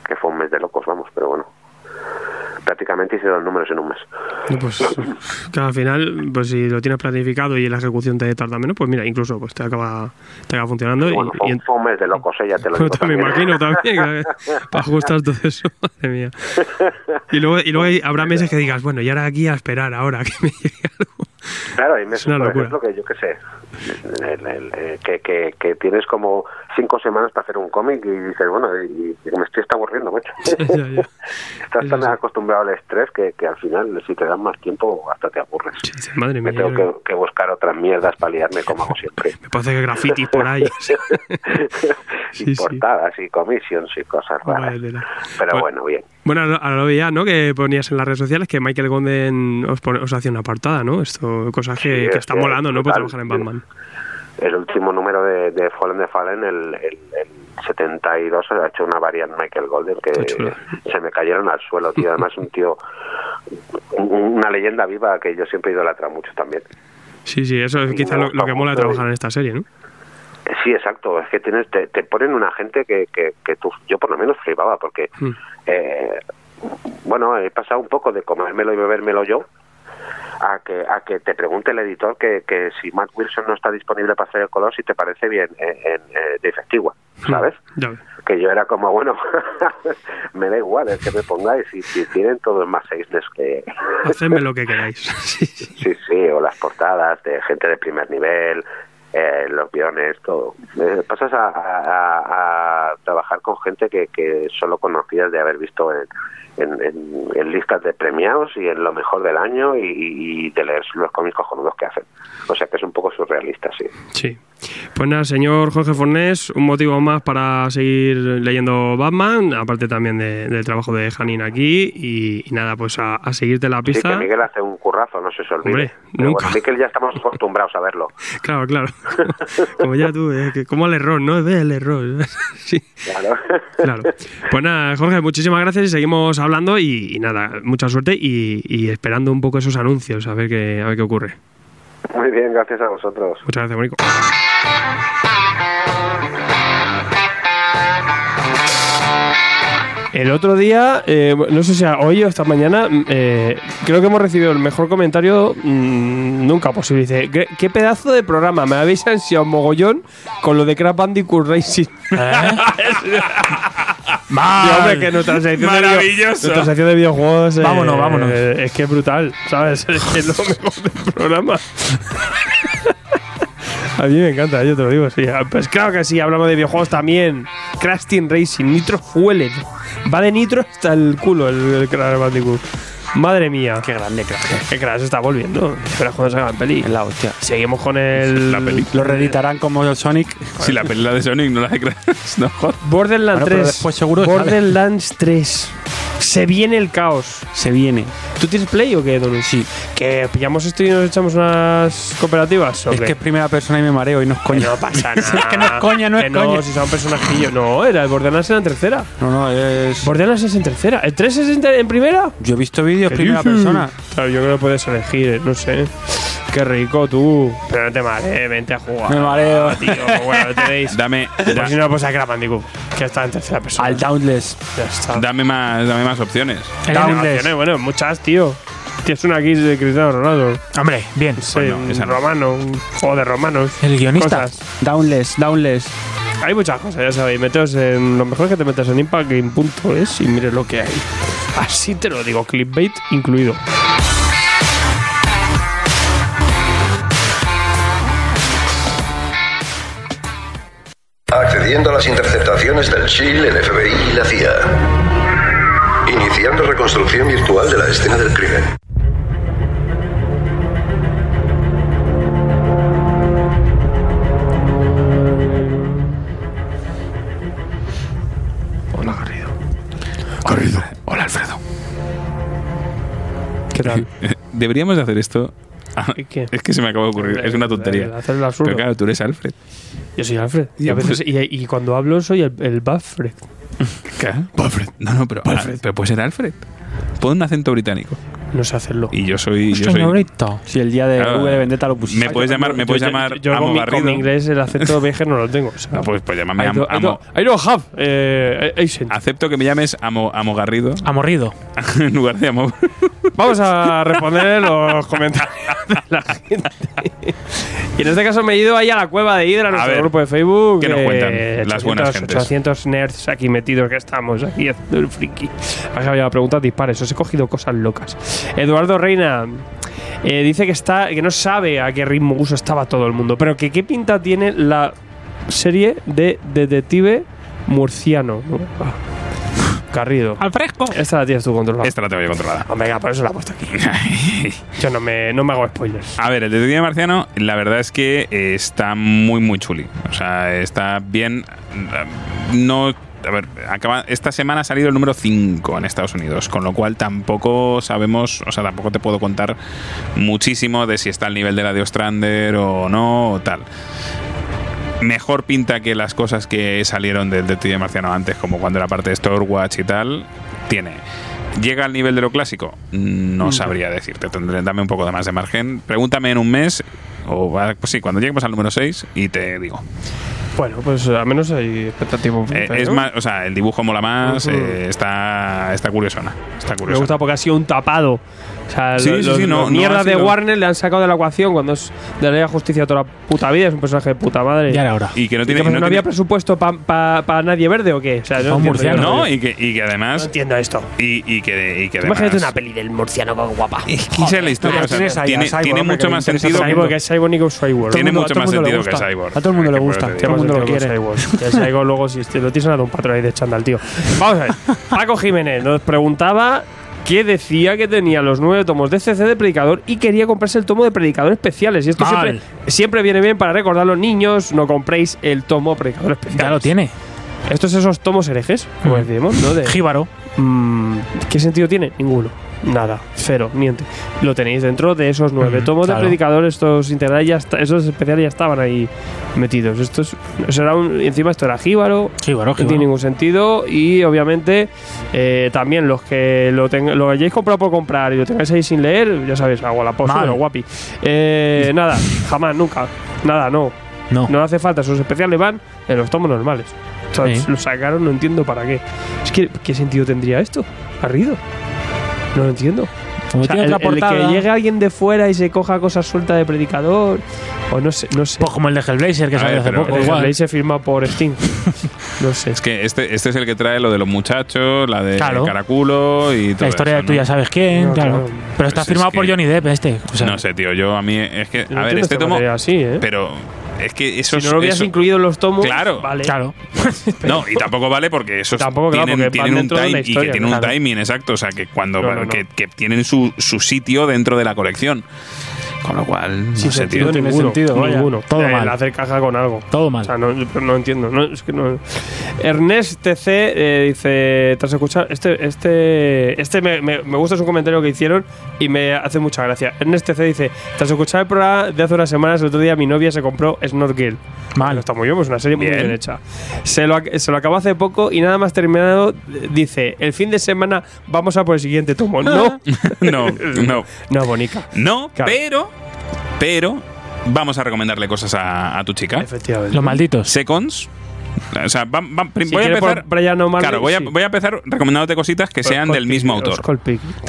que fue un mes de locos, vamos, pero bueno. Prácticamente hice dos números en un mes. Y Pues que al final, pues si lo tienes planificado y la ejecución te tarda menos, pues mira, incluso pues te acaba, te acaba funcionando. y- Bueno, y, fue, en- fue un mes de locos, eh, ya te lo digo. Pues me imagino también, para ajustar todo eso, madre mía. Y luego, y luego habrá meses que digas, bueno, y ahora aquí a esperar ahora que me llegue algo. Claro, hay meses, Es por ejemplo, que yo qué sé, el- el- eh, que, que, que tienes como cinco semanas para hacer un cómic y dices, bueno, y, y me estoy hasta aburriendo, macho. Ya, ya. Estás tan acostumbrado al estrés que, que al final, si te dan más tiempo, hasta te aburres. Madre mía, me tengo yo- que, que buscar otras mierdas para liarme como hago siempre. me puedo hacer grafitis por ahí. y portadas y commissions y cosas raras. Pero bueno, bien. Bueno, ahora lo veía, ¿no? Que ponías en las redes sociales que Michael Gonden os, pone- os hacía una portada, ¿no? Esto, cosas que, Sí, que están molando, ¿no? Por trabajar en Batman. El último número de, de Fallen de Fallen, el, el, el 72, ha hecho una variant Michael Golden que se me cayeron al suelo, tío. Además, un tío, un- una leyenda viva que yo siempre he idolatrado mucho también. Sí, sí, eso es quizá lo, que mola de trabajar en esta serie, ¿no? Sí, exacto. Es que tienes, te, te ponen una gente que, que, que tú, yo por lo menos flipaba, porque, Mm. Eh, bueno, he pasado un poco de comérmelo y bebérmelo yo a que a que te pregunte el editor que, que si Matt Wilson no está disponible para hacer el color, si te parece bien en, en, eh, de Efectigua, ¿sabes? Ya ves. Que yo era como, bueno, me da igual el que me pongáis, y si tienen todos más seisnes que... Hacedme lo que queráis. Sí, sí, o las portadas de gente de primer nivel, eh, los guiones, todo. Eh, pasas a, trabajar con gente que, que solo conocías de haber visto en, listas de premiados y en lo mejor del año y, y de leer los cómics cojonudos que hacen. O sea que es un poco surrealista, sí. Sí. Pues nada, señor Jorge Fornés, un motivo más para seguir leyendo Batman, aparte también de- del trabajo de Janine aquí, y, y nada, pues a, a seguirte la Sí, pista. que Miguel hace un currazo, no se os olvide. Hombre, Pero nunca. bueno, Miguel ya estamos acostumbrados a verlo. Claro, claro. como ya tú, eh, que como el error, ¿no? Ve el error. sí, Claro. claro. Pues nada, Jorge, muchísimas gracias y seguimos hablando y, y nada, mucha suerte y, y esperando un poco esos anuncios, a ver qué, a ver qué ocurre. Muy bien, gracias a vosotros. Muchas gracias, Mónico. El otro día, eh, no sé si hoy o esta mañana, mm, eh, creo que hemos recibido el mejor comentario mm, nunca posible. Dice, ¿qué, pedazo de programa, me habéis ansiado mogollón con lo de Crash Bandicoot Racing. Mal. Hombre, que nuestra sección, de, Maravilloso. nuestra sección de videojuegos eh, Vámonos, vámonos. es que es brutal, ¿sabes? Es que es lo mejor del programa. A mí me encanta, yo te lo digo, sí. Pues claro que sí, hablamos de videojuegos también. Crash Racing, Nitro Fueler. Va de Nitro hasta el culo el, el Crash. Madre mía. Qué grande, Crash. Que Crash está volviendo. Espera cuando salga la peli. Es la hostia. Seguimos con el. La peli. Lo reeditarán como el Sonic. Si la película de Sonic no la de Crash, no. Borderlands Bueno, pero 3. después seguro sale. Borderlands 3. Se viene el caos. Se viene. ¿Tú tienes play o qué, Donut? Sí. ¿Que pillamos esto y nos echamos unas cooperativas? ¿o Es qué? que es primera persona y me mareo y no es Que coña. no pasa Es nada. que no es coña, no Que es coña. si son personajillos. No, era el Borderlands era en tercera. No, no, es. Borderlands es en tercera. ¿El 3 es en, en primera? Yo he visto vídeos ¿Qué primera persona. Claro, yo creo que puedes elegir, eh, no sé. Qué rico tú. Pero no te marees, vente a jugar. Me mareo. Tío, bueno, tenéis. Dame, Pues da- si no, pues a Bandicoot, que está en tercera persona. Al Dauntless. Ya está. dame, más, dame más opciones. Dauntless. bueno, muchas, tío. Tienes una aquí de Cristiano Ronaldo. Hombre, bien. Sí, no, un esa no. romano, un juego de romanos. El guionista. Cosas. Downless, Downless. Hay muchas cosas, ya sabéis. Meteos en. Lo mejor es que te metas en impactgame.es y mires lo que hay. Así te lo digo, clickbait incluido. Accediendo a las interceptaciones del SHIELD, el FBI y la CIA. Iniciando reconstrucción virtual de la escena del crimen. Corrido. Hola, Alfredo. ¿Qué tal? Eh, deberíamos hacer esto. Ah, es que se me acaba de ocurrir, es una tontería. Hacerlo absurdo. Pero claro, tú eres Alfred. Yo soy Alfred. Y, a veces, pues, y, cuando hablo soy el, el Buffred. ¿Qué? Buffred. No, no, pero, Alfred. pero puede ser Alfred. Pon un acento británico. No sé hacerlo. Y yo soy. Yo soy Señorito. Si el día de Claro. V de Vendetta lo pusiste. me puedes llamar, me puedes llamar Yo, yo Amo mi, con mi inglés el acento vejer no lo tengo. O sea, Ah, pues, pues llámame I, Amo. I, Amo- don't, I don't have eh, accent. Acepto que me llames Amo, Amo Garrido Amorrido. en lugar de Amo. Vamos a responder los comentarios de la gente. Y en este caso me he ido ahí a la cueva de Hydra, nuestro ver, grupo de Facebook. ¿qué nos eh, cuentan las buenas 800, gentes? 800 nerds aquí metidos que estamos, aquí haciendo el friki. Había preguntas dispares, os he cogido cosas locas. Eduardo Reina eh, dice que está que no sabe a qué ritmo uso estaba todo el mundo, pero que qué pinta tiene la serie de Detective Murciano. ¿no? Ah. Al fresco. Esta la tienes tú controlada. Esta la tengo yo controlada. Hombre, venga, por eso la he puesto aquí. Yo no me, no me hago spoilers. A ver, el detective marciano, la verdad es que eh, está muy, muy chuli. O sea, está bien. eh, No. A ver, acaba, esta semana ha salido el número 5 en Estados Unidos, con lo cual tampoco sabemos, o sea, tampoco te puedo contar muchísimo de si está al nivel de la de Ostrander o no, o tal. Mejor pinta que las cosas que salieron del Detective Marciano antes, como cuando era parte de Stormwatch y tal, tiene. ¿Llega al nivel de lo clásico? No sabría decirte. Tendré, dame un poco de más de margen. Pregúntame en un mes, o pues sí, cuando lleguemos al número 6 y te digo. Bueno, pues al menos hay expectativa. Eh, es más, o sea, el dibujo mola más, Ujú. eh, está, está curiosona. Está Me curiosa. gusta porque ha sido un tapado. O sea, Sí, los, sí, los- sí, no- los no mierdas ha de Warner le han sacado de la ecuación cuando es de la Justicia toda la puta vida. Es un personaje de puta madre. Ya era hora. Y que no ¿Y tiene. pasa, no ¿No, había presupuesto para nadie verde o qué? O sea, Pa' entiendo, murciano. no, no, y que, y que no además. entiendo esto. Y, y que, y que Imagínate una peli del murciano con guapa. Es que esa es la historia. No, o sea, tiene, Cyborg, tiene hombre, mucho más sentido. que- es Cyborg y Cyborg. Tiene mundo- mucho más sentido que. Cyborg. A todo el mundo le gusta. Todo el mundo lo quiere. Cyborg. Luego si lo tienes a un patrón ahí de chándal, tío. Vamos a ver. Paco Jiménez nos preguntaba que decía que tenía los nueve tomos de CC de Predicador y quería comprarse el tomo de Predicador especiales. Y esto siempre, siempre viene bien para recordar a los niños, no compréis el tomo Predicador especial. Ya lo tiene. Estos esos tomos herejes, como Mm. decimos, ¿no? De, Jíbaro. Mm, ¿Qué sentido tiene? Ninguno. Nada, cero, niente. Lo tenéis dentro de esos nueve Mm, tomos claro. de predicador, estos integrales, ya está- esos especiales ya estaban ahí metidos. Esto es, eso era un- encima esto era jíbaro, Jíbaro, no tiene ningún sentido. Y obviamente, eh, también los que lo, teng- lo hayáis comprado por comprar y lo tengáis ahí sin leer, ya sabéis, hago la pero guapi. Eh, nada, jamás, nunca. Nada, no. No. No hace falta, esos especiales van en los tomos normales. O sea, Sí. Lo sacaron, no entiendo para qué. Es que, ¿qué sentido tendría esto? Arrido. No lo entiendo. Como O sea, el, que llegue alguien de fuera y se coja cosas sueltas de predicador, o no sé, no sé. Pues como el de Hellblazer que A salió ver, hace poco. el se firma por Steam. no sé. Es que este, este es el que trae lo de los muchachos, la de Claro. Caraculo y todo La historia eso, de tú ¿no? ya sabes quién, No, claro. claro. Pero está Pues firmado es por que- Johnny Depp este. O sea, No sé, tío, yo a mí es que... A ver, este tomo... así, ¿eh? Pero es que eso... si no lo hubieras eso- incluido en los tomos, Claro. vale. Claro. No, y tampoco vale porque esos Tampoco, claro, tienen, porque van tienen un time y que tienen un claro. timing exacto, o sea que cuando No, no, no. Que, que tienen su, su sitio dentro de la colección. Con lo cual, no Sin sé, sentido tiene ninguno. sentido, vaya. ninguno. Todo El mal. hacer caja con algo. Todo mal. O sea, no, no entiendo. No, es que no. Ernest TC eh, dice, tras escuchar, este, este, este me, me- me gusta su comentario que hicieron y me hace mucha gracia. Ernest TC dice, tras escuchar el programa de hace unas semanas, el otro día mi novia se compró Snort Girl. Mal. Está muy bien, pues una serie muy Bien. bien hecha. Se lo, se lo acabó hace poco y nada más terminado, eh, dice, el fin de semana vamos a por el siguiente tomo. No, No, no. no, Bonica. No, Claro. pero, pero vamos a recomendarle cosas a, a tu chica. Efectivamente. Los malditos. Seconds. O sea, va- va- prim- Si voy a empezar. Brian O'Malley, Claro, voy a, sí. voy a empezar recomendándote cositas que sean del mismo autor.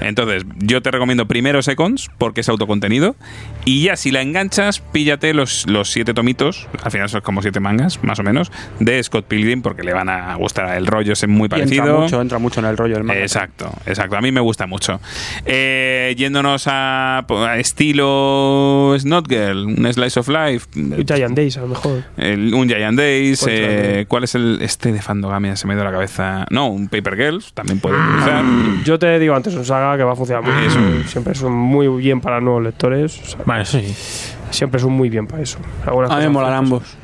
Entonces, yo te recomiendo primero Seconds, porque es autocontenido. Y ya, si la enganchas, píllate los, los siete tomitos, al final son como siete mangas, más o menos, de Scott Pilgrim, porque le van a gustar el rollo, es muy Y parecido. entra mucho, entra mucho en el rollo del manga. Exacto, exacto. A mí me gusta mucho. Eh, yéndonos a, a estilo Snot Girl, un Slice of Life, Giant Days, a lo mejor. el- un Giant Days. Contra eh, de- ¿Cuál es el este de Fandogamia? Se me dio la cabeza. No, un Paper Girls también puede utilizar. Yo te digo antes, un saga que va a funcionar muy bien. Siempre es un muy bien para nuevos lectores. o sea, Vale, sí. siempre es un muy bien para eso. Algunas A mí me molan ambos.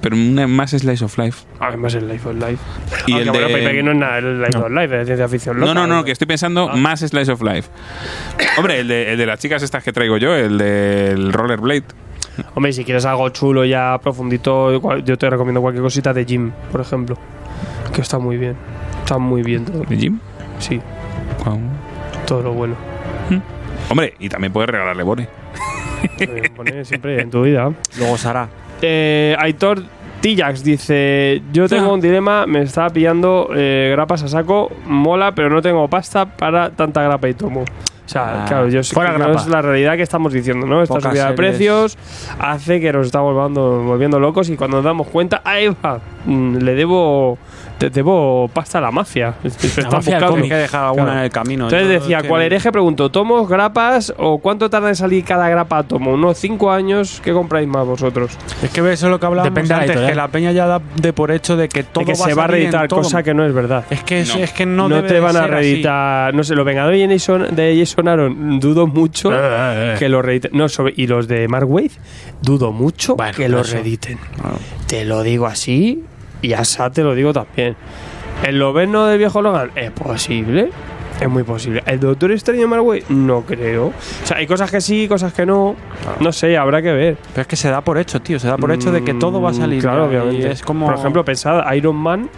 Pero una- más Slice of Life. Además el Life of Life. Y Aunque el bueno, de- Pepe no es nada, el Life of Life, es ciencia ficción No, loca. no, no, que estoy pensando Ah. más Slice of Life. Hombre, el de, el de las chicas estas que traigo yo, el del Rollerblade. Hombre, si quieres algo chulo ya profundito, yo te recomiendo cualquier cosita de Jim, por ejemplo. Que está muy bien. Está muy bien todo. ¿De Jim? Sí. Todo lo bueno. Hombre, y también puedes regalarle Bone. Eh, pone siempre en tu vida. Luego Sara. Eh, Aitor Tillax dice: Yo tengo un dilema, me está pillando eh, grapas a saco, mola, pero no tengo pasta para tanta grapa y tomo. O sea, Ah, claro, yo sé fuera que es la realidad que estamos diciendo, ¿no? Esta Pocas subida de precios hace que nos estamos volviendo, volviendo locos y cuando nos damos cuenta, ¡ahí va! Mm, Le debo, debo pasta a la mafia. Se está mafia cómic. Que dejar alguna en el camino. Entonces Yo decía, ¿cuál hereje? Pregunto, ¿tomos, grapas o cuánto tarda en salir cada grapa a tomo? ¿Unos 5 años? ¿Qué compráis más vosotros? Es que eso es lo que hablábamos Depende de la antes, que la peña ya da de por hecho de que todo de que se va a reeditar, cosa que no es verdad. Es que, es, No. es que no, no debe te de van a así. reeditar. No sé, los Vengadores de Jason, de Jason Aaron, dudo mucho que los reediten. No, sobre, y los de Mark Waid, dudo mucho Bueno, que los reediten. Te lo digo así y a Sa te lo digo también. ¿El Loberno del viejo Logan? Es posible. Es muy posible. ¿El Doctor Extraño de Mark Waid? No creo. O sea, hay cosas que sí, cosas que no. No sé, habrá que ver. Pero es que se da por hecho, tío. Se da por hecho de que todo va a salir. Mm, Claro, obviamente. Es como... Por ejemplo, pensad, Iron Man.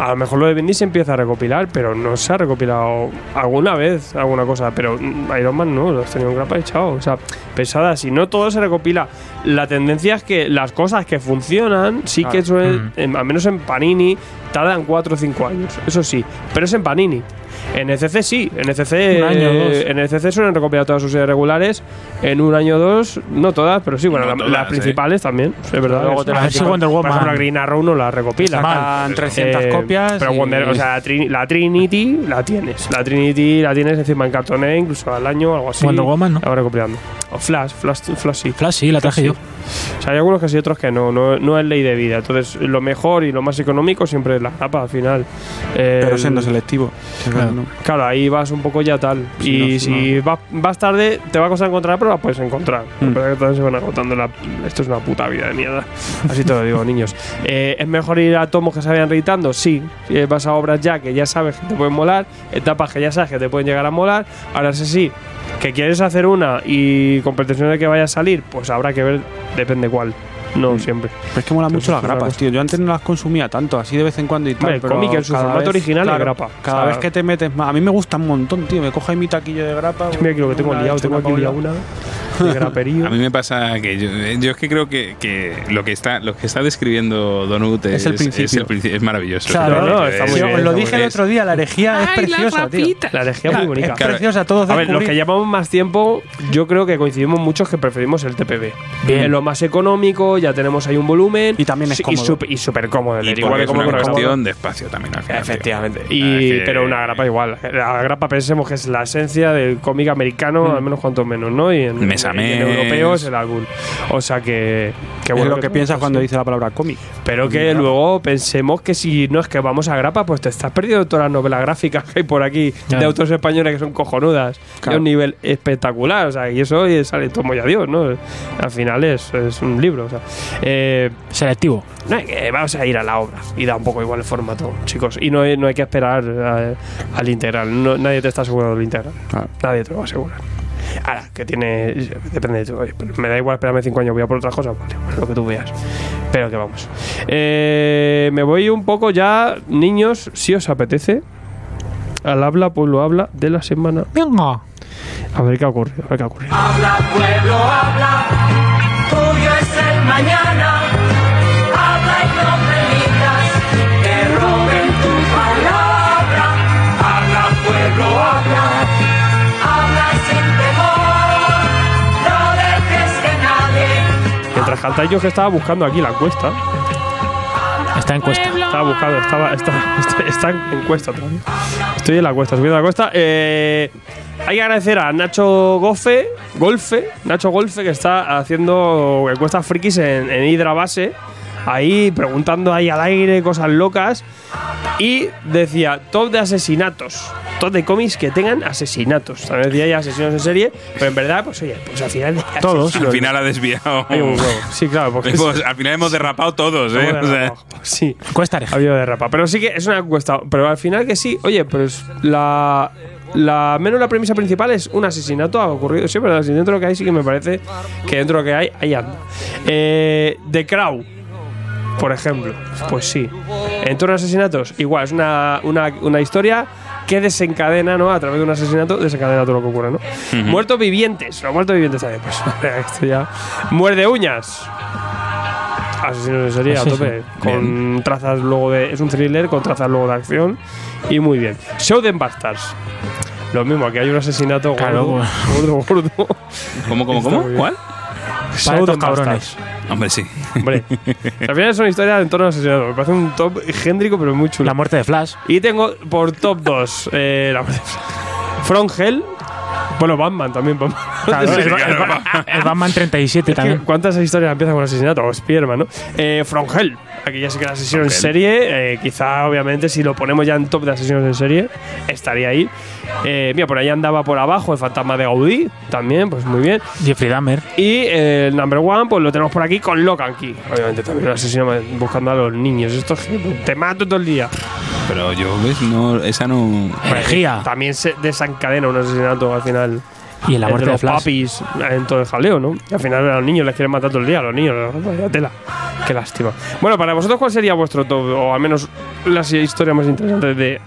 A lo mejor lo de Bendy se empieza a recopilar, pero no se ha recopilado alguna vez alguna cosa. Pero mm, Iron Man no, lo has tenido en grapa y chao. O sea, pensad así, no todo se recopila. La tendencia es que las cosas que funcionan, sí que suelen, en- al menos en Panini, tardan 4 o 5 años. Eso sí, pero es en Panini. En ECC sí, en ECC, Un año dos. en ECC suelen recopilar todas sus series regulares en un año o dos, no todas, pero sí, bueno, No la- todas, las ¿eh? principales también, es verdad. Luego Es- te las por ejemplo, Wonder Por Woman. ejemplo, Green Arrow no la recopila. Sacan 300 Eh, copias. Pero y- Wonder- o sea, la, Trini- la Trinity la tienes. La Trinity la tienes encima en cartoné, incluso al año o algo así. Wonder Woman, ¿no? La va recopilando. O Flash, Flash, Flash sí. Flash, sí, la traje Sí. yo. O sea, hay algunos que sí, otros que no, no. No es ley de vida. Entonces, lo mejor y lo más económico siempre es la grapa al final. Eh, Pero siendo selectivo. Claro. No. Claro, ahí vas un poco ya tal. Sí, y si vas, vas tarde, te va a costar encontrar, pero la puedes encontrar. Mm. Pero que se van agotando. La, esto es una puta vida de mierda. Así te lo digo, niños. Eh, ¿Es mejor ir a tomos que se vayan reeditando? Sí. Eh, vas a obras ya que ya sabes que te pueden molar, etapas que ya sabes que te pueden llegar a molar. Ahora sí, sí. Que quieres hacer una y con pretensión de que vaya a salir, pues habrá que ver, depende cuál. No Mm. siempre. Pero es que mola Pero mucho las grapas, tío. Yo antes no las consumía tanto, así de vez en cuando y tal. Hombre, el pero cómic en su formato vez- original es claro, grapa. Cada O sea, vez que te metes más. A mí me gusta un montón, tío. Me ahí mi taquillo de grapa. Mira aquí lo que tengo liado, tengo aquí liado una de graperío. A mí me pasa que yo, yo es que creo que, que lo que está lo que está describiendo Donut es, Es el principio. es, el princi- es maravilloso. Claro, Es- no, está es- muy Sí, bien, os lo dije el otro día, la herejía es preciosa, tío. La energía es muy bonita. Es preciosa, todos A ver, los que llevamos más tiempo, yo creo que coincidimos muchos que preferimos el TPB. Bien. Es lo más económico, ya tenemos ahí un volumen. Y también es cómodo. Y súper- cómodo. y igual de es una cuestión de espacio también al final, tío. Efectivamente. Ah, Y, que- Pero una grapa igual. La grapa pensemos que es la esencia del cómic americano, al menos cuanto menos, ¿no? Y en, A en el mes. europeo es el álbum. O sea que. que es bueno lo que piensas cuando dice la palabra cómic. Pero que luego pensemos que si no es que vamos a grapa, pues te estás perdiendo todas las novelas gráficas que hay por aquí de autores españoles que son cojonudas, Claro. de un nivel espectacular. O sea, y eso y sale tomo ya Dios, ¿no? Al final es, es un libro. O sea, eh, Selectivo. no hay que, vamos a ir a la obra y da un poco igual el formato, chicos. Y no hay, no hay que esperar eh, al integral. No- nadie te está asegurando el integral. Claro. Nadie te lo va a asegurar. Ahora, que tiene. Depende de. Oye, pero me da igual esperarme cinco años, voy a por otras cosas, vale, pues lo que tú veas. Pero que vamos. Eh, me voy un poco ya, niños, si os apetece. Al habla, pueblo habla de la semana. Venga. A ver qué ha ocurrido, a ver qué ha ocurrido. Habla, pueblo, habla, tuyo es el mañana. Cantáis, yo que estaba buscando aquí la encuesta. Está en cuesta. Estaba buscando, estaba, está, está, está en encuesta todavía. Estoy en la cuesta, subiendo la cuesta. Eh, hay que agradecer a Nacho Gofe, Golfe, Nacho Golfe, que está haciendo encuestas frikis en, en Base. Ahí preguntando ahí al aire cosas locas y decía top de asesinatos, top de cómics que tengan asesinatos. También decía ya asesinos en serie, pero en verdad, pues oye, pues al final Todos. asesinos- Al final ha desviado. Hay un. Sí, claro, porque al final hemos derrapado todos, ¿eh? O sea. Sí. Cuesta Ha habido derrapa. Pero sí que es una encuesta. Pero al final que sí, oye, pues la. La, menos la premisa principal es un asesinato ha ocurrido. Sí, pero dentro de lo que hay sí que me parece que dentro de lo que hay, ahí anda. Eh, The Crow, por ejemplo. Pues sí. En torno a asesinatos, igual, es una, una, una historia que desencadena, ¿no? A través de un asesinato desencadena todo lo que ocurre, ¿no? Muertos vivientes. Los muertos vivientes también, pues. esto ya. Muerde uñas. Asesinos en serie a tope. Con trazas luego de. Es un thriller con trazas luego de acción. Y muy bien. Show them Bastards. Lo mismo, aquí hay un asesinato Claro, gordo, gordo, gordo. ¿Cómo, cómo, cómo? ¿Cuál? Show estos cabrones. Hombre, sí. Hombre, al final es una historia en torno a asesinato. Me parece un top générico, pero muy chulo. La muerte de Flash. Y tengo por top 2 eh, la muerte de From Hell. Bueno, Batman también. Batman. Claro, Sí, el, claro. el Ba- el Batman 37 Es que también. ¿Cuántas historias empiezan con asesinato? O Spiderman, ¿no? Eh, From Hell. Aquí ya sé que el asesino en serie. eh, quizá, obviamente, si lo ponemos ya en top de asesinos en serie, estaría ahí. Eh, mira, por ahí andaba por abajo el fantasma de Gaudí. También, pues muy bien. Jeffrey Dahmer. Y eh, el number one, pues lo tenemos por aquí con Locan Key. Obviamente, también un asesino buscando a los niños. Esto es que te mato todo el día. Pero yo, ¿ves? No, esa no. Herejía. También se desencadena un asesinato al final. Y en la muerte de los Flash. papis en todo el jaleo, ¿no? Y al final a los niños les quieren matar todo el día, a los niños, vaya tela. Qué lástima. Bueno, para vosotros, ¿cuál sería vuestro top? O al menos las historias más interesantes de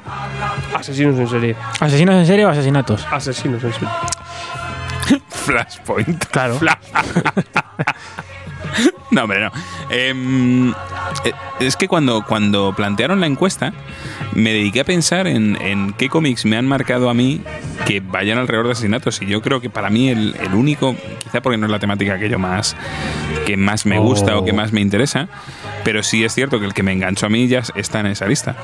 asesinos en serie. ¿Asesinos en serie o asesinatos? Asesinos en serie. Flashpoint. Claro. No, hombre, no. Em, eh, es que cuando, cuando plantearon la encuesta, me dediqué a pensar en, en qué cómics me han marcado a mí que vayan alrededor de asesinatos. Y yo creo que para mí el, el único, quizá porque no es la temática que yo más, que más me gusta o que más me interesa, pero sí es cierto que el que me enganchó a mí ya está en esa lista,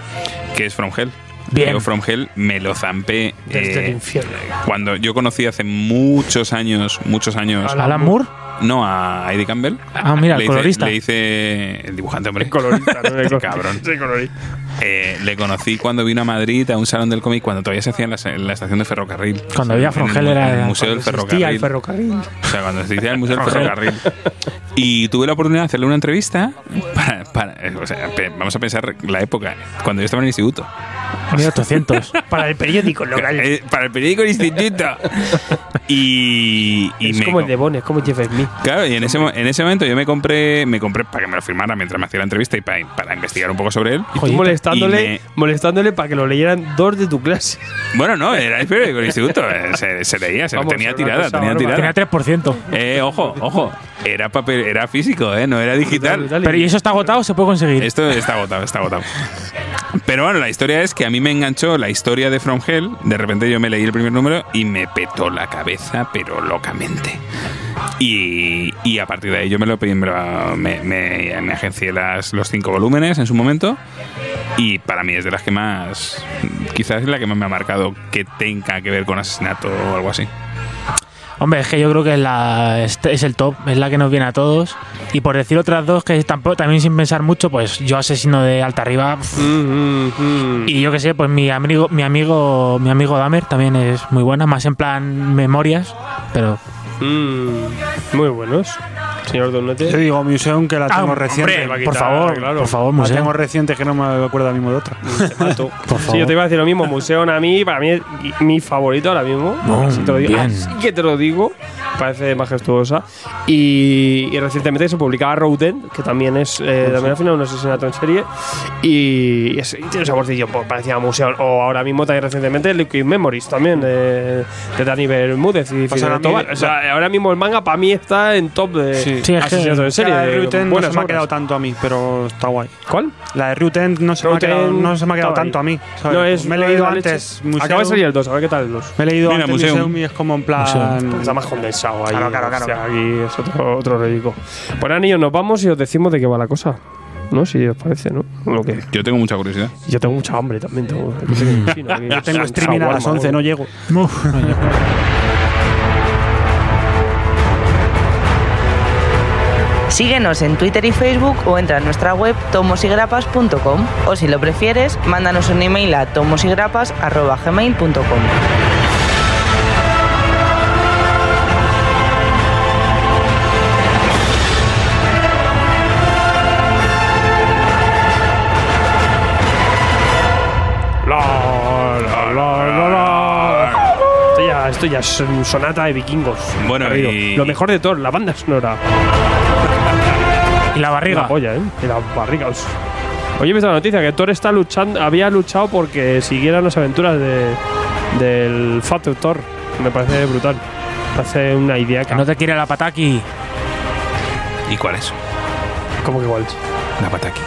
que es From Hell. Bien. Yo From Hell me lo zampé Desde eh, el infierno. cuando yo conocí hace muchos años, muchos años, Alan Moore. No a Eddie Campbell. Ah, mira, el le hice- colorista. le hice el dibujante, hombre. El colorista, ¿no? El Cabrón. Sí, colorista. Eh, le conocí cuando vino a Madrid a un salón del cómic cuando todavía se hacía en la, en la estación de ferrocarril. Cuando había En From el- Hell era- en el Museo del Ferrocarril. el ferrocarril. O sea, cuando se hacía el Museo del Ferrocarril. Y tuve la oportunidad de hacerle una entrevista para, para- o sea, pe- vamos a pensar la época, cuando yo estaba en el instituto. 1800. Para el periódico local. Eh, para el periódico del instituto. Y, y es me como el de Bon, es como Jeff Smith. Claro, y en ese, en ese momento yo me compré, me compré para que me lo firmara mientras me hacía la entrevista y para, para investigar un poco sobre él. Tú Joyita. Molestándole, Y me- molestándole para que lo leyeran dos de tu clase. Bueno, no, era el periódico del instituto. eh, Se, se leía, se Vamos, tenía tirada, cosa tenía tirada. Tenía 3%. Eh, ojo, ojo. Era papel, era físico, eh, no era digital. Pero ¿y eso está agotado o se puede conseguir? Esto está agotado, está agotado. Pero bueno, la historia es que a mí me enganchó la historia de From Hell. De repente yo me leí el primer número y me petó la cabeza, pero locamente. Y, y a partir de ahí yo me lo pedí, me, lo- me, me- me agencié las, los cinco volúmenes en su momento. Y para mí es de las que más, quizás es la que más me ha marcado que tenga que ver con asesinato o algo así. Hombre, es que yo creo que es, la, es, es el top, es la que nos viene a todos. Y por decir otras dos que tampoco, también sin pensar mucho, pues yo asesino de alta arriba. pff, Y yo que sé, pues mi amigo, mi amigo, mi amigo Dahmer también es muy buena, más en plan memorias, pero Mm, muy buenos. Señor Donete. Yo digo Museum que la Ah, tengo hombre, reciente. por favor, claro. por favor, La museo. tengo reciente que no me acuerdo ahora mismo de otra. Te mato. Por Sí, yo te iba a decir lo mismo. Museo a mí, para mí es mi favorito ahora mismo. No, así, te lo digo. bien. Así que te lo digo. Parece majestuosa. Y, y recientemente se publicaba Routen, que también es eh, también al final un asesinato en serie. Y, es- y tiene un saborcillo, pues, parecía museo. O ahora mismo también recientemente Liquid Memories también, de, de Dani Bermúdez y Fidel ahora Tobar. mismo- O sea, ahora mismo el manga para mí está en top de Sí. Sí, asesinatos en serie. la de Ruten no se me ha obras. quedado tanto a mí, pero está guay. ¿Cuál? La de Ruten no se, me ha Routen quedado, no se me ha quedado tanto a mí. ¿sabes? No, es, me he leído antes. Acaba de salir el 2, a ver qué tal el 2. Me he leído Mira, antes Museum. Museum y es como en plan. Está más condensado ahí. Claro, claro, claro. O sea, aquí es otro, otro rédico. Pues niños, nos vamos y os decimos de qué va la cosa. ¿No? Si os parece, ¿no? Lo que. Yo tengo mucha curiosidad. Yo tengo mucha hambre también. Tengo, yo tengo, streaming a las Shawarma, 11, no llego. Uf, no llego. Síguenos en Twitter y Facebook o entra en nuestra web tomosigrapas.com o si lo prefieres, mándanos un email a tomosigrapas.gmail.com. Esto ya, es un sonata de vikingos. Bueno, y- Lo mejor de todo, la banda sonora. Y la barriga. La polla, ¿eh? Y la barriga. Oye, he visto la noticia que Thor está luchando, había luchado porque siguieran las aventuras de, del Fat Thor. Me parece brutal. Me parece una idea Que no te quiere la pataki. ¿Y cuál es? ¿Cómo que igual? La pataki.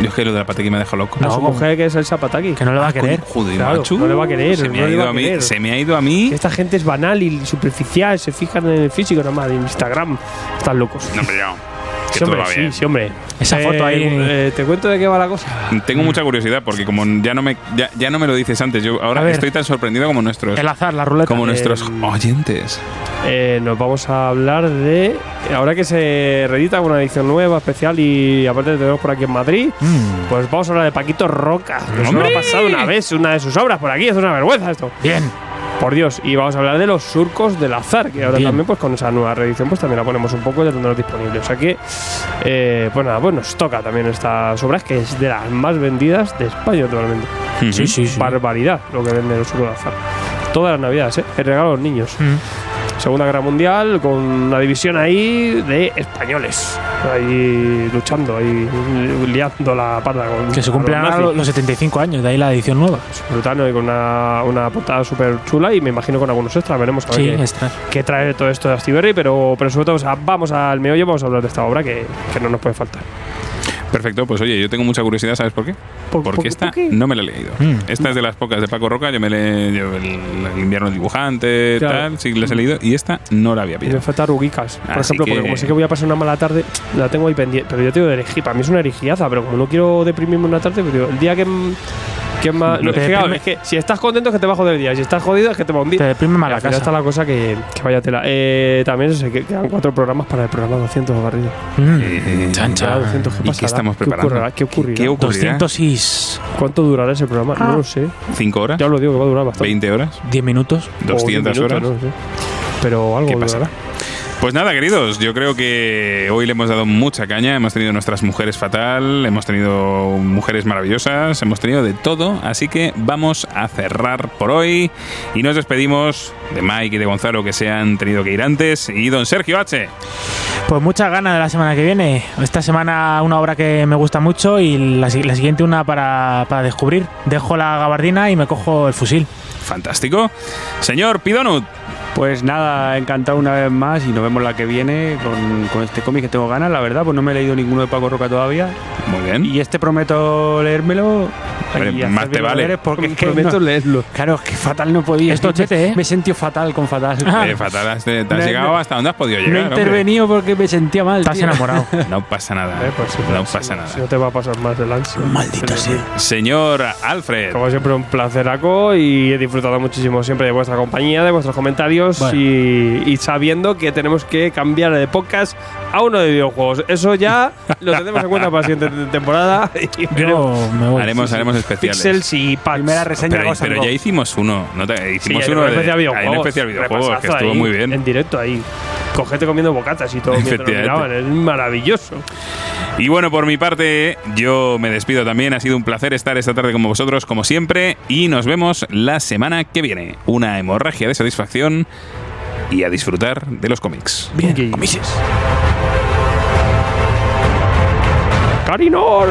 Yo es que lo de la pataki me deja loco. No, su mujer que es el Zapataki. Que no lo va a querer. Joder, Claro, macho. no le va a querer. Se me, no ha le ido va a mí, querer. se me ha ido a mí. Esta gente es banal y superficial, se fijan en el físico nada más, en Instagram. Están locos. No, hombre, no. Que Sí, todo hombre, va sí, bien. sí, hombre. Esa foto ahí- eh, ¿Te cuento de qué va la cosa? Tengo mucha curiosidad porque como ya no me ya, ya no me lo dices antes, yo ahora ver. estoy tan sorprendido como nuestros El azar, la ruleta. como nuestros Em, oyentes. Eh, nos vamos a hablar de. Ahora que se reedita una edición nueva, especial, y aparte tenemos por aquí en Madrid, Mm, pues vamos a hablar de Paquito Roca. Que solo ¡Hombre! ha pasado una vez una de sus obras por aquí, es una vergüenza esto. Bien. Por Dios, y vamos a hablar de los surcos del azar, que ahora Bien. también, pues con esa nueva reedición, pues también la ponemos un poco y la tendremos disponible. O sea que, eh, pues nada, pues nos toca también estas obras, que es de las más vendidas de España actualmente. Sí, sí, sí. Barbaridad lo que vende los surcos del azar. Todas las navidades, ¿eh? El regalo a los niños. Mm. Segunda Guerra Mundial, con una división ahí de españoles, ahí luchando, ahí liando la parda con Que se cumplen los los 75 años, de ahí la edición nueva. Brutal, ¿no? y con una, una portada súper chula y me imagino con algunos extras. Veremos a ver Sí, qué, qué trae todo esto de Astiberri, pero, pero sobre todo, o sea, vamos al meollo, vamos a hablar de esta obra que, que no nos puede faltar. Perfecto, pues oye, yo tengo mucha curiosidad, ¿sabes por qué? ¿Por- Porque por- esta por qué? no me la he leído. Mm. Esta es de las pocas de Paco Roca, yo me le yo el, el invierno dibujante, Claro. tal, sí las he leído y esta no la había Y me pillado. falta Rugicas, por ejemplo, que- porque como sé que voy a pasar una mala tarde, la tengo ahí pendiente. Pero yo te digo para mí es una erigiaza, pero como no quiero deprimirme una tarde, digo, el día que. Que más, No es, que, claro, es que si estás contento es que te va a joder el día, y si estás jodido es que te va a hundir. Te deprime más la casa. está la cosa que, que vaya tela. Eh, también se que quedan cuatro programas para el programa 200 barrido. Mm. Eh, Chan, Ya, chan. 200, ¿qué ¿Y qué estamos ¿Qué preparando? ocurrirá? ¿Qué ocurrirá? ¿Qué ocurrirá? 206. ¿Cuánto durará ese programa? No lo sé. ¿Cinco horas? Ya os lo digo que va a durar bastante. ¿20 horas? 10 minutos. O 200 diez minutos, horas. no lo sé. Pero algo ¿Qué durará. pasará? Pues nada, queridos, yo creo que hoy le hemos dado mucha caña, hemos tenido nuestras mujeres fatal, hemos tenido mujeres maravillosas, hemos tenido de todo, así que vamos a cerrar por hoy y nos despedimos de Mike y de Gonzalo que se han tenido que ir antes y don Sergio H. Pues muchas ganas de la semana que viene. Esta semana una obra que me gusta mucho y la, si- la siguiente una para, para descubrir. Dejo la gabardina y me cojo el fusil. Fantástico. Señor Pidonut, Pues nada, encantado una vez más y nos vemos la que viene con, con este cómic que tengo ganas, la verdad, pues no me he leído ninguno de Paco Roca todavía. muy bien. Y este prometo leérmelo. Hombre, y más te vale. Porque es que Prometo no- leerlo. Claro, es que fatal no podía. Esto chete, ¿eh? Me he sentido fatal con fatal. Eh, fatal, has, te, has Me- llegado me- hasta donde has podido No llegar. he hombre. intervenido porque me sentía mal. Estás tío. enamorado. No pasa nada. Eh, pues sí, no si- pasa nada. Si no te va a pasar más el ansia. Maldita sea. Señor Alfred. Como siempre, un placeraco y he disfrutado muchísimo siempre de vuestra compañía, de vuestros comentarios Bueno. y, y sabiendo que tenemos que cambiar de podcast a uno de videojuegos. Eso ya lo tendremos en cuenta para la siguiente temporada. Y veremos me voy. Haremos, haremos especiales. Pixels y packs. Primera reseña Pero, pero ya hicimos uno. ¿no? te- Sí, Hicimos hay uno un de- especial hay videojuegos. un especial videojuegos que estuvo ahí, muy bien. En directo ahí. Cogete comiendo bocatas y todo mientras lo Efectivamente. miraban. Es maravilloso. Y bueno, por mi parte, yo me despido también. Ha sido un placer estar esta tarde con vosotros, como siempre. Y nos vemos la semana que viene. Una hemorragia de satisfacción y a disfrutar de los cómics. Bien. Carinor.